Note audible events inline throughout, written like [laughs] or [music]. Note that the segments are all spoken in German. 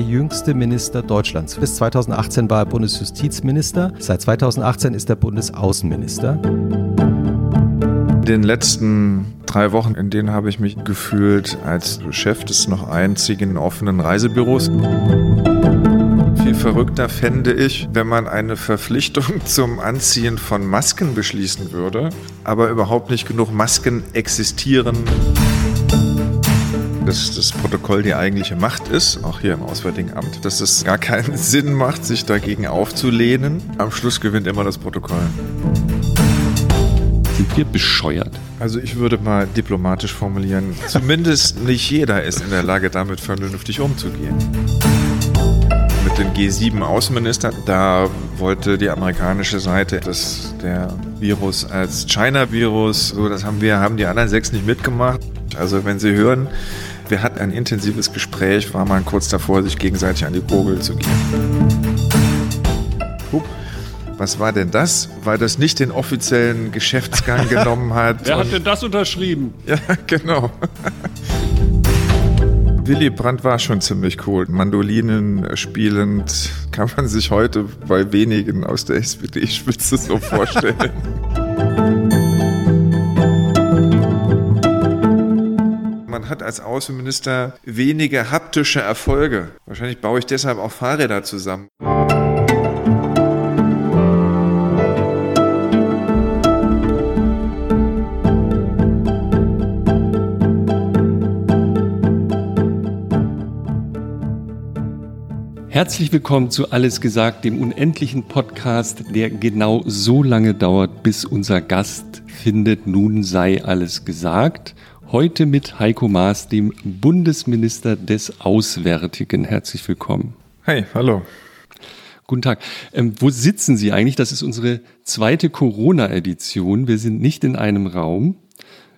der jüngste Minister Deutschlands. Bis 2018 war er Bundesjustizminister. Seit 2018 ist er Bundesaußenminister. In den letzten drei Wochen, in denen habe ich mich gefühlt als Chef des noch einzigen offenen Reisebüros. Viel verrückter fände ich, wenn man eine Verpflichtung [laughs] zum Anziehen von Masken beschließen würde, aber überhaupt nicht genug Masken existieren dass das Protokoll die eigentliche Macht ist, auch hier im Auswärtigen Amt, dass es gar keinen [laughs] Sinn macht, sich dagegen aufzulehnen. Am Schluss gewinnt immer das Protokoll. Sind wir bescheuert? Also ich würde mal diplomatisch formulieren, zumindest nicht jeder ist in der Lage, damit vernünftig umzugehen. Mit den G7-Außenministern, da wollte die amerikanische Seite, dass der Virus als China-Virus, so das haben wir, haben die anderen sechs nicht mitgemacht. Also wenn Sie hören, wir hatten ein intensives Gespräch, war man kurz davor, sich gegenseitig an die Gurgel zu gehen. Hup. Was war denn das? Weil das nicht den offiziellen Geschäftsgang [laughs] genommen hat. Wer hat denn das unterschrieben? Ja, genau. Willy Brandt war schon ziemlich cool. Mandolinen spielend kann man sich heute bei wenigen aus der SPD-Spitze so vorstellen. [laughs] als Außenminister wenige haptische Erfolge. Wahrscheinlich baue ich deshalb auch Fahrräder zusammen. Herzlich willkommen zu Alles gesagt, dem unendlichen Podcast, der genau so lange dauert, bis unser Gast findet, nun sei alles gesagt. Heute mit Heiko Maas, dem Bundesminister des Auswärtigen. Herzlich willkommen. Hey, hallo. Guten Tag. Ähm, wo sitzen Sie eigentlich? Das ist unsere zweite Corona-Edition. Wir sind nicht in einem Raum.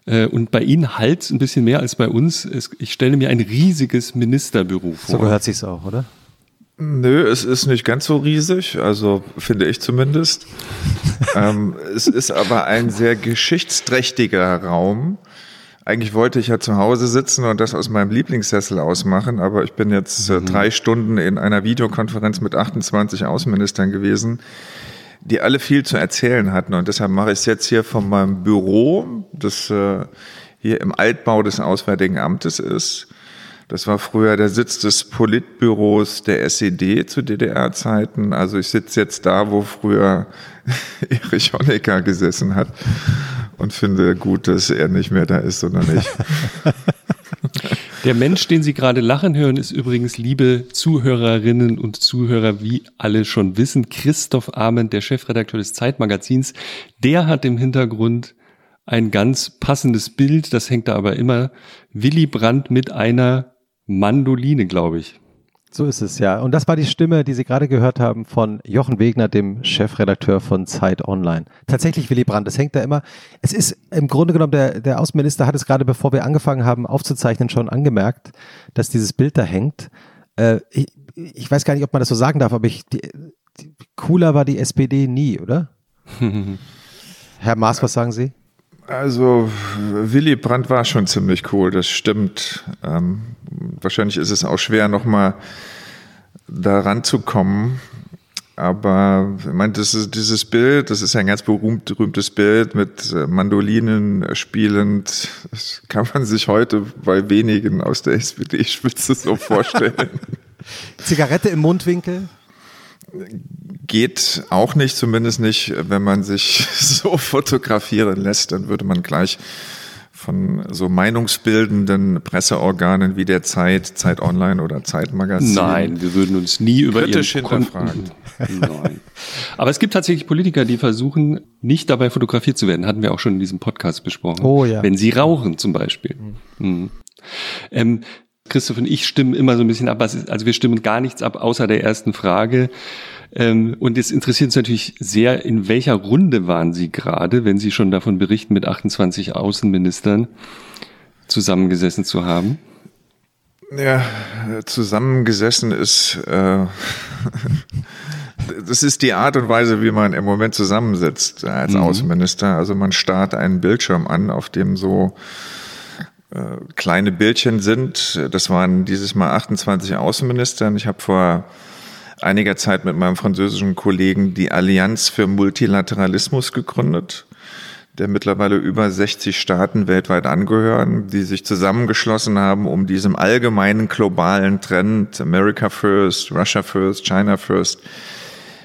Äh, und bei Ihnen halt ein bisschen mehr als bei uns. Ich stelle mir ein riesiges Ministerbüro vor. So gehört sich's auch, oder? Nö, es ist nicht ganz so riesig, also finde ich zumindest. [laughs] ähm, es ist aber ein sehr geschichtsträchtiger Raum eigentlich wollte ich ja zu Hause sitzen und das aus meinem Lieblingssessel ausmachen, aber ich bin jetzt äh, mhm. drei Stunden in einer Videokonferenz mit 28 Außenministern gewesen, die alle viel zu erzählen hatten. Und deshalb mache ich es jetzt hier von meinem Büro, das äh, hier im Altbau des Auswärtigen Amtes ist. Das war früher der Sitz des Politbüros der SED zu DDR-Zeiten. Also ich sitze jetzt da, wo früher [laughs] Erich Honecker gesessen hat und finde gut, dass er nicht mehr da ist, sondern ich. [laughs] Der Mensch, den Sie gerade lachen hören, ist übrigens, liebe Zuhörerinnen und Zuhörer, wie alle schon wissen, Christoph Ahmed, der Chefredakteur des Zeitmagazins. Der hat im Hintergrund ein ganz passendes Bild, das hängt da aber immer, Willy Brandt mit einer Mandoline, glaube ich. So ist es, ja. Und das war die Stimme, die Sie gerade gehört haben von Jochen Wegner, dem Chefredakteur von Zeit Online. Tatsächlich Willy Brandt, das hängt da immer. Es ist im Grunde genommen, der, der Außenminister hat es gerade, bevor wir angefangen haben aufzuzeichnen, schon angemerkt, dass dieses Bild da hängt. Äh, ich, ich weiß gar nicht, ob man das so sagen darf, aber ich, die, die, cooler war die SPD nie, oder? [laughs] Herr Maas, was sagen Sie? Also Willy Brandt war schon ziemlich cool, das stimmt. Ähm, wahrscheinlich ist es auch schwer, nochmal da ranzukommen. Aber ich meine, das ist, dieses Bild, das ist ja ein ganz berühmt, berühmtes Bild mit äh, Mandolinen spielend. Das kann man sich heute bei wenigen aus der SPD-Spitze so vorstellen. [laughs] [laughs] Zigarette im Mundwinkel? Geht auch nicht, zumindest nicht, wenn man sich [laughs] so fotografieren lässt, dann würde man gleich von so meinungsbildenden Presseorganen wie der Zeit, Zeit Online oder Zeitmagazin. Nein, wir würden uns nie über kritisch hinterfragen. [laughs] Nein. Aber es gibt tatsächlich Politiker, die versuchen, nicht dabei fotografiert zu werden. Hatten wir auch schon in diesem Podcast besprochen. Oh ja. Wenn sie rauchen zum Beispiel. Mhm. Mhm. Ähm, Christoph und ich stimmen immer so ein bisschen ab. Also wir stimmen gar nichts ab, außer der ersten Frage. Ähm, und es interessiert uns natürlich sehr, in welcher Runde waren Sie gerade, wenn Sie schon davon berichten, mit 28 Außenministern zusammengesessen zu haben? Ja, zusammengesessen ist, äh, [laughs] das ist die Art und Weise, wie man im Moment zusammensitzt als mhm. Außenminister. Also man starrt einen Bildschirm an, auf dem so äh, kleine Bildchen sind. Das waren dieses Mal 28 Außenminister. Ich habe vor einiger Zeit mit meinem französischen Kollegen die Allianz für Multilateralismus gegründet, der mittlerweile über 60 Staaten weltweit angehören, die sich zusammengeschlossen haben, um diesem allgemeinen globalen Trend America First, Russia First, China First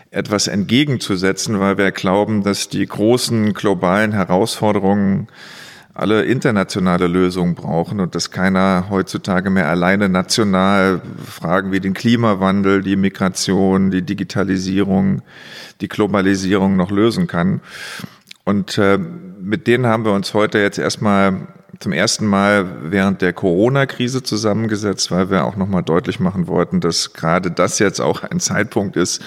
etwas entgegenzusetzen, weil wir glauben, dass die großen globalen Herausforderungen alle internationale Lösungen brauchen und dass keiner heutzutage mehr alleine national Fragen wie den Klimawandel, die Migration, die Digitalisierung, die Globalisierung noch lösen kann. Und äh, mit denen haben wir uns heute jetzt erstmal zum ersten Mal während der Corona-Krise zusammengesetzt, weil wir auch nochmal deutlich machen wollten, dass gerade das jetzt auch ein Zeitpunkt ist,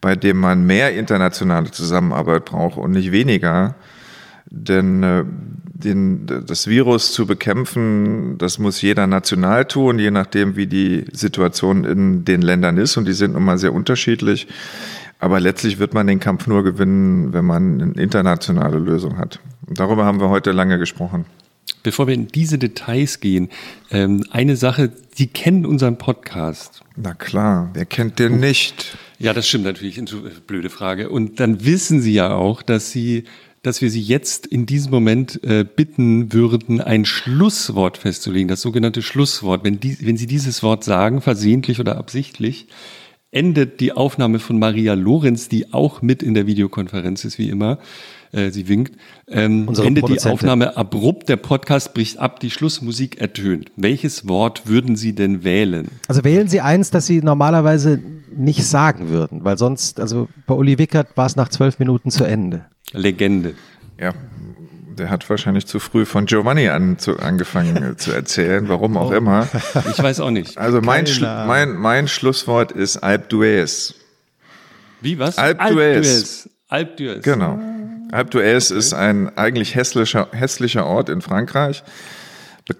bei dem man mehr internationale Zusammenarbeit braucht und nicht weniger. Denn äh, den, das Virus zu bekämpfen, das muss jeder national tun, je nachdem, wie die Situation in den Ländern ist. Und die sind nun mal sehr unterschiedlich. Aber letztlich wird man den Kampf nur gewinnen, wenn man eine internationale Lösung hat. Darüber haben wir heute lange gesprochen. Bevor wir in diese Details gehen, ähm, eine Sache, Sie kennen unseren Podcast. Na klar, wer kennt den nicht? Ja, das stimmt natürlich, blöde Frage. Und dann wissen Sie ja auch, dass Sie dass wir Sie jetzt in diesem Moment äh, bitten würden, ein Schlusswort festzulegen, das sogenannte Schlusswort. Wenn, die, wenn Sie dieses Wort sagen, versehentlich oder absichtlich, endet die Aufnahme von Maria Lorenz, die auch mit in der Videokonferenz ist, wie immer. Äh, sie winkt. Ähm, endet die Aufnahme abrupt, der Podcast bricht ab, die Schlussmusik ertönt. Welches Wort würden Sie denn wählen? Also wählen Sie eins, das Sie normalerweise nicht sagen würden, weil sonst, also bei Uli Wickert war es nach zwölf Minuten zu Ende. Legende. Ja, der hat wahrscheinlich zu früh von Giovanni an, zu, angefangen zu erzählen, warum auch oh. immer. Ich weiß auch nicht. Also mein, Schlu mein, mein Schlusswort ist Alp d'Huez. Wie, was? Alp d'Huez. Alp d'Huez. Genau. Alp d'Huez okay. ist ein eigentlich hässlicher, hässlicher Ort in Frankreich.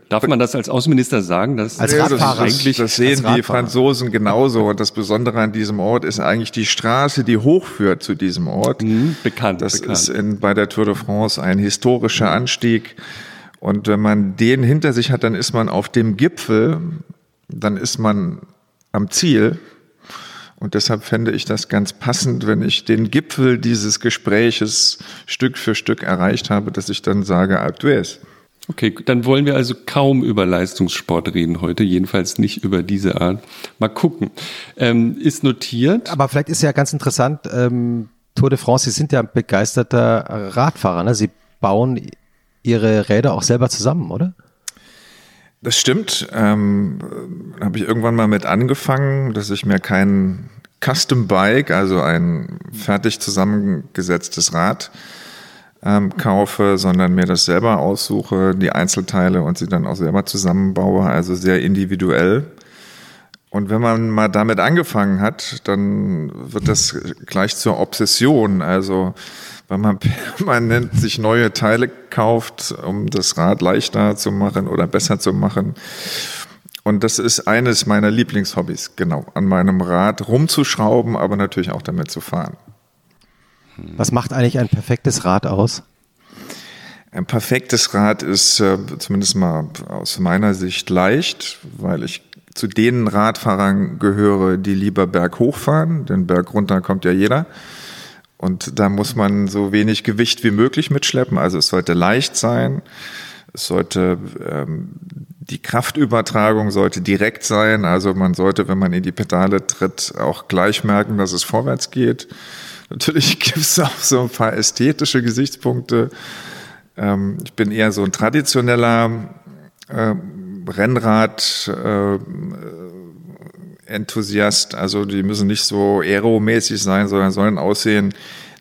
Darf man das als Außenminister sagen? Dass als Radfahrer das, das, das sehen die Franzosen genauso. Und das Besondere an diesem Ort ist eigentlich die Straße, die hochführt zu diesem Ort. Mhm, bekannt. Das bekannt. ist in, bei der Tour de France ein historischer Anstieg. Und wenn man den hinter sich hat, dann ist man auf dem Gipfel, dann ist man am Ziel. Und deshalb fände ich das ganz passend, wenn ich den Gipfel dieses Gespräches Stück für Stück erreicht habe, dass ich dann sage, Alpe d'Huez. Okay, dann wollen wir also kaum über Leistungssport reden heute, jedenfalls nicht über diese Art. Mal gucken. Ähm, ist notiert. Aber vielleicht ist ja ganz interessant, ähm, Tour de France, Sie sind ja ein begeisterter Radfahrer, ne? Sie bauen Ihre Räder auch selber zusammen, oder? Das stimmt. Ähm, Habe ich irgendwann mal mit angefangen, dass ich mir kein Custom Bike, also ein fertig zusammengesetztes Rad, ähm, kaufe, sondern mir das selber aussuche, die Einzelteile und sie dann auch selber zusammenbaue, also sehr individuell. Und wenn man mal damit angefangen hat, dann wird das gleich zur Obsession. Also wenn man [laughs] permanent sich neue Teile kauft, um das Rad leichter zu machen oder besser zu machen. Und das ist eines meiner Lieblingshobbys, genau, an meinem Rad rumzuschrauben, aber natürlich auch damit zu fahren. Was macht eigentlich ein perfektes Rad aus? Ein perfektes Rad ist äh, zumindest mal aus meiner Sicht leicht, weil ich zu den Radfahrern gehöre, die lieber berghoch fahren, denn berg runter kommt ja jeder. Und da muss man so wenig Gewicht wie möglich mitschleppen. Also es sollte leicht sein. Es sollte ähm, die Kraftübertragung sollte direkt sein. Also man sollte, wenn man in die Pedale tritt, auch gleich merken, dass es vorwärts geht. Natürlich [laughs] gibt es auch so ein paar ästhetische Gesichtspunkte. Ähm, ich bin eher so ein traditioneller äh, Rennrad. Äh, Enthusiast, also die müssen nicht so aeromäßig sein, sondern sollen aussehen,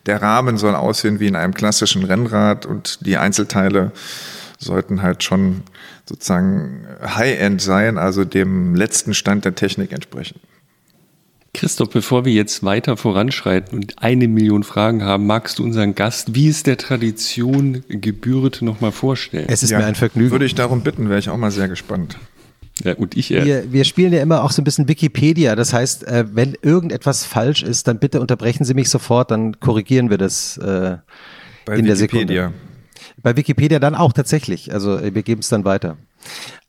der Rahmen soll aussehen wie in einem klassischen Rennrad und die Einzelteile sollten halt schon sozusagen High-End sein, also dem letzten Stand der Technik entsprechen. Christoph, bevor wir jetzt weiter voranschreiten und eine Million Fragen haben, magst du unseren Gast, wie es der Tradition gebührt, nochmal vorstellen? Es ist ja, mir ein Vergnügen. Würde ich darum bitten, wäre ich auch mal sehr gespannt. Ja, und ich äh wir, wir spielen ja immer auch so ein bisschen Wikipedia. Das heißt, äh, wenn irgendetwas falsch ist, dann bitte unterbrechen Sie mich sofort, dann korrigieren wir das äh, Bei in Wikipedia. der Sekunde. Bei Wikipedia dann auch tatsächlich. Also äh, wir geben es dann weiter.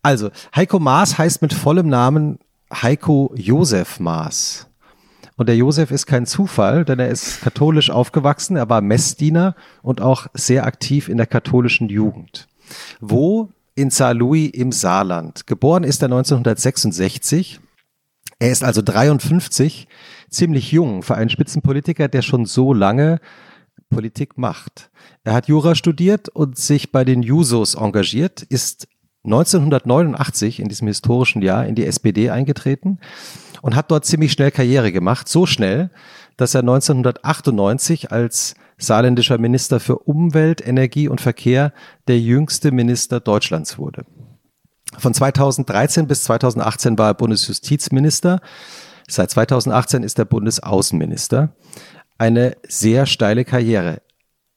Also, Heiko Maas heißt mit vollem Namen Heiko Josef Maas. Und der Josef ist kein Zufall, denn er ist katholisch aufgewachsen, er war Messdiener und auch sehr aktiv in der katholischen Jugend. Wo? In Saarlouis im Saarland. Geboren ist er 1966. Er ist also 53, ziemlich jung für einen Spitzenpolitiker, der schon so lange Politik macht. Er hat Jura studiert und sich bei den Jusos engagiert, ist 1989 in diesem historischen Jahr in die SPD eingetreten und hat dort ziemlich schnell Karriere gemacht. So schnell, dass er 1998 als saarländischer Minister für Umwelt, Energie und Verkehr der jüngste Minister Deutschlands wurde. Von 2013 bis 2018 war er Bundesjustizminister. Seit 2018 ist er Bundesaußenminister. Eine sehr steile Karriere.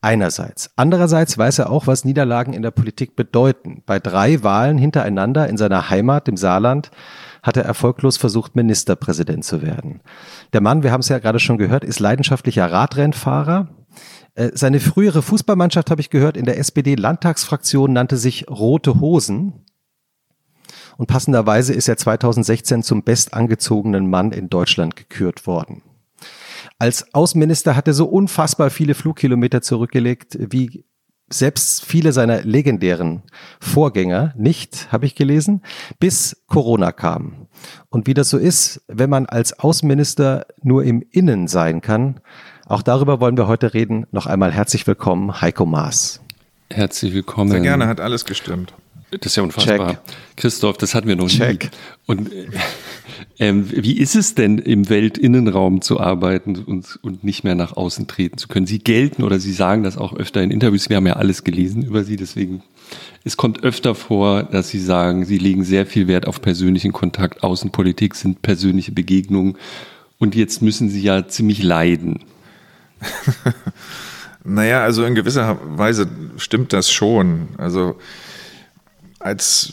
Einerseits. Andererseits weiß er auch, was Niederlagen in der Politik bedeuten. Bei drei Wahlen hintereinander in seiner Heimat, dem Saarland, hat er erfolglos versucht, Ministerpräsident zu werden. Der Mann, wir haben es ja gerade schon gehört, ist leidenschaftlicher Radrennfahrer. Äh, seine frühere Fußballmannschaft, habe ich gehört, in der SPD-Landtagsfraktion nannte sich Rote Hosen. Und passenderweise ist er 2016 zum bestangezogenen Mann in Deutschland gekürt worden. Als Außenminister hat er so unfassbar viele Flugkilometer zurückgelegt, wie selbst viele seiner legendären Vorgänger nicht, habe ich gelesen, bis Corona kam. Und wie das so ist, wenn man als Außenminister nur im Innen sein kann, auch darüber wollen wir heute reden. Noch einmal herzlich willkommen, Heiko Maas. Herzlich willkommen. Sehr gerne, hat alles gestimmt. Das ist ja unfassbar. Check. Christoph, das hatten wir noch Check. nie. Und äh, ähm, wie ist es denn, im Weltinnenraum zu arbeiten und, und nicht mehr nach außen treten zu können? Sie gelten oder Sie sagen das auch öfter in Interviews. Wir haben ja alles gelesen über Sie, deswegen es kommt öfter vor, dass Sie sagen, Sie legen sehr viel Wert auf persönlichen Kontakt. Außenpolitik sind persönliche Begegnungen. Und jetzt müssen Sie ja ziemlich leiden. [laughs] naja, also in gewisser Weise stimmt das schon. Also als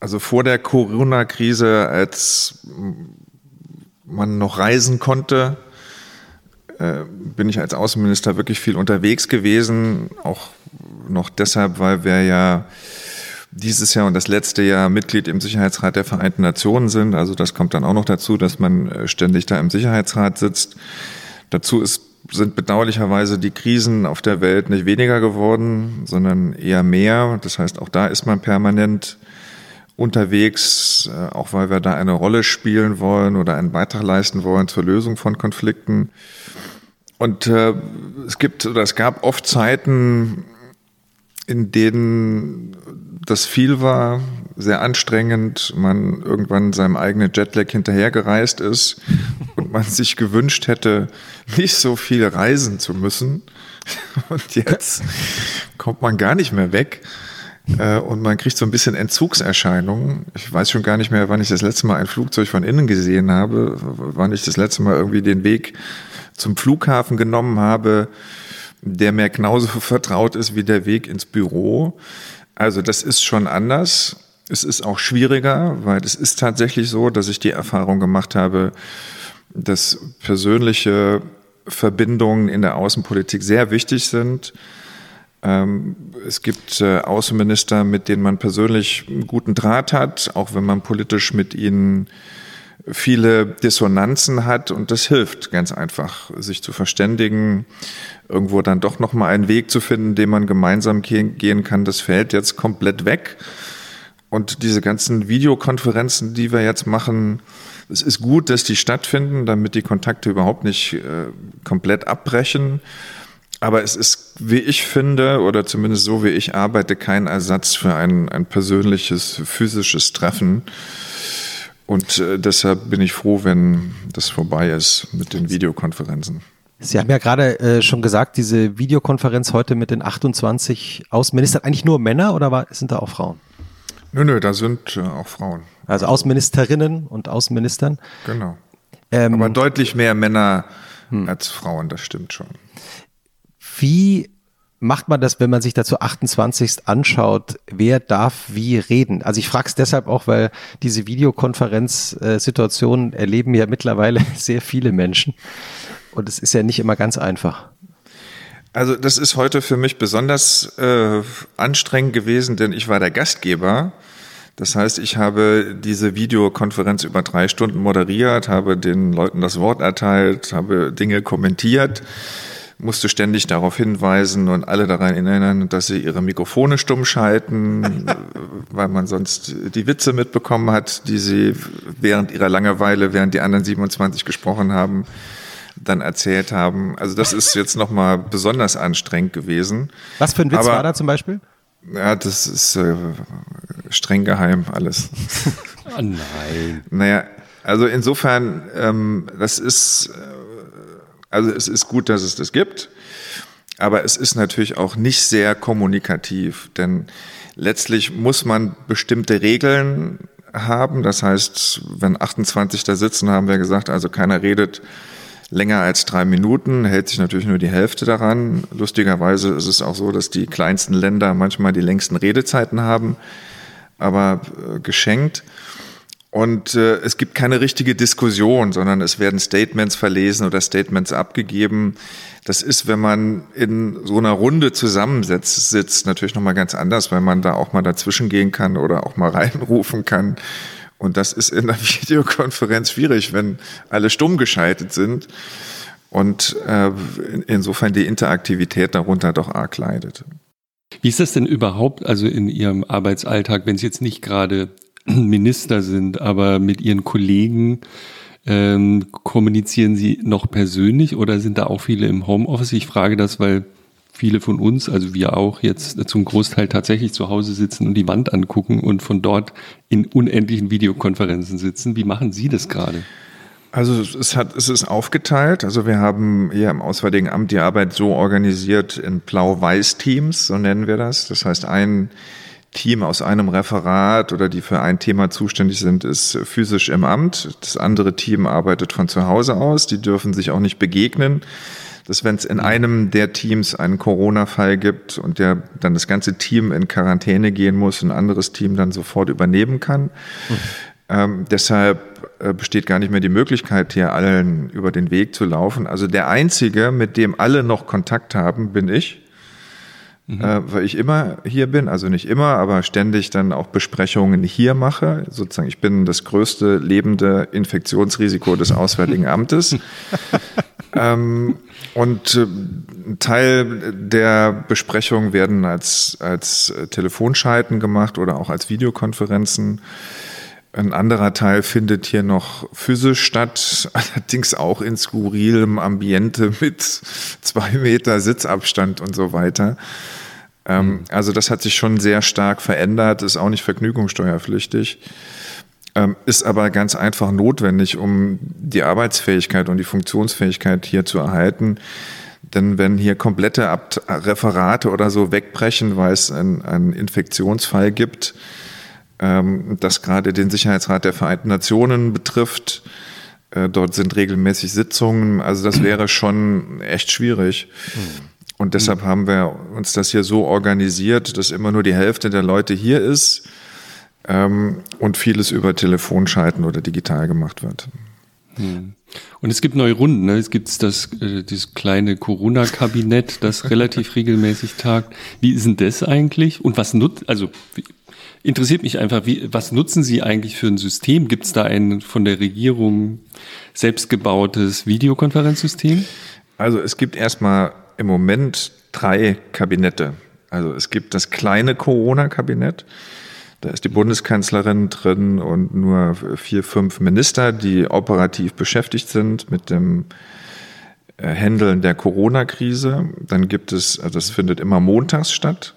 also vor der Corona-Krise, als man noch reisen konnte, äh, bin ich als Außenminister wirklich viel unterwegs gewesen, auch noch deshalb, weil wir ja dieses Jahr und das letzte Jahr Mitglied im Sicherheitsrat der Vereinten Nationen sind. Also das kommt dann auch noch dazu, dass man äh, ständig da im Sicherheitsrat sitzt. Dazu ist, sind bedauerlicherweise die Krisen auf der Welt nicht weniger geworden, sondern eher mehr. Das heißt, auch da ist man permanent unterwegs, äh, auch weil wir da eine Rolle spielen wollen oder einen Beitrag leisten wollen zur Lösung von Konflikten. Und äh, es gibt oder es gab oft Zeiten, in denen das viel war, sehr anstrengend, man irgendwann seinem eigenen Jetlag hinterhergereist ist [laughs] und man sich gewünscht hätte, nicht so viel reisen zu müssen. [laughs] Und jetzt kommt man gar nicht mehr weg. Äh, und man kriegt so ein bisschen Entzugserscheinungen. Ich weiß schon gar nicht mehr, wann ich das letzte Mal ein Flugzeug von innen gesehen habe, wann ich das letzte Mal irgendwie den Weg zum Flughafen genommen habe, der mir genauso [laughs] vertraut ist wie der Weg ins Büro. Also das ist schon anders. Es ist auch schwieriger, weil es ist tatsächlich so, dass ich die Erfahrung gemacht habe, dass persönliche Verbindungen in der Außenpolitik sehr wichtig sind es gibt äh, Außenminister, mit denen man persönlich einen guten Draht hat, auch wenn man politisch mit ihnen viele Dissonanzen hat und das hilft ganz einfach, sich zu verständigen, irgendwo dann doch nochmal einen Weg zu finden, den man gemeinsam gehen kann. Das fällt jetzt komplett weg. Und diese ganzen Videokonferenzen, die wir jetzt machen, es ist gut, dass die stattfinden, damit die Kontakte überhaupt nicht äh, komplett abbrechen. Aber es ist, wie ich finde, oder zumindest so wie ich arbeite, kein Ersatz für ein, ein persönliches, physisches Treffen. Und äh, deshalb bin ich froh, wenn das vorbei ist mit den Videokonferenzen. Sie haben ja gerade äh, schon gesagt, diese Videokonferenz heute mit den 28 Außenministern, eigentlich nur Männer oder war, sind da auch Frauen? Nö, nö, da sind äh, auch Frauen. Also Außenministerinnen und Außenministern. Genau. Ähm, Aber deutlich mehr Männer hm. als Frauen, das stimmt schon. Wie macht man das, wenn man sich dazu 28. anschaut, wer darf wie reden? Also ich frage es deshalb auch, weil diese Videokonferenzsituationen erleben ja mittlerweile [laughs] sehr viele Menschen und es ist ja nicht immer ganz einfach. Also das ist heute für mich besonders äh, anstrengend gewesen, denn ich war der Gastgeber Das heißt, ich habe diese Videokonferenz über drei Stunden moderiert, habe den Leuten das Wort erteilt, habe Dinge kommentiert, musste ständig darauf hinweisen und alle daran erinnern, dass sie ihre Mikrofone stumm schalten, [laughs] weil man sonst die Witze mitbekommen hat, die sie während ihrer Langeweile, während die anderen 27 gesprochen haben, dann erzählt haben. Also das ist jetzt nochmal besonders anstrengend gewesen. Was für ein Witz Aber, war da zum Beispiel? Ja, das ist äh, streng geheim alles. [laughs] Oh nein. Naja, also insofern, ähm, das ist, äh, also es ist gut, dass es das gibt, aber es ist natürlich auch nicht sehr kommunikativ, denn letztlich muss man bestimmte Regeln haben. Das heißt, wenn 28 da sitzen, haben wir gesagt, also keiner redet länger als drei Minuten, hält sich natürlich nur die Hälfte daran. Lustigerweise ist es auch so, dass die kleinsten Länder manchmal die längsten Redezeiten haben, aber äh, geschenkt. Und äh, es gibt keine richtige Diskussion, sondern es werden Statements verlesen oder Statements abgegeben. Das ist, wenn man in so einer Runde zusammensitzt, sitzt natürlich nochmal ganz anders, weil man da auch mal dazwischen gehen kann oder auch mal [laughs] reinrufen kann und das ist in der [laughs] Videokonferenz schwierig, wenn alle stumm geschaltet sind und äh, insofern die Interaktivität darunter doch arg leidet. Wie ist das denn überhaupt, also in Ihrem Arbeitsalltag, wenn Sie jetzt nicht gerade [clears throat] Minister sind, aber mit Ihren Kollegen ähm, kommunizieren Sie noch persönlich oder sind da auch viele im Homeoffice? Ich frage das, weil viele von uns, also wir auch, jetzt zum Großteil tatsächlich zu Hause sitzen und die Wand angucken und von dort in unendlichen Videokonferenzen sitzen. Wie machen Sie das gerade? Also es, hat, es ist aufgeteilt. Also wir haben hier im Auswärtigen Amt die Arbeit so organisiert in Blau-Weiß-Teams, so nennen wir das. Das heißt, ein Team aus einem Referat oder die für ein Thema zuständig sind, ist physisch im Amt. Das andere Team arbeitet von zu Hause aus. Die dürfen sich auch nicht begegnen dass wenn es in einem der Teams einen Corona-Fall gibt und der dann das ganze Team in Quarantäne gehen muss, ein anderes Team dann sofort übernehmen kann. Mhm. Ähm, deshalb äh, besteht gar nicht mehr die Möglichkeit, hier allen über den Weg zu laufen. Also der Einzige, mit dem alle noch Kontakt haben, bin ich. Mhm. Äh, weil ich immer hier bin, also nicht immer, aber ständig dann auch Besprechungen hier mache. Sozusagen, ich bin das größte lebende Infektionsrisiko des Auswärtigen [laughs] Amtes. ähm, und äh, ein Teil der Besprechungen werden als, als Telefonschalten gemacht oder auch als Videokonferenzen. Ein anderer Teil findet hier noch physisch statt, [laughs] allerdings auch in skurrilem Ambiente mit zwei Meter Sitzabstand und so weiter. Ähm, mhm. Also das hat sich schon sehr stark verändert, ist auch nicht vergnügungssteuerpflichtig. Ähm, ist aber ganz einfach notwendig, um die Arbeitsfähigkeit und die Funktionsfähigkeit hier zu erhalten. Denn wenn hier komplette Referate oder so wegbrechen, weil es einen, einen Infektionsfall gibt, ähm, das gerade den Sicherheitsrat der Vereinten Nationen betrifft, äh, dort sind regelmäßig Sitzungen, also das wäre schon echt schwierig. Und deshalb haben wir uns das hier so organisiert, dass immer nur die Hälfte der Leute hier ist ähm, und vieles über Telefonschalten oder digital gemacht wird. Hm. Und es gibt neue Runden. Ne? Es gibt das, äh, dieses kleine Corona-Kabinett, das relativ regelmäßig tagt. Wie ist denn das eigentlich? Und was nutzt, also interessiert mich einfach, wie, was nutzen Sie eigentlich für ein System? Gibt es da ein von der Regierung selbstgebautes Videokonferenzsystem? Also es gibt erstmal im Moment drei Kabinette. Also es gibt das kleine Corona-Kabinett. Da ist die Bundeskanzlerin drin und nur vier, fünf Minister, die operativ beschäftigt sind mit dem Händeln äh, der Corona-Krise. Dann gibt es, also das findet immer montags statt.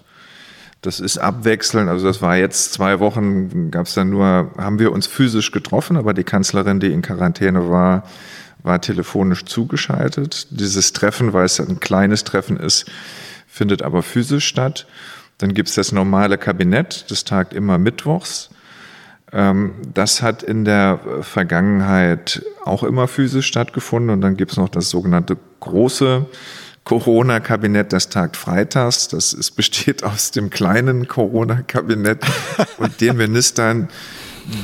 Das ist abwechselnd. Also das war jetzt zwei Wochen, gab es dann nur, haben wir uns physisch getroffen, aber die Kanzlerin, die in Quarantäne war, war telefonisch zugeschaltet. Dieses Treffen, weil es ein kleines Treffen ist, findet aber physisch statt. Dann gibt es das normale Kabinett, das tagt immer mittwochs. Ähm, das hat in der Vergangenheit auch immer physisch stattgefunden. Und dann gibt es noch das sogenannte große Corona-Kabinett, das tagt freitags. Das ist, besteht aus dem kleinen Corona-Kabinett und den Ministern,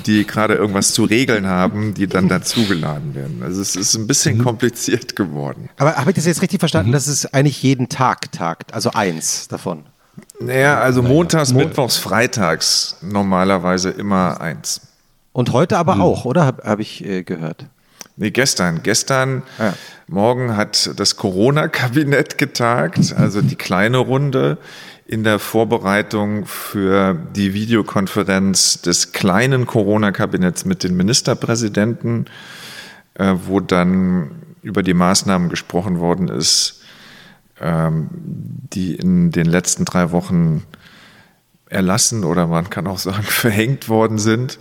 die gerade irgendwas zu regeln haben, die dann dazugeladen werden. Also es ist ein bisschen mhm. kompliziert geworden. Aber habe ich das jetzt richtig verstanden, mhm. dass es eigentlich jeden Tag tagt, also eins davon? Naja, also montags, mittwochs, freitags normalerweise immer eins. Und heute aber hm. auch, oder? Habe hab ich äh, gehört. Nee, gestern. Gestern, ja. morgen hat das Corona-Kabinett getagt, also die kleine Runde in der Vorbereitung für die Videokonferenz des kleinen Corona-Kabinetts mit den Ministerpräsidenten, äh, wo dann über die Maßnahmen gesprochen worden ist, ähm, die in den letzten drei Wochen erlassen oder man kann auch sagen [laughs] verhängt worden sind.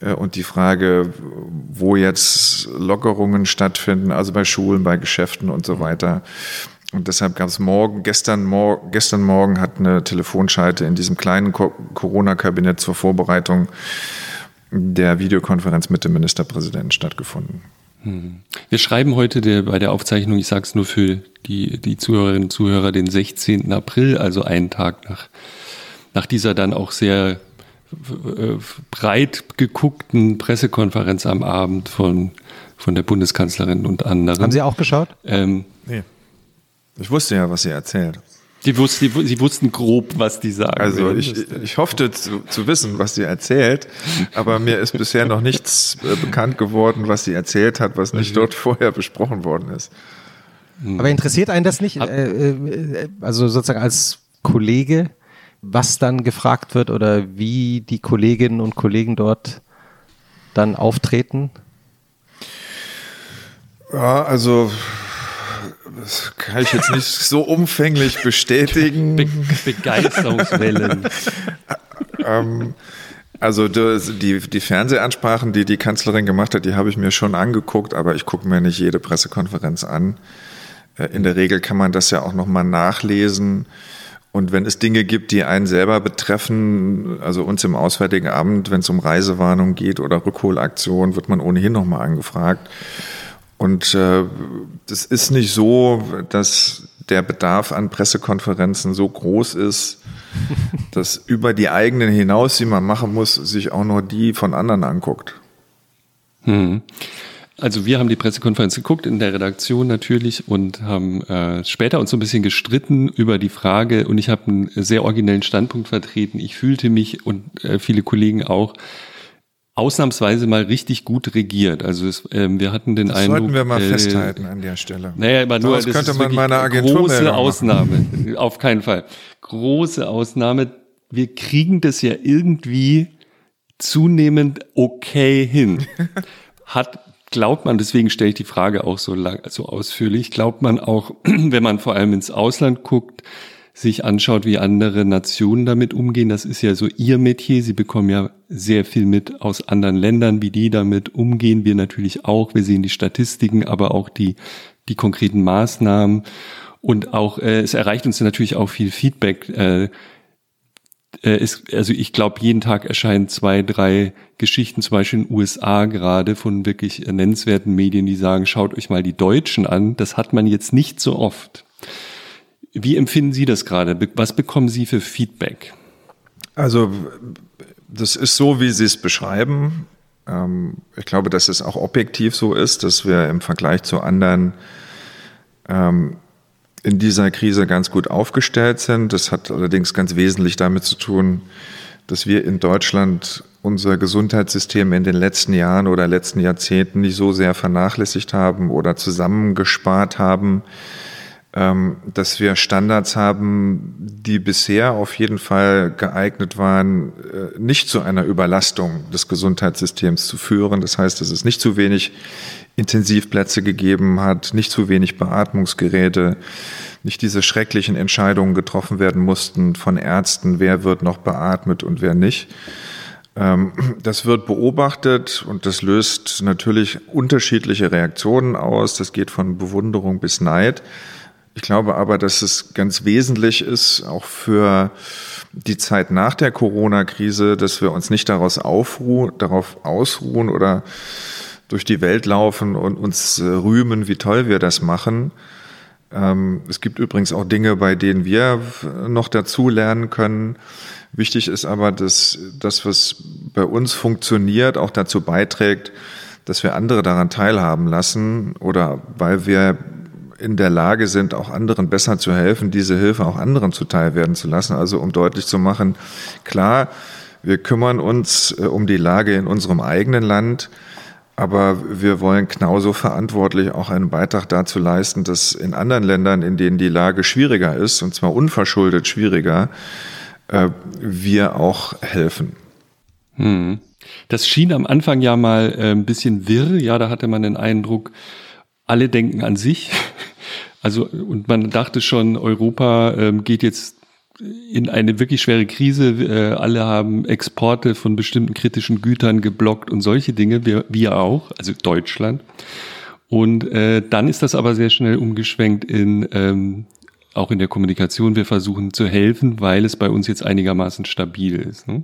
Äh, und die Frage, wo jetzt Lockerungen stattfinden, also bei Schulen, bei Geschäften und so weiter. Und deshalb gab es morgen, gestern, mor gestern Morgen hat eine Telefonschalte in diesem kleinen Corona-Kabinett zur Vorbereitung der Videokonferenz mit dem Ministerpräsidenten stattgefunden. Hm. Wir schreiben heute der, bei der Aufzeichnung, ich sage es nur für die, die Zuhörerinnen und Zuhörer, den 16. April, also einen Tag nach, nach dieser dann auch sehr breit geguckten Pressekonferenz am Abend von, von der Bundeskanzlerin und anderen. Haben Sie auch geschaut? Ähm, nee. Ich wusste ja, was sie erzählt. Die wussten, die, sie wussten grob, was die sagen. Also ich, ich hoffte zu, zu wissen, was sie erzählt, aber mir ist bisher noch nichts äh, bekannt geworden, was sie erzählt hat, was nicht dort vorher besprochen worden ist. Aber interessiert einen das nicht? Äh, äh, also sozusagen als Kollege, was dann gefragt wird oder wie die Kolleginnen und Kollegen dort dann auftreten? Ja, also das kann ich jetzt nicht so umfänglich bestätigen. Be Begeisterungswellen. [laughs] ähm, also die, die Fernsehansprachen, die die Kanzlerin gemacht hat, die habe ich mir schon angeguckt, aber ich gucke mir nicht jede Pressekonferenz an. Äh, in der Regel kann man das ja auch nochmal nachlesen. Und wenn es Dinge gibt, die einen selber betreffen, also uns im Auswärtigen Amt, wenn es um Reisewarnung geht oder Rückholaktion, wird man ohnehin nochmal angefragt. Und äh, das ist nicht so, dass der Bedarf an Pressekonferenzen so groß ist, [laughs] dass über die eigenen hinaus, die man machen muss, sich auch noch die von anderen anguckt. Hm. Also wir haben die Pressekonferenz geguckt in der Redaktion natürlich und haben äh, später uns so ein bisschen gestritten über die Frage und ich habe einen sehr originellen Standpunkt vertreten. Ich fühlte mich und äh, viele Kollegen auch ausnahmsweise mal richtig gut regiert. Also es, ähm, wir hatten den das Eindruck. Sollten wir mal äh, festhalten an der Stelle. Naja, aber nur das könnte man meine Agentur große Ausnahme. [laughs] Auf keinen Fall. Große Ausnahme. Wir kriegen das ja irgendwie zunehmend okay hin. [laughs] Hat glaubt man, deswegen stelle ich die Frage auch so lang, so ausführlich, glaubt man auch, [clears throat] wenn man vor allem ins Ausland guckt, sich anschaut, wie andere Nationen damit umgehen. Das ist ja so ihr Metier. Sie bekommen ja sehr viel mit aus anderen Ländern, wie die damit umgehen. Wir natürlich auch. Wir sehen die Statistiken, aber auch die, die konkreten Maßnahmen. Und auch, äh, es erreicht uns natürlich auch viel Feedback. Äh, ist, also ich glaube, jeden Tag erscheinen zwei, drei Geschichten, zum Beispiel in den USA gerade von wirklich nennenswerten Medien, die sagen, schaut euch mal die Deutschen an. Das hat man jetzt nicht so oft. Wie empfinden Sie das gerade? Was bekommen Sie für Feedback? Also das ist so, wie Sie es beschreiben. Ähm, ich glaube, dass es auch objektiv so ist, dass wir im Vergleich zu anderen ähm, in dieser Krise ganz gut aufgestellt sind. Das hat allerdings ganz wesentlich damit zu tun, dass wir in Deutschland unser Gesundheitssystem in den letzten Jahren oder letzten Jahrzehnten nicht so sehr vernachlässigt haben oder zusammengespart haben, dass wir Standards haben, die bisher auf jeden Fall geeignet waren, äh, nicht zu einer Überlastung des Gesundheitssystems zu führen. Das heißt, dass es nicht zu wenig Intensivplätze gegeben hat, nicht zu wenig Beatmungsgeräte, nicht diese schrecklichen Entscheidungen getroffen werden mussten von Ärzten, wer wird noch beatmet und wer nicht. Ähm, das wird beobachtet und das löst natürlich unterschiedliche Reaktionen aus. Das geht von Bewunderung bis Neid. Ich glaube aber, dass es ganz wesentlich ist, auch für die Zeit nach der Corona-Krise, dass wir uns nicht daraus aufruhen, darauf ausruhen oder durch die Welt laufen und uns äh, rühmen, wie toll wir das machen. Ähm, es gibt übrigens auch Dinge, bei denen wir noch dazu lernen können. Wichtig ist aber, dass das, was bei uns funktioniert, auch dazu beiträgt, dass wir andere daran teilhaben lassen oder weil wir in der Lage sind, auch anderen besser zu helfen, diese Hilfe auch anderen zuteil werden zu lassen. Also um deutlich zu machen, klar, wir kümmern uns äh, um die Lage in unserem eigenen Land, aber wir wollen genauso verantwortlich auch einen Beitrag dazu leisten, dass in anderen Ländern, in denen die Lage schwieriger ist, und zwar unverschuldet schwieriger, äh, wir auch helfen. Hm. Das schien am Anfang ja mal äh, ein bisschen wirr. Ja, da hatte man den Eindruck, alle denken an sich. Also, und man dachte schon, Europa ähm, geht jetzt in eine wirklich schwere Krise. Äh, alle haben Exporte von bestimmten kritischen Gütern geblockt und solche Dinge, wir, wir auch, also Deutschland. Und äh, dann ist das aber sehr schnell umgeschwenkt in ähm, auch in der Kommunikation. Wir versuchen zu helfen, weil es bei uns jetzt einigermaßen stabil ist. Ne?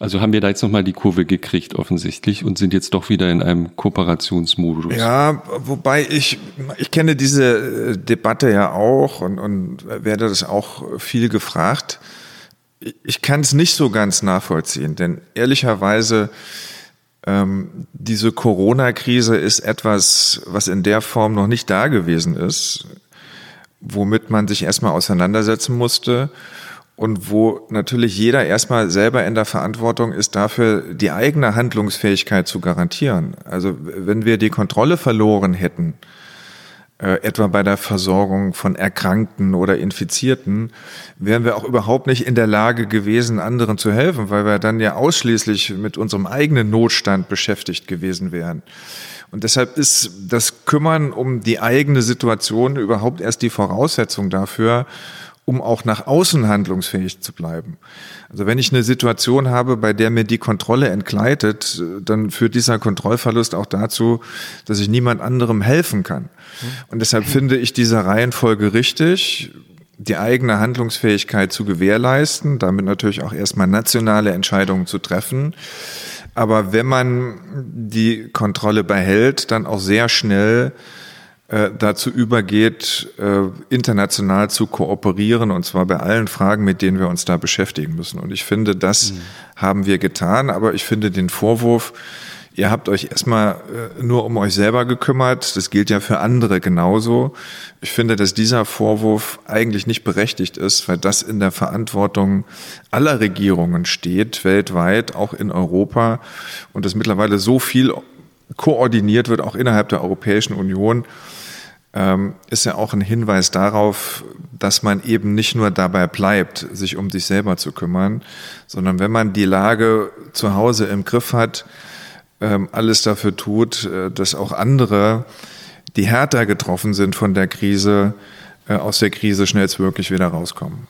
Also haben wir da jetzt nochmal die Kurve gekriegt offensichtlich und sind jetzt doch wieder in einem Kooperationsmodus. Ja, wobei ich, ich kenne diese äh, Debatte ja auch und, und werde das auch viel gefragt. Ich kann es nicht so ganz nachvollziehen, denn ehrlicherweise ähm, diese Corona-Krise ist etwas, was in der Form noch nicht da gewesen ist, womit man sich erstmal auseinandersetzen musste und wo natürlich jeder erstmal selber in der Verantwortung ist, dafür die eigene Handlungsfähigkeit zu garantieren. Also wenn wir die Kontrolle verloren hätten, äh, etwa bei der Versorgung von Erkrankten oder Infizierten, wären wir auch überhaupt nicht in der Lage gewesen, anderen zu helfen, weil wir dann ja ausschließlich mit unserem eigenen Notstand beschäftigt gewesen wären. Und deshalb ist das Kümmern um die eigene Situation überhaupt erst die Voraussetzung dafür, um auch nach außen handlungsfähig zu bleiben. Also wenn ich eine Situation habe, bei der mir die Kontrolle entgleitet, dann führt dieser Kontrollverlust auch dazu, dass ich niemand anderem helfen kann. Und deshalb finde ich diese Reihenfolge richtig, die eigene Handlungsfähigkeit zu gewährleisten, damit natürlich auch erstmal nationale Entscheidungen zu treffen. Aber wenn man die Kontrolle behält, dann auch sehr schnell äh, dazu übergeht, äh, international zu kooperieren, und zwar bei allen Fragen, mit denen wir uns da beschäftigen müssen. Und ich finde, das mhm. haben wir getan, aber ich finde den Vorwurf, ihr habt euch erstmal äh, nur um euch selber gekümmert, das gilt ja für andere genauso. Ich finde, dass dieser Vorwurf eigentlich nicht berechtigt ist, weil das in der Verantwortung aller Regierungen steht, weltweit, auch in Europa, und das mittlerweile so viel koordiniert wird, auch innerhalb der Europäischen Union, ähm, ist ja auch ein Hinweis darauf, dass man eben nicht nur dabei bleibt, sich um sich selber zu kümmern, sondern wenn man die Lage zu Hause im Griff hat, ähm, alles dafür tut, äh, dass auch andere, die härter getroffen sind von der Krise, äh, aus der Krise schnellstmöglich wieder rauskommen.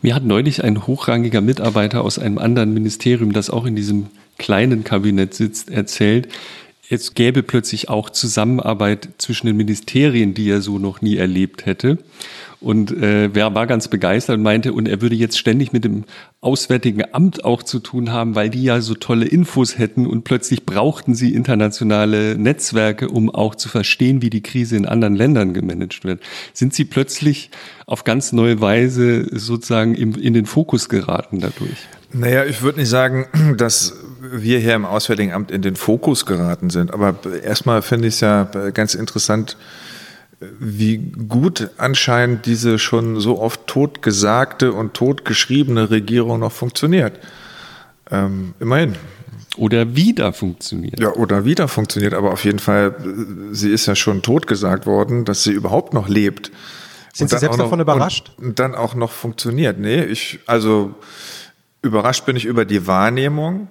Mir hat neulich ein hochrangiger Mitarbeiter aus einem anderen Ministerium, das auch in diesem kleinen Kabinett sitzt, erzählt, es gäbe plötzlich auch Zusammenarbeit zwischen den Ministerien, die er so noch nie erlebt hätte. Und äh, wer war ganz begeistert und meinte, und er würde jetzt ständig mit dem Auswärtigen Amt auch zu tun haben, weil die ja so tolle Infos hätten und plötzlich brauchten sie internationale Netzwerke, um auch zu verstehen, wie die Krise in anderen Ländern gemanagt wird. Sind sie plötzlich auf ganz neue Weise sozusagen im, in den Fokus geraten dadurch? Naja, ich würde nicht sagen, dass wir hier im Auswärtigen Amt in den Fokus geraten sind. Aber erstmal finde ich es ja ganz interessant, wie gut anscheinend diese schon so oft totgesagte und totgeschriebene Regierung noch funktioniert. Ähm, immerhin. Oder wieder funktioniert. Ja, oder wieder funktioniert, aber auf jeden Fall, sie ist ja schon totgesagt worden, dass sie überhaupt noch lebt. Sind Sie selbst davon noch, überrascht? Und, und dann auch noch funktioniert. Nee, ich, also überrascht bin ich über die Wahrnehmung.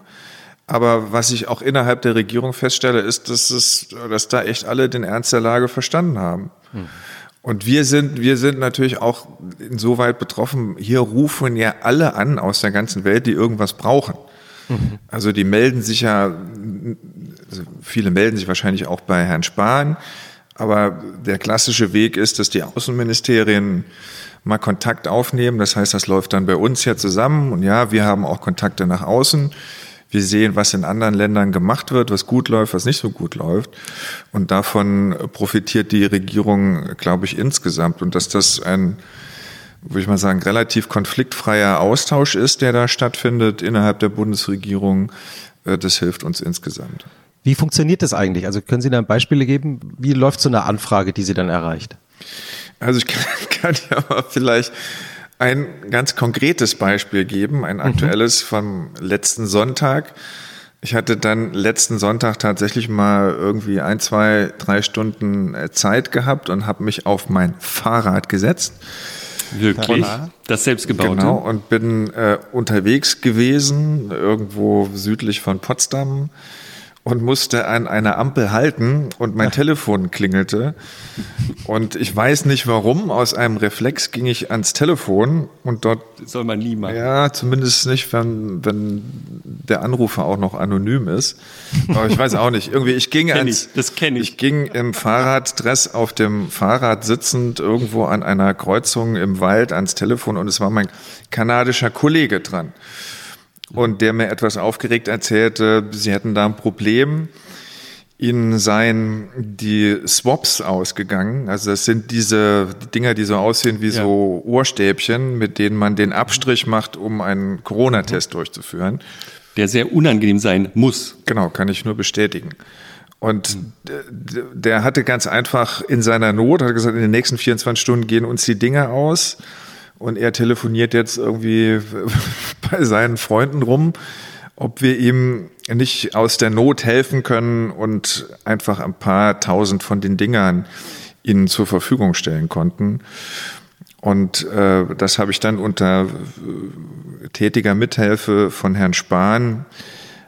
Aber was ich auch innerhalb der Regierung feststelle, ist, dass, es, dass da echt alle den Ernst der Lage verstanden haben. Hm. Und wir sind, wir sind natürlich auch insoweit betroffen. Hier rufen ja alle an aus der ganzen Welt, die irgendwas brauchen. Mhm. Also die melden sich ja, also viele melden sich wahrscheinlich auch bei Herrn Spahn. Aber der klassische Weg ist, dass die Außenministerien mal Kontakt aufnehmen. Das heißt, das läuft dann bei uns ja zusammen. Und ja, wir haben auch Kontakte nach außen. Wir sehen, was in anderen Ländern gemacht wird, was gut läuft, was nicht so gut läuft. Und davon profitiert die Regierung, glaube ich, insgesamt. Und dass das ein, würde ich mal sagen, relativ konfliktfreier Austausch ist, der da stattfindet innerhalb der Bundesregierung, äh, das hilft uns insgesamt. Wie funktioniert das eigentlich? Also können Sie da Beispiele geben? Wie läuft so eine Anfrage, die Sie dann erreicht? Also ich kann, [laughs] kann ja mal vielleicht ein ganz konkretes Beispiel geben, ein mhm. aktuelles mhm. vom letzten Sonntag. Ich hatte dann letzten Sonntag tatsächlich mal irgendwie ein, zwei, drei Stunden äh, Zeit gehabt und habe mich auf mein Fahrrad gesetzt. Wirklich? Das selbstgebaute? Genau, und bin äh, unterwegs gewesen, irgendwo südlich von Potsdam und musste an einer Ampel halten und mein [laughs] Telefon klingelte. Und ich weiß nicht warum, aus einem Reflex ging ich ans Telefon und dort. soll man nie machen. Ja, zumindest nicht, wenn, wenn der Anrufer auch noch anonym ist. Aber ich weiß auch nicht. Irgendwie, ich ging [laughs] kenn ans, ich, das kenne ich. Ich ging im Fahrraddress auf dem Fahrrad sitzend irgendwo an einer Kreuzung im Wald ans Telefon und es war mein kanadischer Kollege dran und der mir etwas aufgeregt erzählte, sie hätten da ein Problem. Ihnen seien die Swaps ausgegangen. Also das sind diese Dinger, die so aussehen wie ja. so Ohrstäbchen, mit denen man den Abstrich macht, um einen Corona-Test durchzuführen. Der sehr unangenehm sein muss. Genau, kann ich nur bestätigen. Und der hatte ganz einfach in seiner Not, hat gesagt, in den nächsten 24 Stunden gehen uns die Dinge aus. Und er telefoniert jetzt irgendwie [laughs] bei seinen Freunden rum, ob wir ihm nicht aus der Not helfen können und einfach ein paar tausend von den Dingern ihnen zur Verfügung stellen konnten. Und äh, das habe ich dann unter äh, tätiger Mithilfe von Herrn Spahn,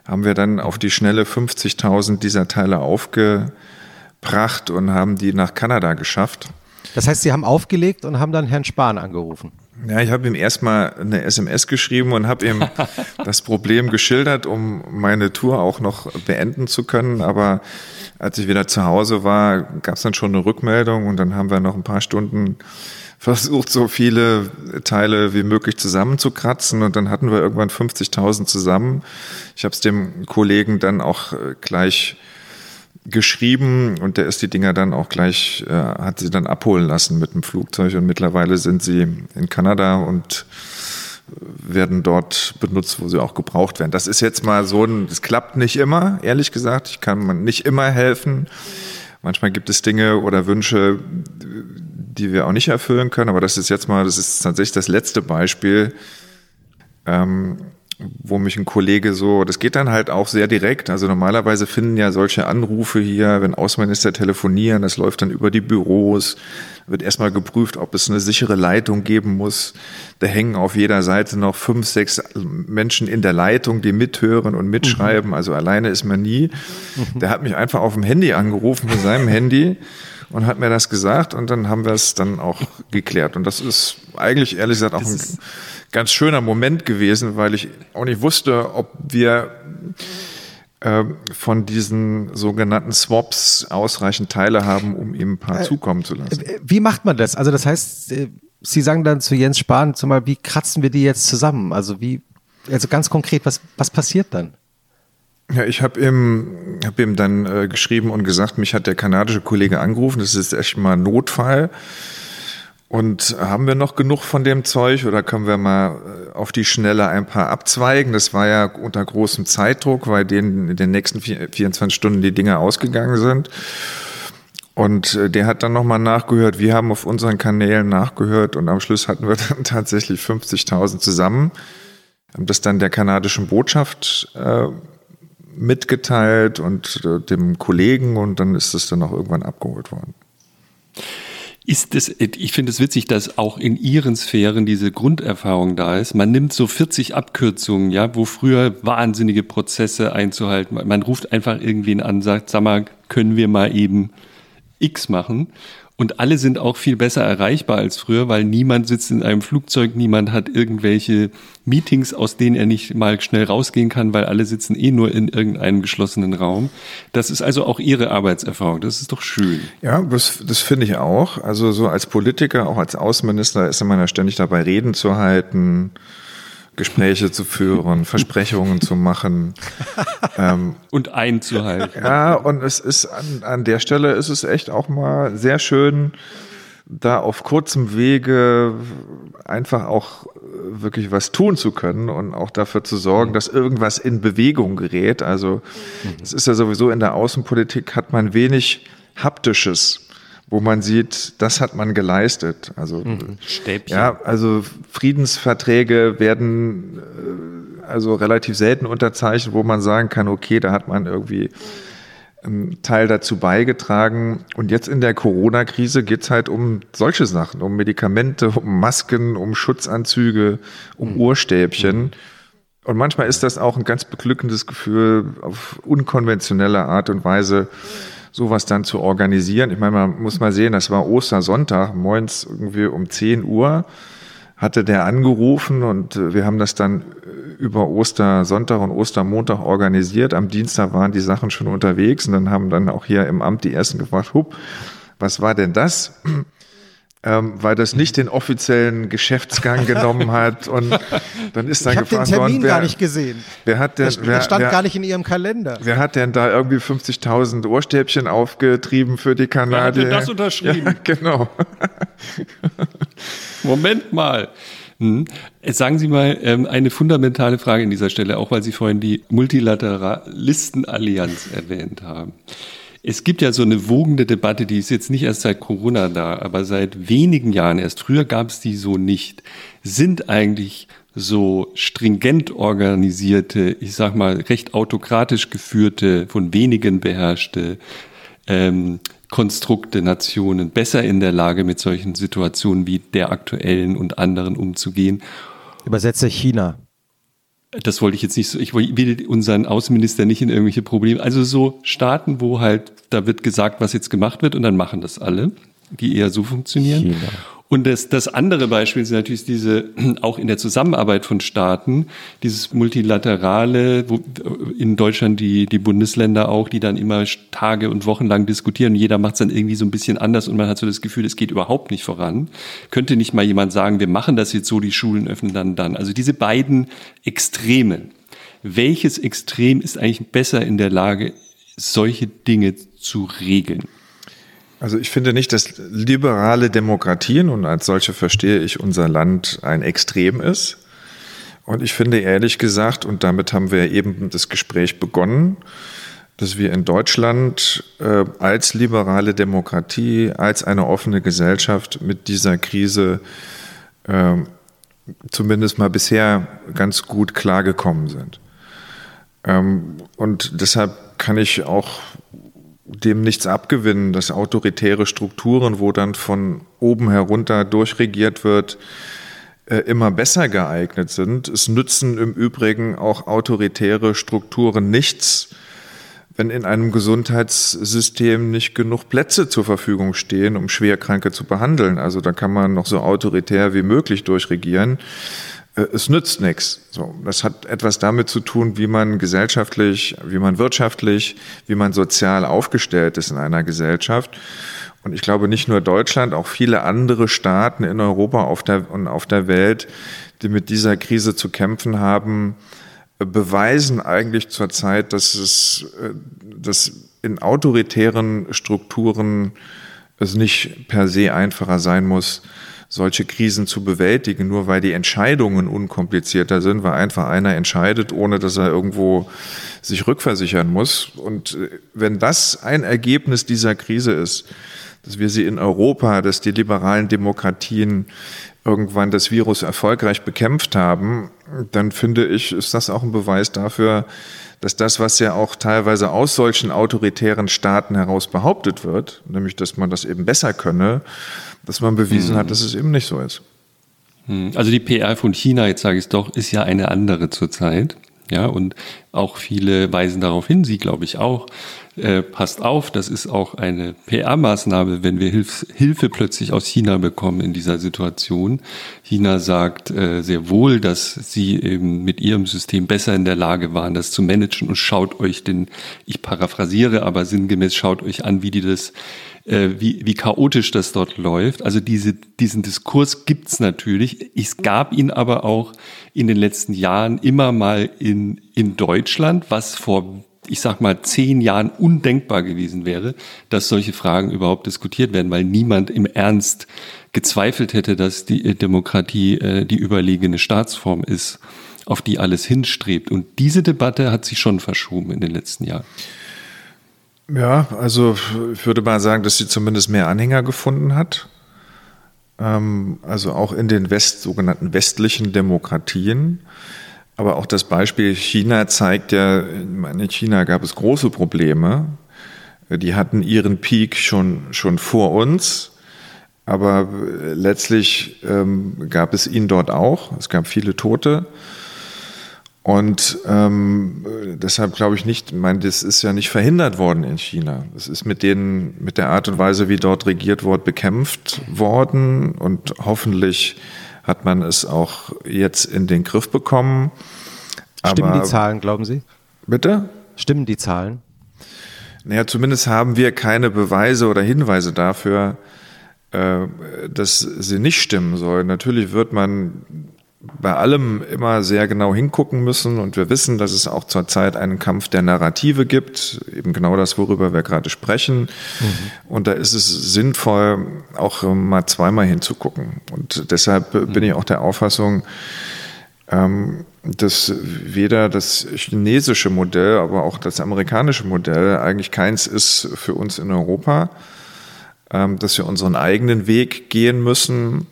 haben wir dann auf die schnelle 50.000 dieser Teile aufgebracht und haben die nach Kanada geschafft. Das heißt, Sie haben aufgelegt und haben dann Herrn Spahn angerufen. Ja, ich habe ihm erstmal eine SMS geschrieben und habe ihm [laughs] das Problem geschildert, um meine Tour auch noch beenden zu können. Aber als ich wieder zu Hause war, gab es dann schon eine Rückmeldung und dann haben wir noch ein paar Stunden versucht, so viele Teile wie möglich zusammenzukratzen und dann hatten wir irgendwann 50.000 zusammen. Ich habe es dem Kollegen dann auch gleich geschrieben und der ist die Dinger dann auch gleich, äh, hat sie dann abholen lassen mit dem Flugzeug und mittlerweile sind sie in Kanada und werden dort benutzt, wo sie auch gebraucht werden. Das ist jetzt mal so ein, das klappt nicht immer, ehrlich gesagt. Ich kann nicht immer helfen. Manchmal gibt es Dinge oder Wünsche, die wir auch nicht erfüllen können, aber das ist jetzt mal, das ist tatsächlich das letzte Beispiel. Ähm, wo mich ein Kollege so, das geht dann halt auch sehr direkt. Also normalerweise finden ja solche Anrufe hier, wenn Außenminister telefonieren, das läuft dann über die Büros, wird erstmal geprüft, ob es eine sichere Leitung geben muss. Da hängen auf jeder Seite noch fünf, sechs Menschen in der Leitung, die mithören und mitschreiben. Mhm. Also alleine ist man nie. Mhm. Der hat mich einfach auf dem Handy angerufen mit seinem Handy und hat mir das gesagt und dann haben wir es dann auch geklärt. Und das ist eigentlich ehrlich gesagt auch ein ganz schöner Moment gewesen, weil ich auch nicht wusste, ob wir äh, von diesen sogenannten Swaps ausreichend Teile haben, um ihm ein paar äh, zukommen zu lassen. Äh, wie macht man das? Also das heißt, äh, Sie sagen dann zu Jens Spahn zumal, wie kratzen wir die jetzt zusammen? Also wie, also ganz konkret, was, was passiert dann? Ja, ich habe ihm, hab ihm dann äh, geschrieben und gesagt, mich hat der kanadische Kollege angerufen, das ist echt mal Notfall. Und haben wir noch genug von dem Zeug oder können wir mal äh, auf die Schnelle ein paar abzweigen? Das war ja unter großem Zeitdruck, weil denen in den nächsten 24 Stunden die Dinge ausgegangen sind. Und äh, der hat dann nochmal nachgehört. Wir haben auf unseren Kanälen nachgehört und am Schluss hatten wir [laughs] dann tatsächlich 50.000 zusammen. Haben das dann der kanadischen Botschaft äh, mitgeteilt und äh, dem Kollegen und dann ist es dann auch irgendwann abgeholt worden. Ist es, ich finde es witzig, dass auch in Ihren Sphären diese Grunderfahrung da ist. Man nimmt so 40 Abkürzungen, ja, wo früher wahnsinnige Prozesse einzuhalten. Man ruft einfach irgendwen an, sagt, sag mal, können wir mal eben X machen? Und alle sind auch viel besser erreichbar als früher, weil niemand sitzt in einem Flugzeug, niemand hat irgendwelche Meetings, aus denen er nicht mal schnell rausgehen kann, weil alle sitzen eh nur in irgendeinem geschlossenen Raum. Das ist also auch Ihre Arbeitserfahrung. Das ist doch schön. Ja, das, das finde ich auch. Also so als Politiker, auch als Außenminister ist man ja ständig dabei, Reden zu halten Gespräche zu führen, [laughs] Versprechungen zu machen. Ähm, und einzuhalten. Ja, und es ist an, an der Stelle ist es echt auch mal sehr schön, da auf kurzem Wege einfach auch wirklich was tun zu können und auch dafür zu sorgen, dass irgendwas in Bewegung gerät. Also es ist ja sowieso in der Außenpolitik hat man wenig haptisches wo man sieht, das hat man geleistet. Also mhm. Stäbchen. ja, also Friedensverträge werden äh, also relativ selten unterzeichnet, wo man sagen kann, okay, da hat man irgendwie einen Teil dazu beigetragen. Und jetzt in der Corona-Krise geht's halt um solche Sachen, um Medikamente, um Masken, um Schutzanzüge, um mhm. Urstäbchen. Mhm. Und manchmal ist das auch ein ganz beglückendes Gefühl, auf unkonventionelle Art und Weise sowas dann zu organisieren. Ich meine, man muss mal sehen, das war Ostersonntag, moins irgendwie um 10 Uhr hatte der angerufen und äh, wir haben das dann äh, über Ostersonntag und Ostermontag organisiert. Am Dienstag waren die Sachen schon unterwegs und dann haben dann auch hier im Amt die ersten gefragt, hup, was war denn das? Ähm, weil das nicht den offiziellen Geschäftsgang [laughs] genommen hat. Und dann ist dann ich gefragt den Termin worden, wer, gar nicht gesehen. Wer hat denn, wer, stand wer, gar nicht in ihrem Kalender. Wer hat denn da irgendwie 50.000 Ohrstäbchen aufgetrieben für die Kanadier? Wer hat denn das unterschrieben? [laughs] Ja, genau. [laughs] Moment mal. Hm. Sagen Sie mal ähm, eine fundamentale Frage in dieser Stelle, auch weil Sie vorhin die Multilateralistenallianz erwähnt haben. Es gibt ja so eine wogende Debatte, die ist jetzt nicht erst seit Corona da, aber seit wenigen Jahren erst. Früher gab es die so nicht. Sind eigentlich so stringent organisierte, ich sag mal recht autokratisch geführte, von wenigen beherrschte ähm, Konstrukte, Nationen besser in der Lage, mit solchen Situationen wie der aktuellen und anderen umzugehen? Übersetze China das wollte ich jetzt nicht so, ich will unseren Außenminister nicht in irgendwelche Probleme, also so Staaten, wo halt, da wird gesagt, was jetzt gemacht wird und dann machen das alle, die eher so funktionieren. China. Und das, das andere Beispiel ist natürlich diese, [clears throat] auch in der Zusammenarbeit von Staaten, dieses multilaterale, wo in Deutschland die, die Bundesländer auch, die dann immer Tage und Wochen lang diskutieren. Jeder macht es dann irgendwie so ein bisschen anders und man hat so das Gefühl, es geht überhaupt nicht voran. Könnte nicht mal jemand sagen, wir machen das jetzt so, die Schulen öffnen dann dann. Also diese beiden Extremen. Welches Extrem ist eigentlich besser in der Lage, solche Dinge zu regeln? Also ich finde nicht, dass liberale Demokratien, und als solche verstehe ich unser Land, ein Extrem ist. Und ich finde ehrlich gesagt, und damit haben wir eben das Gespräch begonnen, dass wir in Deutschland äh, als liberale Demokratie, als eine offene Gesellschaft mit dieser Krise äh, zumindest mal bisher ganz gut klargekommen sind. Ähm, und deshalb kann ich auch dem nichts abgewinnen, dass autoritäre Strukturen, wo dann von oben herunter durchregiert wird, äh, immer besser geeignet sind. Es nützen im Übrigen auch autoritäre Strukturen nichts, wenn in einem Gesundheitssystem nicht genug Plätze zur Verfügung stehen, um Schwerkranke zu behandeln. Also da kann man noch so autoritär wie möglich durchregieren. Äh, es nützt nichts. So, das hat etwas damit zu tun, wie man gesellschaftlich, wie man wirtschaftlich, wie man sozial aufgestellt ist in einer Gesellschaft. Und ich glaube nicht nur Deutschland, auch viele andere Staaten in Europa auf der, und auf der Welt, die mit dieser Krise zu kämpfen haben, beweisen eigentlich zurzeit, dass es, äh, dass in autoritären Strukturen es nicht per se einfacher sein muss, solche Krisen zu bewältigen, nur weil die Entscheidungen unkomplizierter sind, weil einfach einer entscheidet, ohne dass er irgendwo sich rückversichern muss. Und äh, wenn das ein Ergebnis dieser Krise ist, dass wir sie in Europa, dass die liberalen Demokratien irgendwann das Virus erfolgreich bekämpft haben, dann finde ich, ist das auch ein Beweis dafür, dass das, was ja auch teilweise aus solchen autoritären Staaten heraus behauptet wird, nämlich dass man das eben besser könne, dass man bewiesen mhm. hat, dass es eben nicht so ist. Mhm. Also die PR von China, jetzt sage ich es doch, ist ja eine andere zurzeit. Ja, und auch viele weisen darauf hin, Sie glaube ich auch, äh, passt auf, das ist auch eine PR-Maßnahme, wenn wir Hilf Hilfe plötzlich aus China bekommen in dieser Situation. China sagt äh, sehr wohl, dass sie eben mit ihrem System besser in der Lage waren, das zu managen und schaut euch den, ich paraphrasiere, aber sinngemäß schaut euch an, wie die das äh, wie, wie chaotisch das dort läuft. Also diese, diesen Diskurs gibt's natürlich. Es gab ihn aber auch in den letzten Jahren immer mal in, in Deutschland, was vor ich sag mal, zehn Jahren undenkbar gewesen wäre, dass solche Fragen überhaupt diskutiert werden, weil niemand im Ernst gezweifelt hätte, dass die Demokratie äh, die überlegene Staatsform ist, auf die alles hinstrebt. Und diese Debatte hat sich schon verschoben in den letzten Jahren. Ja, also ich würde mal sagen, dass sie zumindest mehr Anhänger gefunden hat. Ähm, also auch in den West, sogenannten westlichen Demokratien. Aber auch das Beispiel China zeigt ja, in China gab es große Probleme. Die hatten ihren Peak schon, schon vor uns. Aber letztlich ähm, gab es ihn dort auch. Es gab viele Tote. Und ähm, deshalb glaube ich nicht, ich meine, das ist ja nicht verhindert worden in China. Es ist mit denen, mit der Art und Weise, wie dort regiert wird, bekämpft worden und hoffentlich hat man es auch jetzt in den Griff bekommen. Stimmen Aber, die Zahlen, glauben Sie? Bitte? Stimmen die Zahlen? Naja, zumindest haben wir keine Beweise oder Hinweise dafür, äh, dass sie nicht stimmen sollen. Natürlich wird man bei allem immer sehr genau hingucken müssen und wir wissen, dass es auch zurzeit einen Kampf der Narrative gibt, eben genau das, worüber wir gerade sprechen. Mhm. Und da ist es sinnvoll, auch mal zweimal hinzugucken. Und deshalb mhm. bin ich auch der Auffassung, ähm, dass weder das chinesische Modell, aber auch das amerikanische Modell eigentlich keins ist für uns in Europa, ähm, dass wir unseren eigenen Weg gehen müssen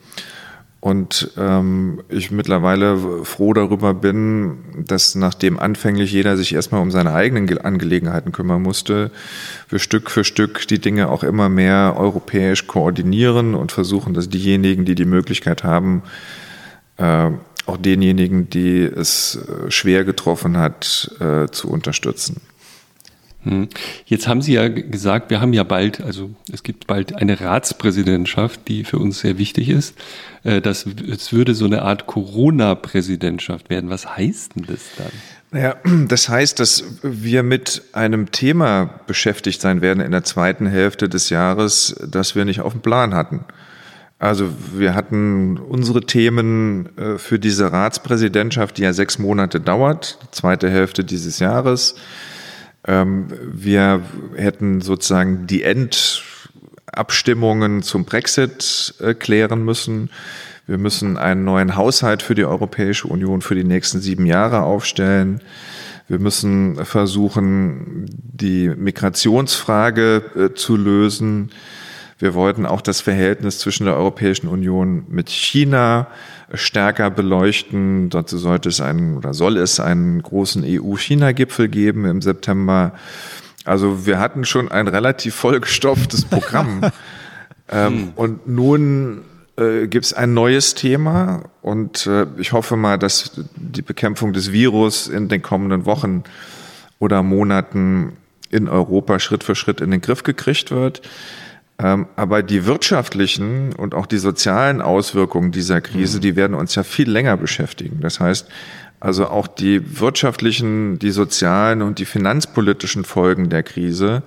und ähm, ich mittlerweile froh darüber bin, dass nachdem anfänglich jeder sich erstmal um seine eigenen Angelegenheiten kümmern musste, wir Stück für Stück die Dinge auch immer mehr europäisch koordinieren und versuchen, dass diejenigen, die die Möglichkeit haben, äh, auch denjenigen, die es äh, schwer getroffen hat, äh, zu unterstützen. Hm. Jetzt haben Sie ja gesagt, wir haben ja bald, also es gibt bald eine Ratspräsidentschaft, die für uns sehr wichtig ist. Äh, das, es würde so eine Art Corona-Präsidentschaft werden. Was heißt denn das dann? Naja, [clears throat] das heißt, dass wir mit einem Thema beschäftigt sein werden in der zweiten Hälfte des Jahres, das wir nicht auf dem Plan hatten. Also wir hatten unsere Themen äh, für diese Ratspräsidentschaft, die ja sechs Monate dauert, zweite Hälfte dieses Jahres. Ähm, wir hätten sozusagen die Endabstimmungen zum Brexit äh, klären müssen. Wir müssen einen neuen Haushalt für die Europäische Union für die nächsten sieben Jahre aufstellen. Wir müssen versuchen, die Migrationsfrage äh, zu lösen. Wir wollten auch das Verhältnis zwischen der Europäischen Union mit China stärker beleuchten. Dazu sollte es einen oder soll es einen großen EU-China-Gipfel geben im September. Also wir hatten schon ein relativ vollgestopftes Programm. [laughs] ähm, hm. Und nun äh, gibt es ein neues Thema und äh, ich hoffe mal, dass die Bekämpfung des Virus in den kommenden Wochen oder Monaten in Europa Schritt für Schritt in den Griff gekriegt wird. Ähm, aber die wirtschaftlichen und auch die sozialen Auswirkungen dieser Krise, mhm. die werden uns ja viel länger beschäftigen. Das heißt, also auch die wirtschaftlichen, die sozialen und die finanzpolitischen Folgen der Krise,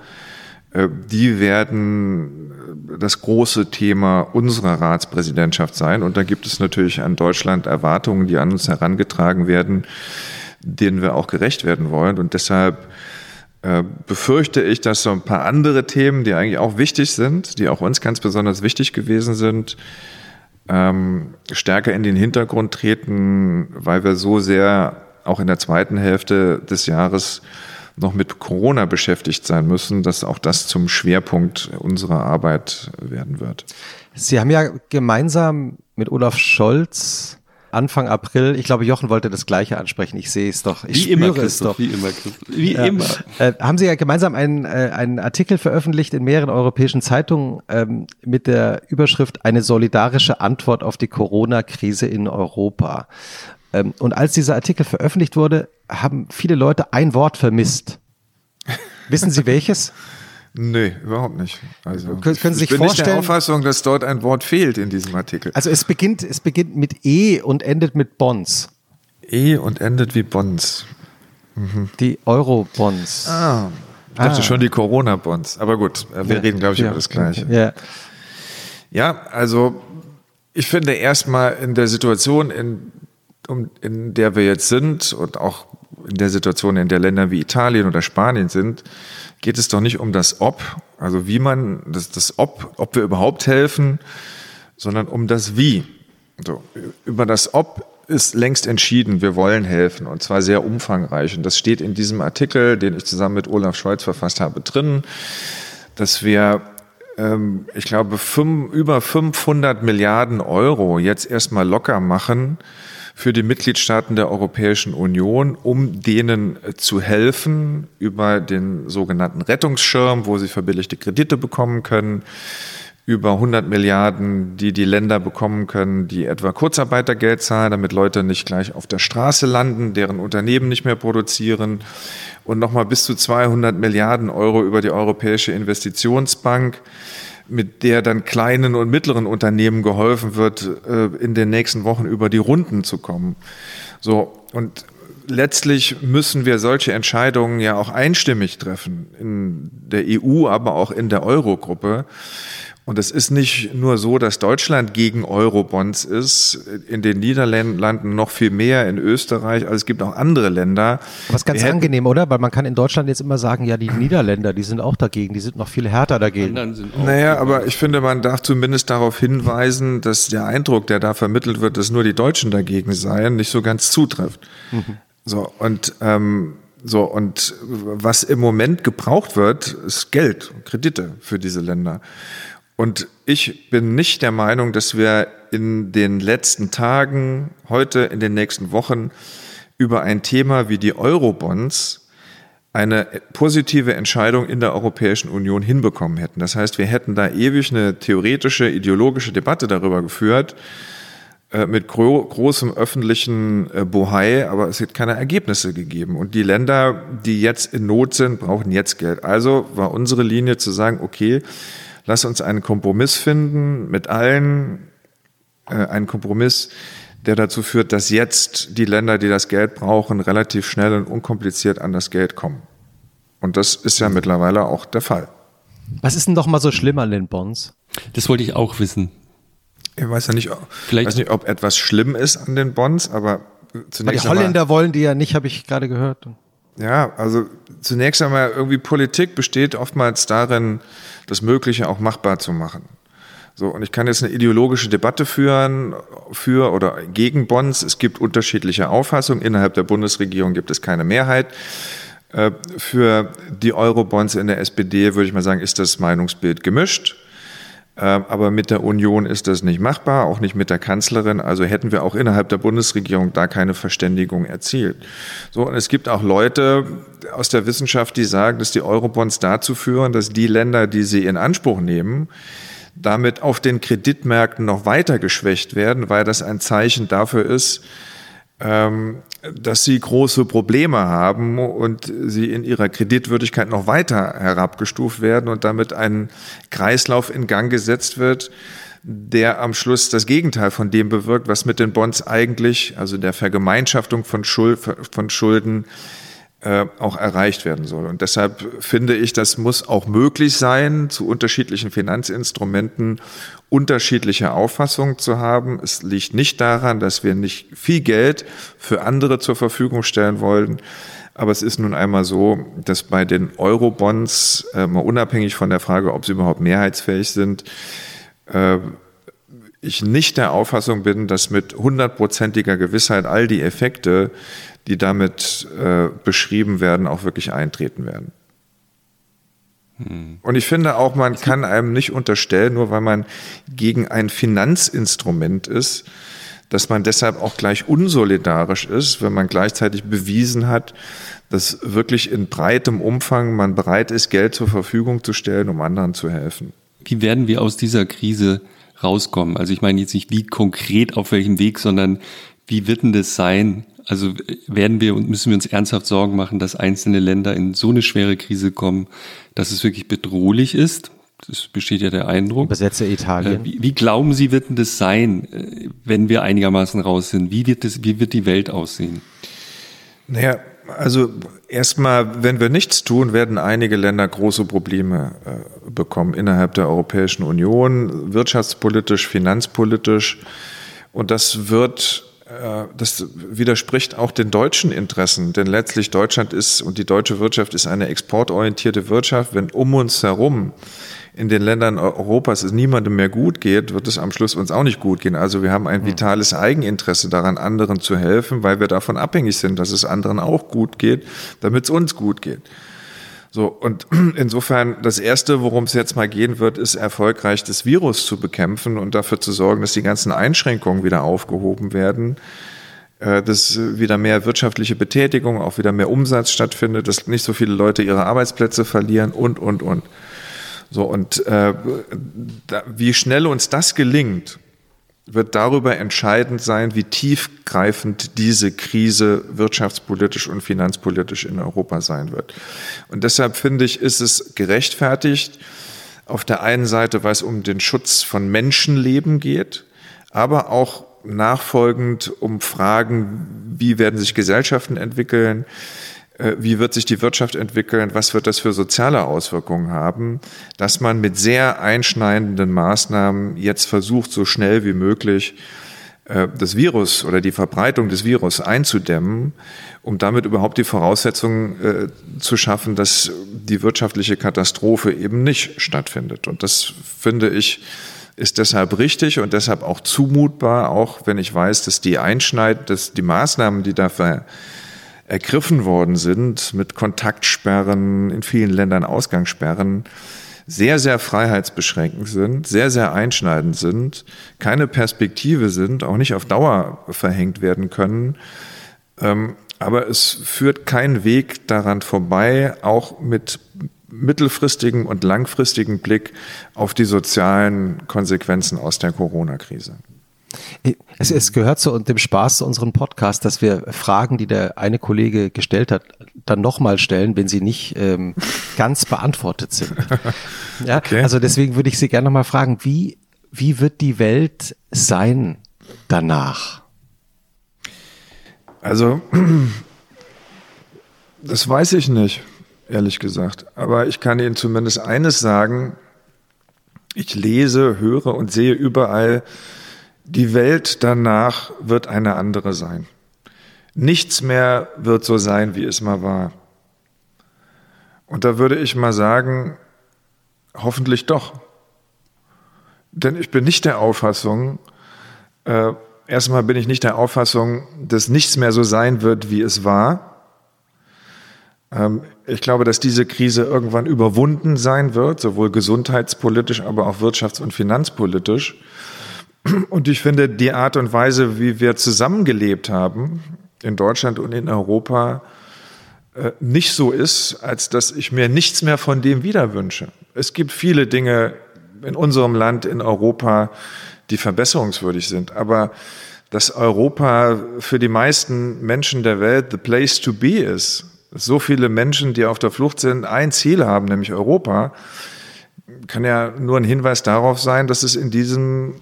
äh, die werden das große Thema unserer Ratspräsidentschaft sein. Und da gibt es natürlich an Deutschland Erwartungen, die an uns herangetragen werden, denen wir auch gerecht werden wollen. Und deshalb äh, befürchte ich, dass so ein paar andere Themen, die eigentlich auch wichtig sind, die auch uns ganz besonders wichtig gewesen sind, ähm, stärker in den Hintergrund treten, weil wir so sehr auch in der zweiten Hälfte des Jahres noch mit Corona beschäftigt sein müssen, dass auch das zum Schwerpunkt unserer Arbeit werden wird. Sie haben ja gemeinsam mit Olaf Scholz Anfang April, ich glaube, Jochen wollte das Gleiche ansprechen. Ich sehe es doch. Ich wie immer, es doch. Wie immer, Christoph. Wie ja. immer. Äh, haben Sie ja gemeinsam einen, äh, einen Artikel veröffentlicht in mehreren europäischen Zeitungen ähm, mit der Überschrift Eine solidarische Antwort auf die Corona-Krise in Europa. Ähm, und als dieser Artikel veröffentlicht wurde, haben viele Leute ein Wort vermisst. Wissen Sie welches? Nee, überhaupt nicht. Also, können, können Sie sich ich bin vorstellen, nicht der Auffassung, dass dort ein Wort fehlt in diesem Artikel. Also es beginnt, es beginnt mit E und endet mit Bonds. E und endet wie Bonds. Mhm. Die Euro-Bonds. Ah, ich dachte ah. schon die Corona-Bonds. Aber gut, äh, wir ja, reden, glaube ich, ja, über das Gleiche. Ja. ja, also ich finde erstmal in der Situation, in, um, in der wir jetzt sind und auch in der Situation, in der Länder wie Italien oder Spanien sind, geht es doch nicht um das Ob, also wie man, das, das Ob, ob wir überhaupt helfen, sondern um das Wie. So, über das Ob ist längst entschieden, wir wollen helfen und zwar sehr umfangreich. Und das steht in diesem Artikel, den ich zusammen mit Olaf Scholz verfasst habe, drin, dass wir, ähm, ich glaube, fünf, über 500 Milliarden Euro jetzt erstmal locker machen für die Mitgliedstaaten der Europäischen Union, um denen äh, zu helfen über den sogenannten Rettungsschirm, wo sie verbilligte Kredite bekommen können über 100 Milliarden, die die Länder bekommen können, die etwa Kurzarbeitergeld zahlen, damit Leute nicht gleich auf der Straße landen, deren Unternehmen nicht mehr produzieren. Und nochmal bis zu 200 Milliarden Euro über die Europäische Investitionsbank, mit der dann kleinen und mittleren Unternehmen geholfen wird, äh, in den nächsten Wochen über die Runden zu kommen. So, und letztlich müssen wir solche Entscheidungen ja auch einstimmig treffen, in der EU, aber auch in der Eurogruppe. Und es ist nicht nur so, dass Deutschland gegen Eurobonds ist, in den Niederlanden noch viel mehr, in Österreich, also es gibt auch andere Länder. Ist ganz angenehm, oder? Weil man kann in Deutschland jetzt immer sagen, ja, die Niederländer, die sind auch dagegen, die sind noch viel härter dagegen. Naja, aber ich finde, man darf zumindest darauf hinweisen, dass der Eindruck, der da vermittelt wird, dass nur die Deutschen dagegen seien, nicht so ganz zutrifft. Mhm. So, und ähm, so, und was im Moment gebraucht wird, ist Geld, Kredite für diese Länder. Und ich bin nicht der Meinung, dass wir in den letzten Tagen, heute, in den nächsten Wochen über ein Thema wie die Eurobonds eine positive Entscheidung in der Europäischen Union hinbekommen hätten. Das heißt, wir hätten da ewig eine theoretische, ideologische Debatte darüber geführt, äh, mit gro großem öffentlichen äh, Bohai, aber es hat keine Ergebnisse gegeben. Und die Länder, die jetzt in Not sind, brauchen jetzt Geld. Also war unsere Linie zu sagen, okay, lass uns einen Kompromiss finden mit allen, äh, einen Kompromiss, der dazu führt, dass jetzt die Länder, die das Geld brauchen, relativ schnell und unkompliziert an das Geld kommen. Und das ist ja mittlerweile auch der Fall. Was ist denn doch mal so schlimm an den Bonds? Das wollte ich auch wissen. Ich weiß ja nicht, Vielleicht. weiß nicht ob etwas schlimm ist an den Bonds, aber zunächst Die Holländer wollen die ja nicht, habe ich gerade gehört. Ja, also zunächst einmal irgendwie Politik besteht oftmals darin, das Mögliche auch machbar zu machen. So, und ich kann jetzt eine ideologische Debatte führen für oder gegen Bonds. Es gibt unterschiedliche Auffassungen. Innerhalb der Bundesregierung gibt es keine Mehrheit. Äh, für die Euro-Bonds in der SPD würde ich mal sagen, ist das Meinungsbild gemischt. Ähm, aber mit der Union ist das nicht machbar, auch nicht mit der Kanzlerin. Also hätten wir auch innerhalb der Bundesregierung da keine Verständigung erzielt. So, und es gibt auch Leute aus der Wissenschaft, die sagen, dass die Eurobonds dazu führen, dass die Länder, die sie in Anspruch nehmen, damit auf den Kreditmärkten noch weiter geschwächt werden, weil das ein Zeichen dafür ist, dass sie große Probleme haben und sie in ihrer Kreditwürdigkeit noch weiter herabgestuft werden und damit ein Kreislauf in Gang gesetzt wird, der am Schluss das Gegenteil von dem bewirkt, was mit den Bonds eigentlich, also der Vergemeinschaftung von, Schuld, von Schulden, äh, auch erreicht werden soll. Und deshalb finde ich, das muss auch möglich sein, zu unterschiedlichen Finanzinstrumenten unterschiedliche Auffassungen zu haben. Es liegt nicht daran, dass wir nicht viel Geld für andere zur Verfügung stellen wollen. Aber es ist nun einmal so, dass bei den Eurobonds, äh, mal unabhängig von der Frage, ob sie überhaupt mehrheitsfähig sind, äh, ich nicht der Auffassung bin, dass mit hundertprozentiger Gewissheit all die Effekte, die damit äh, beschrieben werden, auch wirklich eintreten werden. Hm. Und ich finde auch, man kann einem nicht unterstellen, nur weil man gegen ein Finanzinstrument ist, dass man deshalb auch gleich unsolidarisch ist, wenn man gleichzeitig bewiesen hat, dass wirklich in breitem Umfang man bereit ist, Geld zur Verfügung zu stellen, um anderen zu helfen. Wie werden wir aus dieser Krise rauskommen? Also ich meine jetzt nicht wie konkret auf welchem Weg, sondern wie wird denn das sein? Also werden wir und müssen wir uns ernsthaft Sorgen machen, dass einzelne Länder in so eine schwere Krise kommen, dass es wirklich bedrohlich ist? Das besteht ja der Eindruck. Besetze Italien. Äh, wie, wie, glauben Sie, wird denn das sein, äh, wenn wir einigermaßen raus sind? Wie wird, das, wie wird die Welt aussehen? Naja, also erstmal, wenn wir nichts tun, werden einige Länder große Probleme äh, bekommen innerhalb der Europäischen Union, wirtschaftspolitisch, finanzpolitisch. Und das wird äh, das widerspricht auch den deutschen Interessen, denn letztlich Deutschland ist und die deutsche Wirtschaft ist eine exportorientierte Wirtschaft. Wenn um uns herum in den Ländern Europas es niemandem mehr gut geht, wird es am Schluss uns auch nicht gut gehen. Also wir haben ein hm. vitales Eigeninteresse daran, anderen zu helfen, weil wir davon abhängig sind, dass es anderen auch gut geht, damit es uns gut geht. So, und [clears throat] insofern, das Erste, worum es jetzt mal gehen wird, ist erfolgreich das Virus zu bekämpfen und dafür zu sorgen, dass die ganzen Einschränkungen wieder aufgehoben werden, äh, dass wieder mehr wirtschaftliche Betätigung, auch wieder mehr Umsatz stattfindet, dass nicht so viele Leute ihre Arbeitsplätze verlieren und, und, und. So, und äh, da, wie schnell uns das gelingt, wird darüber entscheidend sein, wie tiefgreifend diese Krise wirtschaftspolitisch und finanzpolitisch in Europa sein wird. Und deshalb finde ich, ist es gerechtfertigt, auf der einen Seite, weil es um den Schutz von Menschenleben geht, aber auch nachfolgend um Fragen, wie werden sich Gesellschaften entwickeln, wie wird sich die Wirtschaft entwickeln, was wird das für soziale Auswirkungen haben, dass man mit sehr einschneidenden Maßnahmen jetzt versucht, so schnell wie möglich äh, das Virus oder die Verbreitung des Virus einzudämmen, um damit überhaupt die Voraussetzungen äh, zu schaffen, dass die wirtschaftliche Katastrophe eben nicht stattfindet. Und das finde ich ist deshalb richtig und deshalb auch zumutbar, auch wenn ich weiß, dass die Einschneid, dass die Maßnahmen, die dafür ergriffen worden sind mit Kontaktsperren, in vielen Ländern Ausgangssperren, sehr, sehr freiheitsbeschränkend sind, sehr, sehr einschneidend sind, keine Perspektive sind, auch nicht auf Dauer verhängt werden können. Ähm, aber es führt kein Weg daran vorbei, auch mit mittelfristigen und langfristigen Blick auf die sozialen Konsequenzen aus der Corona-Krise. Es, es gehört zu dem Spaß zu unserem Podcast, dass wir Fragen, die der eine Kollege gestellt hat, dann nochmal stellen, wenn sie nicht ähm, ganz beantwortet sind. [laughs] Ja, okay. also deswegen würde ich Sie gerne nochmal fragen, wie, wie wird die Welt sein danach? Also, [clears throat] das weiß ich nicht, ehrlich gesagt. Aber ich kann Ihnen zumindest eines sagen. Ich lese, höre und sehe überall, die Welt danach wird eine andere sein. Nichts mehr wird so sein, wie es mal war. Und da würde ich mal sagen, hoffentlich doch. Denn ich bin nicht der Auffassung, äh, erstmal bin ich nicht der Auffassung, dass nichts mehr so sein wird, wie es war. Ähm, ich glaube, dass diese Krise irgendwann überwunden sein wird, sowohl gesundheitspolitisch, aber auch wirtschafts- und finanzpolitisch. Und ich finde, die Art und Weise, wie wir zusammengelebt haben, in Deutschland und in Europa, äh, nicht so ist, als dass ich mir nichts mehr von dem wieder wünsche. Es gibt viele Dinge in unserem Land, in Europa, die verbesserungswürdig sind. Aber dass Europa für die meisten Menschen der Welt the place to be ist, so viele Menschen, die auf der Flucht sind, ein Ziel haben, nämlich Europa, kann ja nur ein Hinweis darauf sein, dass es in diesem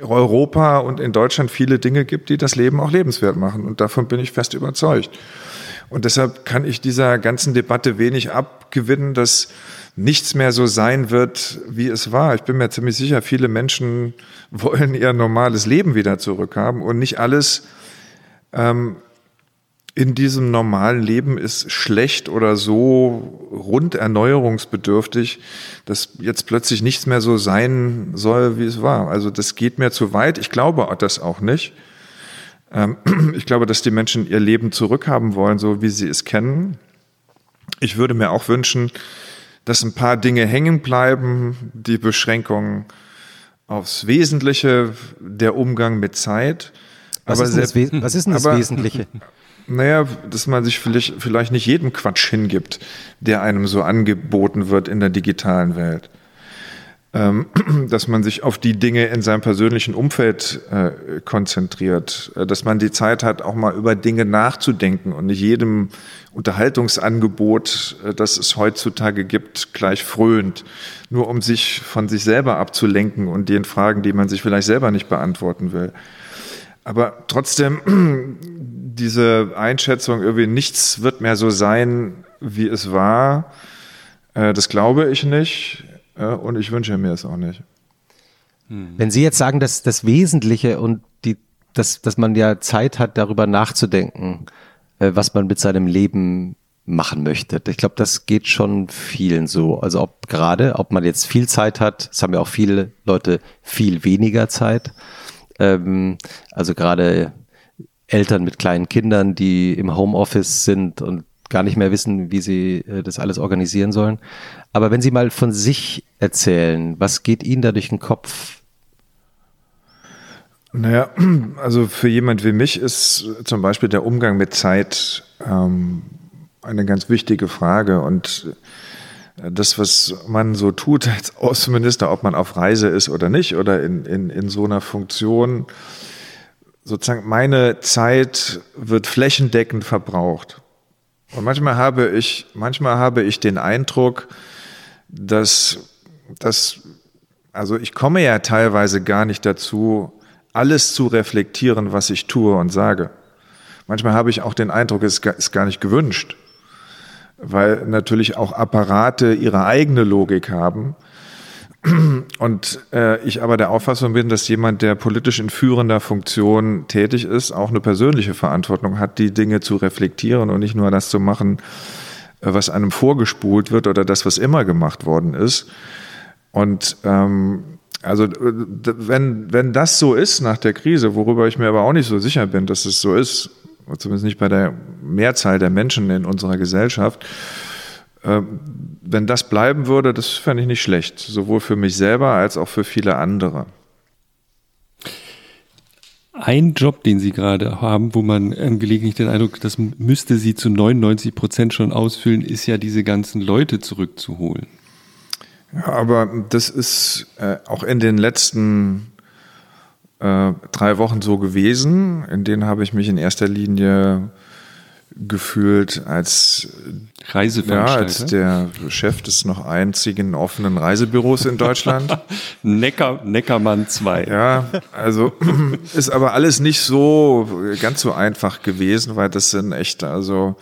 Europa und in Deutschland viele Dinge gibt, die das Leben auch lebenswert machen. Und davon bin ich fest überzeugt. Und deshalb kann ich dieser ganzen Debatte wenig abgewinnen, dass nichts mehr so sein wird, wie es war. Ich bin mir ziemlich sicher, viele Menschen wollen ihr normales Leben wieder zurückhaben und nicht alles ähm, in diesem normalen Leben ist schlecht oder so rund erneuerungsbedürftig, dass jetzt plötzlich nichts mehr so sein soll, wie es war. Also das geht mir zu weit. Ich glaube das auch nicht. Ähm, [clears throat] ich glaube, dass die Menschen ihr Leben zurückhaben wollen, so wie sie es kennen. Ich würde mir auch wünschen, dass ein paar Dinge hängen bleiben, die Beschränkungen aufs Wesentliche, der Umgang mit Zeit. Was, aber ist, denn das, was ist denn das aber, Wesentliche? [laughs] Naja, dass man sich vielleicht, vielleicht nicht jedem Quatsch hingibt, der einem so angeboten wird in der digitalen Welt. Ähm, [clears throat] dass man sich auf die Dinge in seinem persönlichen Umfeld äh, konzentriert, äh, dass man die Zeit hat, auch mal über Dinge nachzudenken und nicht jedem Unterhaltungsangebot, äh, das es heutzutage gibt, gleich fröhnt, nur um sich von sich selber abzulenken und den Fragen, die man sich vielleicht selber nicht beantworten will. Aber trotzdem [clears throat] diese Einschätzung, irgendwie nichts wird mehr so sein, wie es war, äh, das glaube ich nicht äh, und ich wünsche mir es auch nicht. Hm. Wenn Sie jetzt sagen, dass das Wesentliche und die dass, dass man ja Zeit hat, darüber nachzudenken, äh, was man mit seinem Leben machen möchte. Ich glaube, das geht schon vielen so. Also ob gerade, ob man jetzt viel Zeit hat, es haben ja auch viele Leute viel weniger Zeit. Ähm, also gerade Eltern mit kleinen Kindern, die im Homeoffice sind und gar nicht mehr wissen, wie sie äh, das alles organisieren sollen. Aber wenn Sie mal von sich erzählen, was geht Ihnen da durch den Kopf? Naja, [clears throat] also für jemand wie mich ist zum Beispiel der Umgang mit Zeit ähm, eine ganz wichtige Frage. Und äh, das, was man so tut als Außenminister, ob man auf Reise ist oder nicht, oder in, in, in so einer Funktion, sozusagen meine Zeit wird flächendeckend verbraucht. Und manchmal habe ich, manchmal habe ich den Eindruck, dass, dass, also ich komme ja teilweise gar nicht dazu, alles zu reflektieren, was ich tue und sage. Manchmal habe ich auch den Eindruck, es ist gar nicht gewünscht weil natürlich auch Apparate ihre eigene Logik haben. Und äh, ich aber der Auffassung bin, dass jemand, der politisch in führender Funktion tätig ist, auch eine persönliche Verantwortung hat, die Dinge zu reflektieren und nicht nur das zu machen, äh, was einem vorgespult wird oder das, was immer gemacht worden ist. Und ähm, also äh, wenn, wenn das so ist nach der Krise, worüber ich mir aber auch nicht so sicher bin, dass es so ist, zumindest nicht bei der Mehrzahl der Menschen in unserer Gesellschaft. Ähm, wenn das bleiben würde, das fände ich nicht schlecht, sowohl für mich selber als auch für viele andere. Ein Job, den Sie gerade haben, wo man gelegentlich den Eindruck, das müsste Sie zu 99 Prozent schon ausfüllen, ist ja diese ganzen Leute zurückzuholen. Ja, aber das ist äh, auch in den letzten äh, drei Wochen so gewesen. In denen habe ich mich in erster Linie gefühlt als. Ja, als der Chef des noch einzigen offenen Reisebüros in Deutschland. [laughs] Neckar, Neckermann 2. Ja, also [clears throat] ist aber alles nicht so ganz so einfach gewesen, weil das sind echt, also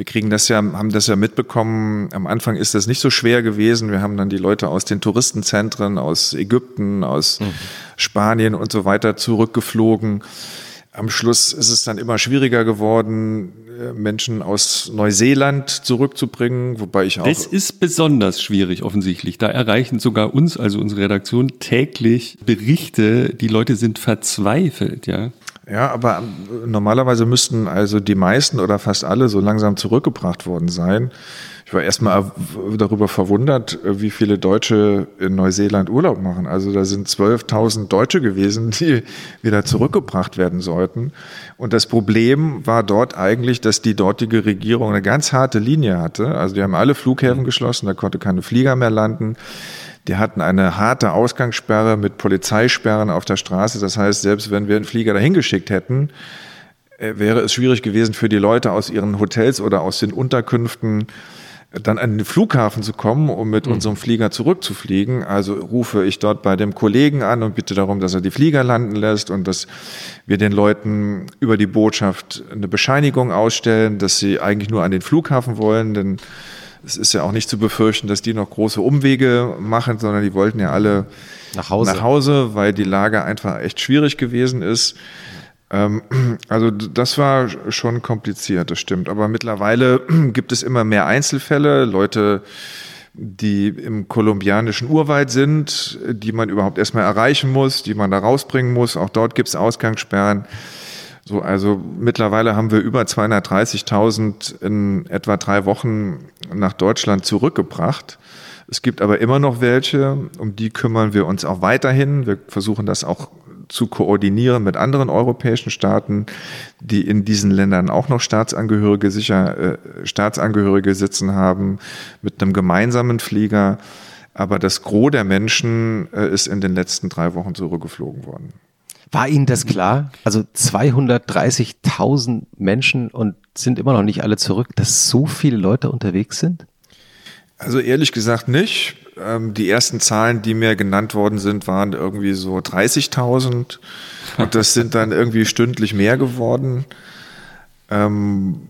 wir kriegen das ja, haben das ja mitbekommen. Am Anfang ist das nicht so schwer gewesen. Wir haben dann die Leute aus den Touristenzentren, aus Ägypten, aus mhm. Spanien und so weiter zurückgeflogen. Am Schluss ist es dann immer schwieriger geworden, äh, Menschen aus Neuseeland zurückzubringen, wobei ich auch. Das ist besonders schwierig offensichtlich. Da erreichen sogar uns, also unsere Redaktion, täglich Berichte. Die Leute sind verzweifelt, ja. Ja, aber normalerweise müssten also die meisten oder fast alle so langsam zurückgebracht worden sein. Ich war erstmal darüber verwundert, wie viele Deutsche in Neuseeland Urlaub machen. Also da sind 12.000 Deutsche gewesen, [laughs] die wieder zurückgebracht werden sollten. Und das Problem war dort eigentlich, dass die dortige Regierung eine ganz harte Linie hatte. Also die haben alle Flughäfen geschlossen, da konnte keine Flieger mehr landen. Die hatten eine harte Ausgangssperre mit Polizeisperren auf der Straße. Das heißt, selbst wenn wir einen Flieger dahin geschickt hätten, äh, wäre es schwierig gewesen für die Leute aus ihren Hotels oder aus den Unterkünften dann an den Flughafen zu kommen, um mit mhm. unserem Flieger zurückzufliegen. Also rufe ich dort bei dem Kollegen an und bitte darum, dass er die Flieger landen lässt und dass wir den Leuten über die Botschaft eine Bescheinigung ausstellen, dass sie eigentlich nur an den Flughafen wollen, denn es ist ja auch nicht zu befürchten, dass die noch große Umwege machen, sondern die wollten ja alle nach Hause, nach Hause weil die Lage einfach echt schwierig gewesen ist. Ähm, also das war schon kompliziert, das stimmt. Aber mittlerweile [clears throat] gibt es immer mehr Einzelfälle, Leute, die im kolumbianischen Urwald sind, die man überhaupt erstmal erreichen muss, die man da rausbringen muss. Auch dort gibt es Ausgangssperren. So, also mittlerweile haben wir über 230.000 in etwa drei Wochen nach Deutschland zurückgebracht. Es gibt aber immer noch welche, um die kümmern wir uns auch weiterhin. Wir versuchen das auch zu koordinieren mit anderen europäischen Staaten, die in diesen Ländern auch noch Staatsangehörige sicher äh, Staatsangehörige sitzen haben mit einem gemeinsamen Flieger. Aber das Gros der Menschen äh, ist in den letzten drei Wochen zurückgeflogen worden. War Ihnen das klar? Also 230.000 Menschen und sind immer noch nicht alle zurück, dass so viele Leute unterwegs sind? Also ehrlich gesagt nicht. Ähm, die ersten Zahlen, die mir genannt worden sind, waren irgendwie so 30.000 und das sind dann irgendwie stündlich mehr geworden. Ähm,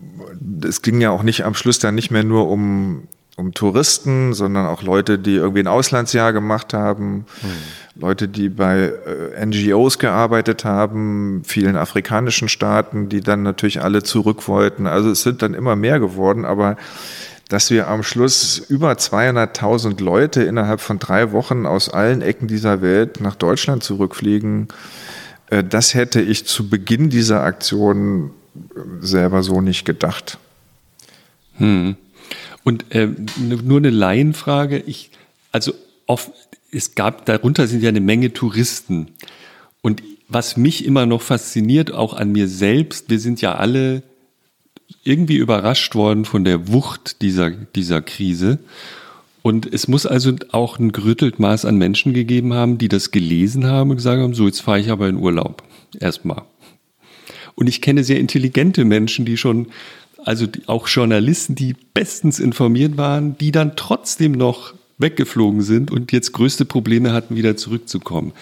es ging ja auch nicht am Schluss dann nicht mehr nur um um Touristen, sondern auch Leute, die irgendwie ein Auslandsjahr gemacht haben, hm. Leute, die bei äh, NGOs gearbeitet haben, vielen afrikanischen Staaten, die dann natürlich alle zurück wollten. Also es sind dann immer mehr geworden, aber dass wir am Schluss über 200.000 Leute innerhalb von drei Wochen aus allen Ecken dieser Welt nach Deutschland zurückfliegen, äh, das hätte ich zu Beginn dieser Aktion äh, selber so nicht gedacht. Hm. Und äh, nur eine Laienfrage. Ich, also oft, es gab, darunter sind ja eine Menge Touristen. Und was mich immer noch fasziniert, auch an mir selbst, wir sind ja alle irgendwie überrascht worden von der Wucht dieser, dieser Krise. Und es muss also auch ein gerüttelt Maß an Menschen gegeben haben, die das gelesen haben und gesagt haben, so jetzt fahre ich aber in Urlaub. Erstmal. Und ich kenne sehr intelligente Menschen, die schon, also auch Journalisten, die bestens informiert waren, die dann trotzdem noch weggeflogen sind und jetzt größte Probleme hatten, wieder zurückzukommen.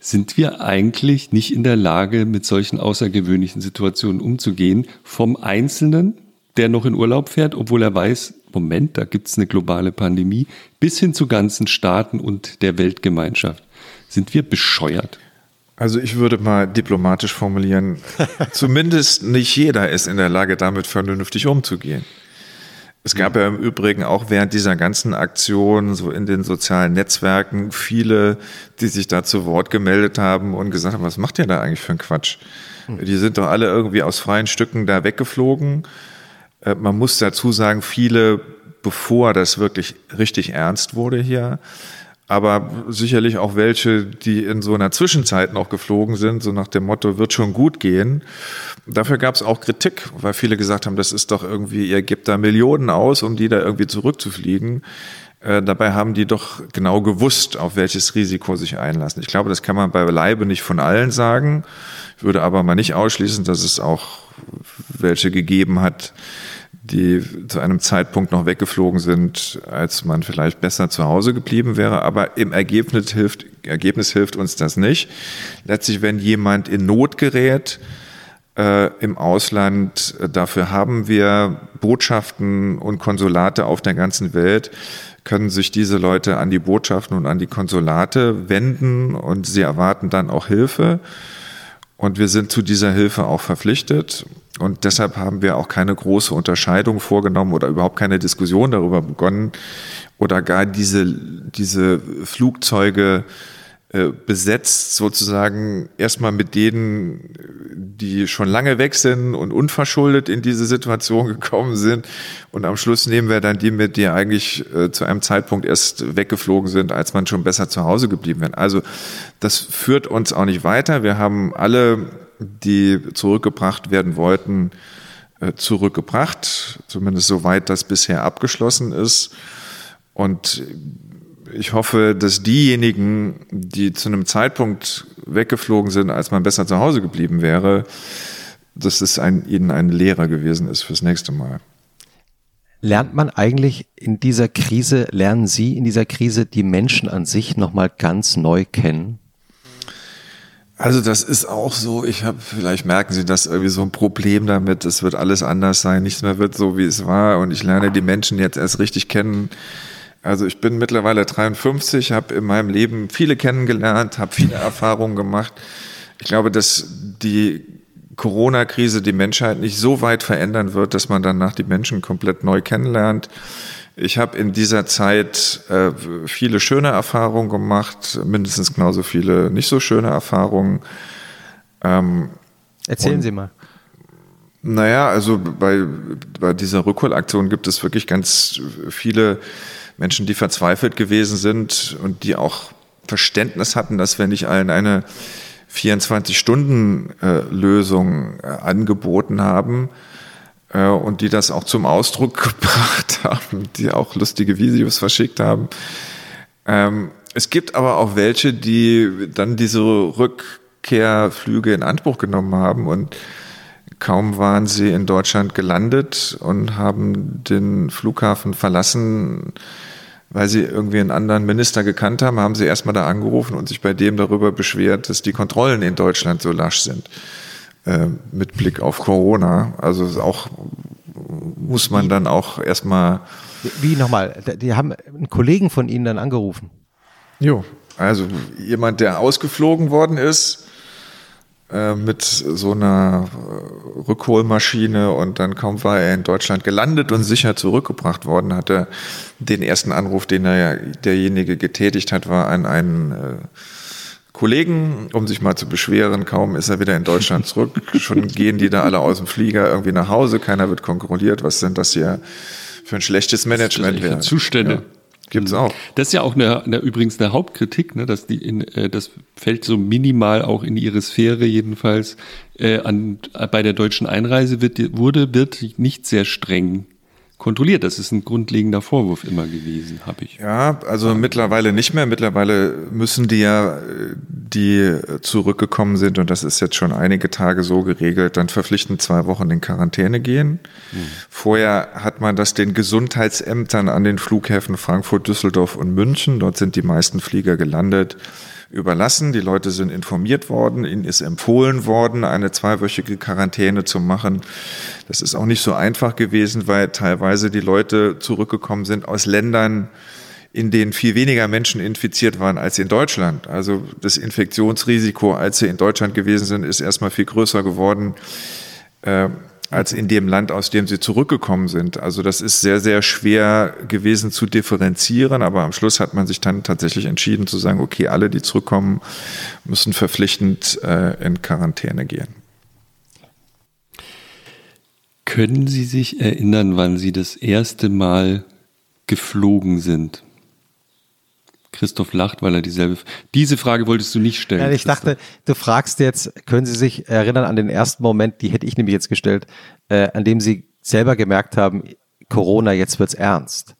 Sind wir eigentlich nicht in der Lage, mit solchen außergewöhnlichen Situationen umzugehen, vom Einzelnen, der noch in Urlaub fährt, obwohl er weiß, Moment, da gibt es eine globale Pandemie, bis hin zu ganzen Staaten und der Weltgemeinschaft. Sind wir bescheuert? Also ich würde mal diplomatisch formulieren, [laughs] zumindest nicht jeder ist in der Lage, damit vernünftig umzugehen. Es gab ja im Übrigen auch während dieser ganzen Aktion so in den sozialen Netzwerken viele, die sich da zu Wort gemeldet haben und gesagt haben, was macht ihr da eigentlich für einen Quatsch? Hm. Die sind doch alle irgendwie aus freien Stücken da weggeflogen. Äh, man muss dazu sagen, viele, bevor das wirklich richtig ernst wurde hier, aber sicherlich auch welche, die in so einer Zwischenzeit noch geflogen sind, so nach dem Motto, wird schon gut gehen. Dafür gab es auch Kritik, weil viele gesagt haben, das ist doch irgendwie, ihr gebt da Millionen aus, um die da irgendwie zurückzufliegen. Äh, dabei haben die doch genau gewusst, auf welches Risiko sich einlassen. Ich glaube, das kann man beileibe nicht von allen sagen. Ich würde aber mal nicht ausschließen, dass es auch welche gegeben hat, die zu einem Zeitpunkt noch weggeflogen sind, als man vielleicht besser zu Hause geblieben wäre. Aber im Ergebnis hilft, Ergebnis hilft uns das nicht. Letztlich, wenn jemand in Not gerät, äh, im Ausland, äh, dafür haben wir Botschaften und Konsulate auf der ganzen Welt, können sich diese Leute an die Botschaften und an die Konsulate wenden und sie erwarten dann auch Hilfe. Und wir sind zu dieser Hilfe auch verpflichtet. Und deshalb haben wir auch keine große Unterscheidung vorgenommen oder überhaupt keine Diskussion darüber begonnen oder gar diese, diese Flugzeuge besetzt sozusagen erstmal mit denen, die schon lange weg sind und unverschuldet in diese Situation [laughs] gekommen sind. Und am Schluss nehmen wir dann die mit, die eigentlich äh, zu einem Zeitpunkt erst weggeflogen sind, als man schon besser zu Hause geblieben wäre. Also das führt uns auch nicht weiter. Wir haben alle die zurückgebracht werden wollten, äh, zurückgebracht, zumindest soweit das bisher abgeschlossen ist. Und ich hoffe, dass diejenigen, die zu einem Zeitpunkt weggeflogen sind, als man besser zu Hause geblieben wäre, dass es ein, ihnen ein Lehrer gewesen ist fürs nächste Mal. Lernt man eigentlich in dieser Krise, lernen Sie in dieser Krise die Menschen an sich nochmal ganz neu kennen? Also das ist auch so, ich habe, vielleicht merken Sie das irgendwie so ein Problem damit, es wird alles anders sein, nichts mehr wird so, wie es war und ich lerne die Menschen jetzt erst richtig kennen. Also ich bin mittlerweile 53, habe in meinem Leben viele kennengelernt, habe viele [laughs] Erfahrungen gemacht. Ich glaube, dass die Corona-Krise die Menschheit nicht so weit verändern wird, dass man danach die Menschen komplett neu kennenlernt. Ich habe in dieser Zeit äh, viele schöne Erfahrungen gemacht, mindestens genauso viele nicht so schöne Erfahrungen. Ähm, Erzählen Sie mal. Naja, also bei, bei dieser Rückholaktion gibt es wirklich ganz viele Menschen, die verzweifelt gewesen sind und die auch Verständnis hatten, dass wir nicht allen eine 24-Stunden-Lösung äh, angeboten haben äh, und die das auch zum Ausdruck [laughs] gebracht haben, die auch lustige Videos verschickt haben. Ähm, es gibt aber auch welche, die dann diese Rückkehrflüge in Anspruch genommen haben und kaum waren sie in Deutschland gelandet und haben den Flughafen verlassen, weil sie irgendwie einen anderen Minister gekannt haben, haben sie erstmal da angerufen und sich bei dem darüber beschwert, dass die Kontrollen in Deutschland so lasch sind. Äh, mit Blick auf Corona. Also auch muss man dann auch erstmal Wie nochmal? Die haben einen Kollegen von Ihnen dann angerufen. Jo, also jemand, der ausgeflogen worden ist äh, mit so einer äh, Rückholmaschine und dann kaum war er in Deutschland gelandet und sicher zurückgebracht worden, hat er den ersten Anruf, den er derjenige getätigt hat, war an einen äh, Kollegen, um sich mal zu beschweren. Kaum ist er wieder in Deutschland zurück. [laughs] Schon gehen die da alle aus dem Flieger irgendwie nach Hause. Keiner wird kontrolliert. Was sind das hier für ein schlechtes Management? Das Zustände. Ja. Gibt's auch. Das ist ja auch eine, eine, übrigens eine Hauptkritik, ne, dass die in, äh, das fällt so minimal auch in ihre Sphäre jedenfalls. Äh, an, bei der deutschen Einreise wird, wurde, wird nicht sehr streng kontrolliert. Das ist ein grundlegender Vorwurf immer gewesen, habe ich. Ja, also mittlerweile nicht mehr. Mittlerweile müssen die ja, die zurückgekommen sind, und das ist jetzt schon einige Tage so geregelt, dann verpflichtend zwei Wochen in Quarantäne gehen. Hm. Vorher hat man das den Gesundheitsämtern an den Flughäfen Frankfurt, Düsseldorf und München. Dort sind die meisten Flieger gelandet überlassen. Die Leute sind informiert worden, ihnen ist empfohlen worden, eine zweiwöchige Quarantäne zu machen. Das ist auch nicht so einfach gewesen, weil teilweise die Leute zurückgekommen sind aus Ländern, in denen viel weniger Menschen infiziert waren als in Deutschland. Also das Infektionsrisiko, als sie in Deutschland gewesen sind, ist erstmal viel größer geworden. Äh, als in dem Land, aus dem sie zurückgekommen sind. Also das ist sehr, sehr schwer gewesen zu differenzieren, aber am Schluss hat man sich dann tatsächlich entschieden zu sagen, okay, alle, die zurückkommen, müssen verpflichtend äh, in Quarantäne gehen. Können Sie sich erinnern, wann Sie das erste Mal geflogen sind? Christoph lacht, weil er dieselbe. Diese Frage wolltest du nicht stellen. Ja, ich dachte, du fragst jetzt, können Sie sich erinnern an den ersten Moment, die hätte ich nämlich jetzt gestellt, äh, an dem Sie selber gemerkt haben, Corona, jetzt wird's ernst.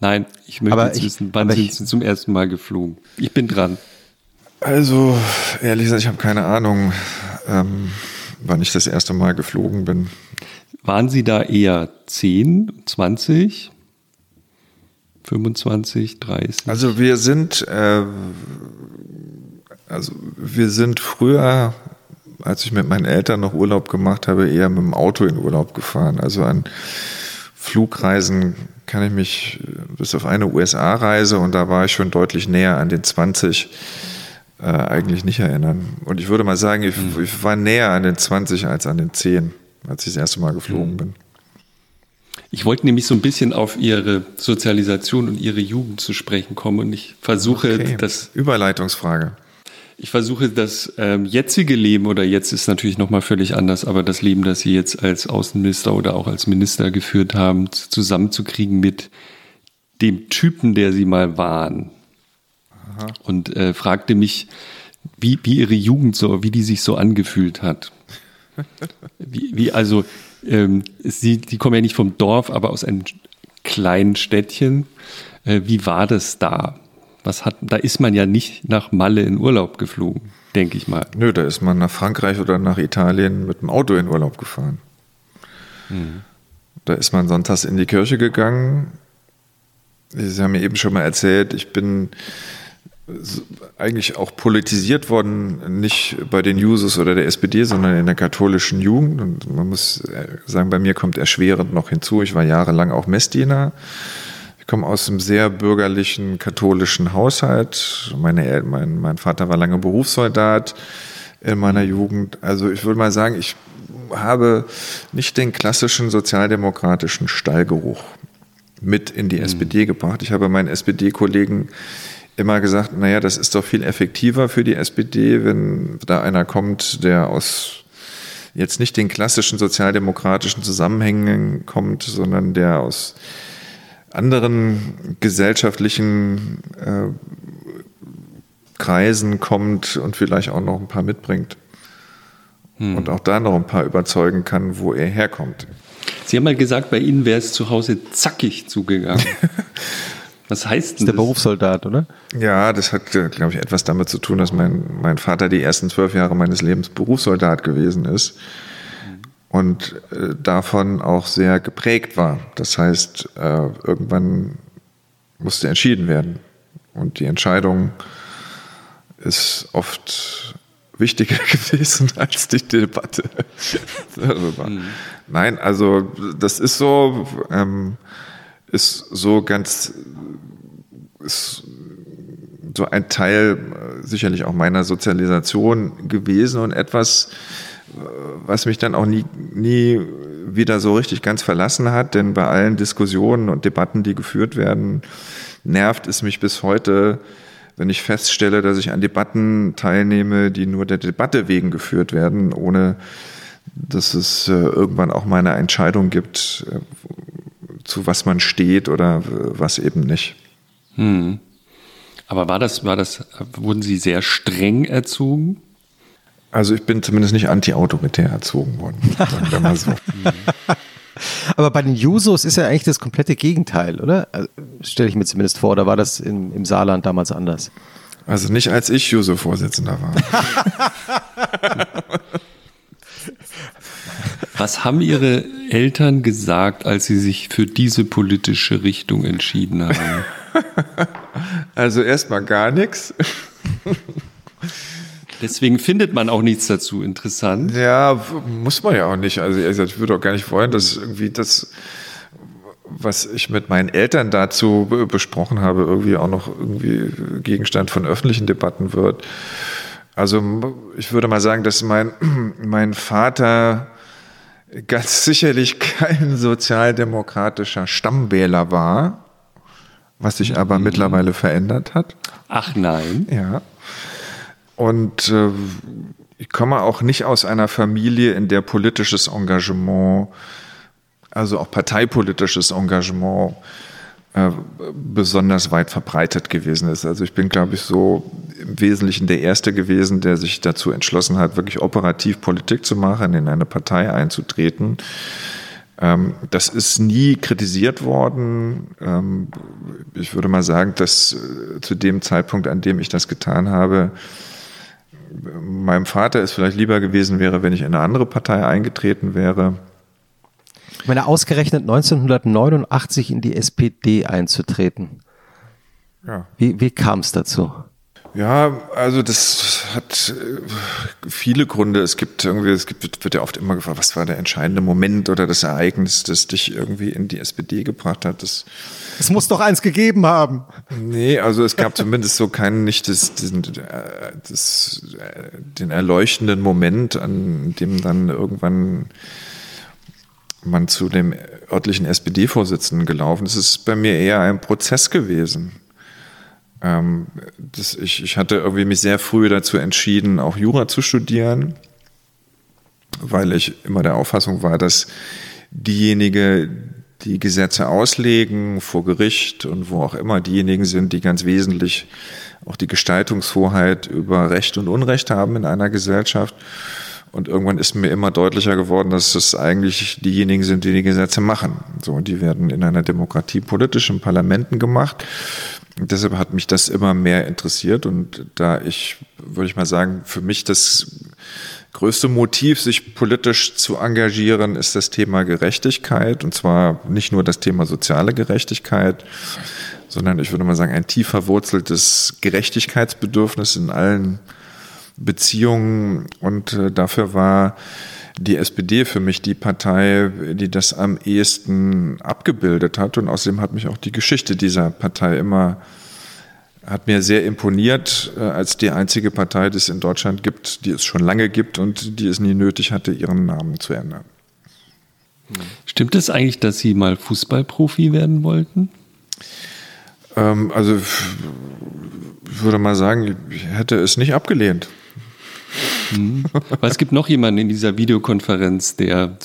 Nein, ich möchte aber jetzt ich, wissen, wann sind Sie zum ersten Mal geflogen? Ich bin dran. Also, ehrlich gesagt, ich habe keine Ahnung, ähm, wann ich das erste Mal geflogen bin. Waren Sie da eher 10, 20? 25, 30? Also wir sind, äh, also wir sind früher, als ich mit meinen Eltern noch Urlaub gemacht habe, eher mit dem Auto in Urlaub gefahren. Also an Flugreisen kann ich mich bis auf eine USA-Reise und da war ich schon deutlich näher an den 20 äh, eigentlich nicht erinnern. Und ich würde mal sagen, ich, hm. ich, war näher an den 20 als an den 10, als ich das erste Mal geflogen hm. bin. Ich wollte nämlich so ein bisschen auf Ihre Sozialisation und Ihre Jugend zu sprechen kommen und ich versuche okay. das. Überleitungsfrage. Ich versuche das ähm, jetzige Leben oder jetzt ist natürlich nochmal völlig anders, aber das Leben, das Sie jetzt als Außenminister oder auch als Minister geführt haben, zusammenzukriegen mit dem Typen, der Sie mal waren. Aha. Und äh, fragte mich, wie, wie Ihre Jugend so, wie die sich so angefühlt hat. Wie, wie also ähm, sie, die kommen ja nicht vom Dorf, aber aus einem kleinen Städtchen. Äh, wie war das da? Was hat, da ist man ja nicht nach Malle in Urlaub geflogen, denke ich mal. Nö, da ist man nach Frankreich oder nach Italien mit dem Auto in Urlaub gefahren. Mhm. Da ist man sonntags in die Kirche gegangen. Sie haben mir eben schon mal erzählt, ich bin eigentlich auch politisiert worden, nicht bei den Jusos oder der SPD, sondern in der katholischen Jugend. Und man muss äh, sagen, bei mir kommt erschwerend noch hinzu. Ich war jahrelang auch Messdiener. Ich komme aus einem sehr bürgerlichen katholischen Haushalt. Meine, mein, mein Vater war lange Berufssoldat in meiner Jugend. Also ich würde mal sagen, ich habe nicht den klassischen sozialdemokratischen Stallgeruch mit in die mhm. SPD gebracht. Ich habe meinen SPD-Kollegen immer gesagt, naja, das ist doch viel effektiver für die SPD, wenn da einer kommt, der aus jetzt nicht den klassischen sozialdemokratischen Zusammenhängen kommt, sondern der aus anderen gesellschaftlichen äh, Kreisen kommt und vielleicht auch noch ein paar mitbringt. Hm. Und auch da noch ein paar überzeugen kann, wo er herkommt. Sie haben mal gesagt, bei Ihnen wäre es zu Hause zackig zugegangen. [laughs] Was heißt denn das? Ist der Berufssoldat, oder? Ja, das hat, glaube ich, etwas damit zu tun, dass mein, mein Vater die ersten zwölf Jahre meines Lebens Berufssoldat gewesen ist und äh, davon auch sehr geprägt war. Das heißt, äh, irgendwann musste entschieden werden. Und die Entscheidung ist oft wichtiger [laughs] gewesen als die Debatte [laughs] darüber. Mhm. Nein, also das ist so. Ähm, ist so ganz, ist so ein Teil äh, sicherlich auch meiner Sozialisation gewesen und etwas, äh, was mich dann auch nie, nie wieder so richtig ganz verlassen hat, denn bei allen Diskussionen und Debatten, die geführt werden, nervt es mich bis heute, wenn ich feststelle, dass ich an Debatten teilnehme, die nur der Debatte wegen geführt werden, ohne dass es äh, irgendwann auch mal eine Entscheidung gibt, zu was man steht oder was eben nicht. Hm. Aber war das, war das, wurden Sie sehr streng erzogen? Also ich bin zumindest nicht anti-autoritär erzogen worden, [laughs] sagen wir mal so. [laughs] Aber bei den Jusos ist ja eigentlich das komplette Gegenteil, oder? Also, Stelle ich mir zumindest vor, oder war das in, im Saarland damals anders? Also nicht als ich Juso-Vorsitzender war. [laughs] Was haben Ihre Eltern gesagt, als Sie sich für diese politische Richtung entschieden haben? [laughs] Also erstmal gar nichts. Deswegen findet man auch nichts dazu interessant. Ja, muss man ja auch nicht. Also ich würde auch gar nicht wollen, dass irgendwie das, was ich mit meinen Eltern dazu besprochen habe, irgendwie auch noch irgendwie Gegenstand von öffentlichen Debatten wird. Also ich würde mal sagen, dass mein, [clears throat] mein Vater ganz sicherlich kein sozialdemokratischer Stammwähler war, was sich aber mhm. mittlerweile verändert hat. Ach nein. Ja. Und äh, ich komme auch nicht aus einer Familie, in der politisches Engagement, also auch parteipolitisches Engagement, äh, besonders weit verbreitet gewesen ist. Also ich bin, glaube ich, so im Wesentlichen der Erste gewesen, der sich dazu entschlossen hat, wirklich operativ Politik zu machen, in eine Partei einzutreten. Ähm, das ist nie kritisiert worden. Ähm, ich würde mal sagen, dass äh, zu dem Zeitpunkt, an dem ich das getan habe, meinem Vater es vielleicht lieber gewesen wäre, wenn ich in eine andere Partei eingetreten wäre. Ich meine, ausgerechnet 1989 in die SPD einzutreten. Ja. Wie, wie kam es dazu? Ja, also das hat äh, viele Gründe. Es gibt irgendwie, es gibt, wird ja oft immer gefragt, was war der entscheidende Moment oder das Ereignis, das dich irgendwie in die SPD gebracht hat. Das, es muss doch eins gegeben haben. Nee, also es gab zumindest so keinen, nicht das, diesen, äh, das, äh, den erleuchtenden Moment, an dem dann irgendwann man zu dem örtlichen SPD-Vorsitzenden gelaufen ist. Es ist bei mir eher ein Prozess gewesen. Ähm, das, ich, ich hatte irgendwie mich sehr früh dazu entschieden, auch Jura zu studieren, weil ich immer der Auffassung war, dass diejenigen, die Gesetze auslegen vor Gericht und wo auch immer diejenigen sind, die ganz wesentlich auch die Gestaltungshoheit über Recht und Unrecht haben in einer Gesellschaft. Und irgendwann ist mir immer deutlicher geworden, dass es eigentlich diejenigen sind, die die Gesetze machen. So, die werden in einer Demokratie politisch in Parlamenten gemacht. Deshalb hat mich das immer mehr interessiert und da ich, würde ich mal sagen, für mich das größte Motiv, sich politisch zu engagieren, ist das Thema Gerechtigkeit und zwar nicht nur das Thema soziale Gerechtigkeit, sondern ich würde mal sagen, ein tief verwurzeltes Gerechtigkeitsbedürfnis in allen Beziehungen und äh, dafür war die SPD für mich die Partei, die das am ehesten abgebildet hat. Und außerdem hat mich auch die Geschichte dieser Partei immer, hat mir sehr imponiert, äh, als die einzige Partei, die es in Deutschland gibt, die es schon lange gibt und die es nie nötig hatte, ihren Namen zu ändern. Stimmt es eigentlich, dass Sie mal Fußballprofi werden wollten? Ähm, also ich würde mal sagen, ich hätte es nicht abgelehnt. Mhm. Weil es gibt noch jemanden in dieser Videokonferenz, der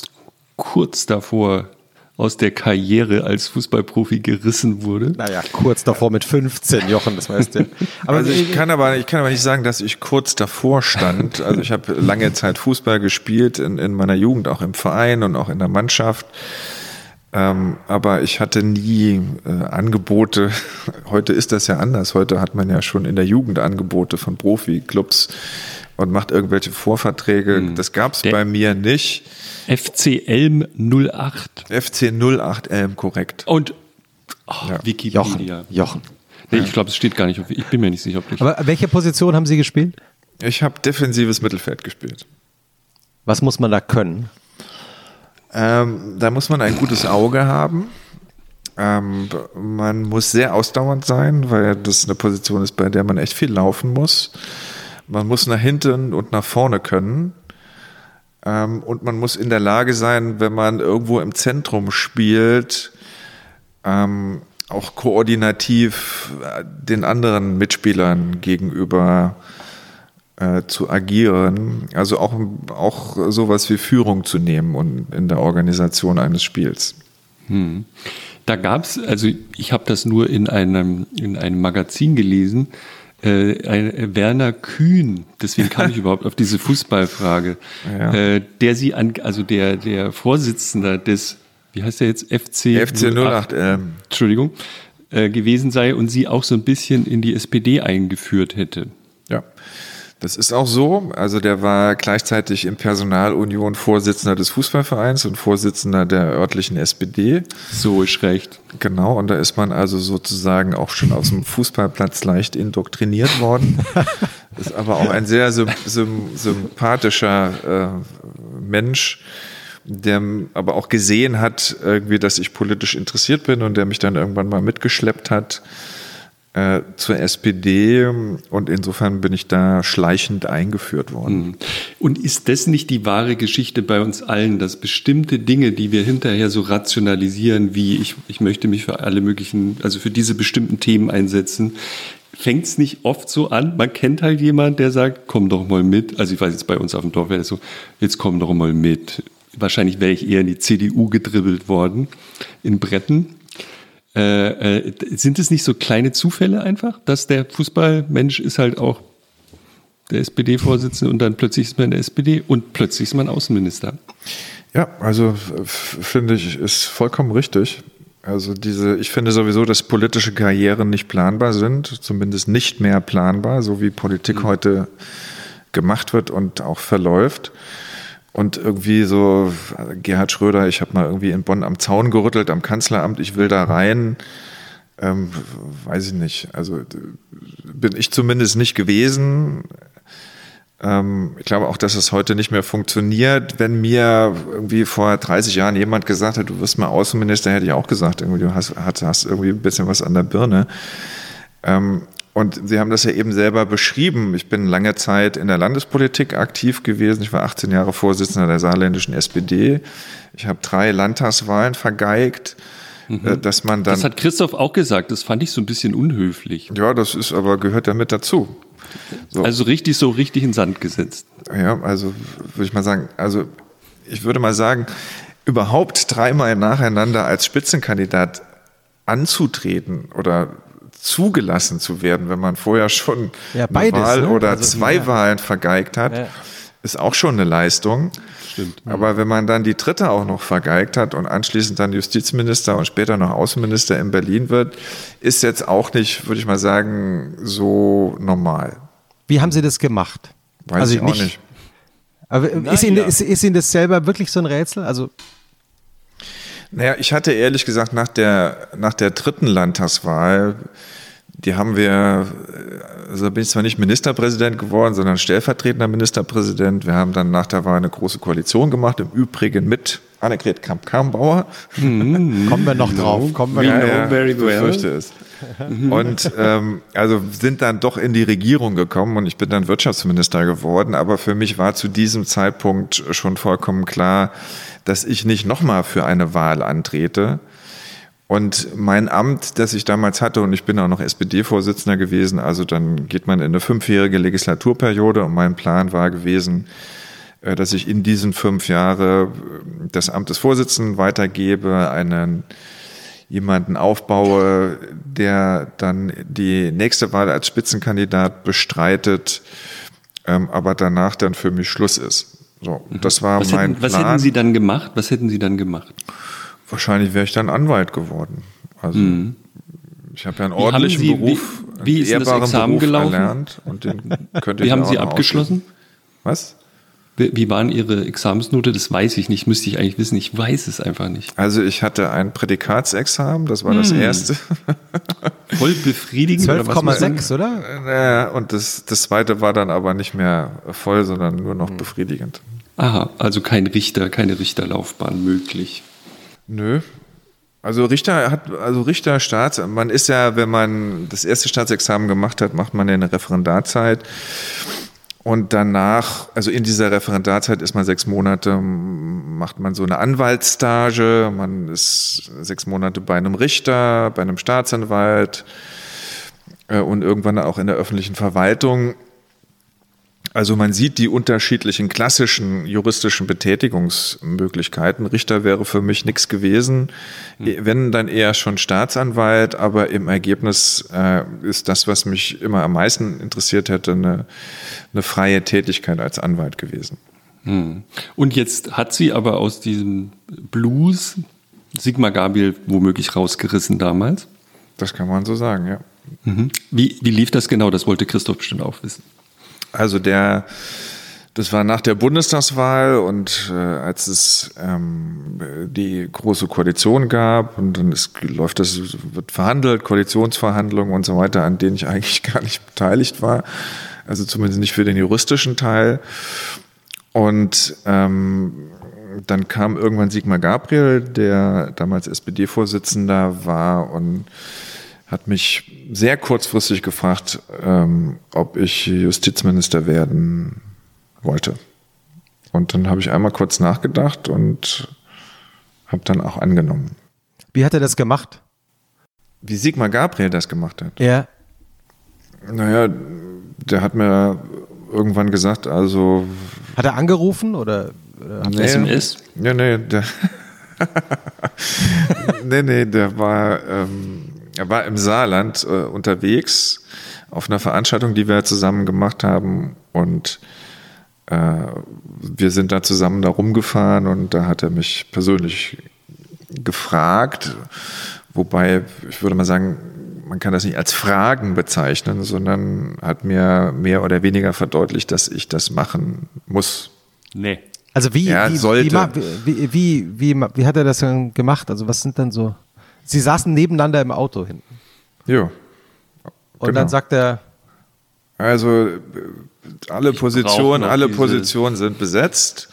kurz davor aus der Karriere als Fußballprofi gerissen wurde. Naja, kurz davor mit 15, Jochen, das weißt du. Aber also ich kann aber, ich kann aber nicht sagen, dass ich kurz davor stand. Also ich habe lange Zeit Fußball gespielt, in, in meiner Jugend auch im Verein und auch in der Mannschaft. Ähm, aber ich hatte nie äh, Angebote. Heute ist das ja anders. Heute hat man ja schon in der Jugend Angebote von Profi-Clubs und macht irgendwelche Vorverträge. Hm. Das gab es bei mir nicht. FC Elm 08. FC 08 Elm, korrekt. Und oh, ja. Wikipedia. Jochen. Jochen. Nee, ich glaube, es steht gar nicht. Ich bin mir nicht sicher, ob ich. Aber welche Position haben Sie gespielt? Ich habe defensives Mittelfeld gespielt. Was muss man da können? Ähm, da muss man ein gutes Auge haben. Ähm, man muss sehr ausdauernd sein, weil das eine Position ist, bei der man echt viel laufen muss. Man muss nach hinten und nach vorne können. Ähm, und man muss in der Lage sein, wenn man irgendwo im Zentrum spielt, ähm, auch koordinativ äh, den anderen Mitspielern gegenüber äh, zu agieren. Also auch, auch sowas wie Führung zu nehmen und in der Organisation eines Spiels. Hm. Da gab es, also ich habe das nur in einem, in einem Magazin gelesen, äh, ein, Werner Kühn, deswegen kam ich [laughs] überhaupt auf diese Fußballfrage, ja. äh, der sie an, also der, der Vorsitzender des, wie heißt der jetzt, FC, FC 08, 08 ähm. Entschuldigung, äh, gewesen sei und sie auch so ein bisschen in die SPD eingeführt hätte. Ja. Das ist auch so. Also der war gleichzeitig in Personalunion Vorsitzender des Fußballvereins und Vorsitzender der örtlichen SPD. So ist recht. Genau, und da ist man also sozusagen auch schon aus dem Fußballplatz leicht indoktriniert worden. [laughs] ist aber auch ein sehr sympathischer äh, Mensch, der aber auch gesehen hat, irgendwie, dass ich politisch interessiert bin und der mich dann irgendwann mal mitgeschleppt hat äh, zur SPD und insofern bin ich da schleichend eingeführt worden. Mhm. Und ist das nicht die wahre Geschichte bei uns allen, dass bestimmte Dinge, die wir hinterher so rationalisieren, wie ich, ich möchte mich für alle möglichen, also für diese bestimmten Themen einsetzen, fängt es nicht oft so an? Man kennt halt jemand, der sagt, komm doch mal mit. Also ich weiß jetzt bei uns auf dem Dorf wäre das so, jetzt komm doch mal mit. Wahrscheinlich wäre ich eher in die CDU gedribbelt worden, in Bretten. Äh, äh, sind es nicht so kleine Zufälle einfach, dass der Fußballmensch ist halt auch der SPD-Vorsitzende und dann plötzlich ist man in der SPD und plötzlich ist man Außenminister? Ja, also finde ich, ist vollkommen richtig. Also diese, ich finde sowieso, dass politische Karrieren nicht planbar sind, zumindest nicht mehr planbar, so wie Politik mhm. heute gemacht wird und auch verläuft. Und irgendwie so, Gerhard Schröder, ich habe mal irgendwie in Bonn am Zaun gerüttelt, am Kanzleramt, ich will da rein. Ähm, weiß ich nicht. Also bin ich zumindest nicht gewesen. Ähm, ich glaube auch, dass es heute nicht mehr funktioniert. Wenn mir irgendwie vor 30 Jahren jemand gesagt hat, du wirst mal Außenminister, hätte ich auch gesagt, irgendwie, du hast, hast irgendwie ein bisschen was an der Birne. Ähm, und Sie haben das ja eben selber beschrieben. Ich bin lange Zeit in der Landespolitik aktiv gewesen. Ich war 18 Jahre Vorsitzender der saarländischen SPD. Ich habe drei Landtagswahlen vergeigt. Mhm. Äh, dass man dann, das hat Christoph auch gesagt. Das fand ich so ein bisschen unhöflich. Ja, das ist aber gehört damit dazu. So. Also richtig so richtig in Sand gesetzt. Ja, also würde ich mal sagen, also ich würde mal sagen, überhaupt dreimal nacheinander als Spitzenkandidat anzutreten oder zugelassen zu werden, wenn man vorher schon ja, beides, eine Wahl ne? oder also, zwei ja. Wahlen vergeigt hat, ja. ist auch schon eine Leistung. Stimmt. Aber wenn man dann die dritte auch noch vergeigt hat und anschließend dann Justizminister und später noch Außenminister in Berlin wird, ist jetzt auch nicht, würde ich mal sagen, so normal. Wie haben Sie das gemacht? Weiß also ich auch nicht. nicht. Aber ist, Ihnen, ist, ist Ihnen das selber wirklich so ein Rätsel? Also naja, ich hatte ehrlich gesagt nach der, nach der dritten Landtagswahl, die haben wir, also bin ich zwar nicht Ministerpräsident geworden, sondern stellvertretender Ministerpräsident. Wir haben dann nach der Wahl eine große Koalition gemacht, im Übrigen mit Annegret Kamp-Karrenbauer. Mhm. kommen wir noch drauf, kommen wir ja, noch ja, very well. fürchte es. Und ähm, also sind dann doch in die Regierung gekommen und ich bin dann Wirtschaftsminister geworden. Aber für mich war zu diesem Zeitpunkt schon vollkommen klar, dass ich nicht nochmal für eine Wahl antrete. Und mein Amt, das ich damals hatte, und ich bin auch noch SPD-Vorsitzender gewesen, also dann geht man in eine fünfjährige Legislaturperiode und mein Plan war gewesen, äh, dass ich in diesen fünf Jahren äh, das Amt des Vorsitzenden weitergebe, einen jemanden aufbaue, der dann die nächste Wahl als Spitzenkandidat bestreitet, ähm, aber danach dann für mich Schluss ist. So, mhm. das war was mein hätten, Plan. Was hätten Sie dann gemacht? Was hätten Sie dann gemacht? Wahrscheinlich wäre ich dann Anwalt geworden. Also mhm. ich habe ja einen ordentlichen Sie, Beruf, wie, wie ist das Examen Beruf gelaufen? erlernt und den könnte wie ich haben Sie abgeschlossen? Ausüben. Was? Wie waren Ihre Examensnote? Das weiß ich nicht, müsste ich eigentlich wissen. Ich weiß es einfach nicht. Also ich hatte ein Prädikatsexamen, das war das hm. erste. [laughs] Voll befriedigend. 12,6, oder? Naja, und das, das zweite war dann aber nicht mehr voll, sondern nur noch hm. befriedigend. Aha, also kein Richter, keine Richterlaufbahn möglich. Nö. Also Richter hat, also Richter, Staats, man ist ja, wenn man das erste Staatsexamen gemacht hat, macht man ja eine Referendarzeit. Und danach, also in dieser Referendarzeit ist man sechs Monate, macht man so eine Anwaltsstage, man ist sechs Monate bei einem Richter, bei einem Staatsanwalt äh, und irgendwann auch in der öffentlichen Verwaltung. Also man sieht die unterschiedlichen klassischen juristischen Betätigungsmöglichkeiten. Richter wäre für mich nichts gewesen, hm. wenn dann eher schon Staatsanwalt, aber im Ergebnis äh, ist das, was mich immer am meisten interessiert hätte, eine, eine freie Tätigkeit als Anwalt gewesen. Hm. Und jetzt hat sie aber aus diesem Blues Sigmar Gabriel womöglich rausgerissen damals? Das kann man so sagen, ja. Mhm. Wie, wie lief das genau? Das wollte Christoph bestimmt auch wissen. Also der, das war nach der Bundestagswahl und äh, als es ähm, die große Koalition gab und dann ist, läuft das, wird verhandelt, Koalitionsverhandlungen und so weiter, an denen ich eigentlich [laughs] gar nicht beteiligt war. Also zumindest nicht für den juristischen Teil. Und ähm, dann kam irgendwann Sigmar Gabriel, der damals SPD-Vorsitzender war und hat mich sehr kurzfristig gefragt, ähm, ob ich Justizminister werden wollte. Und dann habe ich einmal kurz nachgedacht und habe dann auch angenommen. Wie hat er das gemacht? Wie Sigmar Gabriel das gemacht hat? Ja. Naja, der hat mir irgendwann gesagt, also. Hat er angerufen oder? oder nee, SMS? Ja, nee, der. [laughs] nee, nee, der war. Ähm, war im Saarland äh, unterwegs auf einer Veranstaltung, die wir zusammen gemacht haben und äh, wir sind da zusammen da rumgefahren und da hat er mich persönlich gefragt, wobei ich würde mal sagen, man kann das nicht als Fragen bezeichnen, sondern hat mir mehr oder weniger verdeutlicht, dass ich das machen muss. Nee. Also wie, ja, wie, sollte. Wie, wie, wie, wie, hat er das dann gemacht? Also was sind dann so Sie saßen nebeneinander im Auto hinten. Ja. Und genau. dann sagt er. Also alle Positionen, alle Positionen sind besetzt.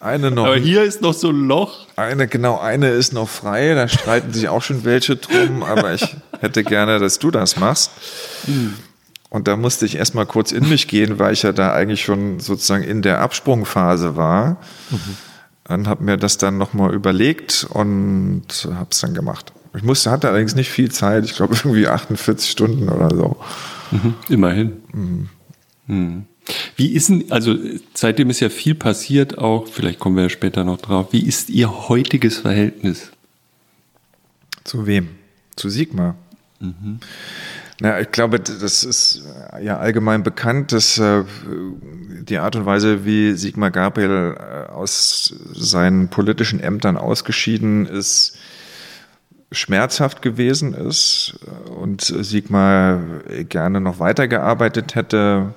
Eine noch. Aber hier ist noch so ein Loch. Eine, genau, eine ist noch frei. Da streiten sich auch schon welche drum. Aber ich hätte gerne, dass du das machst. Hm. Und da musste ich erstmal kurz in mich gehen, weil ich ja da eigentlich schon sozusagen in der Absprungphase war. Mhm. Und habe mir das dann nochmal überlegt und habe es dann gemacht. Ich musste, hatte allerdings nicht viel Zeit, ich glaube [laughs] irgendwie 48 Stunden oder so. Mhm, immerhin. Mhm. Mhm. Wie ist denn, also seitdem ist ja viel passiert auch, vielleicht kommen wir ja später noch drauf, wie ist Ihr heutiges Verhältnis? Zu wem? Zu Sigmar. Mhm. Na, ich glaube, das ist ja allgemein bekannt, dass äh, die Art und Weise, wie Sigmar Gabriel äh, aus seinen politischen Ämtern ausgeschieden ist, schmerzhaft gewesen ist und Sigmar gerne noch weitergearbeitet hätte.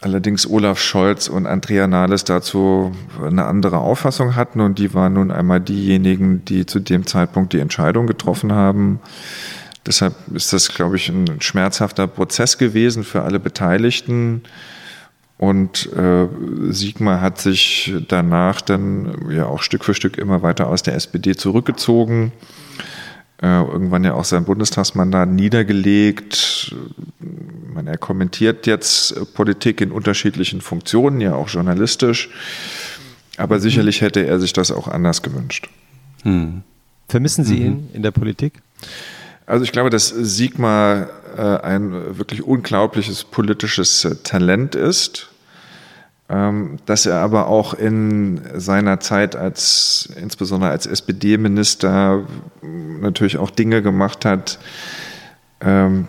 Allerdings Olaf Scholz und Andrea Nahles dazu eine andere Auffassung hatten und die waren nun einmal diejenigen, die zu dem Zeitpunkt die Entscheidung getroffen haben. Deshalb ist das, glaube ich, ein schmerzhafter Prozess gewesen für alle Beteiligten. Und äh, Sigmar hat sich danach dann ja auch Stück für Stück immer weiter aus der SPD zurückgezogen äh, irgendwann ja auch sein Bundestagsmandat niedergelegt. Man, er kommentiert jetzt Politik in unterschiedlichen Funktionen, ja auch journalistisch. Aber sicherlich hätte er sich das auch anders gewünscht. Hm. Vermissen Sie mhm. ihn in der Politik? Also ich glaube, dass Sigmar äh, ein wirklich unglaubliches politisches äh, Talent ist ähm, dass er aber auch in seiner Zeit als, insbesondere als SPD-Minister, natürlich auch Dinge gemacht hat, ähm,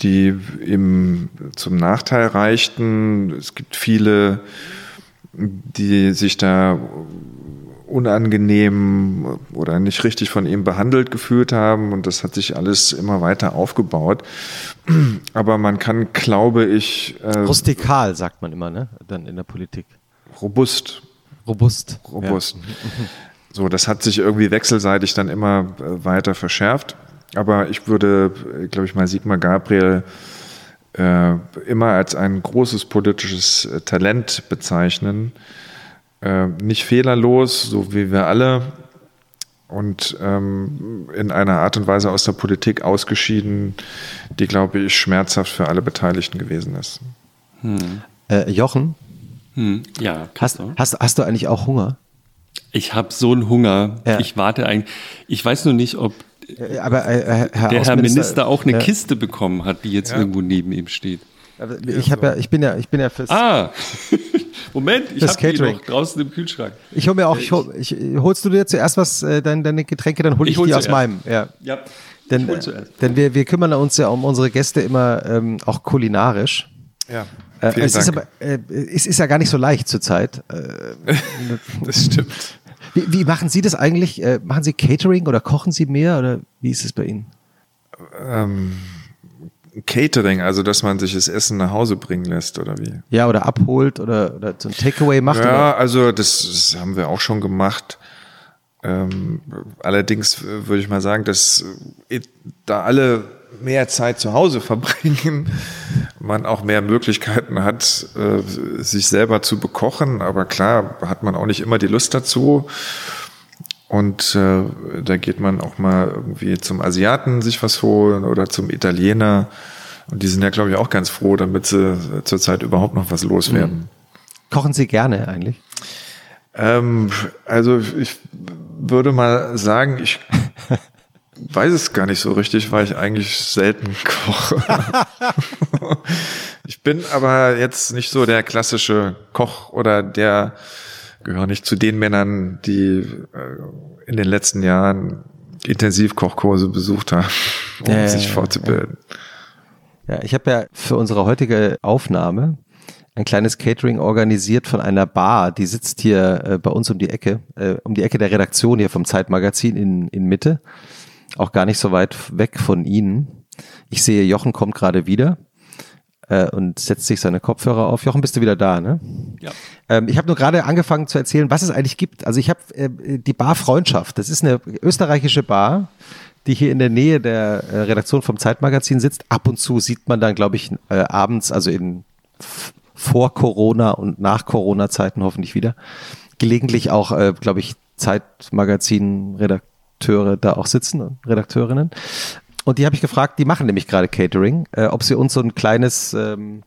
die ihm zum Nachteil reichten. Es gibt viele, die sich da unangenehm oder nicht richtig von ihm behandelt gefühlt haben und das hat sich alles immer weiter aufgebaut. Aber man kann, glaube ich. Äh, Rustikal sagt man immer, ne? Dann in der Politik. Robust. Robust. Robust. Ja. So, das hat sich irgendwie wechselseitig dann immer äh, weiter verschärft. Aber ich würde, glaube ich mal, Sigmar Gabriel äh, immer als ein großes politisches äh, Talent bezeichnen äh, nicht fehlerlos, so wie wir alle. und ähm, in einer Art und Weise aus der Politik ausgeschieden, die, glaube ich, schmerzhaft für alle Beteiligten gewesen ist. Hm. Äh, Jochen? Hm. Ja, hast, hast, hast du eigentlich auch Hunger? Ich habe so einen Hunger. Ja. Ich warte eigentlich. Ich weiß nur nicht, ob äh, aber, äh, Herr der Herr Minister auch eine ja. Kiste bekommen hat, die jetzt ja. irgendwo neben ihm steht. Ich habe ja, ich bin ja, ich bin ja fürs. Ah, [laughs] Moment, ich habe die noch draußen im Kühlschrank. Ich hole mir auch, ich hol, ich, holst du dir zuerst was, äh, deine, deine Getränke, dann hole ich, ich hol die aus meinem. Ja. ja. Denn, denn wir, wir kümmern uns ja um unsere Gäste immer ähm, auch kulinarisch. Ja. Äh, es, Ist aber, äh, es ist ja gar nicht so leicht zurzeit. Äh, [laughs] das stimmt. Wie, wie, machen Sie das eigentlich? Äh, machen Sie Catering oder kochen Sie mehr oder wie ist es bei Ihnen? Ähm, Catering, also dass man sich das Essen nach Hause bringen lässt oder wie? Ja, oder abholt oder, oder so ein Takeaway macht. Ja, oder? also das, das, haben wir auch schon gemacht. Ähm, allerdings würde ich mal sagen, dass äh, da alle mehr Zeit zu Hause verbringen, [laughs] man auch mehr Möglichkeiten hat, äh, sich selber zu bekochen. Aber klar, hat man auch nicht immer die Lust dazu. Und äh, da geht man auch mal irgendwie zum Asiaten sich was holen oder zum Italiener. Und die sind ja, glaube ich, auch ganz froh, damit sie zurzeit überhaupt noch was loswerden. Mhm. Kochen Sie gerne eigentlich? Ähm, also ich würde mal sagen, ich [laughs] weiß es gar nicht so richtig, weil ich eigentlich selten koche. [laughs] ich bin aber jetzt nicht so der klassische Koch oder der gehöre nicht zu den Männern, die äh, in den letzten Jahren Intensivkochkurse besucht haben, um ja, sich fortzubilden. Ja, ich habe ja für unsere heutige Aufnahme ein kleines Catering organisiert von einer Bar, die sitzt hier äh, bei uns um die Ecke, äh, um die Ecke der Redaktion hier vom Zeitmagazin in, in Mitte. Auch gar nicht so weit weg von Ihnen. Ich sehe, Jochen kommt gerade wieder äh, und setzt sich seine Kopfhörer auf. Jochen, bist du wieder da, ne? Ja. Ähm, ich habe nur gerade angefangen zu erzählen, was es eigentlich gibt. Also ich habe äh, die Bar Freundschaft. Das ist eine österreichische Bar, die hier in der Nähe der äh, Redaktion vom Zeitmagazin sitzt. Ab und zu sieht man dann, glaube ich, äh, abends, also in vor Corona und nach Corona-Zeiten hoffentlich wieder, gelegentlich auch, äh, glaube ich, Zeitmagazin-Redakteure da auch sitzen, Redakteurinnen. Und die habe ich gefragt, die machen nämlich gerade Catering, äh, ob sie uns so ein kleines ähm,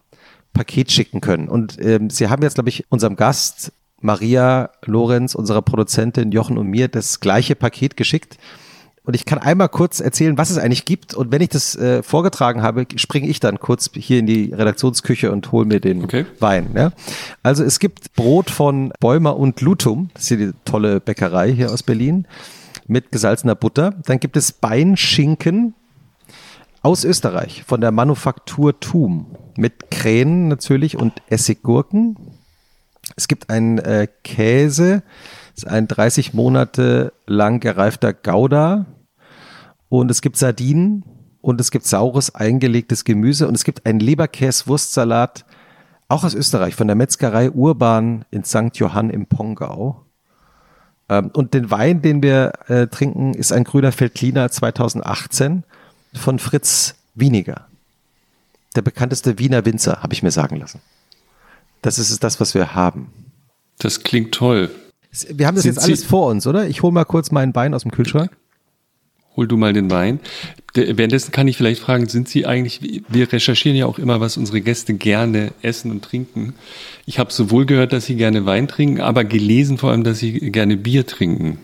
Paket schicken können. Und ähm, sie haben jetzt, glaube ich, unserem Gast Maria Lorenz, unserer Produzentin Jochen und mir das gleiche Paket geschickt. Und ich kann einmal kurz erzählen, was es eigentlich gibt. Und wenn ich das äh, vorgetragen habe, springe ich dann kurz hier in die Redaktionsküche und hole mir den okay. Wein. Ja? Also es gibt Brot von Bäumer und Lutum. Das ist hier die tolle Bäckerei hier aus Berlin mit gesalzener Butter. Dann gibt es Beinschinken aus Österreich von der Manufaktur Thum mit Krähen natürlich und Essiggurken. Es gibt einen äh, Käse, ist ein 30 Monate lang gereifter Gouda und es gibt Sardinen und es gibt saures eingelegtes Gemüse und es gibt einen Leberkäse-Wurstsalat, auch aus Österreich, von der Metzgerei Urban in St. Johann im Pongau. Ähm, und den Wein, den wir äh, trinken, ist ein grüner Veltliner 2018 von Fritz Wieniger. Der bekannteste Wiener Winzer, habe ich mir sagen lassen. Das ist das, was wir haben. Das klingt toll. Wir haben das Sind jetzt alles Sie vor uns, oder? Ich hole mal kurz meinen Wein aus dem Kühlschrank. Hol du mal den Wein. Währenddessen kann ich vielleicht fragen, sind Sie eigentlich, wir recherchieren ja auch immer, was unsere Gäste gerne essen und trinken. Ich habe sowohl gehört, dass Sie gerne Wein trinken, aber gelesen vor allem, dass Sie gerne Bier trinken.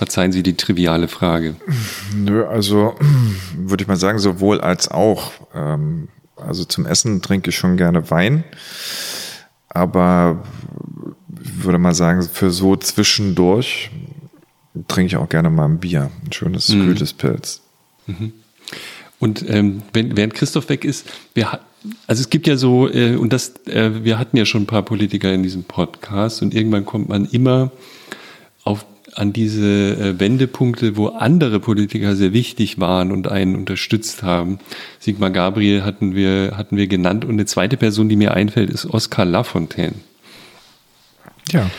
Verzeihen Sie die triviale Frage. Nö, also [clears throat] würde ich mal sagen, sowohl als auch. Ähm, also zum Essen trinke ich schon gerne Wein, aber ich würde mal sagen, für so zwischendurch trinke ich auch gerne mal ein Bier, ein schönes, mhm. kühles Pilz. Mhm. Und ähm, wenn, während Christoph weg ist, wir, also es gibt ja so, äh, und das, äh, wir hatten ja schon ein paar Politiker in diesem Podcast und irgendwann kommt man immer an diese äh, Wendepunkte, wo andere Politiker sehr wichtig waren und einen unterstützt haben. Sigmar Gabriel hatten wir, hatten wir genannt und eine zweite Person, die mir einfällt, ist Oskar Lafontaine. Ja.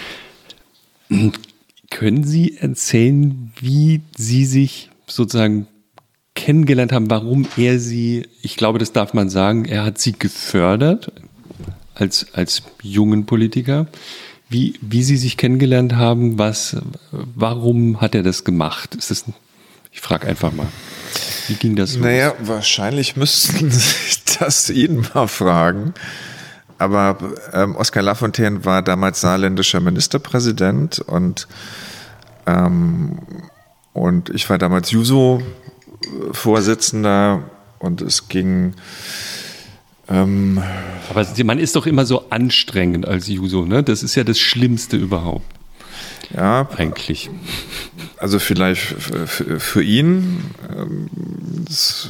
Können Sie erzählen, wie Sie sich sozusagen kennengelernt haben, warum er Sie, ich glaube, das darf man sagen, er hat Sie gefördert als, als jungen Politiker wie, wie Sie sich kennengelernt haben, was, warum hat er das gemacht? Ist das, ich frage einfach mal. Wie ging das los? Naja, wahrscheinlich müssten [laughs] Sie das ihn mal fragen. Aber ähm, Oskar Lafontaine war damals saarländischer Ministerpräsident und, ähm, und ich war damals Juso-Vorsitzender und es ging. Ähm, Aber man ist doch immer so anstrengend als Juso, ne? Das ist ja das Schlimmste überhaupt. Ja. Eigentlich. Also vielleicht für, für ihn, ähm, das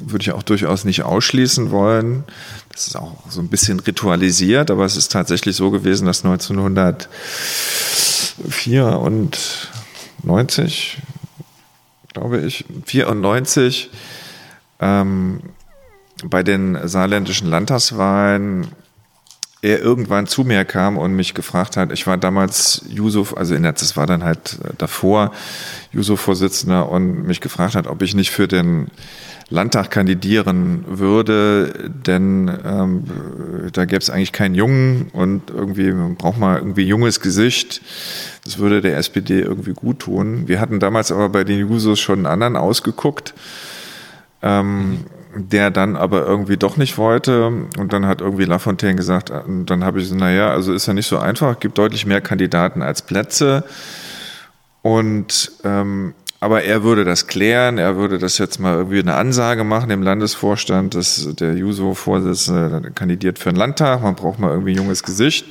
würde ich auch durchaus nicht ausschließen wollen. Das ist auch so ein bisschen ritualisiert, aber es ist tatsächlich so gewesen, dass 1994, glaube ich, 94 ähm, bei den saarländischen Landtagswahlen er irgendwann zu mir kam und mich gefragt hat, ich war damals Yusuf, also in der, das war dann halt davor Yusuf-Vorsitzender und mich gefragt hat, ob ich nicht für den Landtag kandidieren würde, denn ähm, da gäbe es eigentlich keinen Jungen und irgendwie braucht man irgendwie junges Gesicht. Das würde der SPD irgendwie gut tun. Wir hatten damals aber bei den Jusos schon einen anderen ausgeguckt. Ähm, der dann aber irgendwie doch nicht wollte. Und dann hat irgendwie Lafontaine gesagt, äh, dann habe ich so, naja, also ist ja nicht so einfach, gibt deutlich mehr Kandidaten als Plätze. Und ähm, aber er würde das klären, er würde das jetzt mal irgendwie eine Ansage machen im Landesvorstand, dass der Juso-Vorsitzende kandidiert für den Landtag, man braucht mal irgendwie junges Gesicht.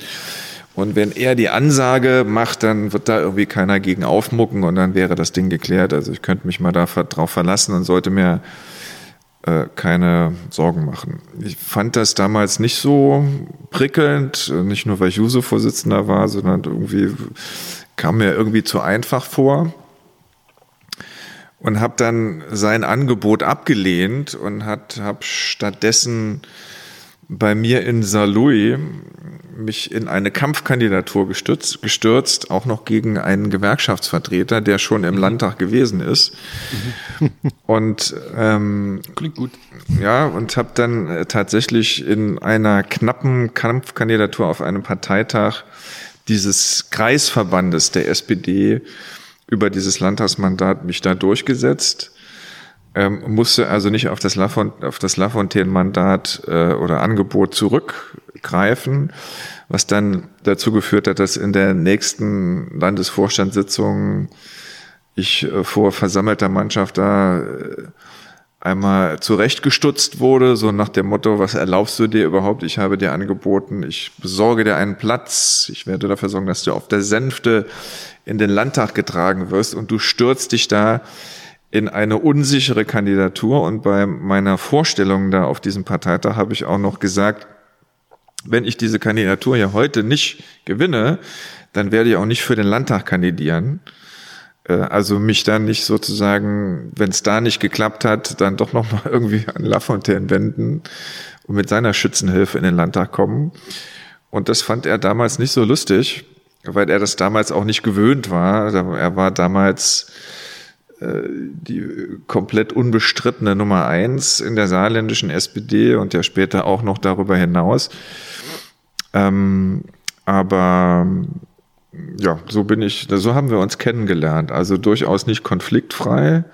Und wenn er die Ansage macht, dann wird da irgendwie keiner gegen aufmucken und dann wäre das Ding geklärt. Also ich könnte mich mal darauf verlassen und sollte mir äh, keine Sorgen machen. Ich fand das damals nicht so prickelnd, nicht nur weil ich Juso-Vorsitzender war, sondern irgendwie kam mir irgendwie zu einfach vor und habe dann sein Angebot abgelehnt und hat habe stattdessen bei mir in Saarlouis mich in eine Kampfkandidatur gestürzt, gestürzt, auch noch gegen einen Gewerkschaftsvertreter, der schon im mhm. Landtag gewesen ist. Mhm. [laughs] Und ähm, klingt gut. Ja, und habe dann äh, tatsächlich in einer knappen Kampfkandidatur auf einem Parteitag dieses Kreisverbandes der SPD über dieses Landtagsmandat mich da durchgesetzt ähm, musste also nicht auf das, Lafontaine-Mandat äh, oder Angebot zurückgreifen, was dann dazu geführt hat, dass in der nächsten Landesvorstandssitzung ich äh, vor versammelter Mannschaft da äh, einmal zurechtgestutzt wurde, so nach dem Motto, was erlaubst du dir überhaupt? Ich habe dir angeboten, ich besorge dir einen Platz, ich werde dafür sorgen, dass du auf der Sänfte in den Landtag getragen wirst und du stürzt dich da in eine unsichere Kandidatur. Und bei meiner Vorstellung da auf diesem Parteitag habe ich auch noch gesagt, wenn ich diese Kandidatur ja heute nicht gewinne, dann werde ich auch nicht für den Landtag kandidieren. Äh, also mich dann nicht sozusagen, wenn es da nicht geklappt hat, dann doch nochmal [laughs] irgendwie an Lafontaine wenden und mit seiner Schützenhilfe in den Landtag kommen. Und das fand er damals nicht so lustig, weil er das damals auch nicht gewöhnt war. Er war damals die komplett unbestrittene Nummer eins in der saarländischen SPD und ja später auch noch darüber hinaus. Ähm, aber ja, so bin ich, so haben wir uns kennengelernt. Also durchaus nicht konfliktfrei.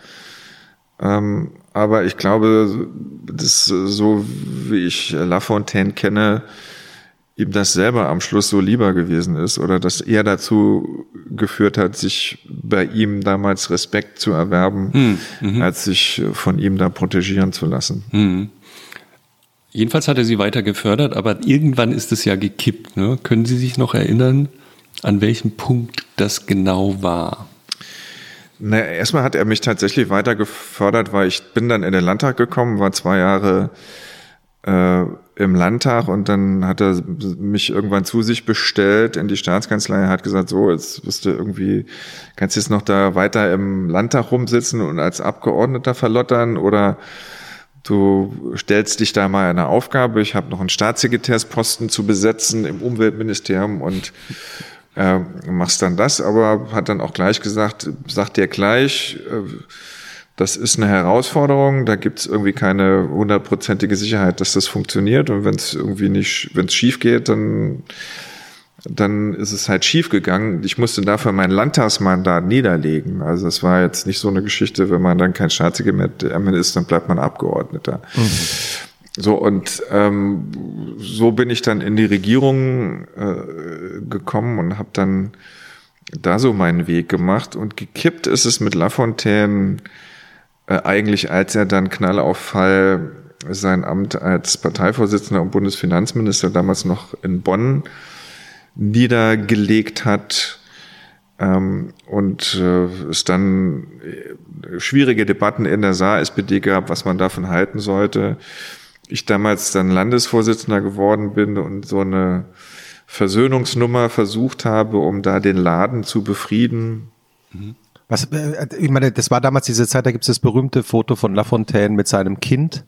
Ähm, aber ich glaube, das so wie ich Lafontaine kenne, ihm das selber am Schluss so lieber gewesen ist oder dass er dazu geführt hat, sich bei ihm damals Respekt zu erwerben, hm, mhm. als sich von ihm da protegieren zu lassen. Mhm. Jedenfalls hat er sie weiter gefördert, aber irgendwann ist es ja gekippt. Ne? Können Sie sich noch erinnern, an welchem Punkt das genau war? Na, erstmal hat er mich tatsächlich weiter gefördert, weil ich bin dann in den Landtag gekommen, war zwei Jahre äh, im Landtag und dann hat er mich irgendwann zu sich bestellt in die Staatskanzlei hat gesagt, so, jetzt bist du irgendwie, kannst jetzt noch da weiter im Landtag rumsitzen und als Abgeordneter verlottern oder du stellst dich da mal eine Aufgabe. Ich habe noch einen Staatssekretärsposten zu besetzen im Umweltministerium und äh, machst dann das, aber hat dann auch gleich gesagt, sag dir gleich, äh, das ist eine Herausforderung. Da gibt es irgendwie keine hundertprozentige Sicherheit, dass das funktioniert. Und wenn es irgendwie nicht, wenn es schief geht, dann dann ist es halt schief gegangen. Ich musste dafür mein Landtagsmandat niederlegen. Also es war jetzt nicht so eine Geschichte, wenn man dann kein Staatssekretär ist, dann bleibt man Abgeordneter. Mhm. So, und ähm, so bin ich dann in die Regierung äh, gekommen und habe dann da so meinen Weg gemacht. Und gekippt ist es mit Lafontaine äh, eigentlich, als er dann Knallauffall sein Amt als Parteivorsitzender und Bundesfinanzminister damals noch in Bonn niedergelegt hat ähm, und äh, es dann äh, schwierige Debatten in der Saar-SPD gab, was man davon halten sollte. Ich damals dann Landesvorsitzender geworden bin und so eine Versöhnungsnummer versucht habe, um da den Laden zu befrieden. Was, äh, ich meine, das war damals diese Zeit, da gibt es das berühmte Foto von Lafontaine mit seinem Kind,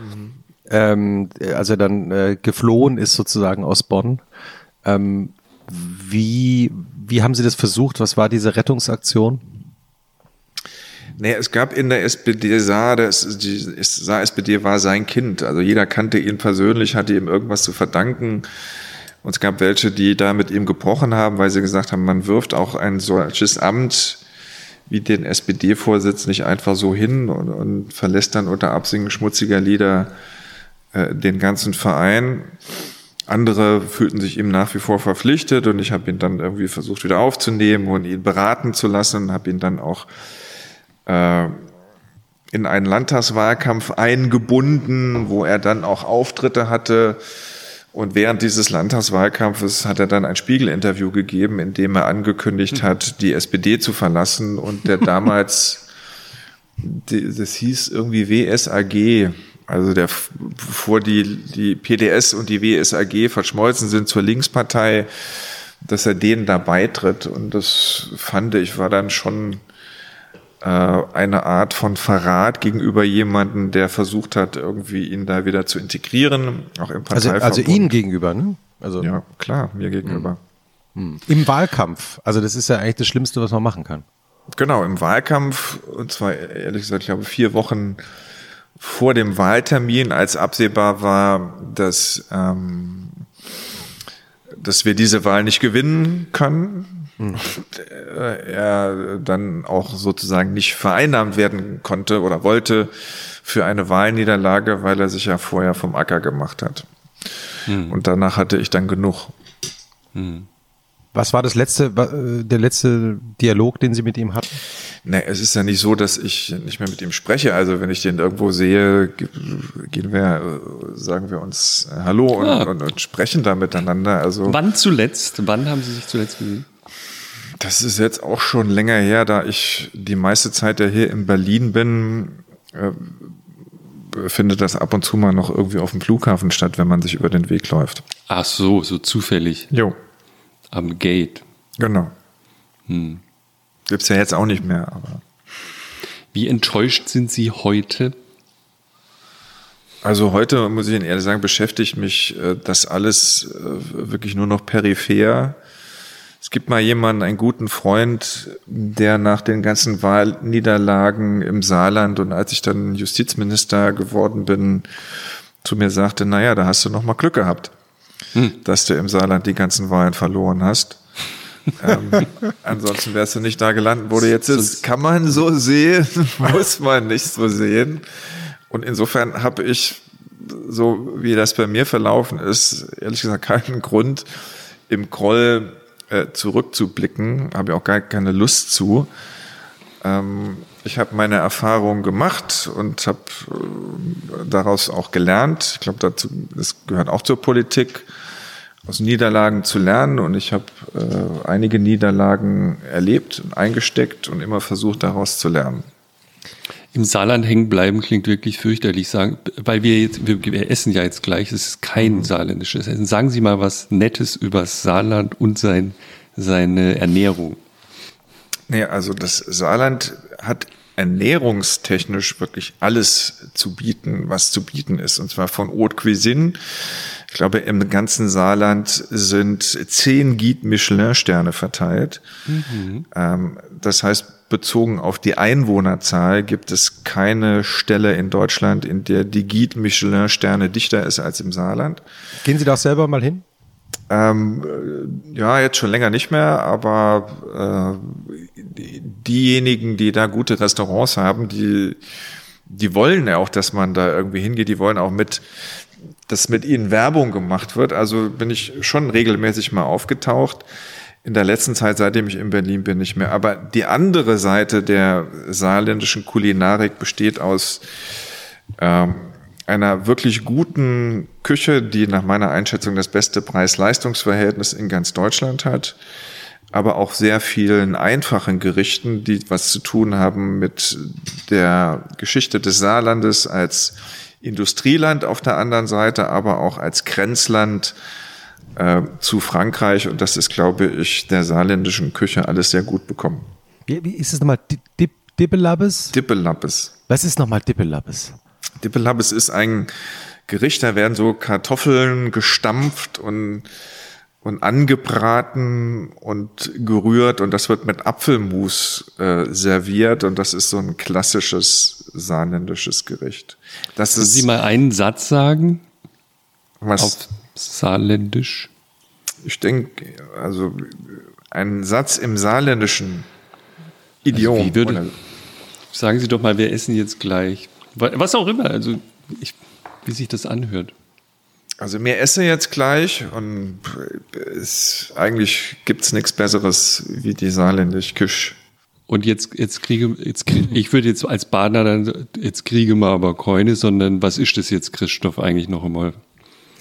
mhm. ähm, als er dann äh, geflohen ist sozusagen aus Bonn. Ähm, wie, wie haben Sie das versucht? Was war diese Rettungsaktion? Nee, es gab in der SPD, Saar, das, die Saar SPD war sein Kind. Also jeder kannte ihn persönlich, hatte ihm irgendwas zu verdanken. Und es gab welche, die da mit ihm gebrochen haben, weil sie gesagt haben, man wirft auch ein solches Amt wie den SPD-Vorsitz nicht einfach so hin und, und, verlässt dann unter Absingen schmutziger Lieder äh, den ganzen Verein. Andere fühlten sich ihm nach wie vor verpflichtet und ich habe ihn dann irgendwie versucht wieder aufzunehmen und ihn beraten zu lassen, habe ihn dann auch äh, in einen Landtagswahlkampf eingebunden, wo er dann auch Auftritte hatte. Und während dieses Landtagswahlkampfes hat er dann ein Spiegelinterview gegeben, in dem er angekündigt hat, die SPD zu verlassen. Und der [laughs] damals, das hieß irgendwie WSAG, also der, bevor die, die PDS und die WSAG verschmolzen sind zur Linkspartei, dass er denen da beitritt. Und das fand ich war dann schon eine Art von Verrat gegenüber jemanden, der versucht hat, irgendwie ihn da wieder zu integrieren, auch im Parteiverbund. Also, also Ihnen gegenüber, ne? Also ja, klar, mir gegenüber. Hm. Im Wahlkampf. Also das ist ja eigentlich das Schlimmste, was man machen kann. Genau, im Wahlkampf, und zwar ehrlich gesagt, ich glaube, vier Wochen vor dem Wahltermin, als absehbar war, dass, ähm, dass wir diese Wahl nicht gewinnen können, mhm. er dann auch sozusagen nicht vereinnahmt werden konnte oder wollte für eine Wahlniederlage, weil er sich ja vorher vom Acker gemacht hat. Mhm. Und danach hatte ich dann genug. Mhm. Was war das letzte, äh, der letzte Dialog, den Sie mit ihm hatten? Nee, es ist ja nicht so, dass ich nicht mehr mit ihm spreche. Also wenn ich den irgendwo sehe, gehen wir, sagen wir uns Hallo und, ah. und, und sprechen da miteinander. Also wann zuletzt? Wann haben Sie sich zuletzt gesehen? Das ist jetzt auch schon länger her, da ich die meiste Zeit ja hier in Berlin bin. Äh, findet das ab und zu mal noch irgendwie auf dem Flughafen statt, wenn man sich über den Weg läuft. Ach so, so zufällig. Jo. Am Gate. Genau. Hm. Gibt's ja jetzt auch nicht mehr, aber. Wie enttäuscht sind Sie heute? Also heute, muss ich Ihnen ehrlich sagen, beschäftigt mich äh, das alles äh, wirklich nur noch peripher. Es gibt mal jemanden, einen guten Freund, der nach den ganzen Wahlniederlagen im Saarland und als ich dann Justizminister geworden bin, zu mir sagte, naja, da hast du noch mal Glück gehabt, hm. dass du im Saarland die ganzen Wahlen verloren hast ähm, [laughs] ansonsten wärst du nicht da gelandet, wo du jetzt ist. Kann man so sehen, [laughs] muss man nicht so sehen. Und insofern habe ich, so wie das bei mir verlaufen ist, ehrlich gesagt keinen Grund, im Groll äh, zurückzublicken. Habe ich auch gar keine Lust zu. Ähm, ich habe meine Erfahrungen gemacht und habe äh, daraus auch gelernt. Ich glaube, dazu das gehört auch zur Politik aus Niederlagen zu lernen und ich habe äh, einige Niederlagen erlebt und eingesteckt und immer versucht daraus zu lernen. Im Saarland hängen bleiben klingt wirklich fürchterlich, sagen, weil wir jetzt, wir, wir essen ja jetzt gleich, es ist kein mhm. saarländisches Essen. Sagen Sie mal was Nettes über Saarland und sein, seine Ernährung. Nee, also das Saarland hat ernährungstechnisch wirklich alles zu bieten, was zu bieten ist. Und zwar von Haute Cuisine ich glaube, im ganzen Saarland sind zehn Guide Michelin-Sterne verteilt. Mhm. Ähm, das heißt, bezogen auf die Einwohnerzahl gibt es keine Stelle in Deutschland, in der die Guide Michelin-Sterne dichter ist als im Saarland. Gehen Sie da selber mal hin? Ähm, äh, ja, jetzt schon länger nicht mehr, aber äh, diejenigen, die da gute Restaurants haben, die, die wollen ja auch, dass man da irgendwie hingeht, die wollen auch mit, dass mit ihnen Werbung gemacht wird. Also bin ich schon regelmäßig mal aufgetaucht. In der letzten Zeit, seitdem ich in Berlin bin, nicht mehr. Aber die andere Seite der saarländischen Kulinarik besteht aus ähm, einer wirklich guten Küche, die nach meiner Einschätzung das beste Preis-Leistungs-Verhältnis in ganz Deutschland hat, aber auch sehr vielen einfachen Gerichten, die was zu tun haben mit der Geschichte des Saarlandes als Industrieland auf der anderen Seite, aber auch als Grenzland äh, zu Frankreich. Und das ist, glaube ich, der saarländischen Küche alles sehr gut bekommen. Wie, wie ist es nochmal? Dippelabbes? Dippelabbes. Was ist nochmal Dippelabbes? Dippelabbes ist ein Gericht, da werden so Kartoffeln gestampft und, und angebraten und gerührt und das wird mit Apfelmus äh, serviert und das ist so ein klassisches saarländisches Gericht. Das Können ist, Sie mal einen Satz sagen? Was? Auf Saarländisch? Ich denke, also ein Satz im saarländischen Idiom. Also würde, sagen Sie doch mal, wir essen jetzt gleich. Was auch immer, also ich, wie sich das anhört. Also mir esse jetzt gleich und es, eigentlich gibt es nichts Besseres wie die saarländische Küche. Und jetzt, jetzt kriege, jetzt kriege, [laughs] ich würde jetzt als Badener dann, jetzt kriege mal aber keine, sondern was ist das jetzt, Christoph, eigentlich noch einmal?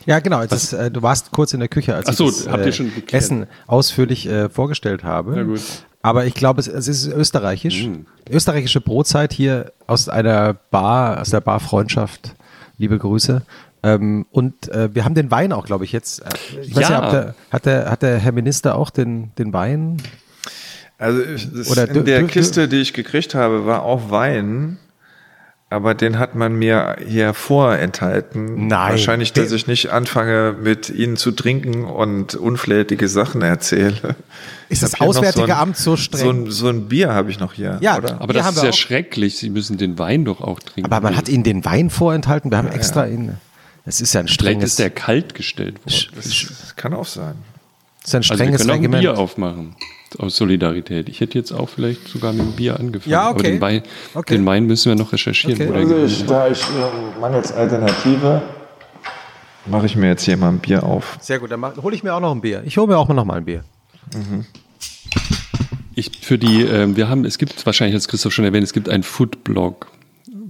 Ja, genau. Ist, äh, du warst kurz in der Küche, als so, ich das habt ihr äh. Essen ausführlich äh, vorgestellt habe. Na gut. Aber ich glaube, es, es ist österreichisch. Mm. Österreichische Brotzeit hier aus einer Bar, aus der Bar Freundschaft. Liebe Grüße. Ähm, und äh, wir haben den Wein auch, glaube ich, jetzt. Äh, Ich weiß Ja. nicht, der, hat, der, hat der Herr Minister auch den, den Wein? Also in der Kiste, die ich gekriegt habe, war auch Wein. Aber den hat man mir hier vorenthalten. Nein. Wahrscheinlich, dass ich nicht anfange, mit ihnen zu trinken und unflätige Sachen erzähle. Ist das Auswärtige ein- Amt so streng? So ein, so ein Bier habe ich noch hier. Ja, oder? Aber das haben ist ja auch- schrecklich. Sie müssen den Wein doch auch trinken. Aber man hat ihnen den Wein vorenthalten. Wir haben extra ihn. Es ist ja ein Vielleicht strenges, ist der kalt gestellt worden. das, das kann auch sein. es ist ein Also wir strenges können auch ein. Bier aufmachen. Aus Solidarität. Ich hätte jetzt auch vielleicht sogar mit dem Bier angefangen. Ja, Aber okay. den Wein, Okay. den Wein müssen wir noch recherchieren. Okay. Also ich, da ich äh, mangels Alternative mache ich mir jetzt hier mal ein Bier auf. Sehr gut, dann hole ich mir auch noch ein Bier. Ich hole mir auch mal noch mal ein Bier. Ich für die, ähm, wir haben, es gibt wahrscheinlich, als Christoph schon erwähnt, es gibt einen Foodblog,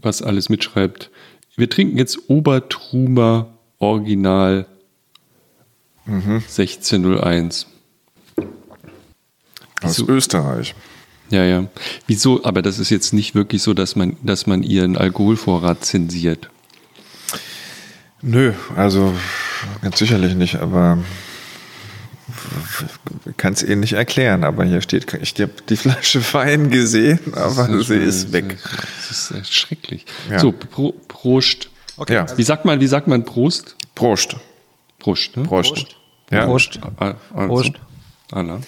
was alles mitschreibt. Wir trinken jetzt Obertrumer Original 1601. Aus Wieso? Österreich. Ja, ja. Wieso? Aber das ist jetzt nicht wirklich so, dass man, dass man ihren Alkoholvorrat zensiert. Nö, also ganz sicherlich nicht, aber kann es Ihnen nicht erklären. Aber hier steht, ich habe die Flasche [laughs] Wein gesehen, aber sie ist weg. Das ist schrecklich. Ja. So, Pro, Prost. Ja. Wie sagt man, wie sagt man Prost? Prost. Prost, ne? Prost. Ja. Prost. Ah, also. Prost. Ah, na.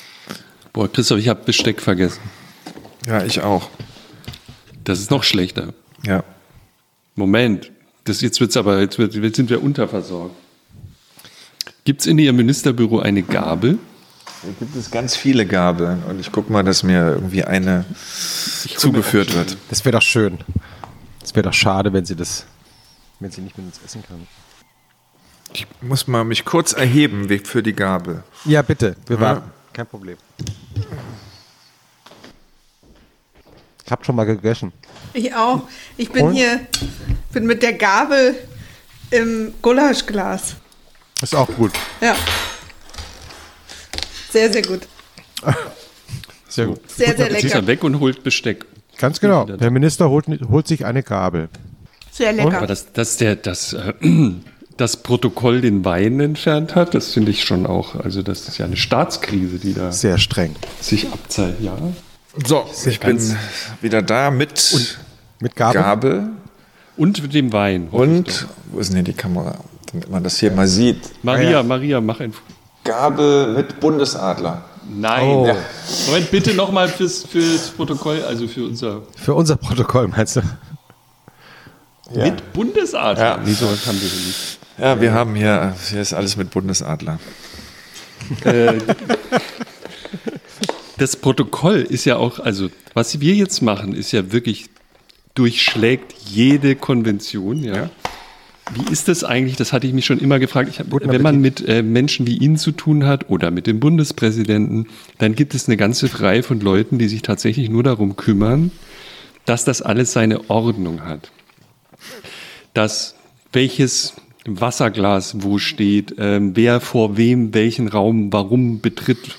Boah, Christoph, ich habe Besteck vergessen. ja, ich auch. Das ist noch schlechter. Ja. Moment. Das, jetzt wird's aber, jetzt, wird, jetzt sind wir unterversorgt. Gibt es in Ihrem Ministerbüro eine Gabel? Hier gibt es ganz viele Gabeln und ich gucke mal, dass mir irgendwie eine zugeführt wird. Das wäre doch schön. Das wäre doch schade, wenn sie das, wenn sie nicht mit uns essen kann. Ich muss mal mich kurz erheben für die Gabel. Ja, bitte. Wir Ja. warten. Kein Problem. Ich habe schon mal gegessen. Ich auch. Ich bin Und? hier, bin mit der Gabel im Gulaschglas. Ist auch gut. Ja. Sehr, sehr gut. Sehr gut. Sehr, sehr Jetzt ist lecker. er weg und holt Besteck. Ganz genau. Der Minister holt, holt sich eine Gabel. Sehr Aber lecker. dass, dass der, das, äh, [clears throat] das Protokoll den Wein entfernt hat, das finde ich schon auch. Also, das ist ja eine Staatskrise, die da Sehr streng. sich abzeichnet. Ja. So, ich bin wieder da mit Mit Gabel? Gabel Und mit dem Wein. und, wo ist denn hier die Kamera, damit man das hier mal sieht. Maria, Maria, mach ein. Gabel mit Bundesadler. Nein. Oh. Moment, bitte nochmal fürs, fürs Protokoll, also für unser. Für unser Protokoll, meinst du? Ja. Mit Bundesadler. Ja. Sowas haben wir hier nicht. Ja, wir haben hier, hier ist alles mit Bundesadler. äh, das Protokoll ist ja auch, also was wir jetzt machen, ist ja wirklich durchschlägt jede Konvention, ja. ja. Wie ist das eigentlich? Das hatte ich mich schon immer gefragt. Hab, wenn man mit äh, Menschen wie Ihnen zu tun hat oder mit dem Bundespräsidenten, dann gibt es eine ganze Reihe von Leuten, die sich tatsächlich nur darum kümmern, dass das alles seine Ordnung hat. Dass welches Wasserglas wo steht, äh, wer vor wem welchen Raum warum betritt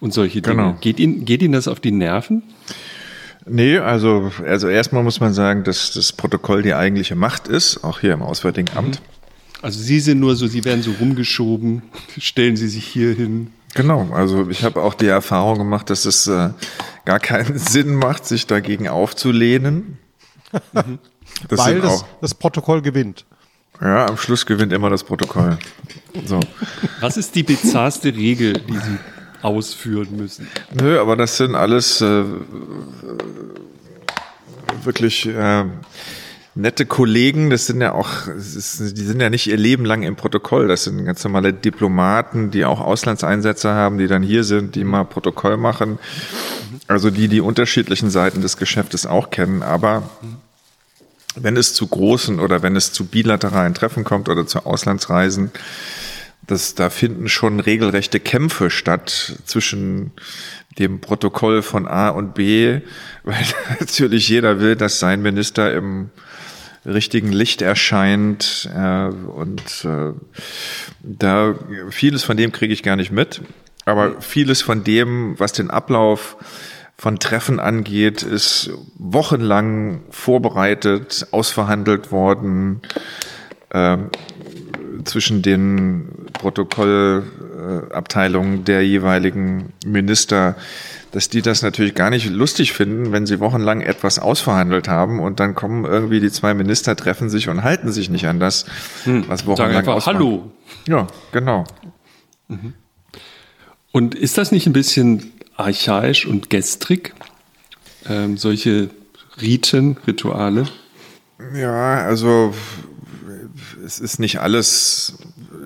und solche Dinge. Genau. Geht, Ihnen, geht Ihnen das auf die Nerven? Nee, also, also erstmal muss man sagen, dass das Protokoll die eigentliche Macht ist, auch hier im Auswärtigen mhm. Amt. Also Sie sind nur so, Sie werden so rumgeschoben, [laughs] stellen Sie sich hier hin. Genau, also ich habe auch die Erfahrung gemacht, dass es äh, gar keinen [laughs] Sinn macht, sich dagegen aufzulehnen. Mhm. Weil das, das Protokoll gewinnt. Ja, am Schluss gewinnt immer das Protokoll. So. Was ist die bizarrste Regel, die Sie ausführen müssen. Nö, aber das sind alles äh, wirklich äh, nette Kollegen. Das sind ja auch, ist, die sind ja nicht ihr Leben lang im Protokoll. Das sind ganz normale Diplomaten, die auch Auslandseinsätze haben, die dann hier sind, die mal Protokoll machen. Also die die unterschiedlichen Seiten des Geschäftes auch kennen. Aber wenn es zu großen oder wenn es zu bilateralen Treffen kommt oder zu Auslandsreisen, das, da finden schon regelrechte Kämpfe statt zwischen dem Protokoll von A und B, [laughs] weil natürlich jeder will, dass sein Minister im richtigen Licht erscheint äh, und äh, da vieles von dem kriege ich gar nicht mit, aber vieles von dem, was den Ablauf von Treffen angeht, ist wochenlang vorbereitet, ausverhandelt worden. Ähm, zwischen den Protokollabteilungen der jeweiligen Minister, dass die das natürlich gar nicht lustig finden, wenn sie wochenlang etwas ausverhandelt haben und dann kommen irgendwie die zwei Minister, treffen sich und halten sich nicht an das, hm. was wochenlang Sagen einfach Hallo. Ja, genau. Mhm. Und ist das nicht ein bisschen archaisch und gestrig, ähm, solche Riten, Rituale? Ja, also es ist nicht alles,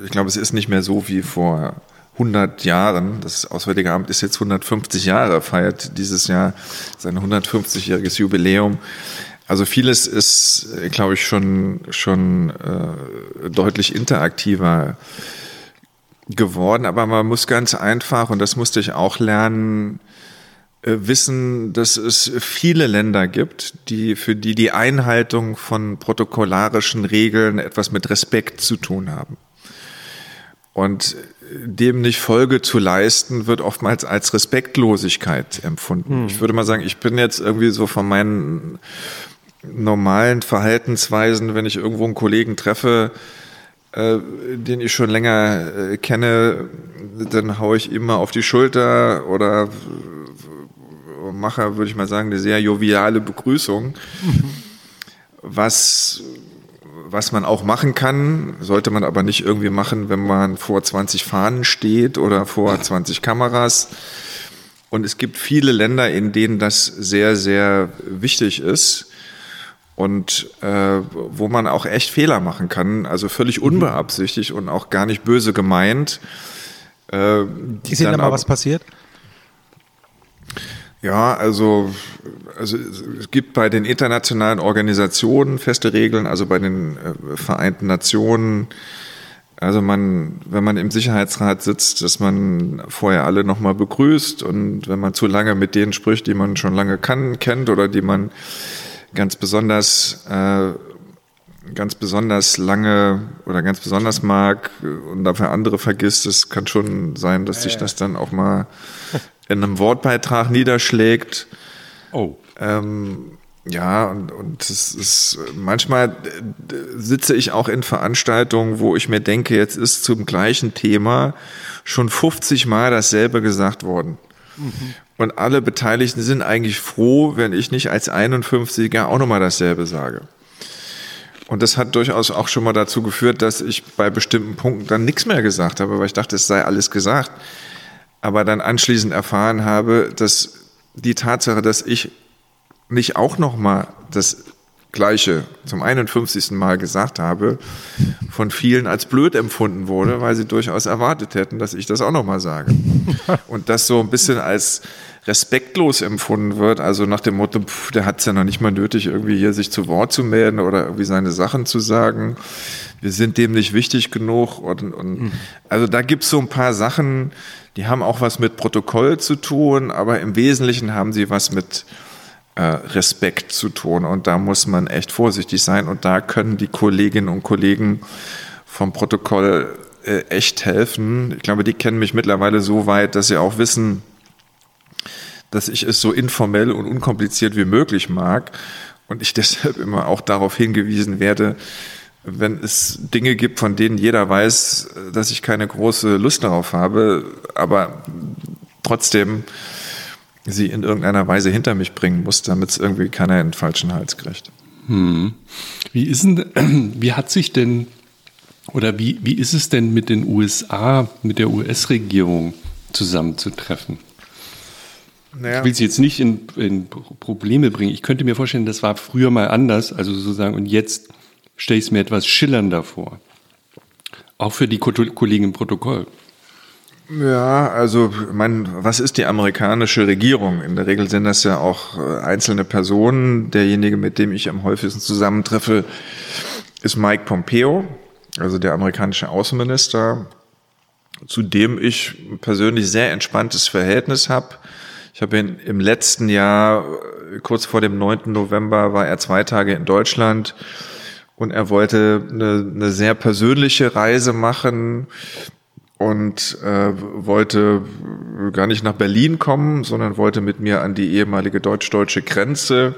ich glaube, es ist nicht mehr so wie vor 100 Jahren. Das Auswärtige Amt ist jetzt 150 Jahre, feiert dieses Jahr sein 150-jähriges Jubiläum. Also vieles ist, glaube ich, schon, schon äh, deutlich interaktiver geworden, aber man muss ganz einfach, und das musste ich auch lernen, äh, wissen, dass es viele Länder gibt, die, für die die Einhaltung von protokollarischen Regeln etwas mit Respekt zu tun haben. Und dem nicht Folge zu leisten, wird oftmals als Respektlosigkeit empfunden. Hm. Ich würde mal sagen, ich bin jetzt irgendwie so von meinen normalen Verhaltensweisen, wenn ich irgendwo einen Kollegen treffe, äh, den ich schon länger äh, kenne, dann haue ich immer auf die Schulter oder mache, würde ich mal sagen, eine sehr joviale Begrüßung. [laughs] Was, was man auch machen kann, sollte man aber nicht irgendwie machen, wenn man vor 20 Fahnen steht oder vor 20 Kameras. Und es gibt viele Länder, in denen das sehr, sehr wichtig ist und äh, wo man auch echt Fehler machen kann, also völlig mhm. unbeabsichtigt und auch gar nicht böse gemeint. Äh, ist Ihnen da mal was passiert? Ja, also, also es gibt bei den internationalen Organisationen feste Regeln, also bei den äh, Vereinten Nationen. Also man, wenn man im Sicherheitsrat sitzt, dass man vorher alle nochmal begrüßt und wenn man zu lange mit denen spricht, die man schon lange kann, kennt oder die man ganz besonders äh, ganz besonders lange oder ganz besonders mag und dafür andere vergisst, es kann schon sein, dass sich das dann auch mal in einem Wortbeitrag niederschlägt. Oh. Ähm, ja, und, und es ist manchmal sitze ich auch in Veranstaltungen, wo ich mir denke, jetzt ist zum gleichen Thema schon 50 Mal dasselbe gesagt worden. Mhm. Und alle Beteiligten sind eigentlich froh, wenn ich nicht als 51er auch nochmal dasselbe sage. Und das hat durchaus auch schon mal dazu geführt, dass ich bei bestimmten Punkten dann nichts mehr gesagt habe, weil ich dachte, es sei alles gesagt aber dann anschließend erfahren habe, dass die Tatsache, dass ich nicht auch noch mal das Gleiche zum 51. Mal gesagt habe, von vielen als blöd empfunden wurde, weil sie durchaus erwartet hätten, dass ich das auch nochmal sage. [laughs] Und das so ein bisschen als respektlos empfunden wird, also nach dem Motto, pff, der hat es ja noch nicht mal nötig, irgendwie hier sich zu Wort zu melden oder irgendwie seine Sachen zu sagen. Wir sind dem nicht wichtig genug. Und, und mhm. Also da gibt es so ein paar Sachen, die haben auch was mit Protokoll zu tun, aber im Wesentlichen haben sie was mit Respekt zu tun. Und da muss man echt vorsichtig sein. Und da können die Kolleginnen und Kollegen vom Protokoll äh, echt helfen. Ich glaube, die kennen mich mittlerweile so weit, dass sie auch wissen, dass ich es so informell und unkompliziert wie möglich mag. Und ich [laughs] deshalb immer auch darauf hingewiesen werde, wenn es Dinge gibt, von denen jeder weiß, dass ich keine große Lust darauf habe, aber trotzdem sie in irgendeiner Weise hinter mich bringen muss, damit es irgendwie keiner in den falschen Hals kriegt. Hm. Wie ist denn, [clears throat] wie hat sich denn oder wie, wie ist es denn mit den USA, mit der US-Regierung zusammenzutreffen? Naja. Ich will sie jetzt nicht in, in, Probleme bringen. Ich könnte mir vorstellen, das war früher mal anders, also sozusagen, und jetzt stelle ich es mir etwas schillernder vor. Auch für die Kollegen im Protokoll. Ja, also, mein, was ist die amerikanische Regierung? In der Regel sind das ja auch äh, einzelne Personen. Derjenige, mit dem ich am häufigsten zusammentreffe, ist Mike Pompeo, also der amerikanische Außenminister, zu dem ich persönlich sehr entspanntes Verhältnis habe. Ich habe ihn im letzten Jahr, äh, kurz vor dem 9. November, war er zwei Tage in Deutschland und er wollte eine, eine sehr persönliche Reise machen und äh, wollte gar nicht nach Berlin kommen, sondern wollte mit mir an die ehemalige deutsch-deutsche Grenze,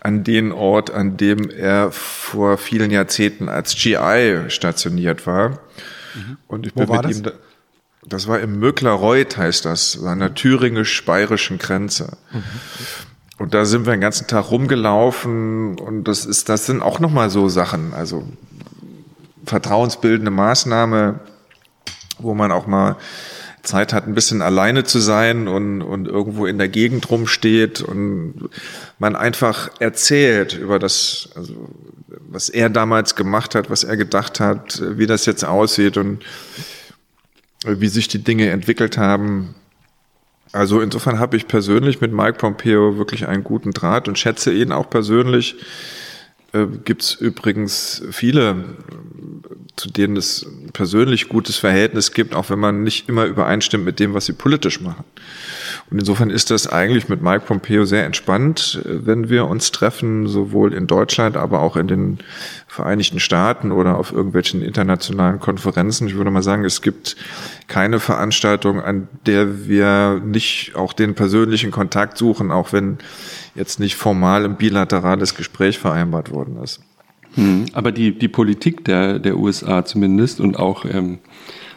an den Ort, an dem er vor vielen Jahrzehnten als GI stationiert war. Mhm. Und ich bin mit das? ihm, da, das war im Möcklerreuth, heißt das, an der thüringisch-bayerischen Grenze. Mhm. Und da sind wir den ganzen Tag rumgelaufen und das ist, das sind auch nochmal so Sachen, also vertrauensbildende Maßnahme, wo man auch mal Zeit hat, ein bisschen alleine zu sein und, und irgendwo in der Gegend rumsteht und man einfach erzählt über das, also was er damals gemacht hat, was er gedacht hat, wie das jetzt aussieht und wie sich die Dinge entwickelt haben. Also insofern habe ich persönlich mit Mike Pompeo wirklich einen guten Draht und schätze ihn auch persönlich. Äh, Gibt es übrigens viele, zu denen es persönlich gutes Verhältnis gibt, auch wenn man nicht immer übereinstimmt mit dem, was sie politisch machen. Und insofern ist das eigentlich mit Mike Pompeo sehr entspannt, wenn wir uns treffen, sowohl in Deutschland, aber auch in den Vereinigten Staaten oder auf irgendwelchen internationalen Konferenzen. Ich würde mal sagen, es gibt keine Veranstaltung, an der wir nicht auch den persönlichen Kontakt suchen, auch wenn jetzt nicht formal ein bilaterales Gespräch vereinbart worden ist. Hm, aber die, die Politik der, der USA zumindest und auch ähm,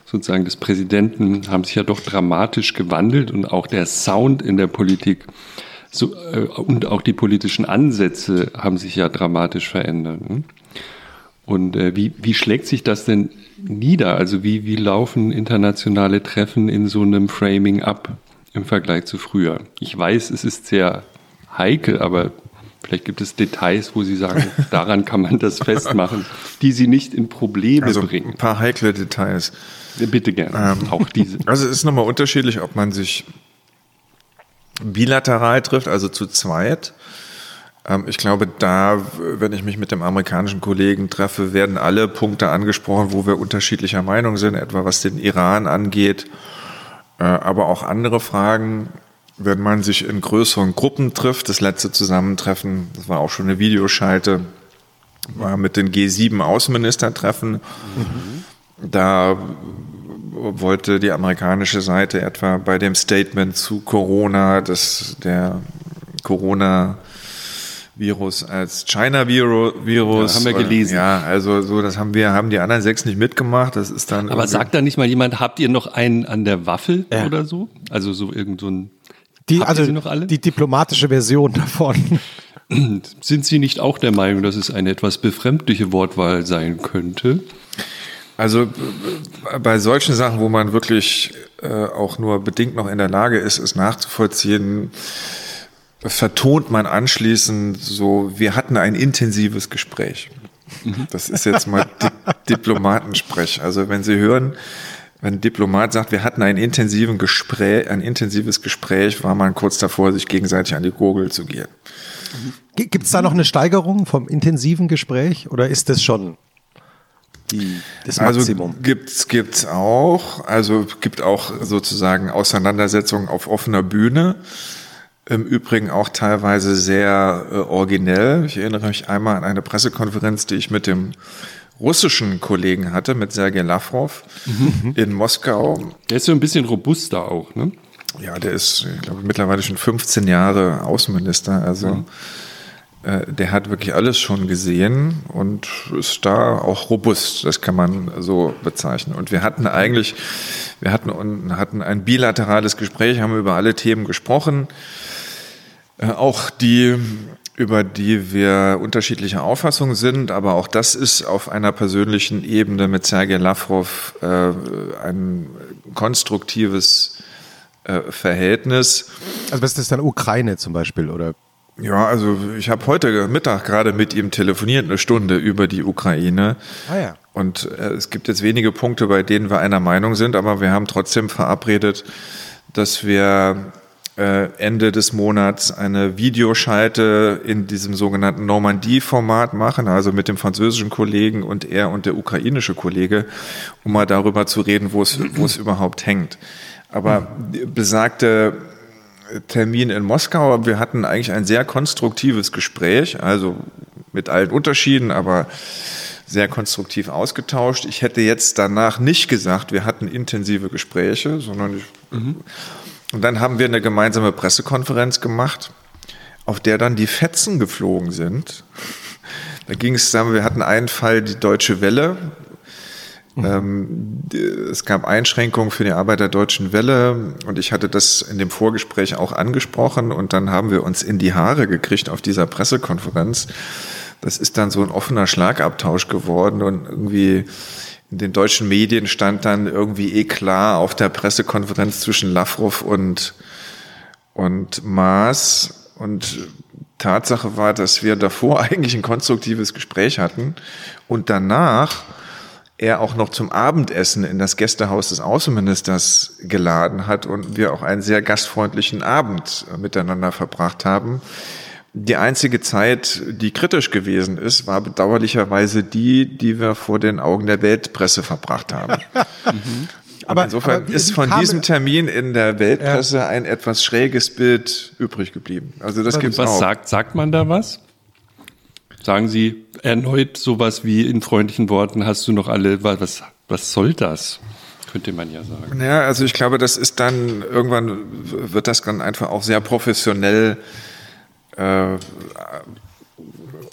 sozusagen des Präsidenten haben sich ja doch dramatisch gewandelt und auch der Sound in der Politik so, äh, und auch die politischen Ansätze haben sich ja dramatisch verändert. Ne? Und äh, wie, wie schlägt sich das denn nieder? Also wie, wie laufen internationale Treffen in so einem Framing ab im Vergleich zu früher? Ich weiß, es ist sehr heikel, aber Vielleicht gibt es Details, wo Sie sagen, daran kann man das festmachen, die Sie nicht in Probleme also bringen. Ein paar heikle Details. Bitte gerne. Ähm, auch diese. [laughs] Also es ist nochmal unterschiedlich, ob man sich bilateral trifft, also zu zweit. Ähm, ich glaube, da, wenn ich mich mit dem amerikanischen Kollegen treffe, werden alle Punkte angesprochen, wo wir unterschiedlicher Meinung sind, etwa was den Iran angeht, äh, aber auch andere Fragen wenn man sich in größeren Gruppen trifft, das letzte Zusammentreffen, das war auch schon eine Videoschalte, war mit den G7 Außenministertreffen. Mhm. Da wollte die amerikanische Seite etwa bei dem Statement zu Corona, dass der Corona Virus als China Virus. Ja, haben wir gelesen. Ja, also so, das haben wir, haben die anderen sechs nicht mitgemacht. Das ist dann. Aber sagt da nicht mal jemand, habt ihr noch einen an der Waffel ja. oder so? Also so irgend so ein die, also Sie noch alle? Die diplomatische Version davon. [clears throat] Sind Sie nicht auch der Meinung, dass es eine etwas befremdliche Wortwahl sein könnte? Also bei solchen Sachen, wo man wirklich äh, auch nur bedingt noch in der Lage ist, es nachzuvollziehen, vertont man anschließend so, wir hatten ein intensives Gespräch. Das ist jetzt mal Di [laughs] Diplomatensprech. Also wenn Sie hören, wenn ein Diplomat sagt, wir hatten ein, intensiven Gespräch, ein intensives Gespräch, war man kurz davor, sich gegenseitig an die Gurgel zu gehen. Gibt es da noch eine Steigerung vom intensiven Gespräch oder ist das schon die, das also Maximum? Also gibt's gibt's auch, also gibt auch sozusagen Auseinandersetzungen auf offener Bühne. Im Übrigen auch teilweise sehr äh, originell. Ich erinnere mich einmal an eine Pressekonferenz, die ich mit dem russischen Kollegen hatte, mit Sergei Lavrov mhm. in Moskau. Der ist so ein bisschen robuster auch, ne? Ja, der ist, ich glaube, mittlerweile schon 15 Jahre Außenminister. Also mhm. äh, der hat wirklich alles schon gesehen und ist da auch robust. Das kann man so bezeichnen. Und wir hatten eigentlich, wir hatten, hatten ein bilaterales Gespräch, haben über alle Themen gesprochen. Äh, auch die, über die wir unterschiedlicher Auffassung sind, aber auch das ist auf einer persönlichen Ebene mit Sergei Lavrov äh, ein konstruktives äh, Verhältnis. Also was ist das dann Ukraine zum Beispiel oder? Ja, also ich habe heute Mittag gerade mit ihm telefoniert, eine Stunde über die Ukraine. Ah ja. Und äh, es gibt jetzt wenige Punkte, bei denen wir einer Meinung sind, aber wir haben trotzdem verabredet, dass wir Ende des Monats eine Videoschalte in diesem sogenannten Normandie-Format machen, also mit dem französischen Kollegen und er und der ukrainische Kollege, um mal darüber zu reden, wo es, wo es überhaupt hängt. Aber besagte Termin in Moskau, wir hatten eigentlich ein sehr konstruktives Gespräch, also mit allen Unterschieden, aber sehr konstruktiv ausgetauscht. Ich hätte jetzt danach nicht gesagt, wir hatten intensive Gespräche, sondern ich, mhm. Und dann haben wir eine gemeinsame Pressekonferenz gemacht, auf der dann die Fetzen geflogen sind. Da ging es, wir hatten einen Fall, die Deutsche Welle. Mhm. es gab Einschränkungen für die Arbeit der Deutschen Welle und ich hatte das in dem Vorgespräch auch angesprochen und dann haben wir uns in die Haare gekriegt auf dieser Pressekonferenz. Das ist dann so ein offener Schlagabtausch geworden und irgendwie in den deutschen Medien stand dann irgendwie eh klar auf der Pressekonferenz zwischen Lavrov und, und Maas. Und Tatsache war, dass wir davor [laughs] eigentlich ein konstruktives Gespräch hatten und danach er auch noch zum Abendessen in das Gästehaus des Außenministers geladen hat und wir auch einen sehr gastfreundlichen Abend miteinander verbracht haben. Die einzige Zeit, die kritisch gewesen ist, war bedauerlicherweise die, die wir vor den Augen der Weltpresse verbracht haben. [laughs] mhm. Aber insofern aber ist von diesem Termin in der Weltpresse ja. ein etwas schräges Bild übrig geblieben. Also das gibt was auch. Sagt, sagt man da was? Sagen Sie erneut sowas wie in freundlichen Worten, hast du noch alle, was, was soll das? Könnte man ja sagen. Ja, also ich glaube, das ist dann, irgendwann wird das dann einfach auch sehr professionell äh,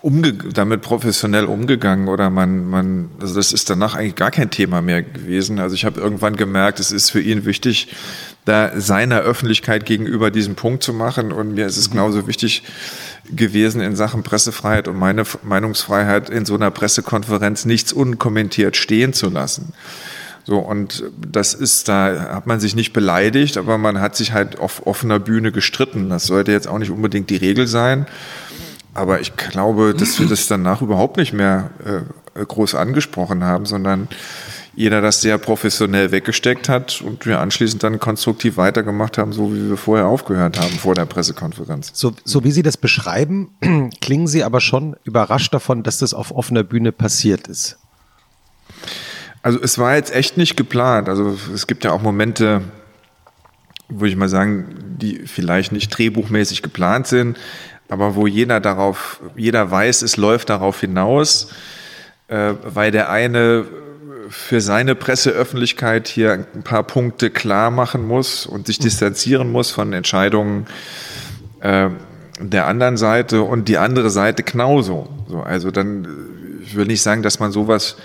umge damit professionell umgegangen oder man, man, also das ist danach eigentlich gar kein Thema mehr gewesen. Also ich habe irgendwann gemerkt, es ist für ihn wichtig, da seiner Öffentlichkeit gegenüber diesen Punkt zu machen und mir ist es mhm. genauso wichtig gewesen in Sachen Pressefreiheit und meine Meinungsfreiheit in so einer Pressekonferenz nichts unkommentiert stehen zu lassen. So, und das ist, da hat man sich nicht beleidigt, aber man hat sich halt auf offener Bühne gestritten. Das sollte jetzt auch nicht unbedingt die Regel sein. Aber ich glaube, dass wir das danach überhaupt nicht mehr äh, groß angesprochen haben, sondern jeder das sehr professionell weggesteckt hat und wir anschließend dann konstruktiv weitergemacht haben, so wie wir vorher aufgehört haben vor der Pressekonferenz. So, so wie Sie das beschreiben, [clears throat] klingen Sie aber schon überrascht davon, dass das auf offener Bühne passiert ist. Also es war jetzt echt nicht geplant. Also es gibt ja auch Momente, würde ich mal sagen, die vielleicht nicht drehbuchmäßig geplant sind, aber wo jeder darauf, jeder weiß, es läuft darauf hinaus, äh, weil der eine für seine Presseöffentlichkeit hier ein paar Punkte klar machen muss und sich distanzieren muss von Entscheidungen äh, der anderen Seite und die andere Seite genauso. So, also dann, ich will nicht sagen, dass man sowas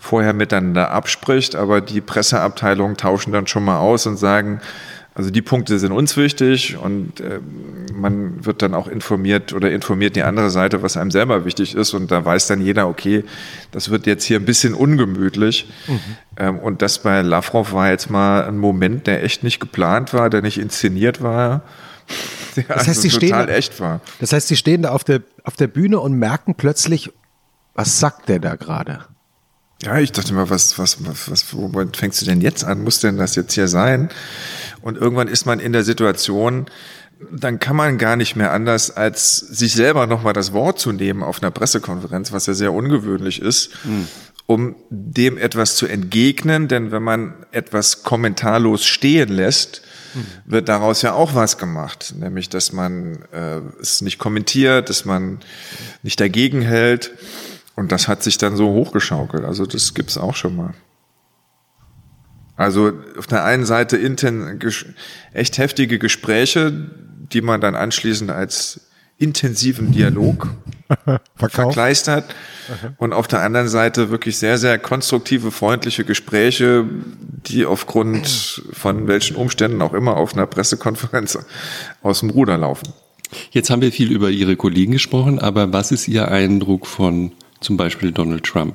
vorher miteinander abspricht, aber die Presseabteilungen tauschen dann schon mal aus und sagen, also die Punkte sind uns wichtig und äh, man wird dann auch informiert oder informiert die andere Seite, was einem selber wichtig ist und da weiß dann jeder, okay, das wird jetzt hier ein bisschen ungemütlich. Mhm. Ähm, und das bei Lavrov war jetzt mal ein Moment, der echt nicht geplant war, der nicht inszeniert war. [laughs] das heißt, also sie total stehen, echt war. Das heißt, sie stehen da auf der, auf der Bühne und merken plötzlich, was sagt der da gerade? Ja, ich dachte mal, was, was, was, womit fängst du denn jetzt an? Muss denn das jetzt hier sein? Und irgendwann ist man in der Situation, dann kann man gar nicht mehr anders, als sich selber nochmal das Wort zu nehmen auf einer Pressekonferenz, was ja sehr ungewöhnlich ist, mhm. um dem etwas zu entgegnen. Denn wenn man etwas kommentarlos stehen lässt, mhm. wird daraus ja auch was gemacht. Nämlich, dass man äh, es nicht kommentiert, dass man nicht dagegen hält. Und das hat sich dann so hochgeschaukelt. Also das gibt's auch schon mal. Also auf der einen Seite inten, echt heftige Gespräche, die man dann anschließend als intensiven Dialog [laughs] verkleistert. Und auf der anderen Seite wirklich sehr, sehr konstruktive, freundliche Gespräche, die aufgrund von welchen Umständen auch immer auf einer Pressekonferenz aus dem Ruder laufen. Jetzt haben wir viel über Ihre Kollegen gesprochen, aber was ist Ihr Eindruck von zum Beispiel Donald Trump?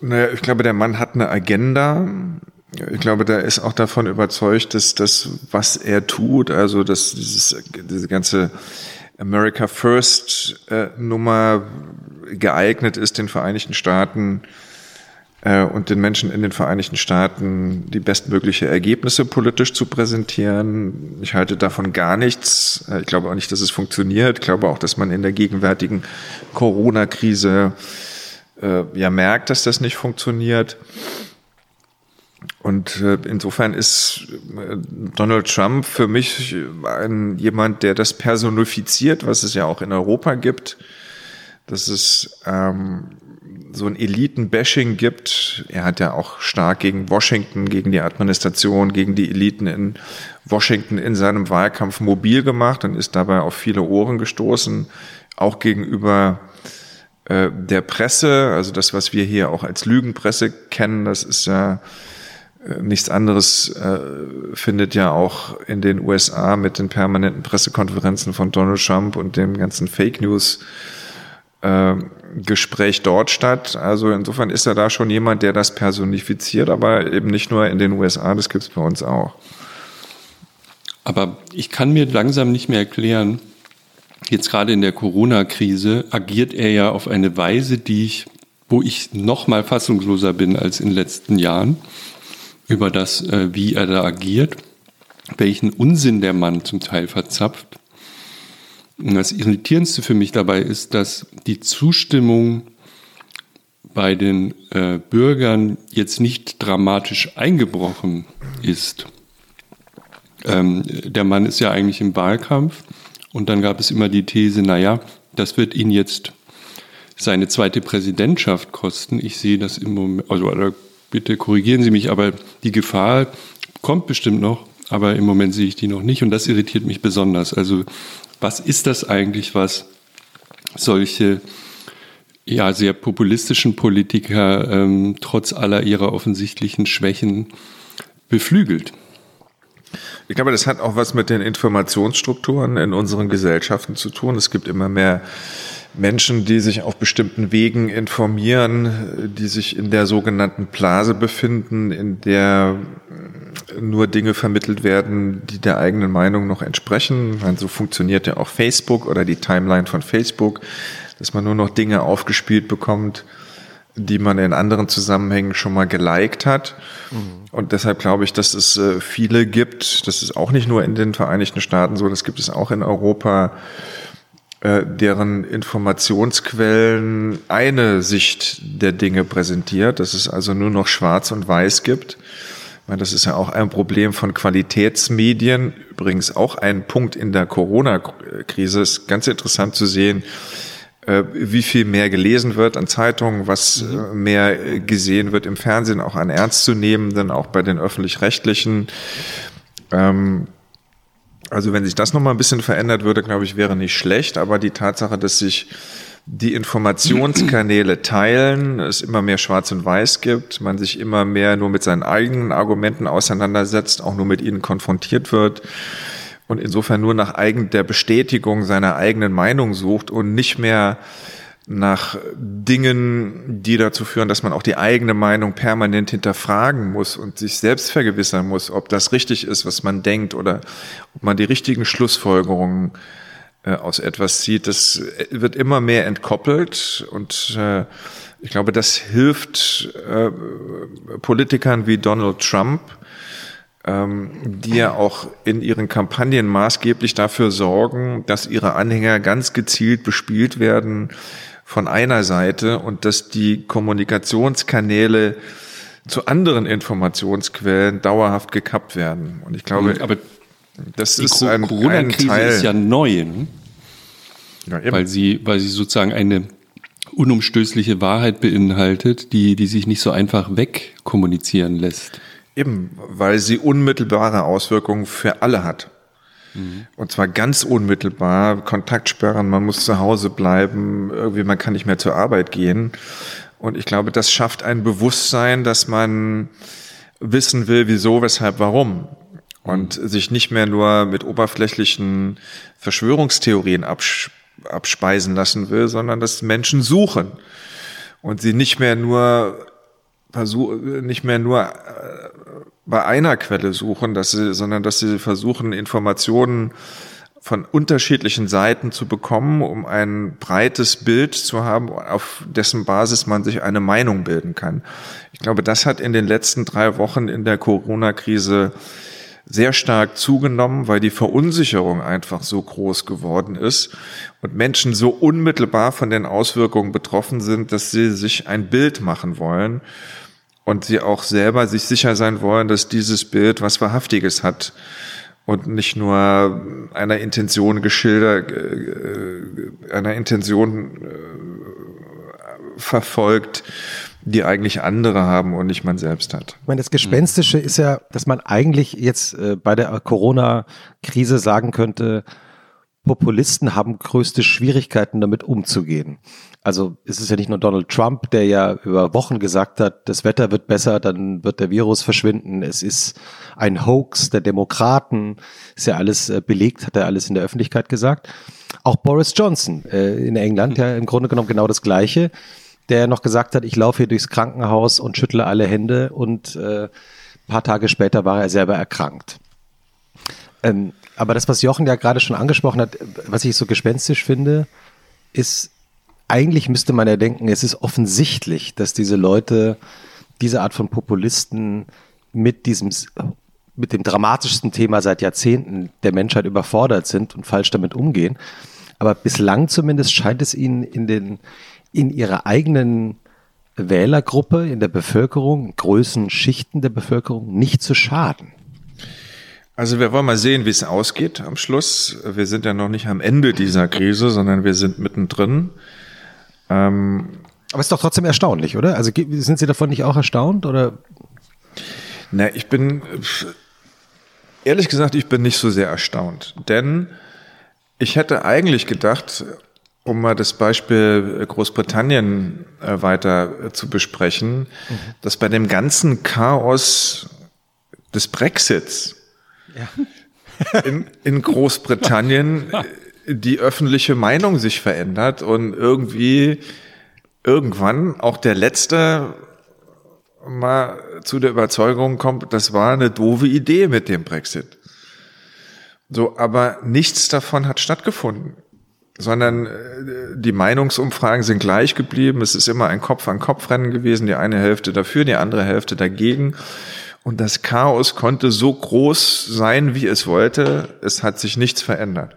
Naja, ich glaube, der Mann hat eine Agenda. Ich glaube, der ist auch davon überzeugt, dass das, was er tut, also dass dieses, diese ganze America First äh, Nummer geeignet ist, den Vereinigten Staaten äh, und den Menschen in den Vereinigten Staaten die bestmögliche Ergebnisse politisch zu präsentieren. Ich halte davon gar nichts. Äh, ich glaube auch nicht, dass es funktioniert. Ich glaube auch, dass man in der gegenwärtigen Corona-Krise äh, ja merkt, dass das nicht funktioniert. Und äh, insofern ist äh, Donald Trump für mich ein, jemand, der das personifiziert, was es ja auch in Europa gibt. Dass es ähm, so ein Eliten-Bashing gibt. Er hat ja auch stark gegen Washington, gegen die Administration, gegen die Eliten in Washington in seinem Wahlkampf mobil gemacht und ist dabei auf viele Ohren gestoßen, auch gegenüber äh, der Presse, also das, was wir hier auch als Lügenpresse kennen, das ist ja äh, nichts anderes, äh, findet ja auch in den USA mit den permanenten Pressekonferenzen von Donald Trump und dem ganzen Fake News Gespräch dort statt. Also insofern ist er da schon jemand, der das personifiziert, aber eben nicht nur in den USA, das gibt es bei uns auch. Aber ich kann mir langsam nicht mehr erklären, jetzt gerade in der Corona-Krise agiert er ja auf eine Weise, die ich, wo ich noch mal fassungsloser bin als in den letzten Jahren über das, äh, wie er da agiert, welchen Unsinn der Mann zum Teil verzapft. Und das Irritierendste für mich dabei ist, dass die Zustimmung bei den äh, Bürgern jetzt nicht dramatisch eingebrochen ist. Ähm, der Mann ist ja eigentlich im Wahlkampf und dann gab es immer die These, naja, das wird ihn jetzt seine zweite Präsidentschaft kosten. Ich sehe das im Moment, also bitte korrigieren Sie mich, aber die Gefahr kommt bestimmt noch, aber im Moment sehe ich die noch nicht und das irritiert mich besonders. Also was ist das eigentlich, was solche ja, sehr populistischen Politiker ähm, trotz aller ihrer offensichtlichen Schwächen beflügelt? Ich glaube, das hat auch was mit den Informationsstrukturen in unseren Gesellschaften zu tun. Es gibt immer mehr Menschen, die sich auf bestimmten Wegen informieren, die sich in der sogenannten Blase befinden, in der nur Dinge vermittelt werden, die der eigenen Meinung noch entsprechen. Meine, so funktioniert ja auch Facebook oder die Timeline von Facebook, dass man nur noch Dinge aufgespielt bekommt, die man in anderen Zusammenhängen schon mal geliked hat. Mhm. Und deshalb glaube ich, dass es äh, viele gibt, das ist auch nicht nur in den Vereinigten Staaten so, das gibt es auch in Europa, äh, deren Informationsquellen eine Sicht der Dinge präsentiert, dass es also nur noch schwarz und weiß gibt. Meine, das ist ja auch ein Problem von Qualitätsmedien. Übrigens auch ein Punkt in der Corona-Krise. Ist ganz interessant zu sehen, äh, wie viel mehr gelesen wird an Zeitungen, was mhm. Äh, mehr äh, gesehen wird im Fernsehen, auch an ernstzunehmenden, auch bei den öffentlich-rechtlichen. Ähm, also wenn sich das nochmal ein bisschen verändert würde, glaube ich, wäre nicht schlecht. Aber die Tatsache, dass sich die Informationskanäle teilen, es immer mehr Schwarz und Weiß gibt, man sich immer mehr nur mit seinen eigenen Argumenten auseinandersetzt, auch nur mit ihnen konfrontiert wird, und insofern nur nach eigen, der Bestätigung seiner eigenen Meinung sucht und nicht mehr nach Dingen, die dazu führen, dass man auch die eigene Meinung permanent hinterfragen muss und sich selbst vergewissern muss, ob das richtig ist, was man denkt oder ob man die richtigen Schlussfolgerungen aus etwas zieht. Das wird immer mehr entkoppelt und äh, ich glaube, das hilft äh, Politikern wie Donald Trump, ähm, die ja auch in ihren Kampagnen maßgeblich dafür sorgen, dass ihre Anhänger ganz gezielt bespielt werden von einer Seite und dass die Kommunikationskanäle zu anderen Informationsquellen dauerhaft gekappt werden. Und ich glaube, mhm, aber das ist ein, Corona-Krise ein ist ja neu, ne? ja, weil sie, weil sie sozusagen eine unumstößliche Wahrheit beinhaltet, die, die sich nicht so einfach wegkommunizieren lässt. Eben, weil sie unmittelbare Auswirkungen für alle hat. Mhm. Und zwar ganz unmittelbar, Kontaktsperren, man muss zu Hause bleiben, irgendwie man kann nicht mehr zur Arbeit gehen. Und ich glaube, das schafft ein Bewusstsein, dass man wissen will, wieso, weshalb, warum. Und sich nicht mehr nur mit oberflächlichen Verschwörungstheorien absch abspeisen lassen will, sondern dass Menschen suchen. Und sie nicht mehr nur nicht mehr nur äh, bei einer Quelle suchen, dass sie, sondern dass sie versuchen, Informationen von unterschiedlichen Seiten zu bekommen, um ein breites Bild zu haben, auf dessen Basis man sich eine Meinung bilden kann. Ich glaube, das hat in den letzten drei Wochen in der Corona-Krise sehr stark zugenommen, weil die Verunsicherung einfach so groß geworden ist und Menschen so unmittelbar von den Auswirkungen betroffen sind, dass sie sich ein Bild machen wollen und sie auch selber sich sicher sein wollen, dass dieses Bild was Wahrhaftiges hat und nicht nur einer Intention geschildert, äh, einer Intention äh, verfolgt, die eigentlich andere haben und nicht man selbst hat. Ich meine, das Gespenstische ist ja, dass man eigentlich jetzt äh, bei der Corona-Krise sagen könnte, Populisten haben größte Schwierigkeiten damit umzugehen. Also es ist ja nicht nur Donald Trump, der ja über Wochen gesagt hat, das Wetter wird besser, dann wird der Virus verschwinden. Es ist ein Hoax der Demokraten, ist ja alles äh, belegt, hat er alles in der Öffentlichkeit gesagt. Auch Boris Johnson äh, in England, ja im Grunde genommen genau das Gleiche, der noch gesagt hat, ich laufe hier durchs Krankenhaus und schüttle alle Hände und äh, paar Tage später war er selber erkrankt. Ähm, aber das, was Jochen ja gerade schon angesprochen hat, was ich so gespenstisch finde, ist eigentlich müsste man ja denken, es ist offensichtlich, dass diese Leute, diese Art von Populisten mit diesem, mit dem dramatischsten Thema seit Jahrzehnten der Menschheit überfordert sind und falsch damit umgehen. Aber bislang zumindest scheint es ihnen in den, in ihrer eigenen Wählergruppe, in der Bevölkerung, in größeren Schichten der Bevölkerung nicht zu schaden. Also wir wollen mal sehen, wie es ausgeht am Schluss. Wir sind ja noch nicht am Ende dieser Krise, sondern wir sind mittendrin. Ähm, Aber es ist doch trotzdem erstaunlich, oder? Also sind Sie davon nicht auch erstaunt oder? Na, ich bin ehrlich gesagt, ich bin nicht so sehr erstaunt, denn ich hätte eigentlich gedacht, um mal das Beispiel Großbritannien äh, weiter zu besprechen, mhm. dass bei dem ganzen Chaos des Brexits ja. [laughs] in, in Großbritannien die öffentliche Meinung sich verändert und irgendwie irgendwann auch der Letzte mal zu der Überzeugung kommt, das war eine doofe Idee mit dem Brexit. So, aber nichts davon hat stattgefunden, sondern äh, die Meinungsumfragen sind gleich geblieben. Es ist immer ein Kopf-an-Kopf-Rennen gewesen, die eine Hälfte dafür, die andere Hälfte dagegen. Und das Chaos konnte so groß sein, wie es wollte. Es hat sich nichts verändert.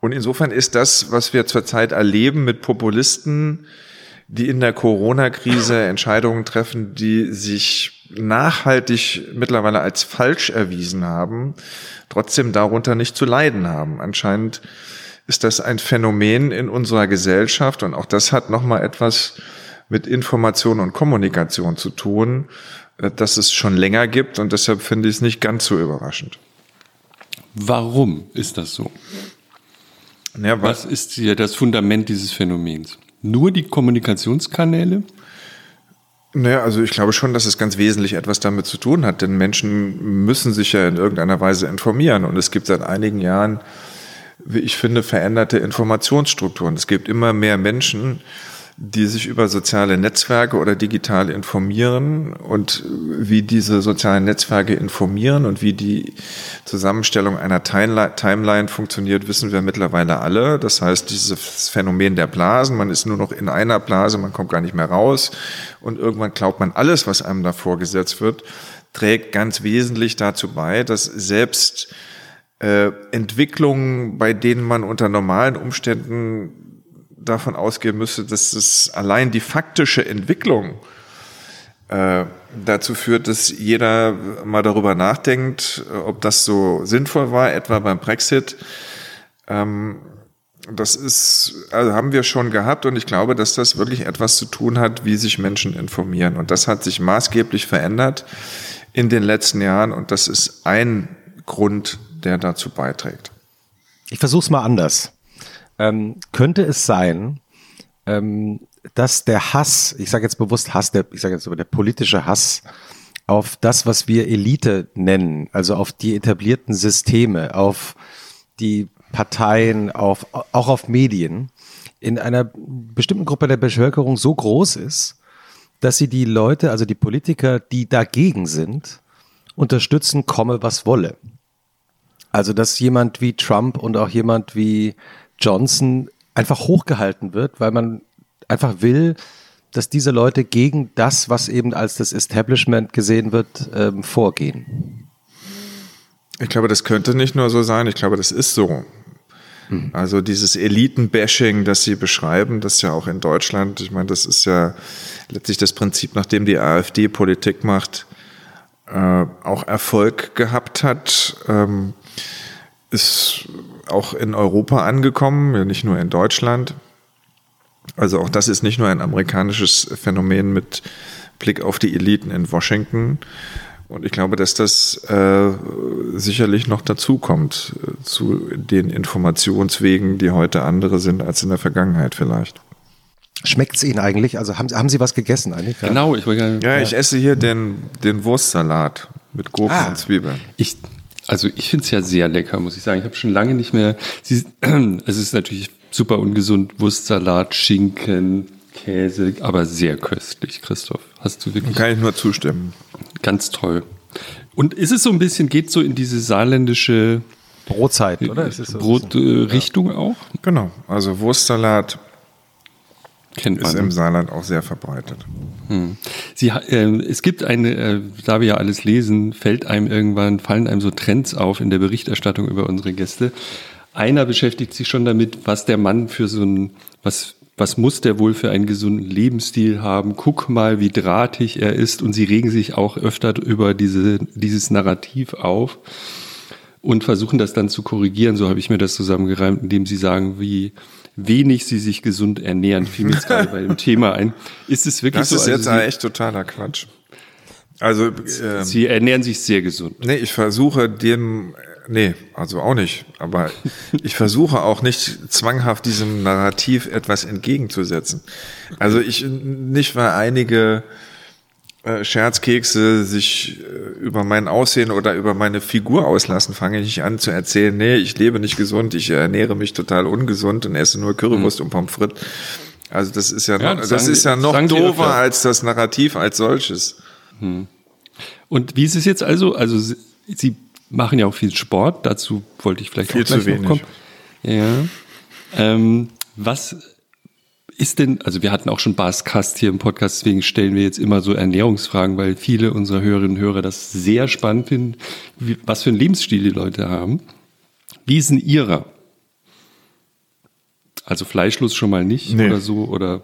Und insofern ist das, was wir zurzeit erleben mit Populisten, die in der Corona-Krise [laughs] Entscheidungen treffen, die sich nachhaltig mittlerweile als falsch erwiesen haben, trotzdem darunter nicht zu leiden haben. Anscheinend ist das ein Phänomen in unserer Gesellschaft und auch das hat nochmal etwas mit Information und Kommunikation zu tun, äh, dass es schon länger gibt und deshalb finde ich es nicht ganz so überraschend. Warum ist das so? Ja, was, was ist hier das Fundament dieses Phänomens? Nur die Kommunikationskanäle? Naja, also ich glaube schon, dass es ganz wesentlich etwas damit zu tun hat, denn Menschen müssen sich ja in irgendeiner Weise informieren. Und es gibt seit einigen Jahren wie ich finde, veränderte Informationsstrukturen. Es gibt immer mehr Menschen, die sich über soziale Netzwerke oder digital informieren und wie diese sozialen Netzwerke informieren und wie die Zusammenstellung einer Timeline funktioniert, wissen wir mittlerweile alle. Das heißt, dieses Phänomen der Blasen, man ist nur noch in einer Blase, man kommt gar nicht mehr raus und irgendwann glaubt man alles, was einem da vorgesetzt wird, trägt ganz wesentlich dazu bei, dass selbst äh, Entwicklungen, bei denen man unter normalen Umständen davon ausgehen müsste, dass es allein die faktische Entwicklung äh, dazu führt, dass jeder mal darüber nachdenkt, ob das so sinnvoll war, etwa beim Brexit. Ähm, das ist, also haben wir schon gehabt und ich glaube, dass das wirklich etwas zu tun hat, wie sich Menschen informieren. Und das hat sich maßgeblich verändert in den letzten Jahren und das ist ein Grund, der dazu beiträgt. Ich versuche es mal anders ähm, könnte es sein, ähm, dass der Hass, ich sage jetzt bewusst Hass, der, ich sage jetzt aber der politische Hass auf das, was wir Elite nennen, also auf die etablierten Systeme, auf die Parteien, auf, auch auf Medien, in einer bestimmten Gruppe der Bevölkerung so groß ist, dass sie die Leute, also die Politiker, die dagegen sind, unterstützen, komme was wolle. Also dass jemand wie Trump und auch jemand wie Johnson einfach hochgehalten wird, weil man einfach will, dass diese Leute gegen das, was eben als das Establishment gesehen wird, ähm, vorgehen. Ich glaube, das könnte nicht nur so sein, ich glaube, das ist so. Hm. Also dieses Eliten-Bashing, das Sie beschreiben, das ja auch in Deutschland, ich meine, das ist ja letztlich das Prinzip, nachdem die AfD Politik macht, äh, auch Erfolg gehabt hat, ähm, ist auch in Europa angekommen, ja nicht nur in Deutschland. Also auch das ist nicht nur ein amerikanisches Phänomen mit Blick auf die Eliten in Washington. Und ich glaube, dass das äh, sicherlich noch dazukommt äh, zu den Informationswegen, die heute andere sind als in der Vergangenheit vielleicht. Schmeckt es Ihnen eigentlich? Also haben, haben Sie was gegessen eigentlich? Genau, ich, ja, ja, ich esse hier den, den Wurstsalat mit Gurken ah, und Zwiebeln. Ich also ich finde es ja sehr lecker, muss ich sagen. Ich habe schon lange nicht mehr. Sie, [clears throat] es ist natürlich super ungesund, Wurstsalat, Schinken, Käse, aber sehr köstlich, Christoph. Hast du wirklich? Kann ich nur zustimmen. Ganz toll. Und ist es so ein bisschen, geht so in diese saarländische Brotzeit, oder? Ist es so Brotrichtung äh, ja. auch? Genau. Also Wurstsalat Kennt man. Ist im Saarland auch sehr verbreitet. Hm. Sie, äh, es gibt eine, äh, da wir ja alles lesen, fällt einem irgendwann, fallen einem so Trends auf in der Berichterstattung über unsere Gäste. Einer beschäftigt sich schon damit, was der Mann für so ein, was, was muss der wohl für einen gesunden Lebensstil haben? Guck mal, wie drahtig er ist. Und sie regen sich auch öfter über diese, dieses Narrativ auf und versuchen das dann zu korrigieren. So habe ich mir das zusammengereimt, indem sie sagen, wie, wenig sie sich gesund ernähren, fiel mir jetzt gerade bei dem Thema ein. Ist es wirklich das so? Das ist also jetzt echt totaler Quatsch. Also äh, Sie ernähren sich sehr gesund. Nee, ich versuche dem nee, also auch nicht, aber ich versuche auch nicht zwanghaft diesem Narrativ etwas entgegenzusetzen. Also ich nicht weil einige äh, Scherzkekse sich äh, über mein Aussehen oder über meine Figur auslassen, fange ich an zu erzählen, nee, ich lebe nicht gesund, ich ernähre mich total ungesund und esse nur Currywurst mhm. und Pommes frites. Also das ist ja, ja noch, das, das ist ja noch doofer als das Narrativ als solches. Hm. Und wie ist es jetzt also? Also Sie, Sie machen ja auch viel Sport, dazu wollte ich vielleicht viel auch gleich zu wenig. kommen. Ja. Ähm, was ist denn, also wir hatten auch schon Bas Kast hier im Podcast, deswegen stellen wir jetzt immer so Ernährungsfragen, weil viele unserer Hörerinnen und Hörer das sehr spannend finden, wie, was für einen Lebensstil die Leute haben. Wie ist denn ihrer? Also fleischlos schon mal nicht nee. oder so oder?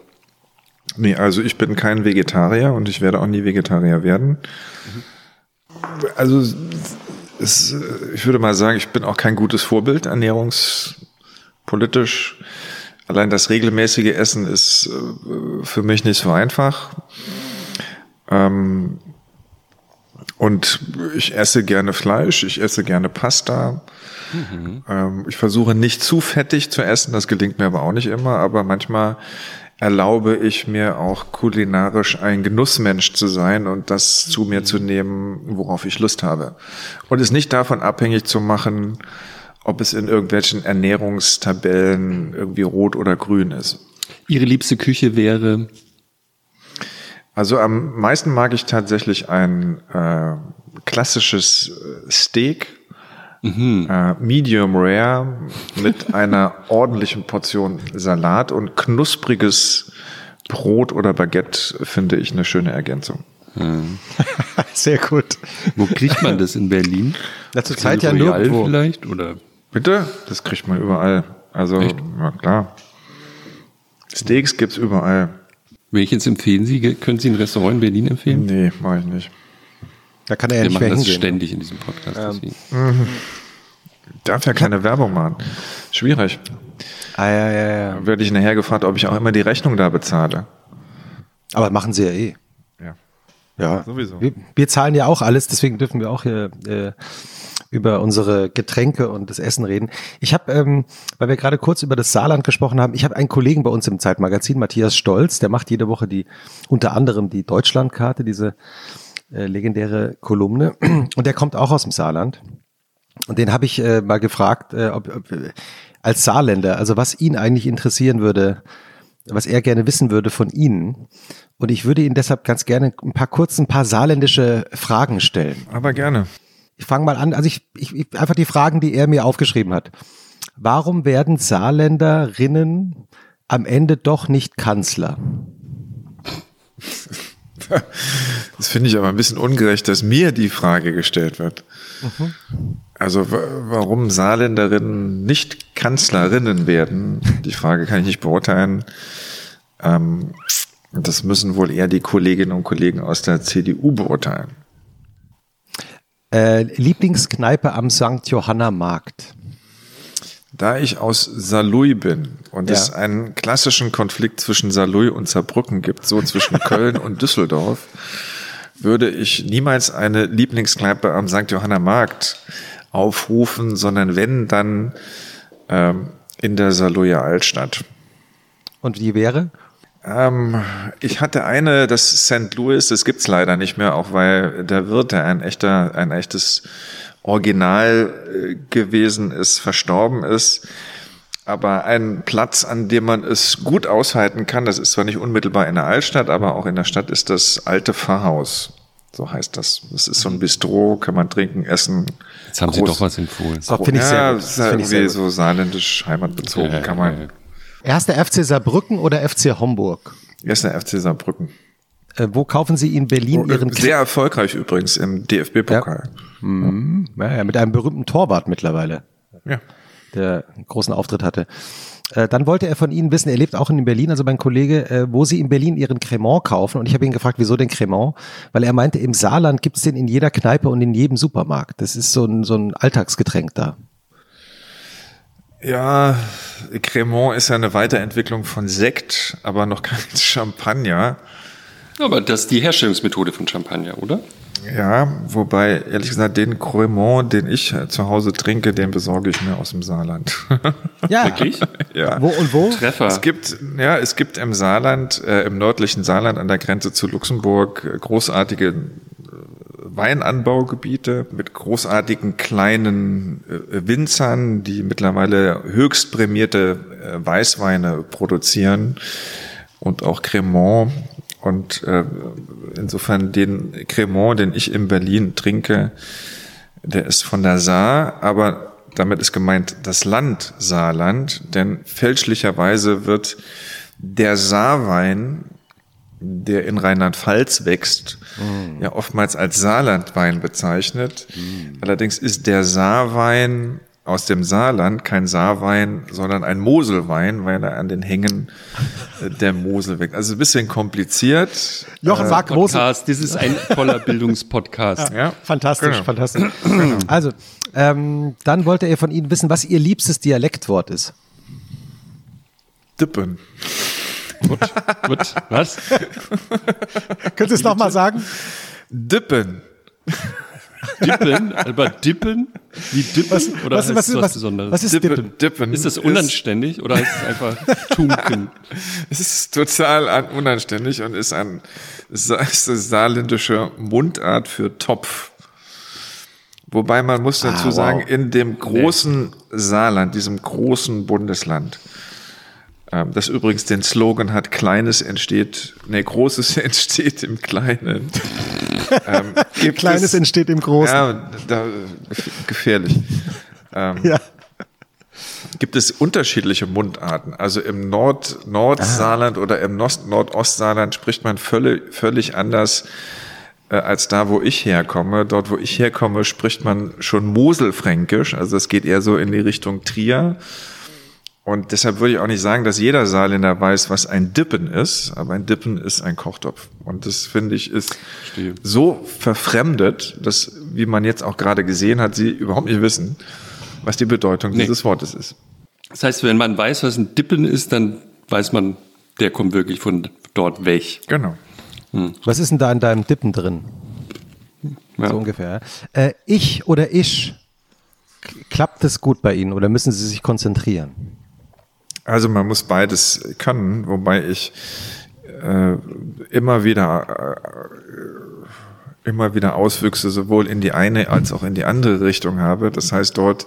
Nee, also ich bin kein Vegetarier und ich werde auch nie Vegetarier werden. Also es, ich würde mal sagen, ich bin auch kein gutes Vorbild ernährungspolitisch allein das regelmäßige Essen ist äh, für mich nicht so einfach. Ähm, und ich esse gerne Fleisch, ich esse gerne Pasta. Mhm. Ähm, ich versuche nicht zu fettig zu essen, das gelingt mir aber auch nicht immer, aber manchmal erlaube ich mir auch kulinarisch ein Genussmensch zu sein und das zu mir zu nehmen, worauf ich Lust habe. Und es nicht davon abhängig zu machen, ob es in irgendwelchen Ernährungstabellen irgendwie rot oder grün ist. Ihre liebste Küche wäre? Also am meisten mag ich tatsächlich ein äh, klassisches äh, Steak, mhm. äh, Medium Rare, mit [laughs] einer ordentlichen Portion Salat und knuspriges Brot oder Baguette finde ich eine schöne Ergänzung. [laughs] Sehr gut. Wo kriegt man das in Berlin? Na, zur Zeit ja nirgendwo. vielleicht oder? Bitte? Das kriegt man überall. Also, Echt? ja klar. Steaks gibt's überall. Welches empfehlen Sie? Können Sie ein Restaurant in Berlin empfehlen? Nee, mache ich nicht. Da kann er ja Wir nicht machen mehr das hingehen. ständig in diesem Podcast. Ähm. Darf ja keine Werbung machen. Schwierig. Ah, ja, ja, ja. Werde ich nachher gefragt, ob ich auch immer die Rechnung da bezahle. Aber machen sie ja eh. Ja. Ja, Sowieso. Wir, wir zahlen ja auch alles, deswegen dürfen wir auch hier äh, über unsere Getränke und das Essen reden. Ich habe, ähm, weil wir gerade kurz über das Saarland gesprochen haben, ich habe einen Kollegen bei uns im Zeitmagazin, Matthias Stolz, der macht jede Woche die, unter anderem die Deutschlandkarte, diese äh, legendäre Kolumne, und der kommt auch aus dem Saarland. Und den habe ich äh, mal gefragt, äh, ob, ob, als Saarländer, also was ihn eigentlich interessieren würde, was er gerne wissen würde von Ihnen. Und ich würde Ihnen deshalb ganz gerne ein paar kurz ein paar saarländische Fragen stellen. Aber gerne. Ich fange mal an, also ich, ich, ich einfach die Fragen, die er mir aufgeschrieben hat. Warum werden Saarländerinnen am Ende doch nicht Kanzler? Das finde ich aber ein bisschen ungerecht, dass mir die Frage gestellt wird. Mhm. Also warum Saarländerinnen nicht Kanzlerinnen werden, die Frage kann ich nicht beurteilen. Ähm, das müssen wohl eher die Kolleginnen und Kollegen aus der CDU beurteilen. Äh, Lieblingskneipe am St. Johanna Markt. Da ich aus Saarlouis bin und ja. es einen klassischen Konflikt zwischen Saarlouis und Saarbrücken gibt, so zwischen [laughs] Köln und Düsseldorf, würde ich niemals eine Lieblingskneipe am St. Johanna Markt aufrufen, sondern wenn, dann ähm, in der Saarlouier Altstadt. Und die wäre? Ähm, ich hatte eine, das St. Louis, das gibt's leider nicht mehr, auch weil der Wirt, der ein echter, ein echtes Original äh, gewesen ist, verstorben ist. Aber ein Platz, an dem man es gut aushalten kann, das ist zwar nicht unmittelbar in der Altstadt, aber auch in der Stadt ist das alte Pfarrhaus. So heißt das. Das ist so ein Bistro, kann man trinken, essen. Jetzt haben Sie doch was empfohlen. Das finde ich sehr ja, gut. Das ist halt irgendwie so saarländisch heimatbezogen, Ja, kann ja, man. ja. Erster FC Saarbrücken oder FC Homburg? Erster FC Saarbrücken. Äh, wo kaufen Sie in Berlin Ihren Sehr erfolgreich übrigens im DFB-Pokal. Mhm. Ja, ja, mit einem berühmten Torwart mittlerweile, Ja. der einen großen Auftritt hatte. Äh, Dann wollte er von Ihnen wissen, er lebt auch in Berlin, also mein Kollege, äh, wo Sie in Berlin Ihren Cremant kaufen. Und ich habe ihn gefragt, wieso den Cremant? Weil er meinte, im Saarland gibt es den in jeder Kneipe und in jedem Supermarkt. Das ist so ein, so ein Alltagsgetränk da. Ja, Cremant ist ja eine Weiterentwicklung von Sekt, aber noch [laughs] kein Champagner. Aber das ist die Herstellungsmethode von Champagner, oder? Ja, wobei, ehrlich gesagt, den Cremant, den ich zu Hause trinke, den besorge ich mir aus dem Saarland. Ja. [laughs] Wirklich? ja. Wo und wo? Treffer. Es gibt, ja, es gibt im Saarland, äh, im nördlichen Saarland an der Grenze zu Luxemburg äh, großartige Weinanbaugebiete mit großartigen kleinen äh, Winzern, die mittlerweile höchst prämierte äh, Weißweine produzieren und auch Cremant. Und äh, insofern den Cremant, den ich in Berlin trinke, der ist von der Saar, aber damit ist gemeint das Land Saarland, denn fälschlicherweise wird der Saarwein, der in Rheinland-Pfalz wächst, ja oftmals als Saarlandwein bezeichnet. Allerdings ist der Saarwein aus dem Saarland kein Saarwein, sondern ein Moselwein, weil er an den Hängen äh, der Mosel wächst. Also ein bisschen kompliziert. Jochen sagt Mosel. Podcast, das ist ein toller [laughs] Bildungspodcast. Ja, Fantastisch, Genau. fantastisch. [clears throat] Also, ähm, dann wollte er von Ihnen wissen, was Ihr liebstes Dialektwort ist. Dippen. Gut, gut. Was? Können Sie es nochmal sagen? Dippen. Dippen? Aber Dippen? Wie Dippen? oder was- heißt was- was, was- Besonderes? was ist Dippen? Dippen. ist das unanständig oder heißt es einfach Tunken? [laughs] Es ist total an- unanständig und ist ein ist eine saarländische Mundart für Topf. Wobei man muss dazu Ah, wow. sagen, in dem großen Saarland, diesem großen Bundesland, das übrigens den Slogan hat, Kleines entsteht, nee, Großes [laughs] entsteht im Kleinen. ähm, Kleines es, entsteht im Großen. Ja, da, gefährlich. Ähm, Ja. gibt es unterschiedliche Mundarten. Also im Nord Nordsaarland oder im Nost Nordostsaarland spricht man völlig, völlig anders äh, als da, wo ich herkomme. Dort, wo ich herkomme, spricht man schon Moselfränkisch. Also es geht eher so in die Richtung Trier. Und deshalb würde ich auch nicht sagen, dass jeder Saarländer weiß, was ein Dippen ist. Aber ein Dippen ist ein Kochtopf. Und das finde ich ist Verstehe. so verfremdet, dass, wie man jetzt auch gerade gesehen hat, sie überhaupt nicht wissen, was die Bedeutung Nee. dieses Wortes ist. Das heißt, wenn man weiß, was ein Dippen ist, dann weiß man, der kommt wirklich von dort weg. Genau. Was ist denn da in deinem Dippen drin? Ja. So ungefähr. Äh, ich oder ich, klappt es gut bei Ihnen oder müssen Sie sich konzentrieren? Also man muss beides können, wobei ich äh, immer wieder äh, immer wieder Auswüchse sowohl in die eine als auch in die andere Richtung habe. Das heißt, dort,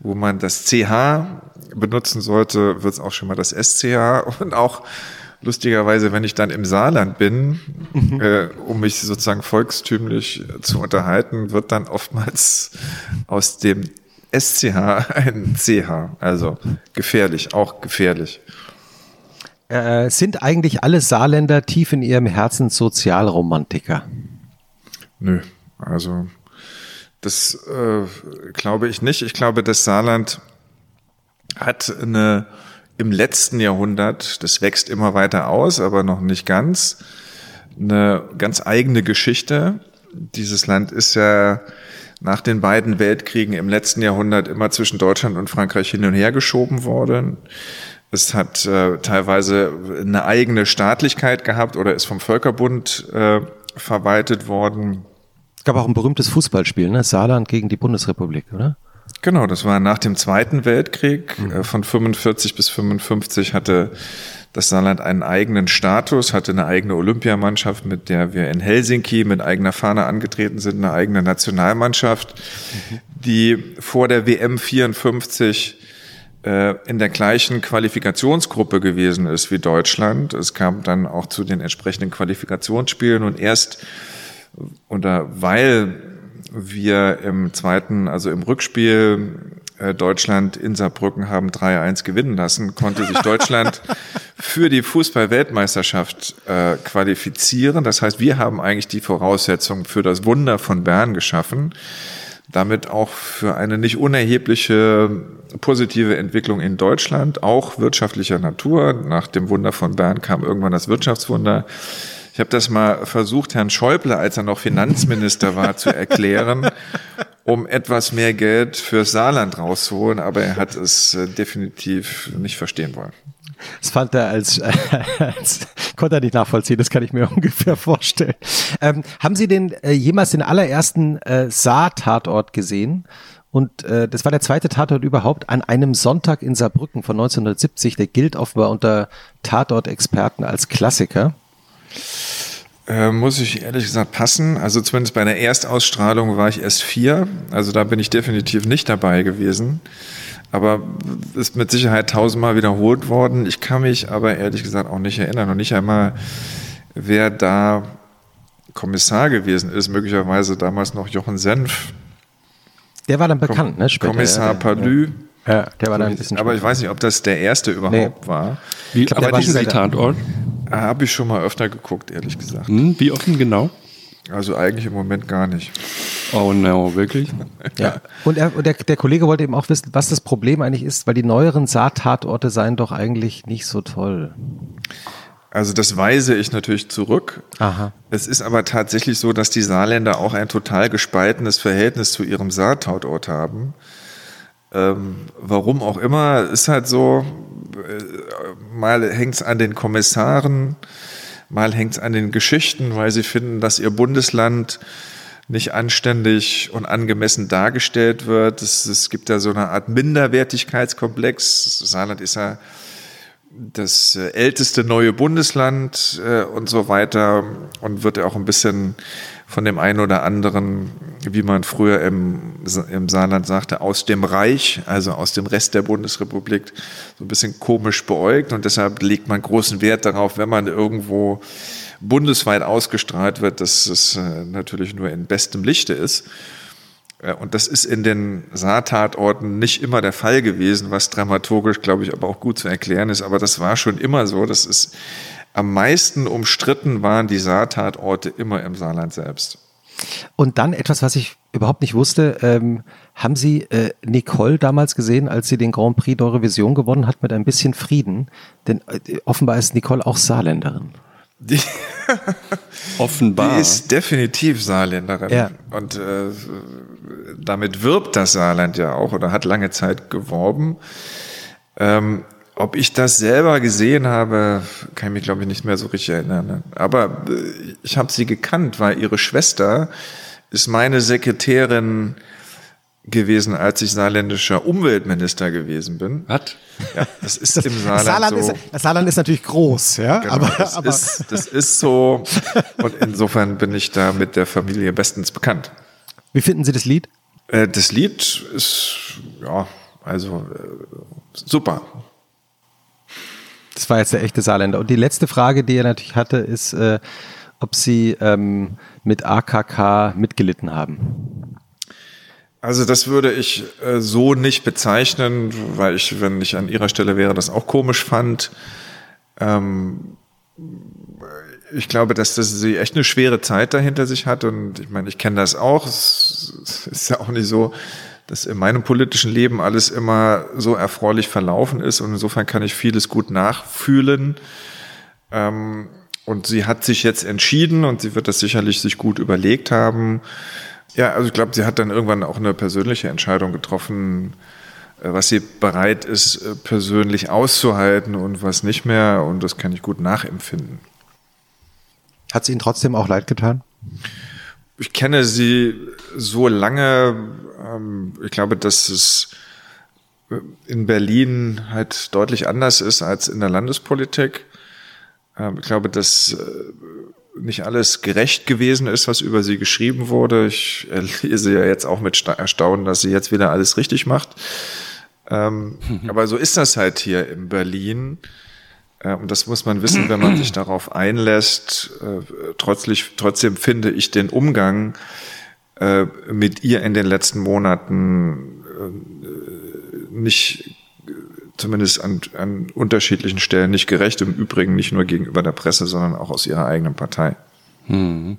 wo man das CH benutzen sollte, wird es auch schon mal das SCH und auch lustigerweise, wenn ich dann im Saarland bin, äh, um mich sozusagen volkstümlich zu unterhalten, wird dann oftmals aus dem SCH ein CH. Also gefährlich, auch gefährlich. Äh, sind eigentlich alle Saarländer tief in ihrem Herzen Sozialromantiker? Nö, also das äh, glaube ich nicht. Ich glaube, das Saarland hat eine im letzten Jahrhundert, das wächst immer weiter aus, aber noch nicht ganz, eine ganz eigene Geschichte. Dieses Land ist ja nach den beiden Weltkriegen im letzten Jahrhundert immer zwischen Deutschland und Frankreich hin und her geschoben worden. Es hat äh, teilweise eine eigene Staatlichkeit gehabt oder ist vom Völkerbund äh, verwaltet worden. Es gab auch ein berühmtes Fußballspiel, ne? Saarland gegen die Bundesrepublik, oder? Genau, das war nach dem Zweiten Weltkrieg. Äh, Von 45 bis 55 hatte das Saarland einen eigenen Status, hatte eine eigene Olympiamannschaft, mit der wir in Helsinki mit eigener Fahne angetreten sind, eine eigene Nationalmannschaft, die vor der WM 54 äh, in der gleichen Qualifikationsgruppe gewesen ist wie Deutschland. Es kam dann auch zu den entsprechenden Qualifikationsspielen und erst oder weil wir im zweiten, also im Rückspiel Deutschland in Saarbrücken haben 3-1 gewinnen lassen, konnte sich Deutschland [laughs] für die Fußball-Weltmeisterschaft äh, qualifizieren. Das heißt, wir haben eigentlich die Voraussetzungen für das Wunder von Bern geschaffen damit auch für eine nicht unerhebliche positive Entwicklung in Deutschland, auch wirtschaftlicher Natur. Nach dem Wunder von Bern kam irgendwann das Wirtschaftswunder. Ich habe das mal versucht, Herrn Schäuble, als er noch Finanzminister war, zu erklären, [laughs] um etwas mehr Geld fürs Saarland rauszuholen, aber er hat es äh, definitiv nicht verstehen wollen. Das fand er als, äh, [laughs] als konnte er nicht nachvollziehen, das kann ich mir [laughs] ungefähr vorstellen. Ähm, haben Sie den äh, jemals den allerersten äh, Saar-Tatort gesehen? Und äh, das war der zweite Tatort überhaupt an einem Sonntag in Saarbrücken von 1970. Der gilt offenbar unter Tatort-Experten als Klassiker. Äh, muss ich ehrlich gesagt passen. Also zumindest bei der Erstausstrahlung war ich erst vier. Also da bin ich definitiv nicht dabei gewesen. Aber ist mit Sicherheit tausendmal wiederholt worden. Ich kann mich aber ehrlich gesagt auch nicht erinnern und nicht einmal, wer da Kommissar gewesen ist. Möglicherweise damals noch Jochen Senf. Der war dann bekannt, ne? Später, Kommissar ja, Palü. Ja, der war dann ein bisschen Aber ich weiß nicht, ob das der erste überhaupt Nee. war. Wie, glaub, der aber war diesen später. Tatort? Habe ich schon mal öfter geguckt, ehrlich gesagt. Hm, wie offen genau? Also eigentlich im Moment gar nicht. Oh no, wirklich? [laughs] Ja. Und, er, und der, der Kollege wollte eben auch wissen, was das Problem eigentlich ist, weil die neueren Saar-Tatorte seien doch eigentlich nicht so toll. Also das weise ich natürlich zurück. Aha. Es ist aber tatsächlich so, dass die Saarländer auch ein total gespaltenes Verhältnis zu ihrem Saartautort haben. Ähm, warum auch immer, ist halt so, mal hängt es an den Kommissaren, mal hängt es an den Geschichten, weil sie finden, dass ihr Bundesland nicht anständig und angemessen dargestellt wird. Es, es gibt da so eine Art Minderwertigkeitskomplex. Saarland ist ja das äh, älteste neue Bundesland äh, und so weiter und wird ja auch ein bisschen von dem einen oder anderen, wie man früher im, im Saarland sagte, aus dem Reich, also aus dem Rest der Bundesrepublik, so ein bisschen komisch beäugt. Und deshalb legt man großen Wert darauf, wenn man irgendwo bundesweit ausgestrahlt wird, dass es äh, natürlich nur in bestem Lichte ist. Äh, und das ist in den Saartatorten nicht immer der Fall gewesen, was dramaturgisch, glaube ich, aber auch gut zu erklären ist. Aber das war schon immer so. Das ist am meisten umstritten waren die Saartatorte immer im Saarland selbst. Und dann etwas, was ich überhaupt nicht wusste. Ähm, haben Sie äh, Nicole damals gesehen, als sie den Grand Prix d'Eurovision gewonnen hat mit ein bisschen Frieden? Denn äh, offenbar ist Nicole auch Saarländerin. Die, [laughs] Offenbar. Die ist definitiv Saarländerin. Ja. Und äh, damit wirbt das Saarland ja auch oder hat lange Zeit geworben. Ähm, ob ich das selber gesehen habe, kann ich mich, glaube ich, nicht mehr so richtig erinnern. Aber äh, ich habe sie gekannt, weil ihre Schwester ist meine Sekretärin gewesen, als ich saarländischer Umweltminister gewesen bin. Was? Ja, das ist im Saarland, Saarland, so. ist, das Saarland ist natürlich groß, ja. Genau, aber, das, aber ist, das ist so. Und insofern bin ich da mit der Familie bestens bekannt. wie finden Sie das Lied? Äh, das Lied ist, ja, also äh, super. Das war jetzt der echte Saarländer. Und die letzte Frage, die er natürlich hatte, ist, äh, ob Sie ähm, mit AKK mitgelitten haben. Also das würde ich äh, so nicht bezeichnen, weil ich, wenn ich an ihrer Stelle wäre, das auch komisch fand. Ähm, ich glaube, dass das sie echt eine schwere Zeit dahinter sich hat und ich meine, ich kenne das auch. Es ist ja auch nicht so, dass in meinem politischen Leben alles immer so erfreulich verlaufen ist und insofern kann ich vieles gut nachfühlen. Ähm, und sie hat sich jetzt entschieden und sie wird das sicherlich sich gut überlegt haben. Ja, also ich glaube, sie hat dann irgendwann auch eine persönliche Entscheidung getroffen, äh, was sie bereit ist, äh, persönlich auszuhalten und was nicht mehr. Und das kann ich gut nachempfinden. Hat es Ihnen trotzdem auch leid getan? Ich kenne sie so lange. Ähm, ich glaube, dass es äh, in Berlin halt deutlich anders ist als in der Landespolitik. Ähm, ich glaube, dass äh, nicht alles gerecht gewesen ist, was über sie geschrieben wurde. Ich lese ja jetzt auch mit Erstaunen, dass sie jetzt wieder alles richtig macht. Ähm, [laughs] aber so ist das halt hier in Berlin. Äh, und das muss man wissen, wenn man sich [clears throat] darauf einlässt. Äh, trotzdem, trotzdem finde ich den Umgang äh, mit ihr in den letzten Monaten nicht, zumindest an, an unterschiedlichen Stellen nicht gerecht. Im Übrigen nicht nur gegenüber der Presse, sondern auch aus ihrer eigenen Partei. Hm.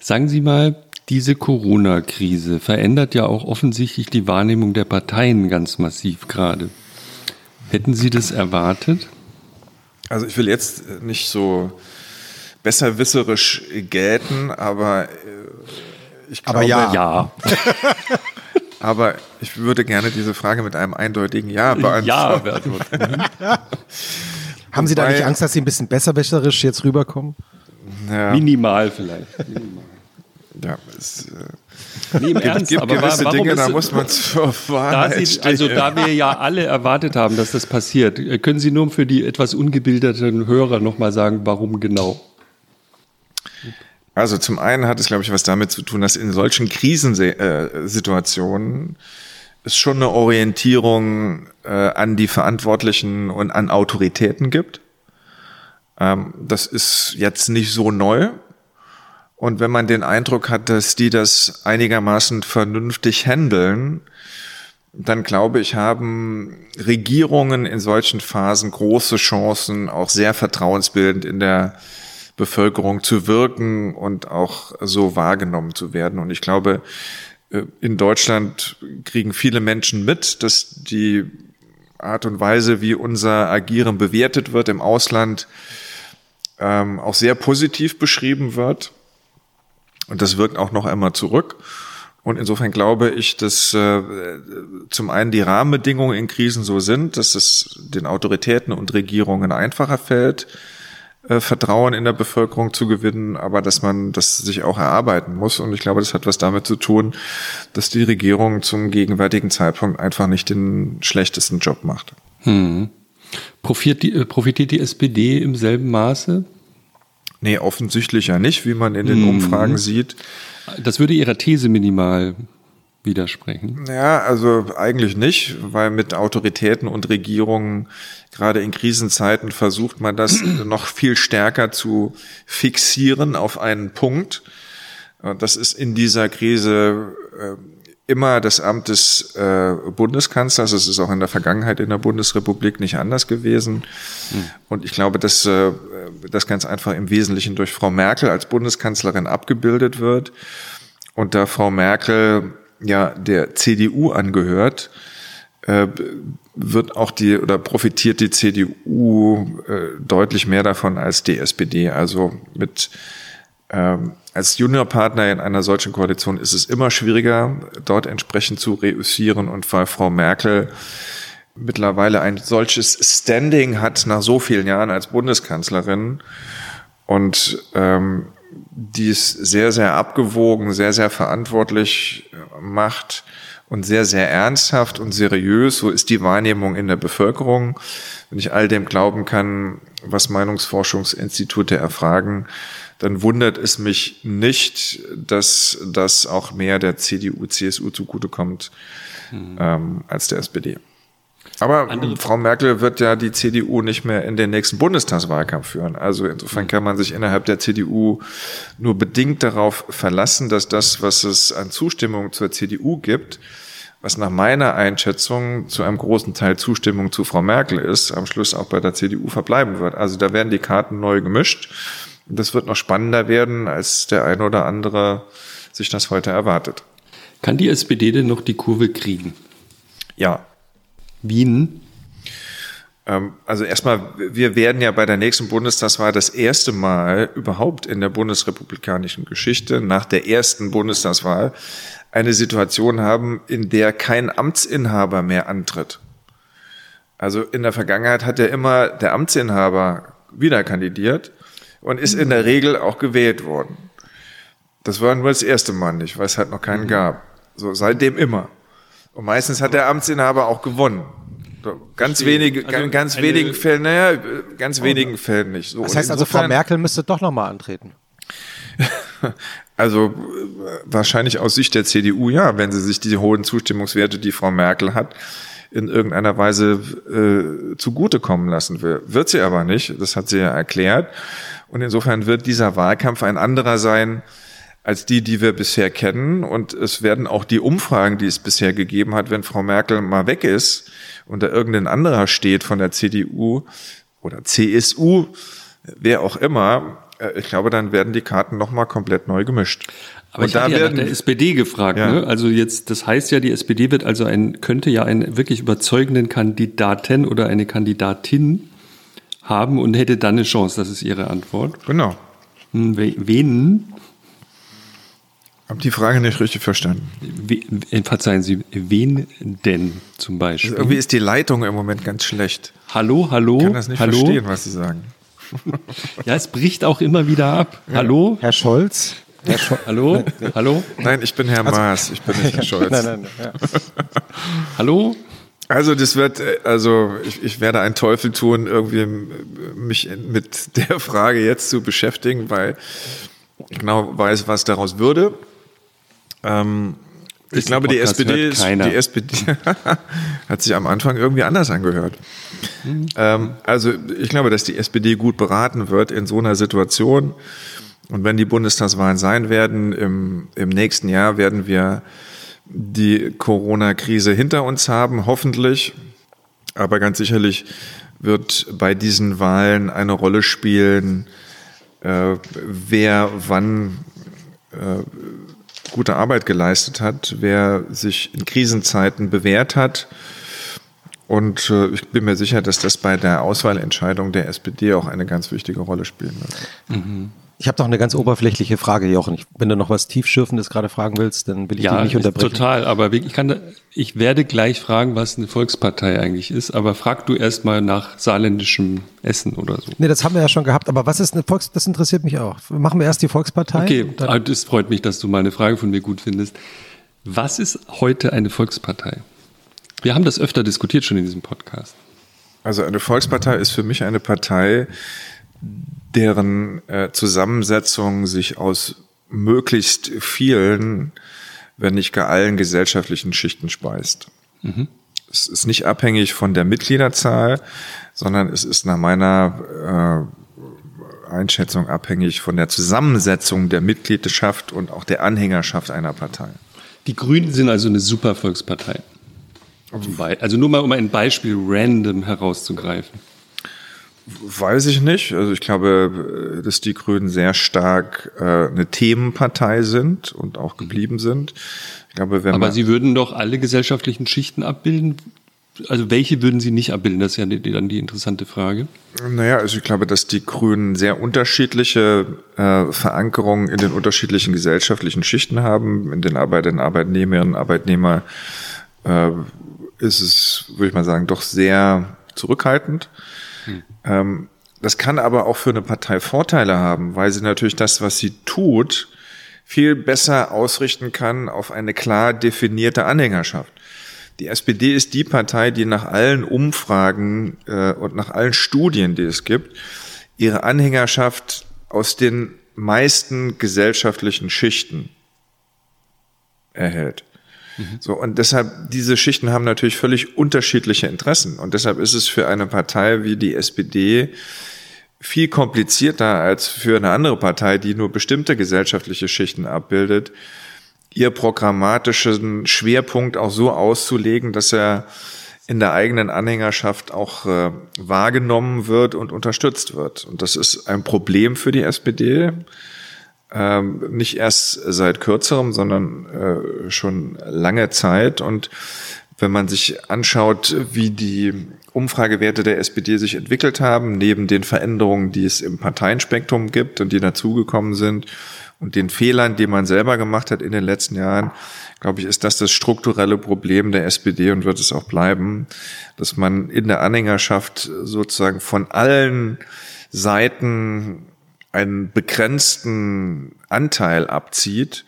Sagen Sie mal, diese Corona-Krise verändert ja auch offensichtlich die Wahrnehmung der Parteien ganz massiv gerade. Hätten Sie das erwartet? Also ich will jetzt nicht so besserwisserisch gelten, aber äh, ich glaube, Aber ja. Ja. [laughs] aber ich würde gerne diese Frage mit einem eindeutigen Ja beantworten. Ja, beantworten. [laughs] Haben Sie da nicht Angst, dass Sie ein bisschen besserwäscherisch jetzt rüberkommen? Ja, Minimal vielleicht. Minimal. ja, es äh, Nee, im Ernst, gibt aber gewisse wa- warum Dinge, da muss man [laughs] zur da Wahrheit Sie, also da wir ja alle erwartet haben, dass das passiert, äh, können Sie nur für die etwas ungebildeten Hörer nochmal sagen, warum genau? Also zum einen hat es, glaube ich, was damit zu tun, dass in solchen Krisensituationen es schon eine Orientierung äh, an die Verantwortlichen und an Autoritäten gibt. Ähm, das ist jetzt nicht so neu. Und wenn man den Eindruck hat, dass die das einigermaßen vernünftig handeln, dann glaube ich, haben Regierungen in solchen Phasen große Chancen, auch sehr vertrauensbildend in der Bevölkerung zu wirken und auch so wahrgenommen zu werden. Und ich glaube, äh, in Deutschland kriegen viele Menschen mit, dass die Art und Weise, wie unser Agieren bewertet wird im Ausland, ähm, auch sehr positiv beschrieben wird. Und das wirkt auch noch einmal zurück. Und insofern glaube ich, dass äh, zum einen die Rahmenbedingungen in Krisen so sind, dass es den Autoritäten und Regierungen einfacher fällt, äh, Vertrauen in der Bevölkerung zu gewinnen, aber dass man das sich auch erarbeiten muss. Und ich glaube, das hat was damit zu tun, dass die Regierung zum gegenwärtigen Zeitpunkt einfach nicht den schlechtesten Job macht. Hm. Profitiert, die, äh, profitiert die SPD im selben Maße? Nee, offensichtlich ja nicht, wie man in den mhm. Umfragen sieht. Das würde Ihrer These minimal widersprechen. Ja, also eigentlich nicht, weil mit Autoritäten und Regierungen gerade in Krisenzeiten versucht man das [clears throat] noch viel stärker zu fixieren auf einen Punkt. Das ist in dieser Krise äh, immer das Amt des äh, Bundeskanzlers. Es ist auch in der Vergangenheit in der Bundesrepublik nicht anders gewesen. Hm. Und ich glaube, dass äh, das ganz einfach im Wesentlichen durch Frau Merkel als Bundeskanzlerin abgebildet wird. Und da Frau Merkel ja der CDU angehört, äh, wird auch die oder profitiert die CDU äh, deutlich mehr davon als die SPD. Also mit ähm, als Juniorpartner in einer solchen Koalition ist es immer schwieriger, dort entsprechend zu reüssieren. Und weil Frau Merkel mittlerweile ein solches Standing hat nach so vielen Jahren als Bundeskanzlerin und ähm, dies sehr, sehr abgewogen, sehr, sehr verantwortlich macht und sehr, sehr ernsthaft und seriös. So ist die Wahrnehmung in der Bevölkerung. Wenn ich all dem glauben kann, was Meinungsforschungsinstitute erfragen, dann wundert es mich nicht, dass das auch mehr der CDU, CSU zugutekommt mhm. ähm, als der SPD. Aber Andere Frau Merkel wird ja die CDU nicht mehr in den nächsten Bundestagswahlkampf führen. Also insofern kann man sich innerhalb der CDU nur bedingt darauf verlassen, dass das, was es an Zustimmung zur CDU gibt, was nach meiner Einschätzung zu einem großen Teil Zustimmung zu Frau Merkel ist, am Schluss auch bei der CDU verbleiben wird. Also da werden die Karten neu gemischt. Das wird noch spannender werden, als der eine oder andere sich das heute erwartet. Kann die SPD denn noch die Kurve kriegen? Ja. Wien? Ähm, also erstmal, wir werden ja bei der nächsten Bundestagswahl das erste Mal überhaupt in der bundesrepublikanischen Geschichte nach der ersten Bundestagswahl eine Situation haben, in der kein Amtsinhaber mehr antritt. Also in der Vergangenheit hat ja immer der Amtsinhaber wieder kandidiert und ist in der Regel auch gewählt worden. Das war nur das erste Mal nicht, weil es halt noch keinen mhm. gab. So seitdem immer. Und meistens hat der Amtsinhaber auch gewonnen. Ganz Verstehe. wenige, also ganz wenigen Fällen, naja, ganz wenigen Fällen nicht. So, das heißt also, Frau Merkel müsste doch nochmal antreten. [laughs] also wahrscheinlich aus Sicht der CDU ja, wenn sie sich die hohen Zustimmungswerte, die Frau Merkel hat, in irgendeiner Weise äh, zugutekommen lassen will. Wird sie aber nicht, das hat sie ja erklärt. Und insofern wird dieser Wahlkampf ein anderer sein als die, die wir bisher kennen. Und es werden auch die Umfragen, die es bisher gegeben hat, wenn Frau Merkel mal weg ist und da irgendein anderer steht von der CDU oder CSU, wer auch immer, äh, ich glaube, dann werden die Karten nochmal komplett neu gemischt. Aber und ich habe ja nach der SPD gefragt. Ja. Ne? Also jetzt, das heißt ja, die SPD wird also ein, könnte ja einen wirklich überzeugenden Kandidaten oder eine Kandidatin haben und hätte dann eine Chance. Das ist Ihre Antwort. Genau. Hm, wen? Hab die Frage nicht richtig verstanden. We, äh, verzeihen Sie, wen denn zum Beispiel? Also irgendwie ist die Leitung im Moment ganz schlecht. Hallo, hallo. Ich kann das nicht hallo? verstehen, was Sie sagen. [laughs] ja, es bricht auch immer wieder ab. Ja. Hallo? Herr Scholz? Herr Scho hallo? hallo? Nein, ich bin Herr also, Maas, ich bin nicht Herr [laughs] Scholz. nein, nein, ja. hallo? Also das wird, äh, also ich, ich werde einen Teufel tun, irgendwie mich mit [laughs] der Frage jetzt zu beschäftigen, weil ich genau weiß, was daraus würde. Ähm, ich glaube, die SPD, ist, die SPD [laughs] hat sich am Anfang irgendwie anders angehört. Mhm. Ähm, also ich glaube, dass die SPD gut beraten wird in so einer Situation. Und wenn die Bundestagswahlen sein werden im, im nächsten Jahr, werden wir die Corona-Krise hinter uns haben, hoffentlich. Aber ganz sicherlich wird bei diesen Wahlen eine Rolle spielen, äh, wer wann äh, gute Arbeit geleistet hat, wer sich in Krisenzeiten bewährt hat. Und äh, ich bin mir sicher, dass das bei der Auswahlentscheidung der SPD auch eine ganz wichtige Rolle spielen wird. Mhm. Ich habe noch eine ganz oberflächliche Frage, Jochen. wenn du noch was tiefschürfendes gerade fragen willst, dann will ich ja, dich nicht unterbrechen. Total, aber ich kann, ich werde gleich fragen, was eine Volkspartei eigentlich ist, aber frag du erst mal nach saarländischem Essen oder so. Nee, das haben wir ja schon gehabt, aber was ist eine Volks, das interessiert mich auch. Machen wir erst die Volkspartei? Okay, ah, das freut mich, dass du meine Frage von mir gut findest. Was ist heute eine Volkspartei? Wir haben das öfter diskutiert schon in diesem Podcast. Also eine Volkspartei ist für mich eine Partei, deren äh, Zusammensetzung sich aus möglichst vielen, wenn nicht gar allen gesellschaftlichen Schichten speist. Mhm. Es ist nicht abhängig von der Mitgliederzahl, sondern es ist nach meiner äh, Einschätzung abhängig von der Zusammensetzung der Mitgliedschaft und auch der Anhängerschaft einer Partei. Die Grünen sind also eine super Volkspartei. Also nur mal um ein Beispiel random herauszugreifen. Weiß ich nicht. Also ich glaube, dass die Grünen sehr stark äh, eine Themenpartei sind und auch geblieben sind. Ich glaube, wenn Aber sie würden doch alle gesellschaftlichen Schichten abbilden. Also welche würden sie nicht abbilden? Das ist ja dann die interessante Frage. Naja, also ich glaube, dass die Grünen sehr unterschiedliche äh, Verankerungen in den unterschiedlichen gesellschaftlichen Schichten haben. In den Arbeitern, Arbeitnehmerinnen, Arbeitnehmer äh, ist es, würde ich mal sagen, doch sehr zurückhaltend. Hm. Ähm, das kann aber auch für eine Partei Vorteile haben, weil sie natürlich das, was sie tut, viel besser ausrichten kann auf eine klar definierte Anhängerschaft. Die SPD ist die Partei, die nach allen Umfragen äh, und nach allen Studien, die es gibt, ihre Anhängerschaft aus den meisten gesellschaftlichen Schichten erhält. Mhm. So, und deshalb, diese Schichten haben natürlich völlig unterschiedliche Interessen. Und deshalb ist es für eine Partei wie die SPD viel komplizierter als für eine andere Partei, die nur bestimmte gesellschaftliche Schichten abbildet, ihr programmatischen Schwerpunkt auch so auszulegen, dass er in der eigenen Anhängerschaft auch äh, wahrgenommen wird und unterstützt wird. Und das ist ein Problem für die SPD ähm, nicht erst seit kürzerem, sondern äh, schon lange Zeit. Und wenn man sich anschaut, wie die Umfragewerte der SPD sich entwickelt haben, neben den Veränderungen, die es im Parteienspektrum gibt und die dazugekommen sind und den Fehlern, die man selber gemacht hat in den letzten Jahren, glaube ich, ist das das strukturelle Problem der SPD und wird es auch bleiben, dass man in der Anhängerschaft sozusagen von allen Seiten einen begrenzten Anteil abzieht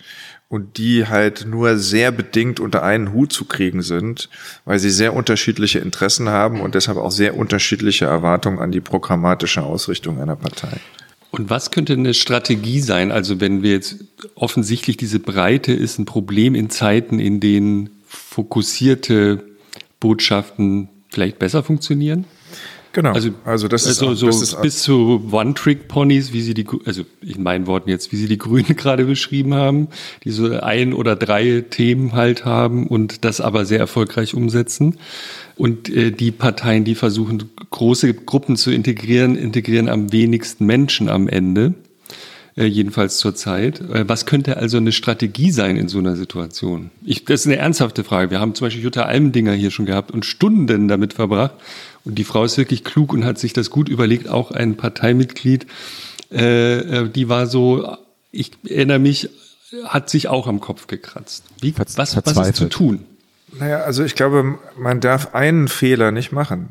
und die halt nur sehr bedingt unter einen Hut zu kriegen sind, weil sie sehr unterschiedliche Interessen haben und deshalb auch sehr unterschiedliche Erwartungen an die programmatische Ausrichtung einer Partei. Und was könnte eine Strategie sein? Also wenn wir jetzt offensichtlich diese Breite ist ein Problem in Zeiten, in denen fokussierte Botschaften vielleicht besser funktionieren? Genau. Also, also das ist, also so das ist bis zu One-Trick-Ponys, wie sie die, also in meinen Worten jetzt, wie sie die Grünen [laughs] gerade beschrieben haben, die so ein oder drei Themen halt haben und das aber sehr erfolgreich umsetzen. Und äh, die Parteien, die versuchen, große Gruppen zu integrieren, integrieren am wenigsten Menschen am Ende äh, jedenfalls zurzeit. Äh, was könnte also eine Strategie sein in so einer Situation? Ich, das ist eine ernsthafte Frage. Wir haben zum Beispiel Jutta Almendinger hier schon gehabt und Stunden damit verbracht, und die Frau ist wirklich klug und hat sich das gut überlegt, auch ein Parteimitglied, äh, äh, die war so, ich erinnere mich, hat sich auch am Kopf gekratzt. Wie, was, was ist zu tun? Naja, also ich glaube, man darf einen Fehler nicht machen.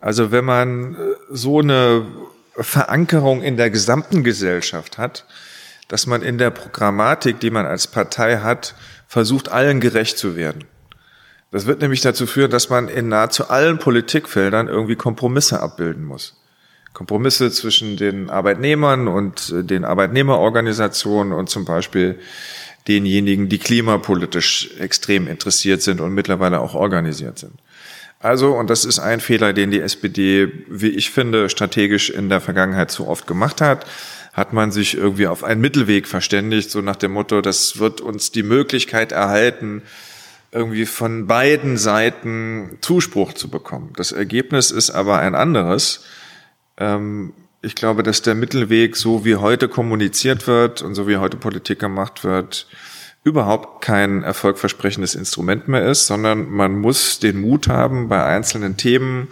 Also wenn man äh, so eine Verankerung in der gesamten Gesellschaft hat, dass man in der Programmatik, die man als Partei hat, versucht, allen gerecht zu werden. Das wird nämlich dazu führen, dass man in nahezu allen Politikfeldern irgendwie Kompromisse abbilden muss. Kompromisse zwischen den Arbeitnehmern und äh, den Arbeitnehmerorganisationen und zum Beispiel denjenigen, die klimapolitisch extrem interessiert sind und mittlerweile auch organisiert sind. Also, und das ist ein Fehler, den die SPD, wie ich finde, strategisch in der Vergangenheit zu oft gemacht hat, hat man sich irgendwie auf einen Mittelweg verständigt, so nach dem Motto, das wird uns die Möglichkeit erhalten, irgendwie von beiden Seiten Zuspruch zu bekommen. Das Ergebnis ist aber ein anderes. Ähm, ich glaube, dass der Mittelweg, so wie heute kommuniziert wird und so wie heute Politik gemacht wird, überhaupt kein erfolgversprechendes Instrument mehr ist, sondern man muss den Mut haben, bei einzelnen Themen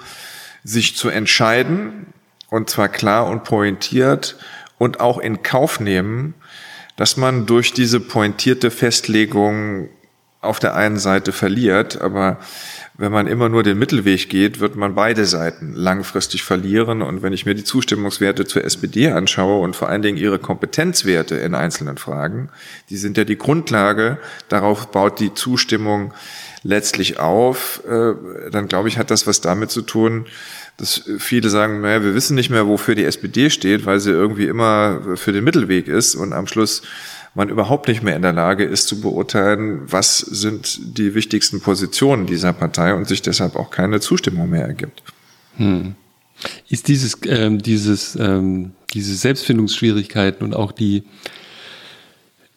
sich zu entscheiden, und zwar klar und pointiert und auch in Kauf nehmen, dass man durch diese pointierte Festlegung auf der einen Seite verliert, aber wenn man immer nur den Mittelweg geht, wird man beide Seiten langfristig verlieren. Und wenn ich mir die Zustimmungswerte zur SPD anschaue und vor allen Dingen ihre Kompetenzwerte in einzelnen Fragen, die sind ja die Grundlage, darauf baut die Zustimmung letztlich auf, äh, dann glaube ich, hat das was damit zu tun, dass viele sagen, naja, wir wissen nicht mehr, wofür die SPD steht, weil sie irgendwie immer für den Mittelweg ist. Und am Schluss man überhaupt nicht mehr in der Lage ist zu beurteilen, was sind die wichtigsten Positionen dieser Partei und sich deshalb auch keine Zustimmung mehr ergibt. Hm. Ist dieses, ähm, dieses, ähm, diese Selbstfindungsschwierigkeiten und auch die,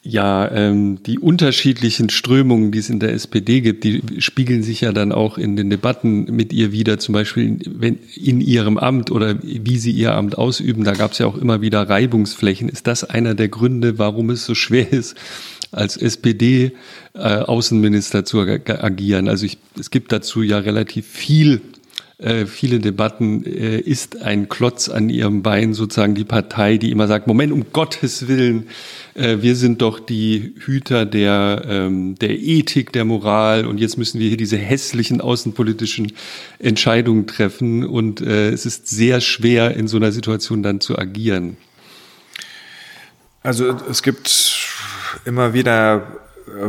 ja, ähm, die unterschiedlichen Strömungen, die es in der SPD gibt, die spiegeln sich ja dann auch in den Debatten mit ihr wieder, zum Beispiel wenn, in ihrem Amt oder wie sie ihr Amt ausüben. Da gab es ja auch immer wieder Reibungsflächen. Ist das einer der Gründe, warum es so schwer ist, als SPD-Außenminister äh, zu agieren? Also ich, es gibt dazu ja relativ viel äh, viele Debatten äh, ist ein Klotz an ihrem Bein sozusagen die Partei, die immer sagt, Moment, um Gottes Willen, äh, wir sind doch die Hüter der, ähm, der Ethik, der Moral und jetzt müssen wir hier diese hässlichen außenpolitischen Entscheidungen treffen und äh, es ist sehr schwer in so einer Situation dann zu agieren. Also es gibt immer wieder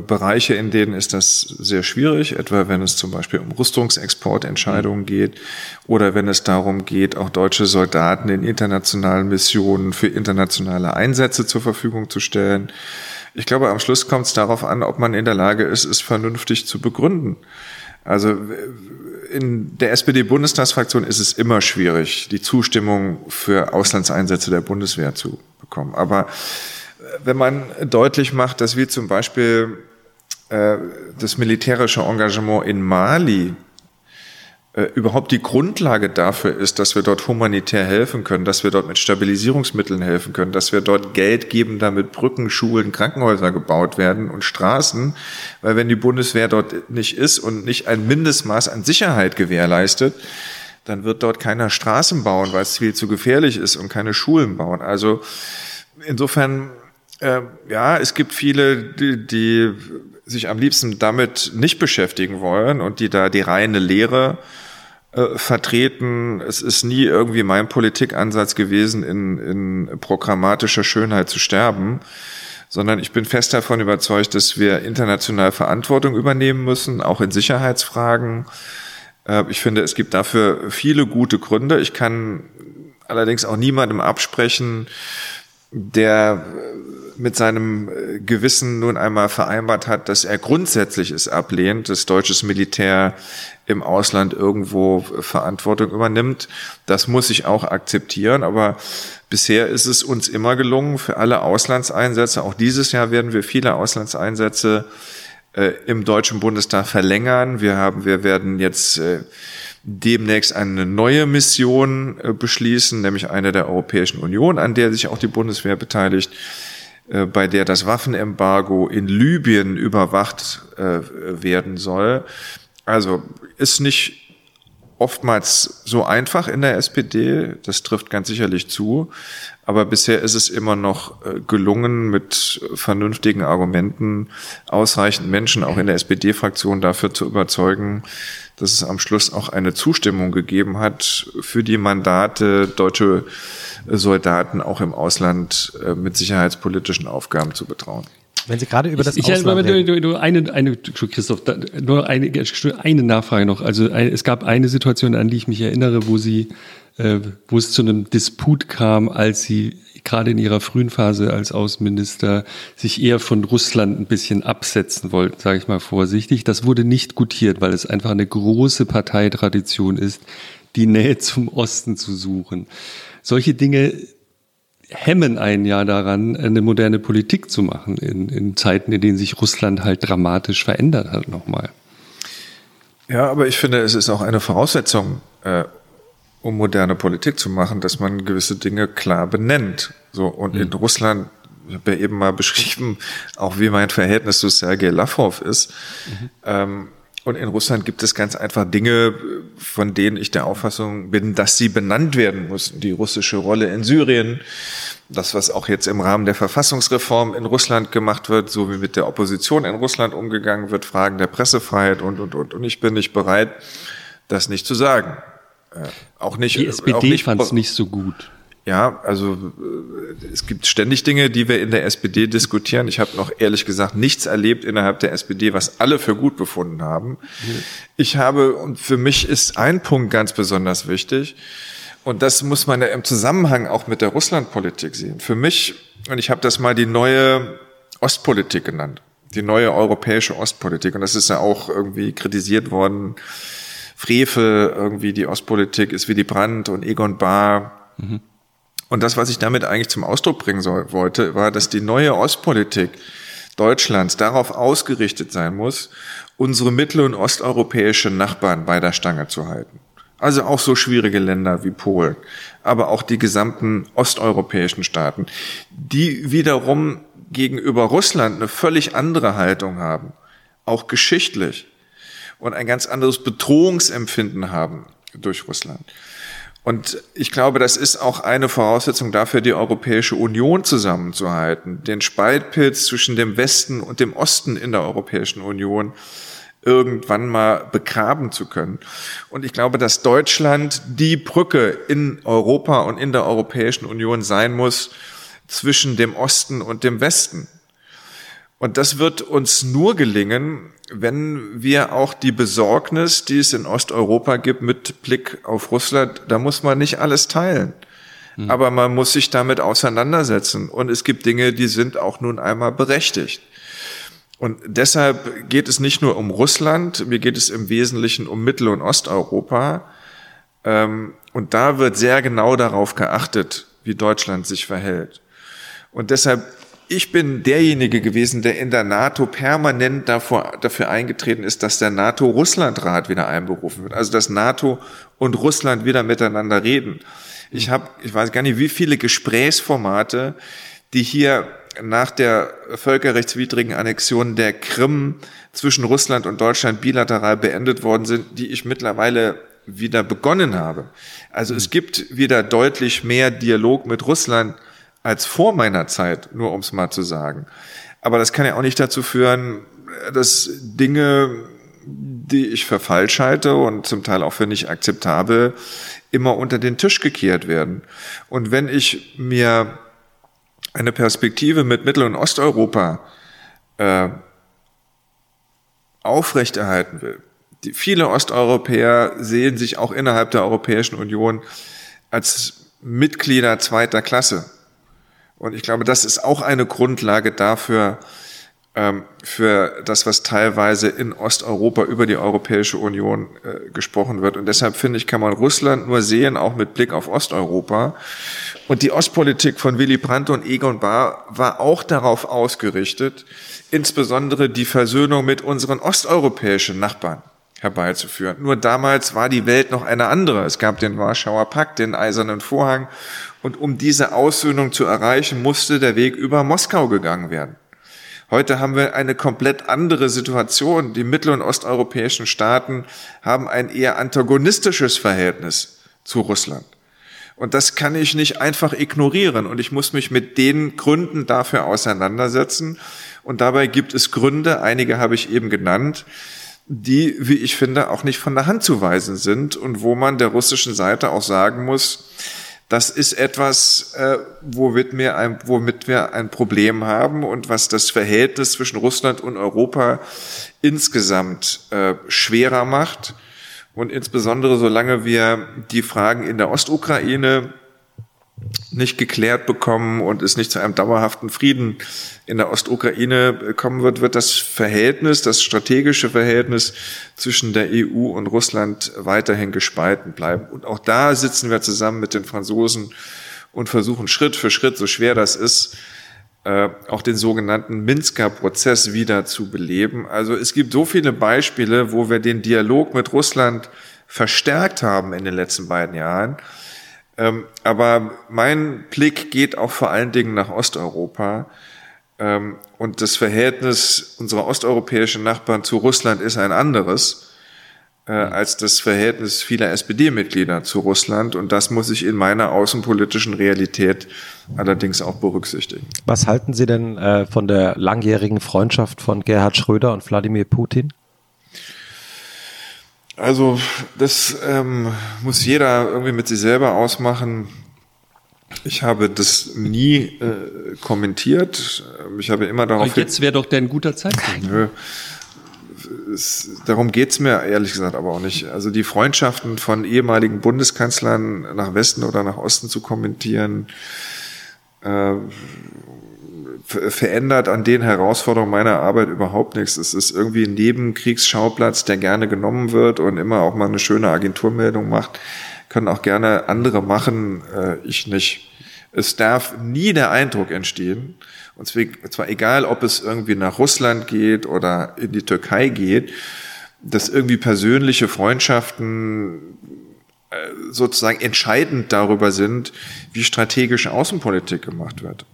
Bereiche, in denen ist das sehr schwierig, etwa wenn es zum Beispiel um Rüstungsexportentscheidungen geht oder wenn es darum geht, auch deutsche Soldaten in internationalen Missionen für internationale Einsätze zur Verfügung zu stellen. Ich glaube, am Schluss kommt es darauf an, ob man in der Lage ist, es vernünftig zu begründen. Also in der SPD-Bundestagsfraktion ist es immer schwierig, die Zustimmung für Auslandseinsätze der Bundeswehr zu bekommen. Aber wenn man deutlich macht, dass wir zum Beispiel äh, das militärische Engagement in Mali äh, überhaupt die Grundlage dafür ist, dass wir dort humanitär helfen können, dass wir dort mit Stabilisierungsmitteln helfen können, dass wir dort Geld geben, damit Brücken, Schulen, Krankenhäuser gebaut werden und Straßen, weil wenn die Bundeswehr dort nicht ist und nicht ein Mindestmaß an Sicherheit gewährleistet, dann wird dort keiner Straßen bauen, weil es viel zu gefährlich ist und keine Schulen bauen. Also insofern äh, ja, es gibt viele, die, die sich am liebsten damit nicht beschäftigen wollen und die da die reine Lehre äh, vertreten. Es ist nie irgendwie mein Politikansatz gewesen, in, in programmatischer Schönheit zu sterben, sondern ich bin fest davon überzeugt, dass wir international Verantwortung übernehmen müssen, auch in Sicherheitsfragen. Äh, ich finde, es gibt dafür viele gute Gründe. Ich kann allerdings auch niemandem absprechen, der mit seinem äh, Gewissen nun einmal vereinbart hat, dass er grundsätzlich es ablehnt, dass deutsches Militär im Ausland irgendwo Verantwortung übernimmt. Das muss ich auch akzeptieren, aber bisher ist es uns immer gelungen, für alle Auslandseinsätze, auch dieses Jahr werden wir viele Auslandseinsätze äh, im Deutschen Bundestag verlängern. Wir haben, wir werden jetzt äh, demnächst eine neue Mission äh, beschließen, nämlich eine der Europäischen Union, an der sich auch die Bundeswehr beteiligt. Äh, bei der das Waffenembargo in Libyen überwacht äh, werden soll. Also ist nicht oftmals so einfach in der SPD, das trifft ganz sicherlich zu, aber bisher ist es immer noch äh, gelungen, mit vernünftigen Argumenten ausreichend Menschen auch in der SPD-Fraktion dafür zu überzeugen, dass es am Schluss auch eine Zustimmung gegeben hat für die Mandate deutsche Soldaten auch im Ausland äh, mit sicherheitspolitischen Aufgaben zu betrauen. Wenn Sie gerade über das ich, Ausland ich, du, du, eine, eine, Christoph, nur eine, eine Nachfrage noch. Also es gab eine Situation, an die ich mich erinnere, wo Sie, äh, wo es zu einem Disput kam, als Sie gerade in Ihrer frühen Phase als Außenminister sich eher von Russland ein bisschen absetzen wollten, sage ich mal vorsichtig. Das wurde nicht gutiert, weil es einfach eine große Parteitradition ist, die Nähe zum Osten zu suchen solche Dinge hemmen einen ja daran, eine moderne Politik zu machen in, in Zeiten, in denen sich Russland halt dramatisch verändert hat nochmal. Ja, aber ich finde, es ist auch eine Voraussetzung, äh, um moderne Politik zu machen, dass man gewisse Dinge klar benennt. So und mhm. in Russland, ich habe ja eben mal [laughs] beschrieben, auch wie mein Verhältnis zu Sergei Lavrov ist. Mhm. Ähm, und in Russland gibt es ganz einfach Dinge, von denen ich der Auffassung bin, dass sie benannt werden müssen. Die russische Rolle in Syrien, das, was auch jetzt im Rahmen der Verfassungsreform in Russland gemacht wird, so wie mit der Opposition in Russland umgegangen wird, Fragen der Pressefreiheit und, und, und. Und ich bin nicht bereit, das nicht zu sagen. Äh, auch nicht. Die SPD fand es nicht so gut. Ja, also äh, es gibt ständig Dinge, die wir in der SPD diskutieren. Ich habe noch ehrlich gesagt nichts erlebt innerhalb der SPD, was alle für gut befunden haben. Ich habe, und für mich ist ein Punkt ganz besonders wichtig, und das muss man ja im Zusammenhang auch mit der Russlandpolitik sehen. Für mich, und ich habe das mal die neue Ostpolitik genannt, die neue europäische Ostpolitik, und das ist ja auch irgendwie kritisiert worden, Frevel, irgendwie die Ostpolitik ist wie die Brand und Egon Bahr. Mhm. Und das, was ich damit eigentlich zum Ausdruck bringen soll, wollte, war, dass die neue Ostpolitik Deutschlands darauf ausgerichtet sein muss, unsere mittel- und osteuropäische Nachbarn bei der Stange zu halten. Also auch so schwierige Länder wie Polen, aber auch die gesamten osteuropäischen Staaten, die wiederum gegenüber Russland eine völlig andere Haltung haben, auch geschichtlich und ein ganz anderes Bedrohungsempfinden haben durch Russland. Und ich glaube, das ist auch eine Voraussetzung dafür, die Europäische Union zusammenzuhalten, den Spaltpilz zwischen dem Westen und dem Osten in der Europäischen Union irgendwann mal begraben zu können. Und ich glaube, dass Deutschland die Brücke in Europa und in der Europäischen Union sein muss zwischen dem Osten und dem Westen. Und das wird uns nur gelingen, wenn wir auch die Besorgnis, die es in Osteuropa gibt, mit Blick auf Russland, da muss man nicht alles teilen. Mhm. Aber man muss sich damit auseinandersetzen. Und es gibt Dinge, die sind auch nun einmal berechtigt. Und deshalb geht es nicht nur um Russland, mir geht es im Wesentlichen um Mittel- und Osteuropa. Ähm, und da wird sehr genau darauf geachtet, wie Deutschland sich verhält. Und deshalb ich bin derjenige gewesen, der in der NATO permanent davor, dafür eingetreten ist, dass der NATO-Russland-Rat wieder einberufen wird. Also dass NATO und Russland wieder miteinander reden. Ich habe, ich weiß gar nicht, wie viele Gesprächsformate, die hier nach der völkerrechtswidrigen Annexion der Krim zwischen Russland und Deutschland bilateral beendet worden sind, die ich mittlerweile wieder begonnen habe. Also es gibt wieder deutlich mehr Dialog mit Russland als vor meiner Zeit, nur um es mal zu sagen. Aber das kann ja auch nicht dazu führen, dass Dinge, die ich für falsch halte und zum Teil auch für nicht akzeptabel, immer unter den Tisch gekehrt werden. Und wenn ich mir eine Perspektive mit Mittel- und Osteuropa äh, aufrechterhalten will, die, viele Osteuropäer sehen sich auch innerhalb der Europäischen Union als Mitglieder zweiter Klasse. Und ich glaube, das ist auch eine Grundlage dafür, ähm, für das, was teilweise in Osteuropa über die Europäische Union äh, gesprochen wird. Und deshalb finde ich, kann man Russland nur sehen, auch mit Blick auf Osteuropa. Und die Ostpolitik von Willy Brandt und Egon Bahr war auch darauf ausgerichtet, insbesondere die Versöhnung mit unseren osteuropäischen Nachbarn herbeizuführen. Nur damals war die Welt noch eine andere. Es gab den Warschauer Pakt, den Eisernen Vorhang. Und um diese Aussöhnung zu erreichen, musste der Weg über Moskau gegangen werden. Heute haben wir eine komplett andere Situation. Die mittel- und osteuropäischen Staaten haben ein eher antagonistisches Verhältnis zu Russland. Und das kann ich nicht einfach ignorieren. Und ich muss mich mit den Gründen dafür auseinandersetzen. Und dabei gibt es Gründe, einige habe ich eben genannt, die, wie ich finde, auch nicht von der Hand zu weisen sind und wo man der russischen Seite auch sagen muss, das ist etwas, äh, womit, wir ein, womit wir ein Problem haben und was das Verhältnis zwischen Russland und Europa insgesamt äh, schwerer macht. Und insbesondere solange wir die Fragen in der Ostukraine nicht geklärt bekommen und es nicht zu einem dauerhaften Frieden in der Ostukraine kommen wird, wird das Verhältnis, das strategische Verhältnis zwischen der EU und Russland weiterhin gespalten bleiben. Und auch da sitzen wir zusammen mit den Franzosen und versuchen Schritt für Schritt, so schwer das ist, äh, auch den sogenannten Minsker Prozess wieder zu beleben. Also es gibt so viele Beispiele, wo wir den Dialog mit Russland verstärkt haben in den letzten beiden Jahren ähm, aber mein Blick geht auch vor allen Dingen nach Osteuropa. Ähm, und das Verhältnis unserer osteuropäischen Nachbarn zu Russland ist ein anderes äh, als das Verhältnis vieler SPD-Mitglieder zu Russland. Und das muss ich in meiner außenpolitischen Realität allerdings auch berücksichtigen. Was halten Sie denn äh, von der langjährigen Freundschaft von Gerhard Schröder und Wladimir Putin? Also das ähm, muss jeder irgendwie mit sich selber ausmachen. Ich habe das nie äh, kommentiert. Ich habe immer darauf. Aber jetzt wäre doch der ein guter Zeitpunkt. Nö. Es, darum geht's mir ehrlich gesagt aber auch nicht. Also die Freundschaften von ehemaligen Bundeskanzlern nach Westen oder nach Osten zu kommentieren, äh, verändert an den Herausforderungen meiner Arbeit überhaupt nichts. Es ist irgendwie ein Nebenkriegsschauplatz, der gerne genommen wird und immer auch mal eine schöne Agenturmeldung macht. Können auch gerne andere machen, äh, ich nicht. Es darf nie der Eindruck entstehen, und zwar egal, ob es irgendwie nach Russland geht oder in die Türkei geht, dass irgendwie persönliche Freundschaften äh, sozusagen entscheidend darüber sind, wie strategische Außenpolitik gemacht wird.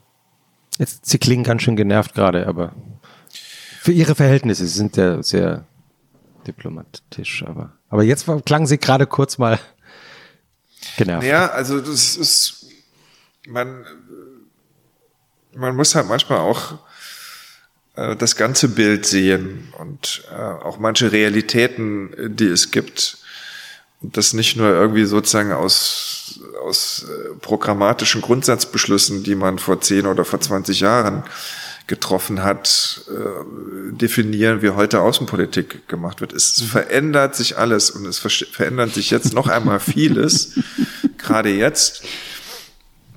Jetzt, Sie klingen ganz schön genervt gerade, aber für Ihre Verhältnisse sind ja sehr diplomatisch, aber, aber jetzt klangen Sie gerade kurz mal genervt. Ja, also das ist, man, man muss halt manchmal auch äh, das ganze Bild sehen und äh, auch manche Realitäten, die es gibt. Das nicht nur irgendwie sozusagen aus, aus äh, programmatischen Grundsatzbeschlüssen, die man vor 10 oder vor 20 Jahren getroffen hat, äh, definieren, wie heute Außenpolitik gemacht wird. Es verändert sich alles und es verändert sich jetzt noch einmal vieles, [laughs] gerade jetzt.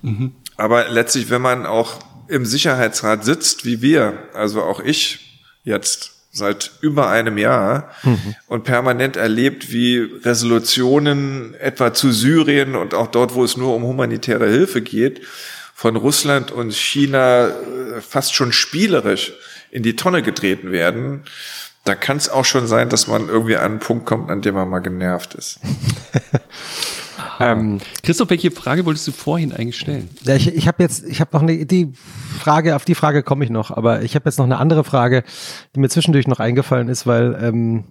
Mhm. Aber letztlich, wenn man auch im Sicherheitsrat sitzt, wie wir, also auch ich jetzt seit über einem Jahr mhm. und permanent erlebt, wie Resolutionen etwa zu Syrien und auch dort, wo es nur um humanitäre Hilfe geht, von Russland und China äh, fast schon spielerisch in die Tonne getreten werden. Da kann es auch schon sein, dass man irgendwie an einen Punkt kommt, an dem man mal genervt ist. [laughs] Ähm, Christoph, welche Frage wolltest du vorhin eigentlich stellen? Ja, ich ich habe jetzt, ich habe noch eine, die Frage, auf die Frage komme ich noch, aber ich habe jetzt noch eine andere Frage, die mir zwischendurch noch eingefallen ist, weil ähm,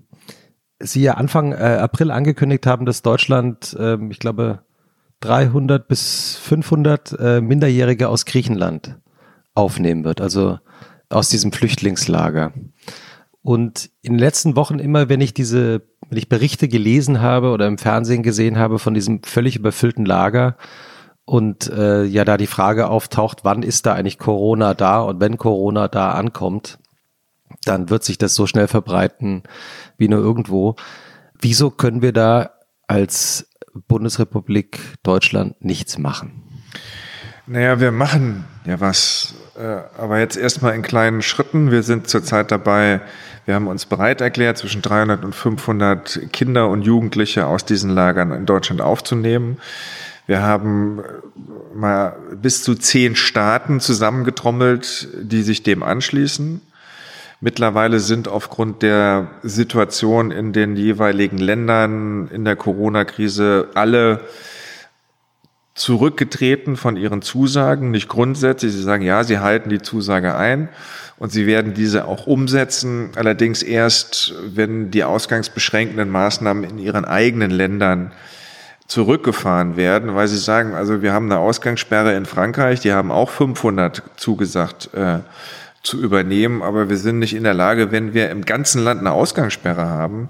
Sie ja Anfang äh, April angekündigt haben, dass Deutschland, ähm, ich glaube, 300 bis 500 äh, Minderjährige aus Griechenland aufnehmen wird, also aus diesem Flüchtlingslager. Und in den letzten Wochen immer, wenn ich diese wenn ich Berichte gelesen habe oder im Fernsehen gesehen habe von diesem völlig überfüllten Lager und äh, ja da die Frage auftaucht, wann ist da eigentlich Corona da und wenn Corona da ankommt, dann wird sich das so schnell verbreiten wie nur irgendwo. Wieso können wir da als Bundesrepublik Deutschland nichts machen? Naja, wir machen ja was, äh, aber jetzt erstmal in kleinen Schritten. Wir sind zurzeit dabei, wir haben uns bereit erklärt, zwischen 300 und 500 Kinder und Jugendliche aus diesen Lagern in Deutschland aufzunehmen. Wir haben äh, mal bis zu zehn Staaten zusammengetrommelt, die sich dem anschließen. Mittlerweile sind aufgrund der Situation in den jeweiligen Ländern in der Corona-Krise alle zurückgetreten von ihren Zusagen, nicht grundsätzlich. Sie sagen, ja, sie halten die Zusage ein und sie werden diese auch umsetzen, allerdings erst, wenn die ausgangsbeschränkenden Maßnahmen in ihren eigenen Ländern zurückgefahren werden, weil sie sagen, also wir haben eine Ausgangssperre in Frankreich, die haben auch 500 zugesagt äh, zu übernehmen, aber wir sind nicht in der Lage, wenn wir im ganzen Land eine Ausgangssperre haben,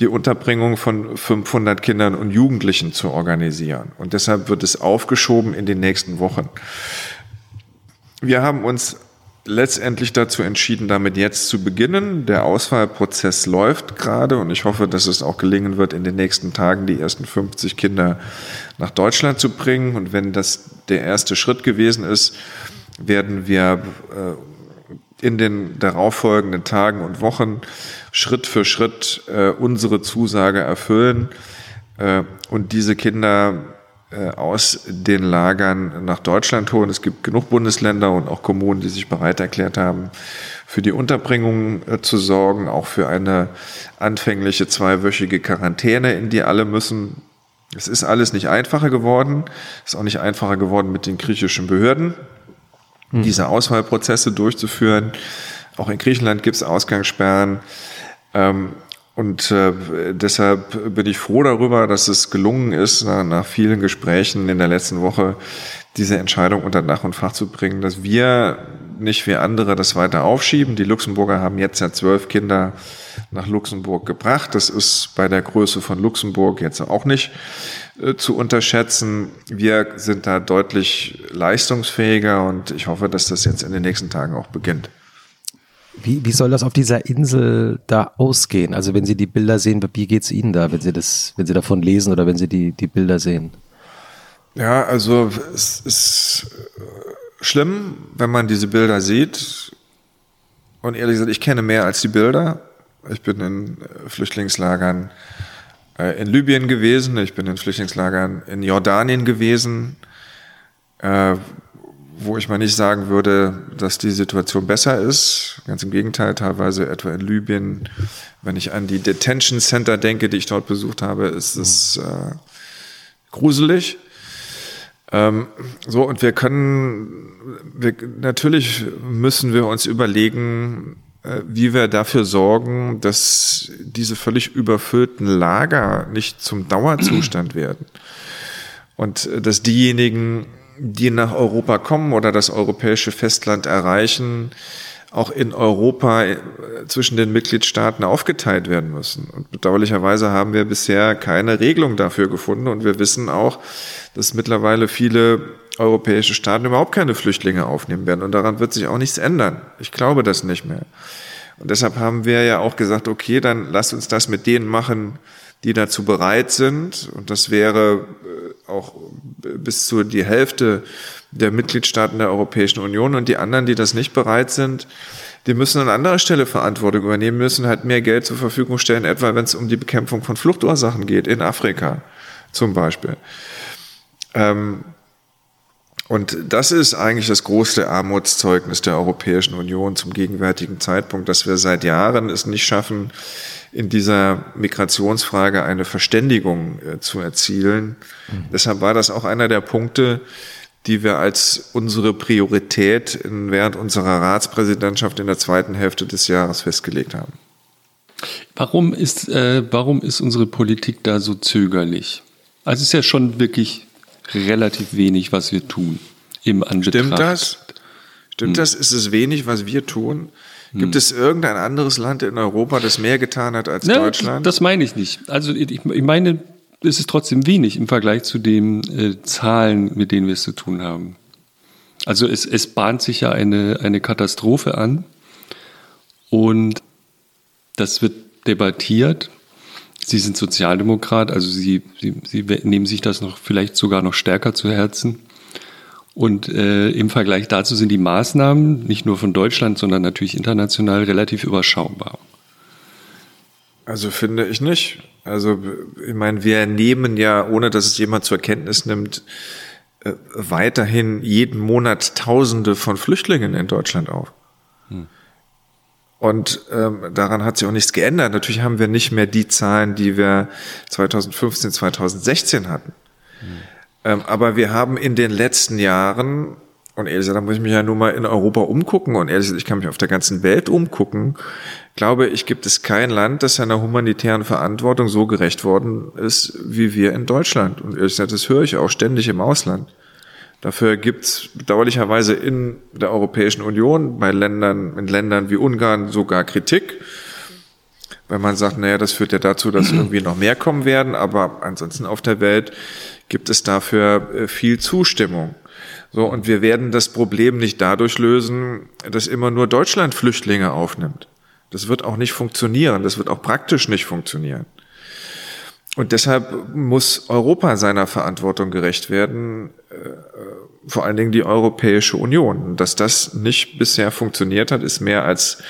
die Unterbringung von 500 Kindern und Jugendlichen zu organisieren. Und deshalb wird es aufgeschoben in den nächsten Wochen. Wir haben uns letztendlich dazu entschieden, damit jetzt zu beginnen. Der Auswahlprozess läuft gerade und ich hoffe, dass es auch gelingen wird, in den nächsten Tagen die ersten 50 Kinder nach Deutschland zu bringen. Und wenn das der erste Schritt gewesen ist, werden wir äh, in den darauffolgenden Tagen und Wochen Schritt für Schritt äh, unsere Zusage erfüllen äh, und diese Kinder äh, aus den Lagern nach Deutschland holen. Es gibt genug Bundesländer und auch Kommunen, die sich bereit erklärt haben, für die Unterbringung äh, zu sorgen, auch für eine anfängliche zweiwöchige Quarantäne, in die alle müssen. Es ist alles nicht einfacher geworden. Es ist auch nicht einfacher geworden mit den griechischen Behörden, hm. diese Auswahlprozesse durchzuführen. Auch in Griechenland gibt es Ausgangssperren. Ähm, und äh, deshalb bin ich froh darüber, dass es gelungen ist, nach, nach vielen Gesprächen in der letzten Woche diese Entscheidung unter Dach und Fach zu bringen, dass wir nicht wie andere das weiter aufschieben. Die Luxemburger haben jetzt ja zwölf Kinder nach Luxemburg gebracht. Das ist bei der Größe von Luxemburg jetzt auch nicht äh, zu unterschätzen. Wir sind da deutlich leistungsfähiger und ich hoffe, dass das jetzt in den nächsten Tagen auch beginnt. Wie, wie soll das auf dieser Insel da ausgehen? Also wenn Sie die Bilder sehen, wie geht es Ihnen da, wenn Sie das, wenn Sie davon lesen oder wenn Sie die, die Bilder sehen? Ja, also es ist schlimm, wenn man diese Bilder sieht. Und ehrlich gesagt, ich kenne mehr als die Bilder. Ich bin in äh, Flüchtlingslagern äh, in Libyen gewesen, ich bin in Flüchtlingslagern in Jordanien gewesen, wo ich mal nicht sagen würde, dass die Situation besser ist. Ganz im Gegenteil, teilweise etwa in Libyen, wenn ich an die Detention Center denke, die ich dort besucht habe, ist es äh, gruselig. Ähm, so, und wir können, wir, natürlich müssen wir uns überlegen, äh, wie wir dafür sorgen, dass diese völlig überfüllten Lager nicht zum Dauerzustand werden. Und äh, dass diejenigen, die nach Europa kommen oder das europäische Festland erreichen, auch in Europa äh, zwischen den Mitgliedstaaten aufgeteilt werden müssen. Und bedauerlicherweise haben wir bisher keine Regelung dafür gefunden. Und wir wissen auch, dass mittlerweile viele europäische Staaten überhaupt keine Flüchtlinge aufnehmen werden. Und daran wird sich auch nichts ändern. Ich glaube das nicht mehr. Und deshalb haben wir ja auch gesagt, okay, dann lasst uns das mit denen machen, die dazu bereit sind. Und das wäre äh, auch bis zu die Hälfte der Mitgliedstaaten der Europäischen Union. Und die anderen, die das nicht bereit sind, die müssen an anderer Stelle Verantwortung übernehmen, müssen halt mehr Geld zur Verfügung stellen, etwa wenn es um die Bekämpfung von Fluchtursachen geht, in Afrika zum Beispiel. Ähm, und das ist eigentlich das große Armutszeugnis der Europäischen Union zum gegenwärtigen Zeitpunkt, dass wir seit Jahren es nicht schaffen, in dieser Migrationsfrage eine Verständigung äh, zu erzielen. Mhm. Deshalb war das auch einer der Punkte, die wir als unsere Priorität in, während unserer Ratspräsidentschaft in der zweiten Hälfte des Jahres festgelegt haben. Warum ist, äh, warum ist unsere Politik da so zögerlich? Also es ist ja schon wirklich relativ wenig, was wir tun im Anbetracht. Stimmt das? Stimmt hm. das? Ist es wenig, was wir tun? Gibt hm. es irgendein anderes Land in Europa, das mehr getan hat als ja, Deutschland? Das meine ich nicht. Also ich, ich meine, es ist trotzdem wenig im Vergleich zu den äh, Zahlen, mit denen wir es zu tun haben. Also es, es bahnt sich ja eine, eine Katastrophe an und das wird debattiert. Sie sind Sozialdemokrat, also Sie, Sie, Sie nehmen sich das noch vielleicht sogar noch stärker zu Herzen. Und äh, im Vergleich dazu sind die Maßnahmen nicht nur von Deutschland, sondern natürlich international relativ überschaubar. Also finde ich nicht. Also ich meine, wir nehmen ja, ohne dass es jemand zur Kenntnis nimmt, äh, weiterhin jeden Monat Tausende von Flüchtlingen in Deutschland auf. Hm. Und ähm, daran hat sich auch nichts geändert. Natürlich haben wir nicht mehr die Zahlen, die wir 2015, 2016 hatten. Hm. Ähm, aber wir haben in den letzten Jahren, und ehrlich gesagt, da muss ich mich ja nur mal in Europa umgucken und ehrlich gesagt, ich kann mich auf der ganzen Welt umgucken, glaube ich, gibt es kein Land, das seiner humanitären Verantwortung so gerecht worden ist, wie wir in Deutschland. Und ehrlich gesagt, das höre ich auch ständig im Ausland. Dafür gibt es bedauerlicherweise in der Europäischen Union, bei Ländern, in Ländern wie Ungarn sogar Kritik, weil man sagt, naja, das führt ja dazu, dass [clears throat] irgendwie noch mehr kommen werden, aber ansonsten auf der Welt gibt es dafür äh, viel Zustimmung. So, und wir werden das Problem nicht dadurch lösen, dass immer nur Deutschland Flüchtlinge aufnimmt. Das wird auch nicht funktionieren. Das wird auch praktisch nicht funktionieren. Und deshalb muss Europa seiner Verantwortung gerecht werden, äh, vor allen Dingen die Europäische Union. Dass das nicht bisher funktioniert hat, ist mehr als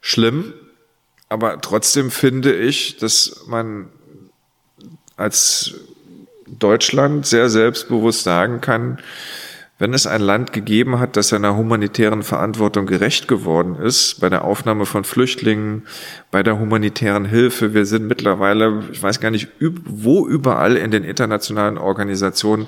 schlimm. Aber trotzdem finde ich, dass man als Deutschland sehr selbstbewusst sagen kann, wenn es ein Land gegeben hat, das seiner humanitären Verantwortung gerecht geworden ist, bei der Aufnahme von Flüchtlingen, bei der humanitären Hilfe, wir sind mittlerweile, ich weiß gar nicht, wo überall in den internationalen Organisationen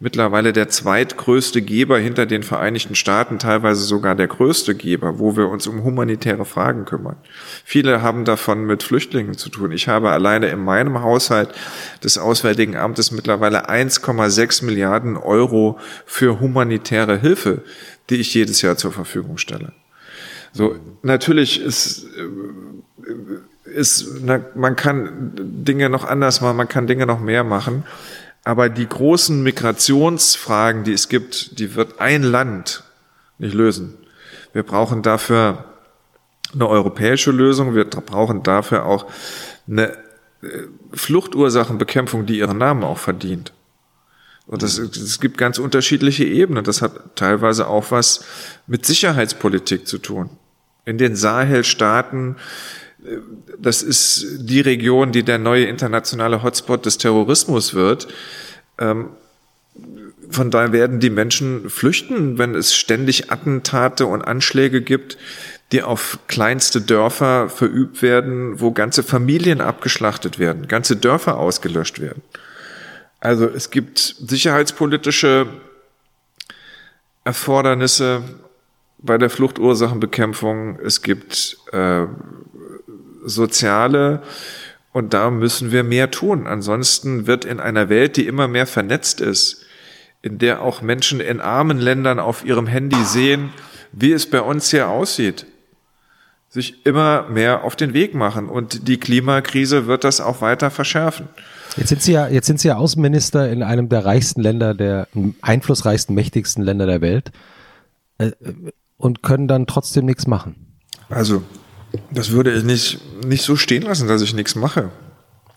mittlerweile der zweitgrößte Geber hinter den Vereinigten Staaten, teilweise sogar der größte Geber, wo wir uns um humanitäre Fragen kümmern. Viele haben davon mit Flüchtlingen zu tun. Ich habe alleine in meinem Haushalt des Auswärtigen Amtes mittlerweile 1,6 Milliarden Euro für humanitäre Hilfe, die ich jedes Jahr zur Verfügung stelle. So, natürlich ist, äh, ist, na, man kann Dinge noch anders machen, man kann Dinge noch mehr machen. Aber die großen Migrationsfragen, die es gibt, die wird ein Land nicht lösen. Wir brauchen dafür eine europäische Lösung. Wir brauchen dafür auch eine äh, Fluchtursachenbekämpfung, die ihren Namen auch verdient. Und das, es gibt ganz unterschiedliche Ebenen. Das hat teilweise auch was mit Sicherheitspolitik zu tun. In den Sahelstaaten, äh, das ist die Region, die der neue internationale Hotspot des Terrorismus wird. Ähm, von daher werden die Menschen flüchten, wenn es ständig Attentate und Anschläge gibt, die auf kleinste Dörfer verübt werden, wo ganze Familien abgeschlachtet werden, ganze Dörfer ausgelöscht werden. Also es gibt sicherheitspolitische Erfordernisse bei der Fluchtursachenbekämpfung. Es gibt äh, soziale und da müssen wir mehr tun. Ansonsten wird in einer Welt, die immer mehr vernetzt ist, in der auch Menschen in armen Ländern auf ihrem Handy sehen, wie es bei uns hier aussieht, sich immer mehr auf den Weg machen. Und die Klimakrise wird das auch weiter verschärfen. Jetzt sind Sie ja, jetzt sind Sie ja Außenminister in einem der reichsten Länder, der einflussreichsten, mächtigsten Länder der Welt äh, und können dann trotzdem nichts machen. Also, das würde ich nicht, nicht so stehen lassen, dass ich nichts mache.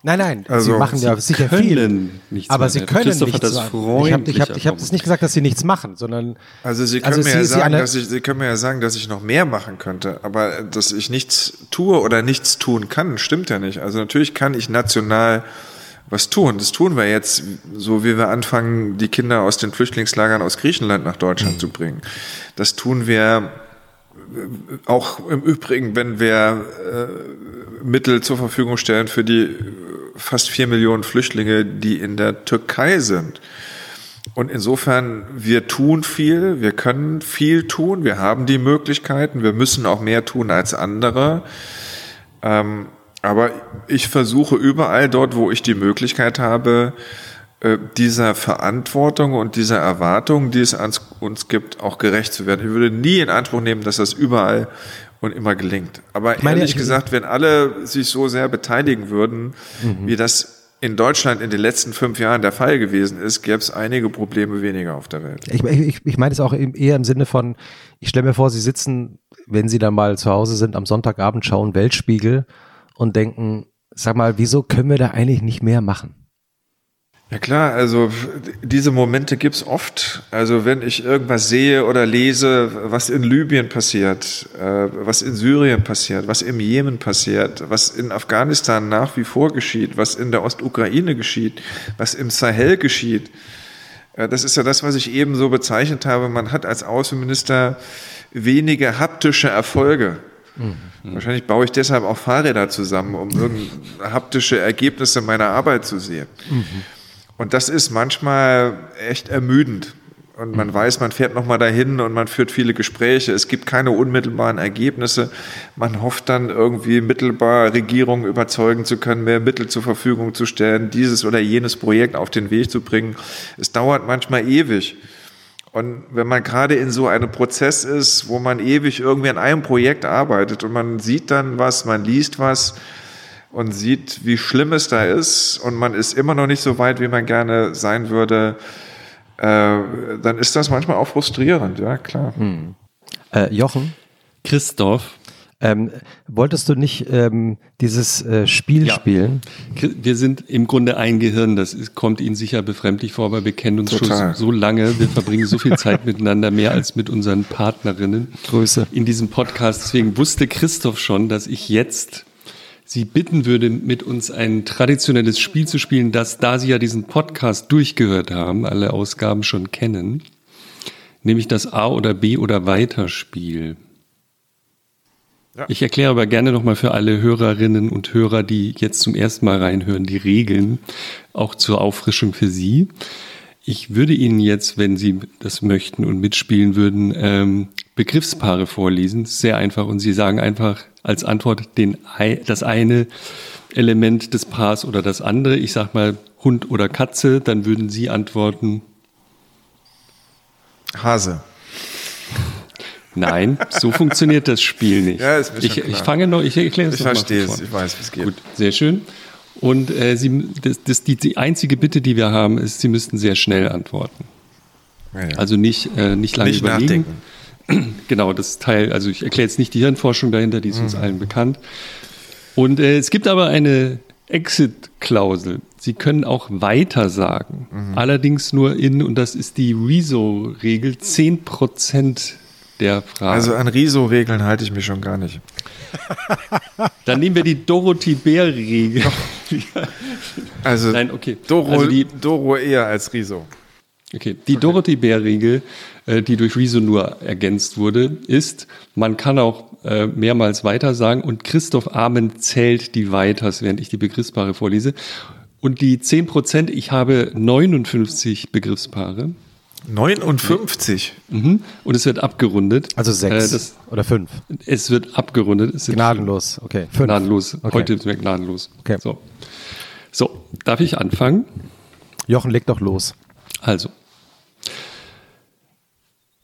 Nein, nein, also, sie machen ja sicher viel. aber sie können nichts machen. Ich habe ich hab, ich hab das nicht gesagt, dass sie nichts machen, sondern. Also sie können, also mir, ja sagen, dass ich, sie können mir ja sagen, dass ich noch mehr machen könnte, aber dass ich nichts tue oder nichts tun kann, stimmt ja nicht. Also natürlich kann ich national was tun. Das tun wir jetzt, so wie wir anfangen, die Kinder aus den Flüchtlingslagern aus Griechenland nach Deutschland mhm. zu bringen. Das tun wir auch im Übrigen, wenn wir äh, Mittel zur Verfügung stellen für die fast vier Millionen Flüchtlinge, die in der Türkei sind. Und insofern, wir tun viel, wir können viel tun, wir haben die Möglichkeiten, wir müssen auch mehr tun als andere. Ähm, aber ich versuche überall dort, wo ich die Möglichkeit habe, äh, dieser Verantwortung und dieser Erwartung, die es an uns gibt, auch gerecht zu werden. Ich würde nie in Anspruch nehmen, dass das überall und immer gelingt. Aber meine, ehrlich gesagt, wenn alle sich so sehr beteiligen würden, mhm. wie das in Deutschland in den letzten fünf Jahren der Fall gewesen ist, gäbe es einige Probleme weniger auf der Welt. Ich, ich, ich meine es auch eher im Sinne von, ich stelle mir vor, Sie sitzen, wenn Sie dann mal zu Hause sind, am Sonntagabend schauen Weltspiegel und denken, sag mal, wieso können wir da eigentlich nicht mehr machen? Ja klar, also diese Momente gibt's oft. Also wenn ich irgendwas sehe oder lese, was in Libyen passiert, äh, was in Syrien passiert, was im Jemen passiert, was in Afghanistan nach wie vor geschieht, was in der Ostukraine geschieht, was im Sahel geschieht. Äh, das ist ja das, was ich eben so bezeichnet habe. Man hat als Außenminister wenige haptische Erfolge. Mhm. Wahrscheinlich baue ich deshalb auch Fahrräder zusammen, um haptische Ergebnisse meiner Arbeit zu sehen. Mhm. Und das ist manchmal echt ermüdend. Und man mhm. weiß, man fährt nochmal dahin und man führt viele Gespräche. Es gibt keine unmittelbaren Ergebnisse. Man hofft dann irgendwie mittelbar Regierungen überzeugen zu können, mehr Mittel zur Verfügung zu stellen, dieses oder jenes Projekt auf den Weg zu bringen. Es dauert manchmal ewig. Und wenn man gerade in so einem Prozess ist, wo man ewig irgendwie an einem Projekt arbeitet und man sieht dann was, man liest was, und sieht, wie schlimm es da ist und man ist immer noch nicht so weit, wie man gerne sein würde, äh, dann ist das manchmal auch frustrierend, ja klar. Hm. Äh, Jochen? Christoph? Ähm, wolltest du nicht ähm, dieses äh, Spiel ja. spielen? Wir sind im Grunde ein Gehirn, das ist, kommt Ihnen sicher befremdlich vor, weil wir kennen uns Total. schon so lange, wir verbringen so viel Zeit miteinander, mehr als mit unseren Partnerinnen. Grüße. In diesem Podcast. Deswegen wusste Christoph schon, dass ich jetzt Sie bitten würde, mit uns ein traditionelles Spiel zu spielen, das, da Sie ja diesen Podcast durchgehört haben, alle Ausgaben schon kennen, nämlich das A oder B oder Weiterspiel. Ja. Ich erkläre aber gerne nochmal für alle Hörerinnen und Hörer, die jetzt zum ersten Mal reinhören, die Regeln, auch zur Auffrischung für Sie. Ich würde Ihnen jetzt, wenn Sie das möchten und mitspielen würden, ähm, Begriffspaare vorlesen. Sehr einfach. Und Sie sagen einfach als Antwort den, das eine Element des Paars oder das andere. Ich sage mal Hund oder Katze. Dann würden Sie antworten. Hase. Nein, so funktioniert das Spiel nicht. Ja, ist mir ich, ich fange noch, ich erkläre es Ich verstehe es, ich weiß, wie es geht. Gut, sehr schön. Und äh, Sie, das, das, die, die einzige Bitte, die wir haben, ist, Sie müssten sehr schnell antworten. Ja, ja. Also nicht, äh, nicht lange Nicht überlegen. nachdenken. [clears throat] Genau, das Teil, also ich erkläre jetzt nicht die Hirnforschung dahinter, die ist Mhm. uns allen bekannt. Und äh, es gibt aber eine Exit-Klausel. Sie können auch weiter sagen. Mhm. Allerdings nur in, und das ist die Rezo-Regel, 10% der Fragen. Also an Riso-Regeln halte ich mich schon gar nicht. [laughs] Dann nehmen wir die Dorothy-Bär-Regel. [laughs] Also, Nein, okay. Doro, Also die- Doro eher als Riso. Okay, die Dorothy-Bär-Regel, äh, die durch Rezo nur ergänzt wurde, ist, man kann auch äh, mehrmals weiter sagen und Christoph Amen zählt die Weiters, während ich die Begriffspaare vorlese. Und die 10 Prozent, ich habe 59 Begriffspaare 59. mhm. und es wird abgerundet. Also Äh, sechs das, oder fünf. es wird abgerundet. Es Gnadenlos. Okay. Fünf. Gnadenlos. Okay. Heute ist mir gnadenlos. Okay. So. so, darf ich anfangen? Jochen, leg doch los. Also.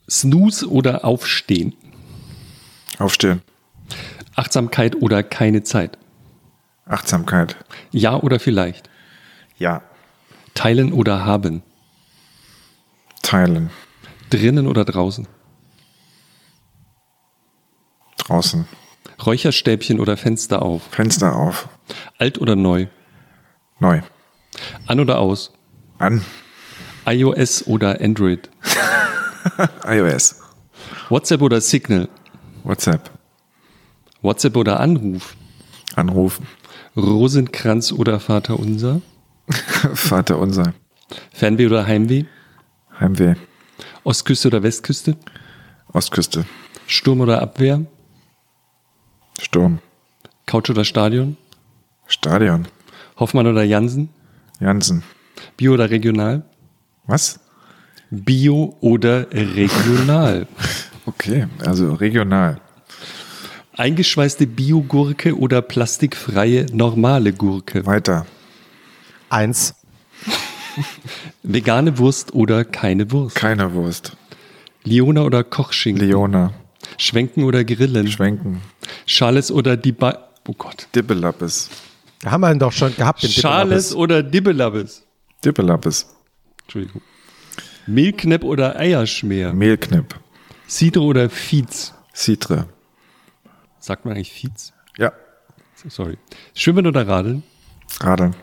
Snooze oder Aufstehen? Aufstehen. Achtsamkeit oder keine Zeit? Achtsamkeit. Ja oder vielleicht? Ja. Teilen oder haben? Teilen. Drinnen oder draußen? Draußen. Räucherstäbchen oder Fenster auf? Fenster auf. Alt oder neu? Neu. An oder aus? An. iOS oder Android? [laughs] iOS. WhatsApp oder Signal? WhatsApp. WhatsApp oder Anruf? Anrufen. Rosenkranz oder Vater unser? [laughs] Vater unser. Fernweh oder Heimweh? Heimweh. Ostküste oder Westküste? Ostküste. Sturm oder Abwehr? Sturm. Couch oder Stadion? Stadion. Hoffmann oder Jansen? Jansen. Bio oder regional? Was? Bio oder regional? [laughs] Okay, also regional. Eingeschweißte Biogurke oder plastikfreie normale Gurke? Weiter. Eins. [laughs] Vegane Wurst oder keine Wurst? Keine Wurst. Liona oder Kochschinken? Leona. Schwenken oder Grillen? Schwenken. Charles oder Diba... Oh Gott. Dippelappes. Da haben wir ihn doch schon gehabt. Den Charles Dippelappes. oder Dibbelabbes? Dippelappes. Entschuldigung. Mehlknepp oder Eierschmäher? Mehlknipp. Cidre oder Fietz? Citre. Sagt man eigentlich Fietz? Ja. Sorry. Schwimmen oder Radeln? Radeln.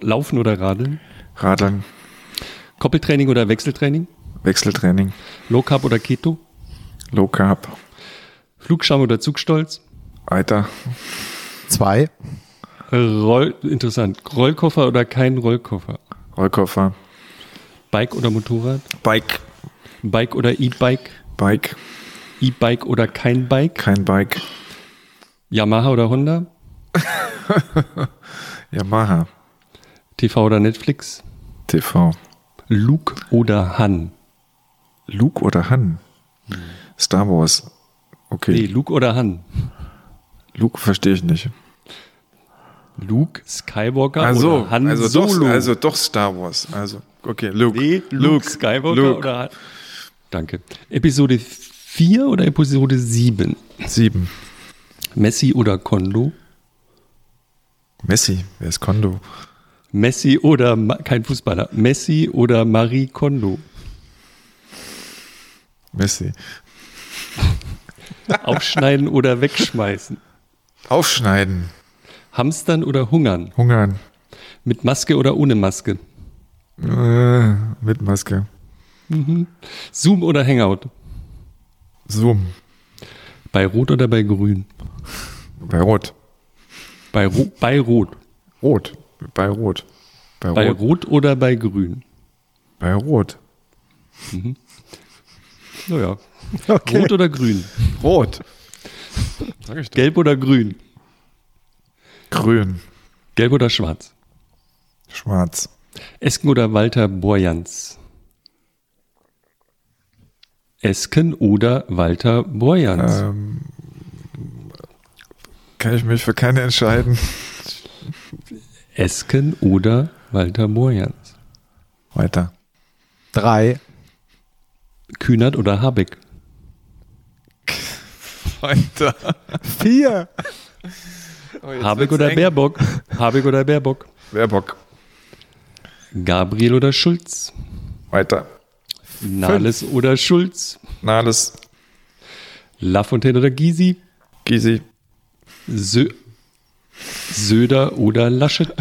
Laufen oder Radeln? Radeln. Koppeltraining oder Wechseltraining? Wechseltraining. Low Carb oder Keto? Low Carb. Flugscham oder Zugstolz? Weiter. Zwei. Roll, interessant. Rollkoffer oder kein Rollkoffer? Rollkoffer. Bike oder Motorrad? Bike. Bike oder E-Bike? Bike. E-Bike oder kein Bike? Kein Bike. Yamaha oder Honda? [laughs] Yamaha. TV oder Netflix? TV. Luke oder Han? Luke oder Han? Star Wars. Okay. Nee, Luke oder Han? Luke verstehe ich nicht. Luke Skywalker Also, oder Han also, Solo? Doch, also doch Star Wars. Also, okay, Luke. nee, Luke, Skywalker Luke. oder Han? Danke. Episode 4 oder Episode 7? Sieben. Messi oder Kondo? Messi. Wer ist Kondo? Messi oder kein Fußballer. Messi oder Marie Kondo? Messi. [laughs] Aufschneiden oder wegschmeißen? Aufschneiden. Hamstern oder hungern? Hungern. Mit Maske oder ohne Maske? Äh, mit Maske. Zoom oder Hangout? Zoom. Bei Rot oder bei Grün? Bei Rot. Bei, Ro bei Rot. Rot. Bei Rot. Bei, Bei Rot. Rot oder bei Grün? Bei Rot. Naja. [laughs] Okay. Rot oder Grün? Rot. Sag ich doch. Gelb oder Grün? Grün. Gelb oder Schwarz? Schwarz. Esken oder Walter Borjans? Esken oder Walter Borjans? Ähm, kann ich mich für keine entscheiden. [laughs] Esken oder Walter Borjans? Weiter. Drei. Kühnert oder Habeck? [laughs] Weiter. Vier. Oh, Habeck oder eng. Baerbock? Habeck oder Baerbock? Baerbock. Gabriel oder Schulz? Weiter. Nahles oder Schulz? Nahles. Lafontaine oder Gysi? Gysi. Sö Söder oder Laschet?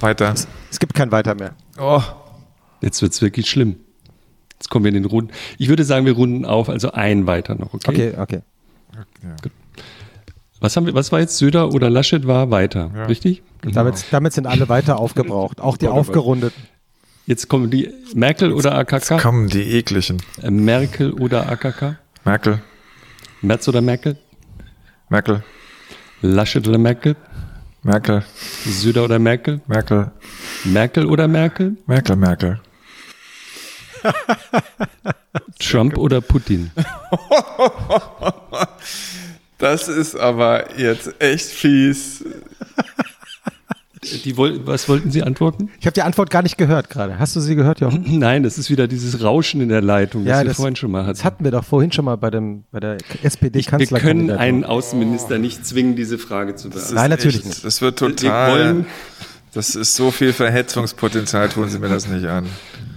Weiter. Es gibt kein Weiter mehr. Oh. Jetzt wird's wirklich schlimm. Jetzt kommen wir in den Runden. Ich würde sagen, wir runden auf, also ein weiter noch, okay? Okay, okay. Was, haben wir, was war jetzt Söder oder Laschet war weiter, richtig? Damit, damit sind alle weiter aufgebraucht. Auch die aufgerundeten. Jetzt kommen die Merkel oder AKK? Kommen die ekligen. Äh, Merkel oder AKK? Merkel. Merz oder Merkel? Merkel. Laschet oder Merkel? Merkel. Söder oder Merkel? Merkel. Merkel oder Merkel? Merkel. Merkel. [laughs] Trump oder Putin? [laughs] Das ist aber jetzt echt fies. Die was wollten Sie antworten? Ich habe die Antwort gar nicht gehört gerade. Hast du sie gehört, Jochen? [clears throat] Nein, das ist wieder dieses Rauschen in der Leitung, das wir vorhin schon mal hatten. das hatten wir doch vorhin schon mal bei, dem, bei der wir SPD-Kanzlerkandidatur. können einen Außenminister nicht zwingen, diese Frage zu beantworten. Nein, natürlich echt, nicht. Das wird Wir total. Das ist so viel Verhetzungspotenzial, tun Sie mir das nicht an.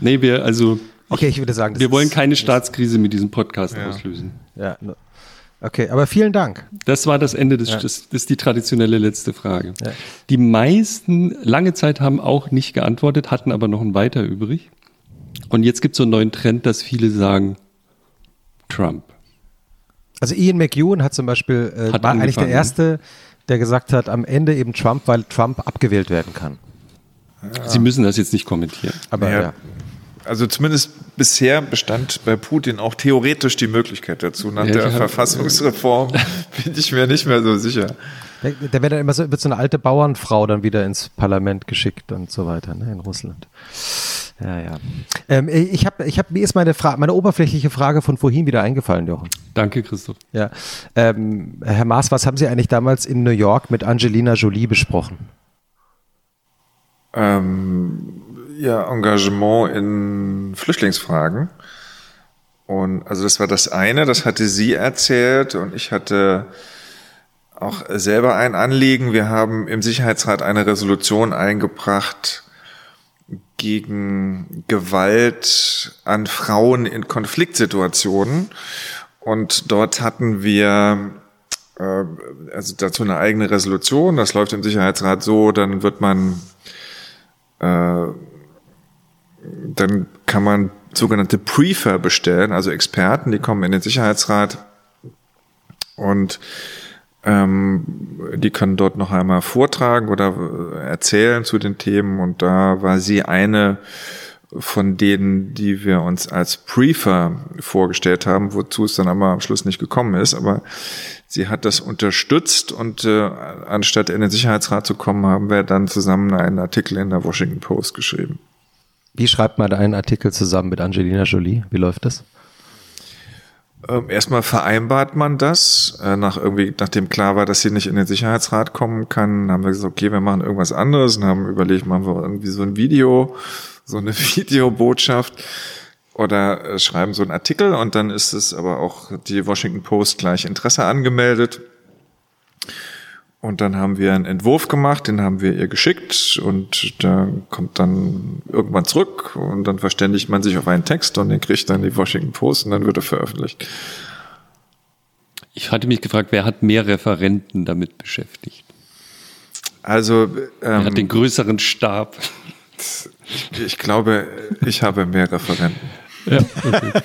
nee, wir, also, Okay, ich würde sagen, das wir wollen keine Staatskrise mit diesem Podcast auslösen. Ja. Okay, aber vielen Dank. Das war das Ende des, das, das ist die traditionelle letzte Frage. Ja. Die meisten lange Zeit haben auch nicht geantwortet, hatten aber noch ein weiter übrig. Und jetzt gibt es so einen neuen Trend, dass viele sagen Trump. Also Ian McEwan hat zum Beispiel, äh, Hat war eigentlich der angefangen, Erste, der gesagt hat, am Ende eben Trump, weil Trump abgewählt werden kann. Sie müssen das jetzt nicht kommentieren. Aber Ja. Also zumindest bisher bestand bei Putin auch theoretisch die Möglichkeit dazu. Nach Ja, der haben- Verfassungsreform [laughs] bin ich mir nicht mehr so sicher. Der, der wird dann immer so, wird so eine alte Bauernfrau dann wieder ins Parlament geschickt und so weiter, ne, in Russland. Ja, ja. Ähm, ich habe, ich hab, mir ist meine Frage, meine oberflächliche Frage von vorhin wieder eingefallen, Jochen. Danke, Christoph. Ja. Ähm, Herr Maas, was haben Sie eigentlich damals in New York mit Angelina Jolie besprochen? ähm, ja, Engagement in Flüchtlingsfragen. Und also das war das eine, das hatte sie erzählt und ich hatte auch selber ein Anliegen. Wir haben im Sicherheitsrat eine Resolution eingebracht gegen Gewalt an Frauen in Konfliktsituationen. Und dort hatten wir äh, also dazu eine eigene Resolution. Das läuft im Sicherheitsrat so, dann wird man äh, dann kann man sogenannte Briefer bestellen, also Experten, die kommen in den Sicherheitsrat und ähm, die können dort noch einmal vortragen oder äh, erzählen zu den Themen und da war sie eine von denen, die wir uns als Briefer vorgestellt haben, wozu es dann aber am Schluss nicht gekommen ist, aber sie hat das unterstützt und äh, anstatt in den Sicherheitsrat zu kommen, haben wir dann zusammen einen Artikel in der Washington Post geschrieben. Wie schreibt man einen Artikel zusammen mit Angelina Jolie? Wie läuft das? Ähm, erstmal vereinbart man das, äh, nach irgendwie, nachdem klar war, dass sie nicht in den Sicherheitsrat kommen kann, haben wir gesagt, okay, wir machen irgendwas anderes und haben überlegt, machen wir irgendwie so ein Video, so eine [laughs] Videobotschaft oder äh, schreiben so einen Artikel und dann ist es aber auch die Washington Post gleich Interesse angemeldet. Und dann haben wir einen Entwurf gemacht, den haben wir ihr geschickt und da kommt dann irgendwann zurück und dann verständigt man sich auf einen Text und den kriegt dann die Washington Post und dann wird er veröffentlicht. Ich hatte mich gefragt, wer hat mehr Referenten damit beschäftigt? Also Wer hat den ähm, größeren Stab? ich glaube, ich habe mehr Referenten. Ja, okay. [laughs]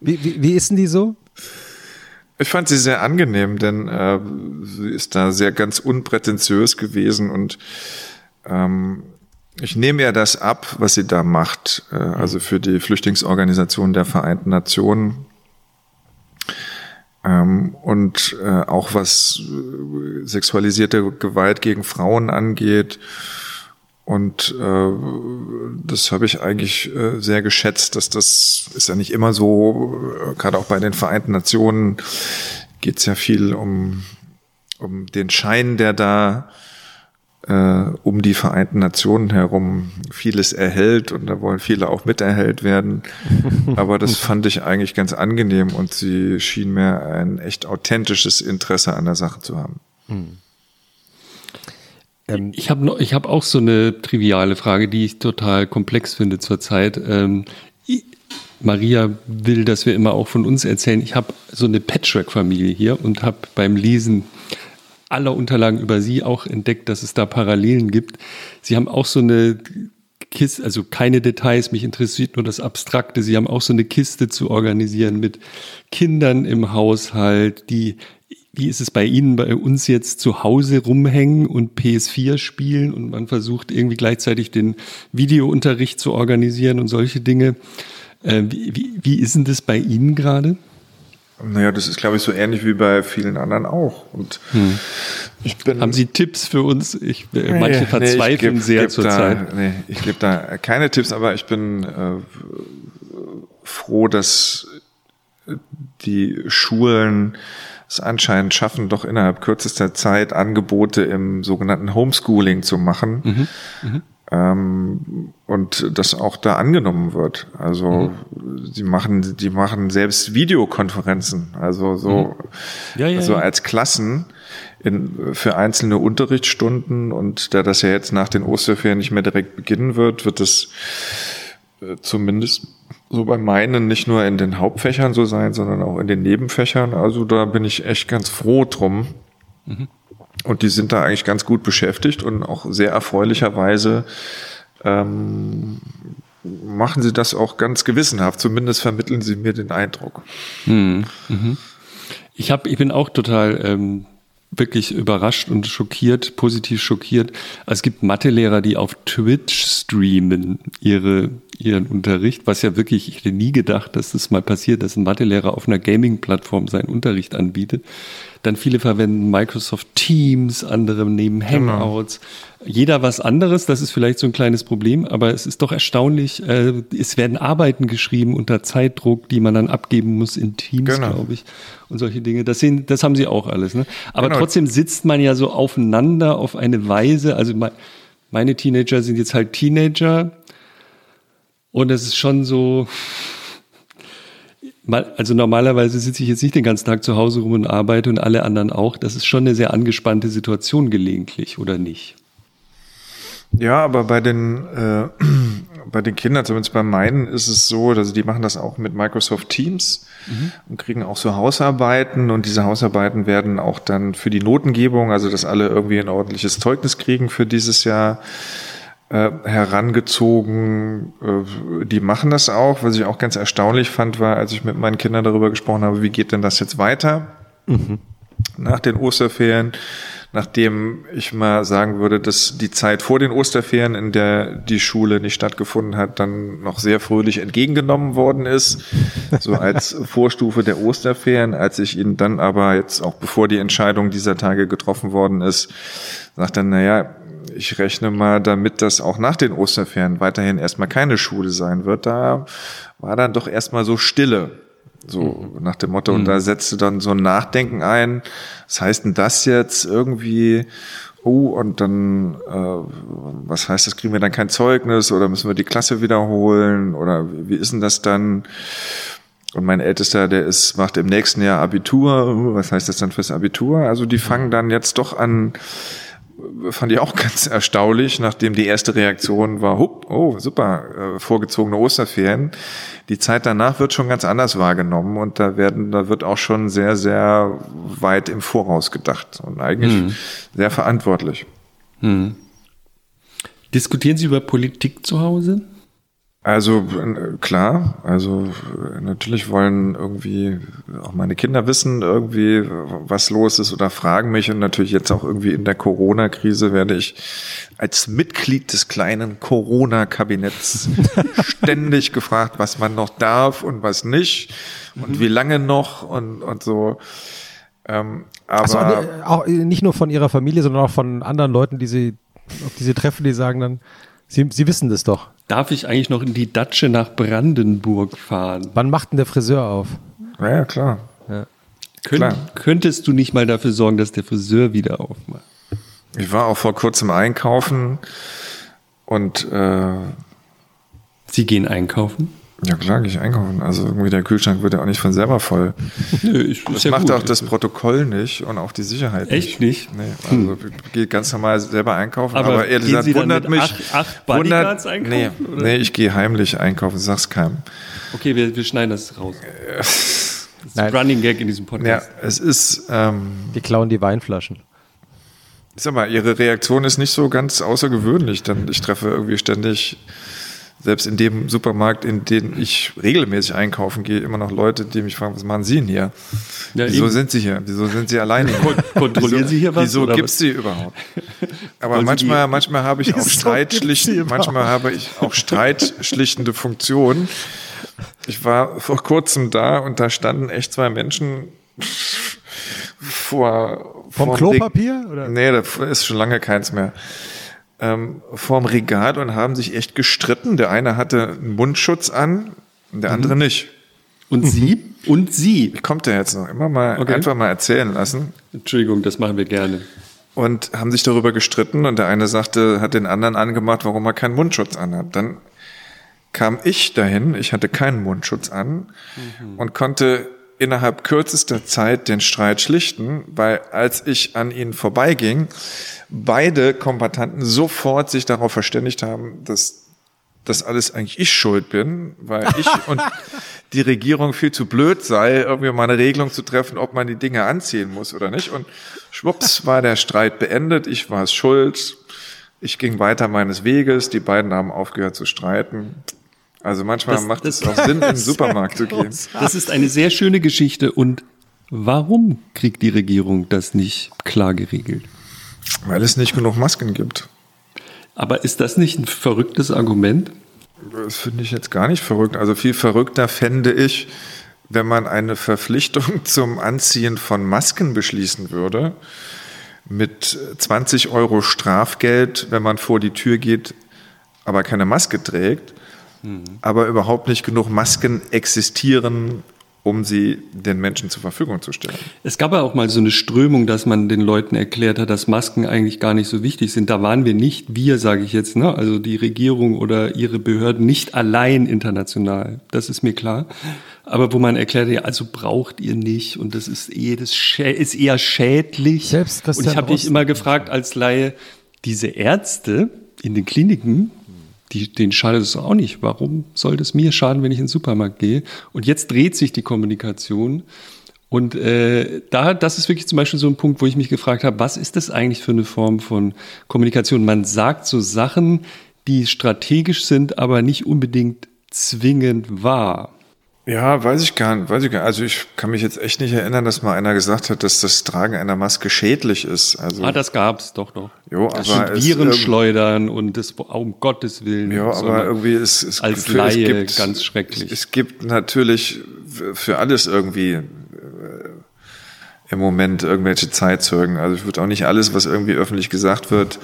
Wie, wie, wie ist denn die so? Ich fand sie sehr angenehm, denn äh, sie ist da sehr ganz unprätentiös gewesen und ähm, ich nehme ihr das ab, was sie da macht, äh, also für die Flüchtlingsorganisation der Vereinten Nationen. Ähm, und äh, auch was äh, sexualisierte Gewalt gegen Frauen angeht. Und äh, das habe ich eigentlich äh, sehr geschätzt, dass das ist ja nicht immer so, äh, gerade auch bei den Vereinten Nationen geht es ja viel um, um den Schein, der da äh, um die Vereinten Nationen herum vieles erhält und da wollen viele auch miterhält werden. [laughs] Aber das fand ich eigentlich ganz angenehm und sie schien mir ein echt authentisches Interesse an der Sache zu haben. Hm. Ähm, ich habe hab auch so eine triviale Frage, die ich total komplex finde zurzeit. Ähm, Maria will, dass wir immer auch von uns erzählen. Ich habe so eine Patchwork-Familie hier und habe beim Lesen aller Unterlagen über Sie auch entdeckt, dass es da Parallelen gibt. Sie haben auch so eine Kiste, also keine Details, mich interessiert nur das Abstrakte. Sie haben auch so eine Kiste zu organisieren mit Kindern im Haushalt, die, wie ist es bei Ihnen, bei uns jetzt zu Hause rumhängen und PS4 spielen und man versucht irgendwie gleichzeitig den Videounterricht zu organisieren und solche Dinge. Äh, wie, wie, wie ist denn das bei Ihnen gerade? Naja, das ist, glaube ich, so ähnlich wie bei vielen anderen auch. Und hm. ich bin, Haben Sie Tipps für uns? Ich, äh, manche nee, verzweifeln nee, geb, sehr geb zurzeit. Nee, ich gebe da keine Tipps, aber ich bin äh, froh, dass die Schulen es anscheinend schaffen, doch innerhalb kürzester Zeit Angebote im sogenannten Homeschooling zu machen. Mhm. Mhm. Ähm, und das auch da angenommen wird. Also mhm. sie machen, die machen selbst Videokonferenzen, also so, mhm. ja, ja, also als Klassen in, für einzelne Unterrichtsstunden. Und da das ja jetzt nach den Osterferien nicht mehr direkt beginnen wird, wird es äh, zumindest so bei meinen nicht nur in den Hauptfächern so sein, sondern auch in den Nebenfächern. Also da bin ich echt ganz froh drum. Mhm. Und die sind da eigentlich ganz gut beschäftigt und auch sehr erfreulicherweise ähm, machen sie das auch ganz gewissenhaft. Zumindest vermitteln sie mir den Eindruck. Hm, mhm. Ich, hab, ich bin auch total ähm, wirklich überrascht und schockiert, positiv schockiert. Es gibt Mathelehrer, die auf Twitch streamen ihre, ihren Unterricht, was ja wirklich, ich hätte nie gedacht, dass das mal passiert, dass ein Mathelehrer auf einer Gaming-Plattform seinen Unterricht anbietet. Dann viele verwenden Microsoft Teams, andere nehmen genau. Hangouts. Genau. Jeder was anderes, das ist vielleicht so ein kleines Problem, aber es ist doch erstaunlich. Äh, es werden Arbeiten geschrieben unter Zeitdruck, die man dann abgeben muss in Teams, genau. glaube ich. Und solche Dinge. Das, sehen, das haben sie auch alles. Ne? Aber genau. trotzdem sitzt man ja so aufeinander auf eine Weise. Also meine Teenager sind jetzt halt Teenager. Und es ist schon so, also normalerweise sitze ich jetzt nicht den ganzen Tag zu Hause rum und arbeite und alle anderen auch. Das ist schon eine sehr angespannte Situation gelegentlich, oder nicht? Ja, aber bei den, äh, [clears throat] bei den Kindern, zumindest bei meinen, ist es so, also die machen das auch mit Microsoft Teams mhm. und kriegen auch so Hausarbeiten und diese Hausarbeiten werden auch dann für die Notengebung, also dass alle irgendwie ein ordentliches Zeugnis kriegen für dieses Jahr, äh, herangezogen. Äh, die machen das auch. Was ich auch ganz erstaunlich fand, war, als ich mit meinen Kindern darüber gesprochen habe, wie geht denn das jetzt weiter mhm. nach den Osterferien, nachdem ich mal sagen würde, dass die Zeit vor den Osterferien, in der die Schule nicht stattgefunden hat, dann noch sehr fröhlich entgegengenommen worden ist, so als [laughs] Vorstufe der Osterferien, als ich ihnen dann aber jetzt auch bevor die Entscheidung dieser Tage getroffen worden ist, sagte, naja, ich rechne mal damit, dass auch nach den Osterferien weiterhin erstmal keine Schule sein wird. Da war dann doch erstmal so Stille. So mhm. nach dem Motto, mhm. und da setzte dann so ein Nachdenken ein. Was heißt denn das jetzt irgendwie? Oh, und dann, äh, was heißt das, kriegen wir dann kein Zeugnis oder müssen wir die Klasse wiederholen oder wie, wie ist denn das dann? Und mein Ältester, der ist, macht im nächsten Jahr Abitur. Was heißt das dann fürs Abitur? Also die fangen dann jetzt doch an, fand ich auch [laughs] ganz erstaunlich, nachdem die erste Reaktion war, hup, oh, super, äh, vorgezogene Osterferien. Die Zeit danach wird schon ganz anders wahrgenommen und da werden, da wird auch schon sehr, sehr weit im Voraus gedacht und eigentlich hm. sehr verantwortlich. Hm. Diskutieren Sie über Politik zu Hause? Also äh, klar, also äh, natürlich wollen irgendwie auch meine Kinder wissen irgendwie, was los ist oder fragen mich und natürlich jetzt auch irgendwie in der Corona-Krise werde ich als Mitglied des kleinen Corona-Kabinetts [laughs] ständig gefragt, was man noch darf und was nicht und mhm. wie lange noch und, und so. Ähm, aber also, auch nicht nur von ihrer Familie, sondern auch von anderen Leuten, die sie, auf die sie treffen, die sagen dann, Sie, Sie wissen das doch. Darf ich eigentlich noch in die Datsche nach Brandenburg fahren? Wann macht denn der Friseur auf? Ja, ja klar. Ja. Könnt, klar. Könntest du nicht mal dafür sorgen, dass der Friseur wieder aufmacht? Ich war auch vor kurzem einkaufen und äh, Sie gehen einkaufen? Ja klar, gehe ich einkaufen. Also irgendwie der Kühlschrank wird ja auch nicht von selber voll. Nö, ich, Das ja macht gut. auch das Protokoll nicht und auch die Sicherheit Echt nicht? Nee, also ich gehe ganz normal selber einkaufen, Aber aber, ehrlich gesagt wundert mich. acht- acht Bodyguards einkaufen, nee, nee, ich gehe heimlich einkaufen, sag's keinem. Okay, wir, wir schneiden das raus. [laughs] Das ist ein. Running Gag in diesem Ja, Podcast. es ist, ähm, Die klauen die Weinflaschen. ich sag mal, ihre Reaktion ist nicht so ganz außergewöhnlich, denn ich treffe irgendwie ständig, selbst in dem Supermarkt, in den ich regelmäßig einkaufen gehe, immer noch Leute, die mich fragen, was machen Sie denn hier? Ja, Wieso eben. sind Sie hier? Wieso sind Sie alleine hier? Kon- kontrollieren wieso, Sie hier was, Wieso gibt's was? Sie überhaupt? [laughs] Aber Wollen manchmal, die- manchmal habe ich [laughs] auch überhaupt? manchmal habe ich auch streitschlichtende Funktionen. Ich war vor kurzem da und da standen echt zwei Menschen vor Vom vorm Klopapier, oder? Nee, da ist schon lange keins mehr. Ähm, vorm Regal und haben sich echt gestritten. Der eine hatte einen Mundschutz an, der Mhm. andere nicht. Und [laughs] Sie? Und Sie? Kommt der jetzt noch? Immer mal Okay. einfach mal erzählen lassen. Entschuldigung, das machen wir gerne. und haben sich darüber gestritten und der eine sagte, hat den anderen angemacht, warum er keinen Mundschutz anhat. Dann kam ich dahin, ich hatte keinen Mundschutz an und konnte innerhalb kürzester Zeit den Streit schlichten, weil als ich an ihnen vorbeiging, beide Kombattanten sofort sich darauf verständigt haben, dass dass alles eigentlich ich schuld bin, weil ich [laughs] und die Regierung viel zu blöd sei, irgendwie mal eine Regelung zu treffen, ob man die Dinge anziehen muss oder nicht. Und schwupps war der Streit beendet, ich war es schuld, ich ging weiter meines Weges, die beiden haben aufgehört zu streiten. Also manchmal Das- macht das- es auch Sinn, in den [laughs] Supermarkt zu gehen. Das ist eine sehr schöne Geschichte. Und warum kriegt die Regierung das nicht klar geregelt? Weil es nicht genug Masken gibt. Aber ist das nicht ein verrücktes Argument? Das finde ich jetzt gar nicht verrückt. Also viel verrückter fände ich, wenn man eine Verpflichtung [laughs] zum Anziehen von Masken beschließen würde, mit 20 Euro Strafgeld, wenn man vor die Tür geht, aber keine Maske trägt, aber überhaupt nicht genug Masken existieren, um sie den Menschen zur Verfügung zu stellen. Es gab ja auch mal so eine Strömung, dass man den Leuten erklärt hat, dass Masken eigentlich gar nicht so wichtig sind. Da waren wir nicht, wir sage ich jetzt, ne? also die Regierung oder ihre Behörden nicht allein international. Das ist mir klar. Aber wo man erklärt, ja, also braucht ihr nicht und das ist eh das schä ist eher schädlich. Selbst und ich habe mich Drosten. immer gefragt als Laie, diese Ärzte in den Kliniken, die, denen schadet es auch nicht. Warum soll das mir schaden, wenn ich in den Supermarkt gehe? Und jetzt dreht sich die Kommunikation. Und äh, da, das ist wirklich zum Beispiel so ein Punkt, wo ich mich gefragt habe, was ist das eigentlich für eine Form von Kommunikation? Man sagt so Sachen, die strategisch sind, aber nicht unbedingt zwingend wahr. Ja, weiß ich gar nicht, weiß ich gar nicht. Also ich kann mich jetzt echt nicht erinnern, dass mal einer gesagt hat, dass das Tragen einer Maske schädlich ist. Also Ah, das gab's doch noch. Jo, das aber es Viren irgend- schleudern und das um Gottes Willen. Ja, aber irgendwie ist es als für- Laie ganz schrecklich. Es, es gibt natürlich für- für alles irgendwie äh, im Moment irgendwelche Zeitzeugen. Also ich würde auch nicht alles, was irgendwie öffentlich gesagt wird,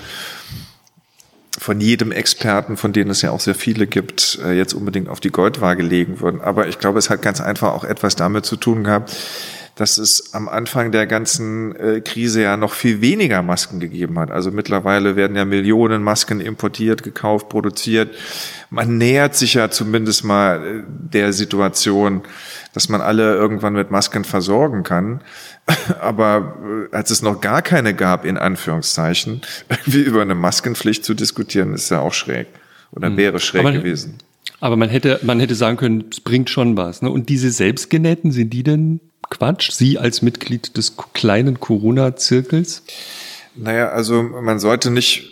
von jedem Experten, von denen es ja auch sehr viele gibt, äh, jetzt unbedingt auf die Goldwaage legen würden. Aber ich glaube, es hat ganz einfach auch etwas damit zu tun gehabt, dass es am Anfang der ganzen äh, Krise ja noch viel weniger Masken gegeben hat. Also mittlerweile werden ja Millionen Masken importiert, gekauft, produziert. Man nähert sich ja zumindest mal äh, der Situation, dass man alle irgendwann mit Masken versorgen kann. [laughs] Aber äh, als es noch gar keine gab, in Anführungszeichen, [laughs] irgendwie über eine Maskenpflicht zu diskutieren, ist ja auch schräg. Oder wäre schräg Aber- gewesen. Aber man hätte, man hätte sagen können, es bringt schon was. Ne? Und diese Selbstgenähten, sind die denn Quatsch? Sie als Mitglied des kleinen Corona-Zirkels? Naja, also man sollte nicht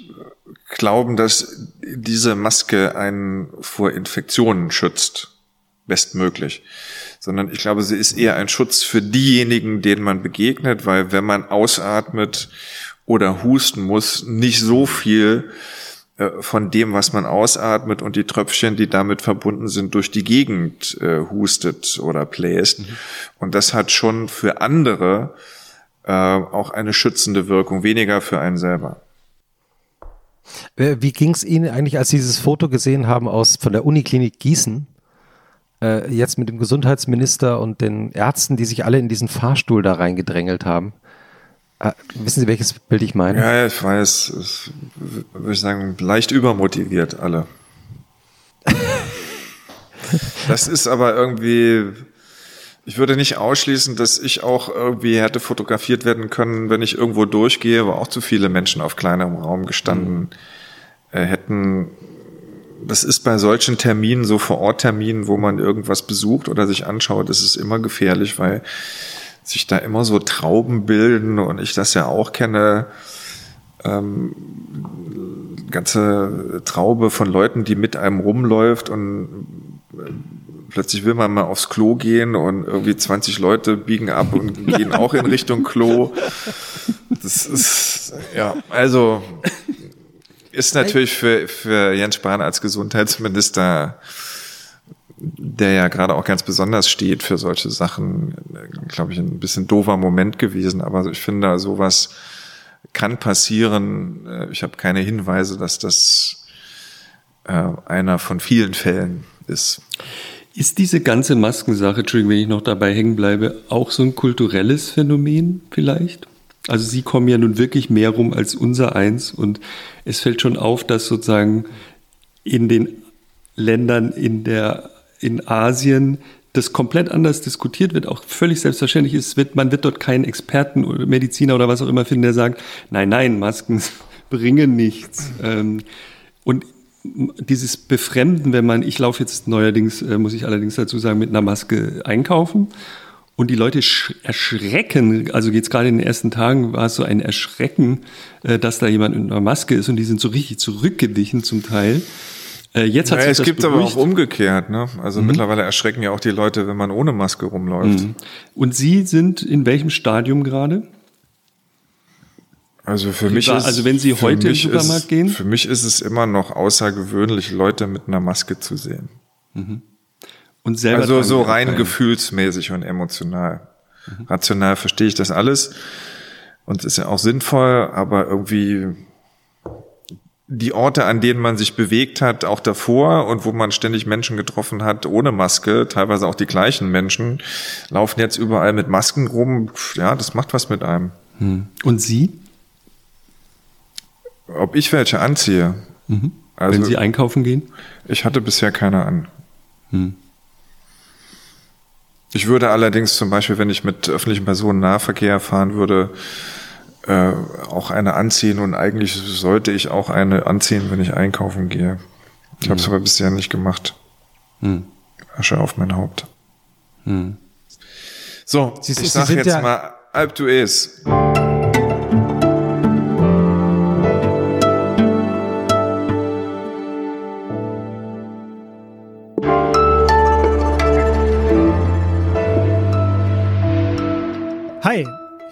glauben, dass diese Maske einen vor Infektionen schützt, bestmöglich, sondern ich glaube, sie ist eher ein Schutz für diejenigen, denen man begegnet, weil wenn man ausatmet oder husten muss, nicht so viel äh, von dem, was man ausatmet und die Tröpfchen, die damit verbunden sind, durch die Gegend äh, hustet oder bläst. Und das hat schon für andere äh, auch eine schützende Wirkung, weniger für einen selber. Äh, Wie ging es Ihnen eigentlich, als Sie dieses Foto gesehen haben aus von der Uniklinik Gießen? Äh, jetzt mit dem Gesundheitsminister und den Ärzten, die sich alle in diesen Fahrstuhl da reingedrängelt haben. Ah, wissen Sie, welches Bild ich meine? Ja, ich weiß. Es, würde ich sagen, leicht übermotiviert alle. [laughs] das ist aber irgendwie, ich würde nicht ausschließen, dass ich auch irgendwie hätte fotografiert werden können, wenn ich irgendwo durchgehe, wo auch zu viele Menschen auf kleinem Raum gestanden äh, hätten. Das ist bei solchen Terminen, so vor Ort Terminen, wo man irgendwas besucht oder sich anschaut, das ist immer gefährlich, weil sich da immer so Trauben bilden und ich das ja auch kenne, ähm, ganze Traube von Leuten, die mit einem rumläuft und äh, plötzlich will man mal aufs Klo gehen und irgendwie 20 Leute biegen ab und gehen [laughs] auch in Richtung Klo. Das ist, ja, also ist natürlich für, für Jens Spahn als Gesundheitsminister der ja gerade auch ganz besonders steht für solche Sachen, glaube ich, ein bisschen doofer Moment gewesen. Aber ich finde, sowas kann passieren. Äh, ich habe keine Hinweise, dass das äh, einer von vielen Fällen ist. Ist diese ganze Maskensache, Entschuldigung, wenn ich noch dabei hängen bleibe, auch so ein kulturelles Phänomen vielleicht? Also Sie kommen ja nun wirklich mehr rum als unser eins. Und es fällt schon auf, dass sozusagen in den Ländern in der in Asien das komplett anders diskutiert wird, auch völlig selbstverständlich ist, wird, man wird dort keinen Experten oder Mediziner oder was auch immer finden, der sagt, nein, nein, Masken [laughs] bringen nichts. Ähm, und dieses Befremden, wenn man, ich laufe jetzt neuerdings, äh, muss ich allerdings dazu sagen, mit einer Maske einkaufen und die Leute erschrecken, also jetzt gerade in den ersten Tagen war es so ein Erschrecken, äh, dass da jemand mit einer Maske ist und die sind so richtig zurückgewichen zum Teil. Äh, jetzt hat naja, es gibt aber auch umgekehrt. Ne? Also mhm. mittlerweile erschrecken ja auch die Leute, wenn man ohne Maske rumläuft. Mhm. Und Sie sind in welchem Stadium gerade? Also für mich ist, also wenn Sie heute in den Supermarkt ist, gehen, für mich ist es immer noch außergewöhnlich, Leute mit einer Maske zu sehen. Mhm. Und selber also so rein gefühlsmäßig und emotional. Mhm. Rational verstehe ich das alles und ist ja auch sinnvoll, aber irgendwie die Orte, an denen man sich bewegt hat, auch davor und wo man ständig Menschen getroffen hat ohne Maske, teilweise auch die gleichen Menschen, laufen jetzt überall mit Masken rum. Ja, das macht was mit einem. Hm. Und Sie? Ob ich welche anziehe? Mhm. Also, Wenn Sie einkaufen gehen? Ich hatte bisher keine an. Hm. Ich würde allerdings zum Beispiel, wenn ich mit öffentlichem Personennahverkehr fahren würde, äh, auch eine anziehen und eigentlich sollte ich auch eine anziehen, wenn ich einkaufen gehe. Ich habe es aber bisher nicht gemacht. Hm. Asche auf mein Haupt. Hm. So, Sie, ich sag jetzt ja mal Alp du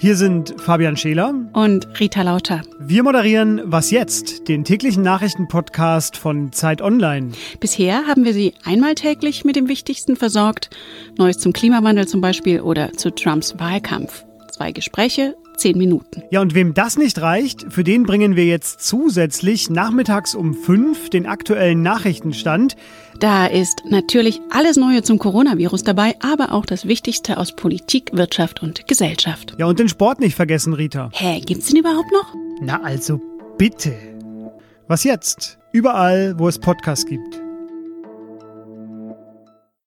hier sind Fabian Scheler und Rita Lauter. Wir moderieren Was jetzt, den täglichen Nachrichtenpodcast von Zeit Online. Bisher haben wir Sie einmal täglich mit dem Wichtigsten versorgt, Neues zum Klimawandel zum Beispiel oder zu Trumps Wahlkampf. Zwei Gespräche, zehn Minuten. Ja, und wem das nicht reicht, für den bringen wir jetzt zusätzlich nachmittags um fünf den aktuellen Nachrichtenstand. Da ist natürlich alles Neue zum Coronavirus dabei, aber auch das Wichtigste aus Politik, Wirtschaft und Gesellschaft. Ja, und den Sport nicht vergessen, Rita. Hä, gibt's den überhaupt noch? Na, also bitte. Was jetzt? Überall, wo es Podcasts gibt.